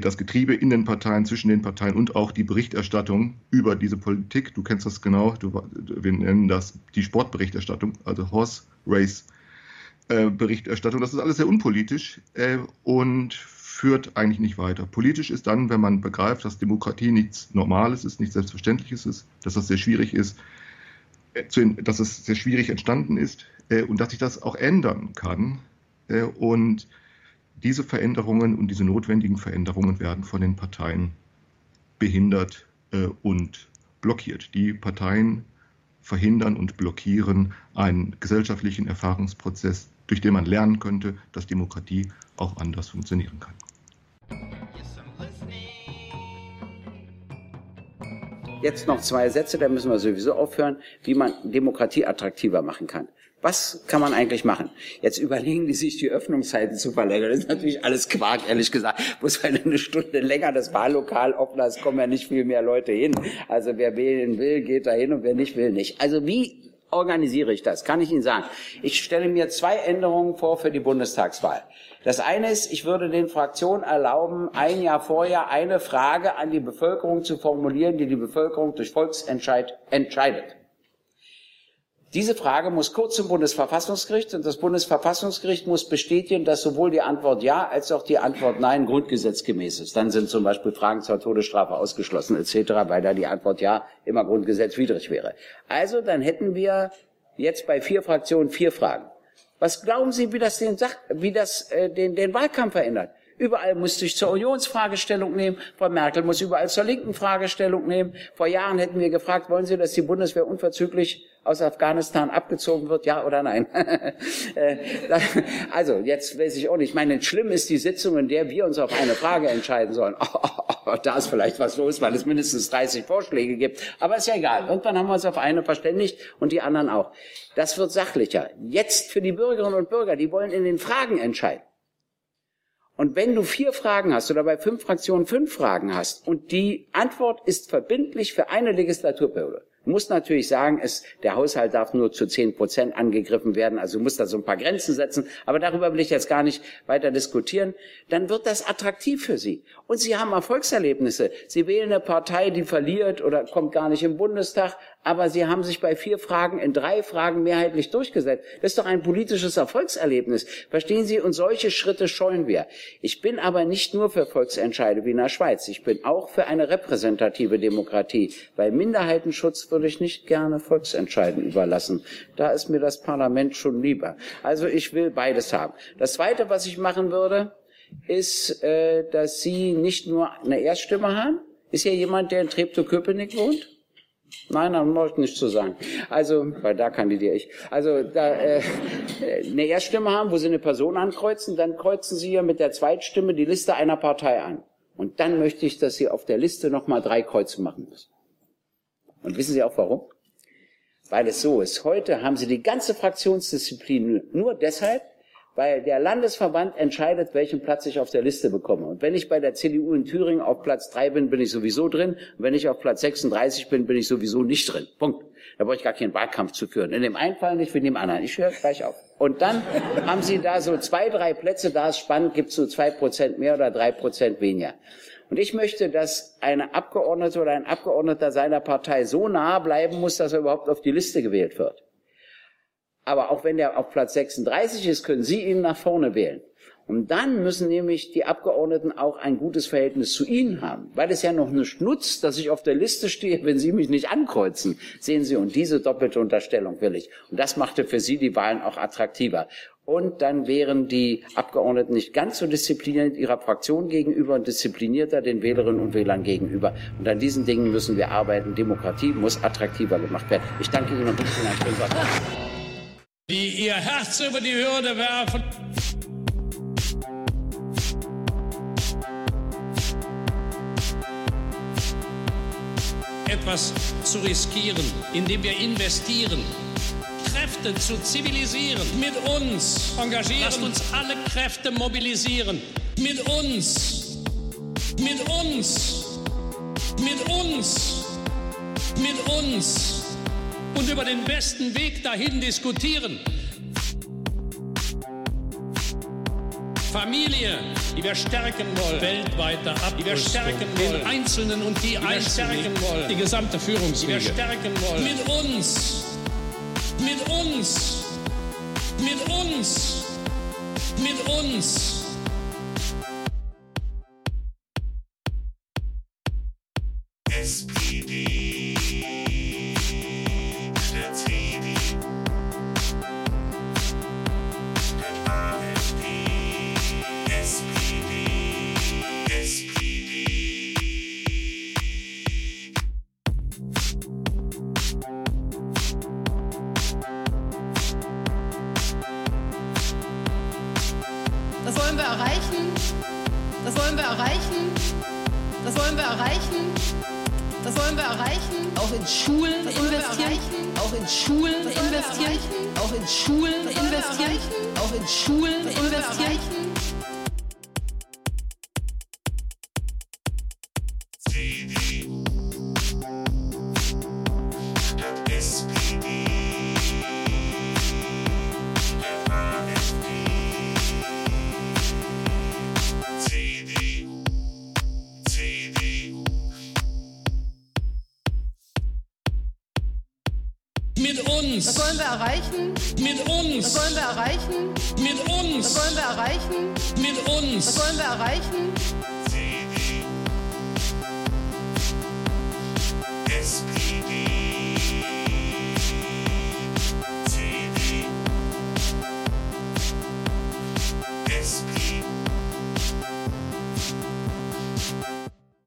das Getriebe in den Parteien, zwischen den Parteien und auch die Berichterstattung über diese Politik. Du kennst das genau, du, wir nennen das die Sportberichterstattung, also Horse Race äh, Berichterstattung. Das ist alles sehr unpolitisch äh, und führt eigentlich nicht weiter. Politisch ist dann, wenn man begreift, dass Demokratie nichts Normales ist, nichts Selbstverständliches ist, dass das sehr schwierig ist, äh, dass es sehr schwierig entstanden ist und dass sich das auch ändern kann. Und diese Veränderungen und diese notwendigen Veränderungen werden von den Parteien behindert äh, und blockiert. Die Parteien verhindern und blockieren einen gesellschaftlichen Erfahrungsprozess, durch den man lernen könnte, dass Demokratie auch anders funktionieren kann. jetzt noch zwei Sätze, da müssen wir sowieso aufhören, wie man Demokratie attraktiver machen kann. Was kann man eigentlich machen? Jetzt überlegen die sich, die Öffnungszeiten zu verlängern. Das ist natürlich alles Quark, ehrlich gesagt. Bloß weil eine Stunde länger das Wahllokal offen ist, kommen ja nicht viel mehr Leute hin. Also wer wählen will, geht da hin und wer nicht will, nicht. Also wie organisiere ich das? Kann ich Ihnen sagen. Ich stelle mir zwei Änderungen vor für die Bundestagswahl. Das eine ist, ich würde den Fraktionen erlauben, ein Jahr vorher eine Frage an die Bevölkerung zu formulieren, die die Bevölkerung durch Volksentscheid entscheidet. Diese Frage muss kurz zum Bundesverfassungsgericht und das Bundesverfassungsgericht muss bestätigen, dass sowohl die Antwort Ja als auch die Antwort Nein grundgesetzgemäß ist. Dann sind zum Beispiel Fragen zur Todesstrafe ausgeschlossen etc., weil da die Antwort Ja immer grundgesetzwidrig wäre. Also dann hätten wir jetzt bei vier Fraktionen vier Fragen. Was glauben Sie, wie das den, Sach wie das, äh, den, den Wahlkampf verändert? Überall musste ich zur Unionsfragestellung nehmen. Frau Merkel muss überall zur linken Fragestellung nehmen. Vor Jahren hätten wir gefragt, wollen Sie, dass die Bundeswehr unverzüglich aus Afghanistan abgezogen wird, ja oder nein? Äh, also, jetzt weiß ich auch nicht. Ich meine, schlimm ist die Sitzung, in der wir uns auf eine Frage entscheiden sollen. Da ist vielleicht was los, weil es mindestens 30 Vorschläge gibt. Aber ist ja egal. Irgendwann haben wir uns auf eine verständigt und die anderen auch. Das wird sachlicher. Jetzt für die Bürgerinnen und Bürger, die wollen in den Fragen entscheiden. Und wenn du vier Fragen hast oder bei fünf Fraktionen fünf Fragen hast und die Antwort ist verbindlich für eine Legislaturperiode, muss natürlich sagen, es, der Haushalt darf nur zu zehn Prozent angegriffen werden, also muss da so ein paar Grenzen setzen, aber darüber will ich jetzt gar nicht weiter diskutieren, dann wird das attraktiv für Sie. Und Sie haben Erfolgserlebnisse. Sie wählen eine Partei, die verliert oder kommt gar nicht im Bundestag, aber Sie haben sich bei vier Fragen in drei Fragen mehrheitlich durchgesetzt. Das ist doch ein politisches Erfolgserlebnis. Verstehen Sie? Und solche Schritte scheuen wir. Ich bin aber nicht nur für Volksentscheide wie in der Schweiz. Ich bin auch für eine repräsentative Demokratie, weil Minderheitenschutz würde ich nicht gerne Volksentscheiden überlassen. Da ist mir das Parlament schon lieber. Also ich will beides haben. Das Zweite, was ich machen würde, ist, äh, dass Sie nicht nur eine Erststimme haben. Ist hier jemand, der in Treptow-Köpenick wohnt? Nein, brauche ich nichts zu sagen. Also, weil da kandidiere ich. Also, da äh, eine Erststimme haben, wo Sie eine Person ankreuzen, dann kreuzen Sie ja mit der Zweitstimme die Liste einer Partei an. Und dann möchte ich, dass Sie auf der Liste nochmal drei Kreuze machen müssen. Und wissen Sie auch warum? Weil es so ist. Heute haben Sie die ganze Fraktionsdisziplin nur deshalb, weil der Landesverband entscheidet, welchen Platz ich auf der Liste bekomme. Und wenn ich bei der CDU in Thüringen auf Platz 3 bin, bin ich sowieso drin. Und wenn ich auf Platz 36 bin, bin ich sowieso nicht drin. Punkt. Da brauche ich gar keinen Wahlkampf zu führen. In dem einen Fall nicht, für dem anderen. Ich höre gleich auf. Und dann haben Sie da so zwei, drei Plätze, da ist spannend, gibt es so zwei Prozent mehr oder drei Prozent weniger. Und ich möchte, dass eine Abgeordnete oder ein Abgeordneter seiner Partei so nah bleiben muss, dass er überhaupt auf die Liste gewählt wird. Aber auch wenn der auf Platz 36 ist, können Sie ihn nach vorne wählen. Und dann müssen nämlich die Abgeordneten auch ein gutes Verhältnis zu Ihnen haben, weil es ja noch nicht nutzt, dass ich auf der Liste stehe, wenn Sie mich nicht ankreuzen. Sehen Sie, und diese doppelte Unterstellung will ich. Und das machte für Sie die Wahlen auch attraktiver. Und dann wären die Abgeordneten nicht ganz so diszipliniert ihrer Fraktion gegenüber und disziplinierter den Wählerinnen und Wählern gegenüber. Und an diesen Dingen müssen wir arbeiten. Demokratie muss attraktiver gemacht werden. Ich danke Ihnen und wünsche Ihnen einen schönen Tag die ihr Herz über die Hürde werfen. Etwas zu riskieren, indem wir investieren, Kräfte zu zivilisieren, mit uns engagieren. Lasst uns alle Kräfte mobilisieren, mit uns, mit uns, mit uns, mit uns und über den besten Weg dahin diskutieren. Familie, die wir stärken wollen, weltweite Abrüstung, die wir stärken wollen, den Einzelnen und die, die Einzelnen, wollen, die gesamte Führungsriege, die wir stärken wollen, mit uns, mit uns, mit uns, mit uns.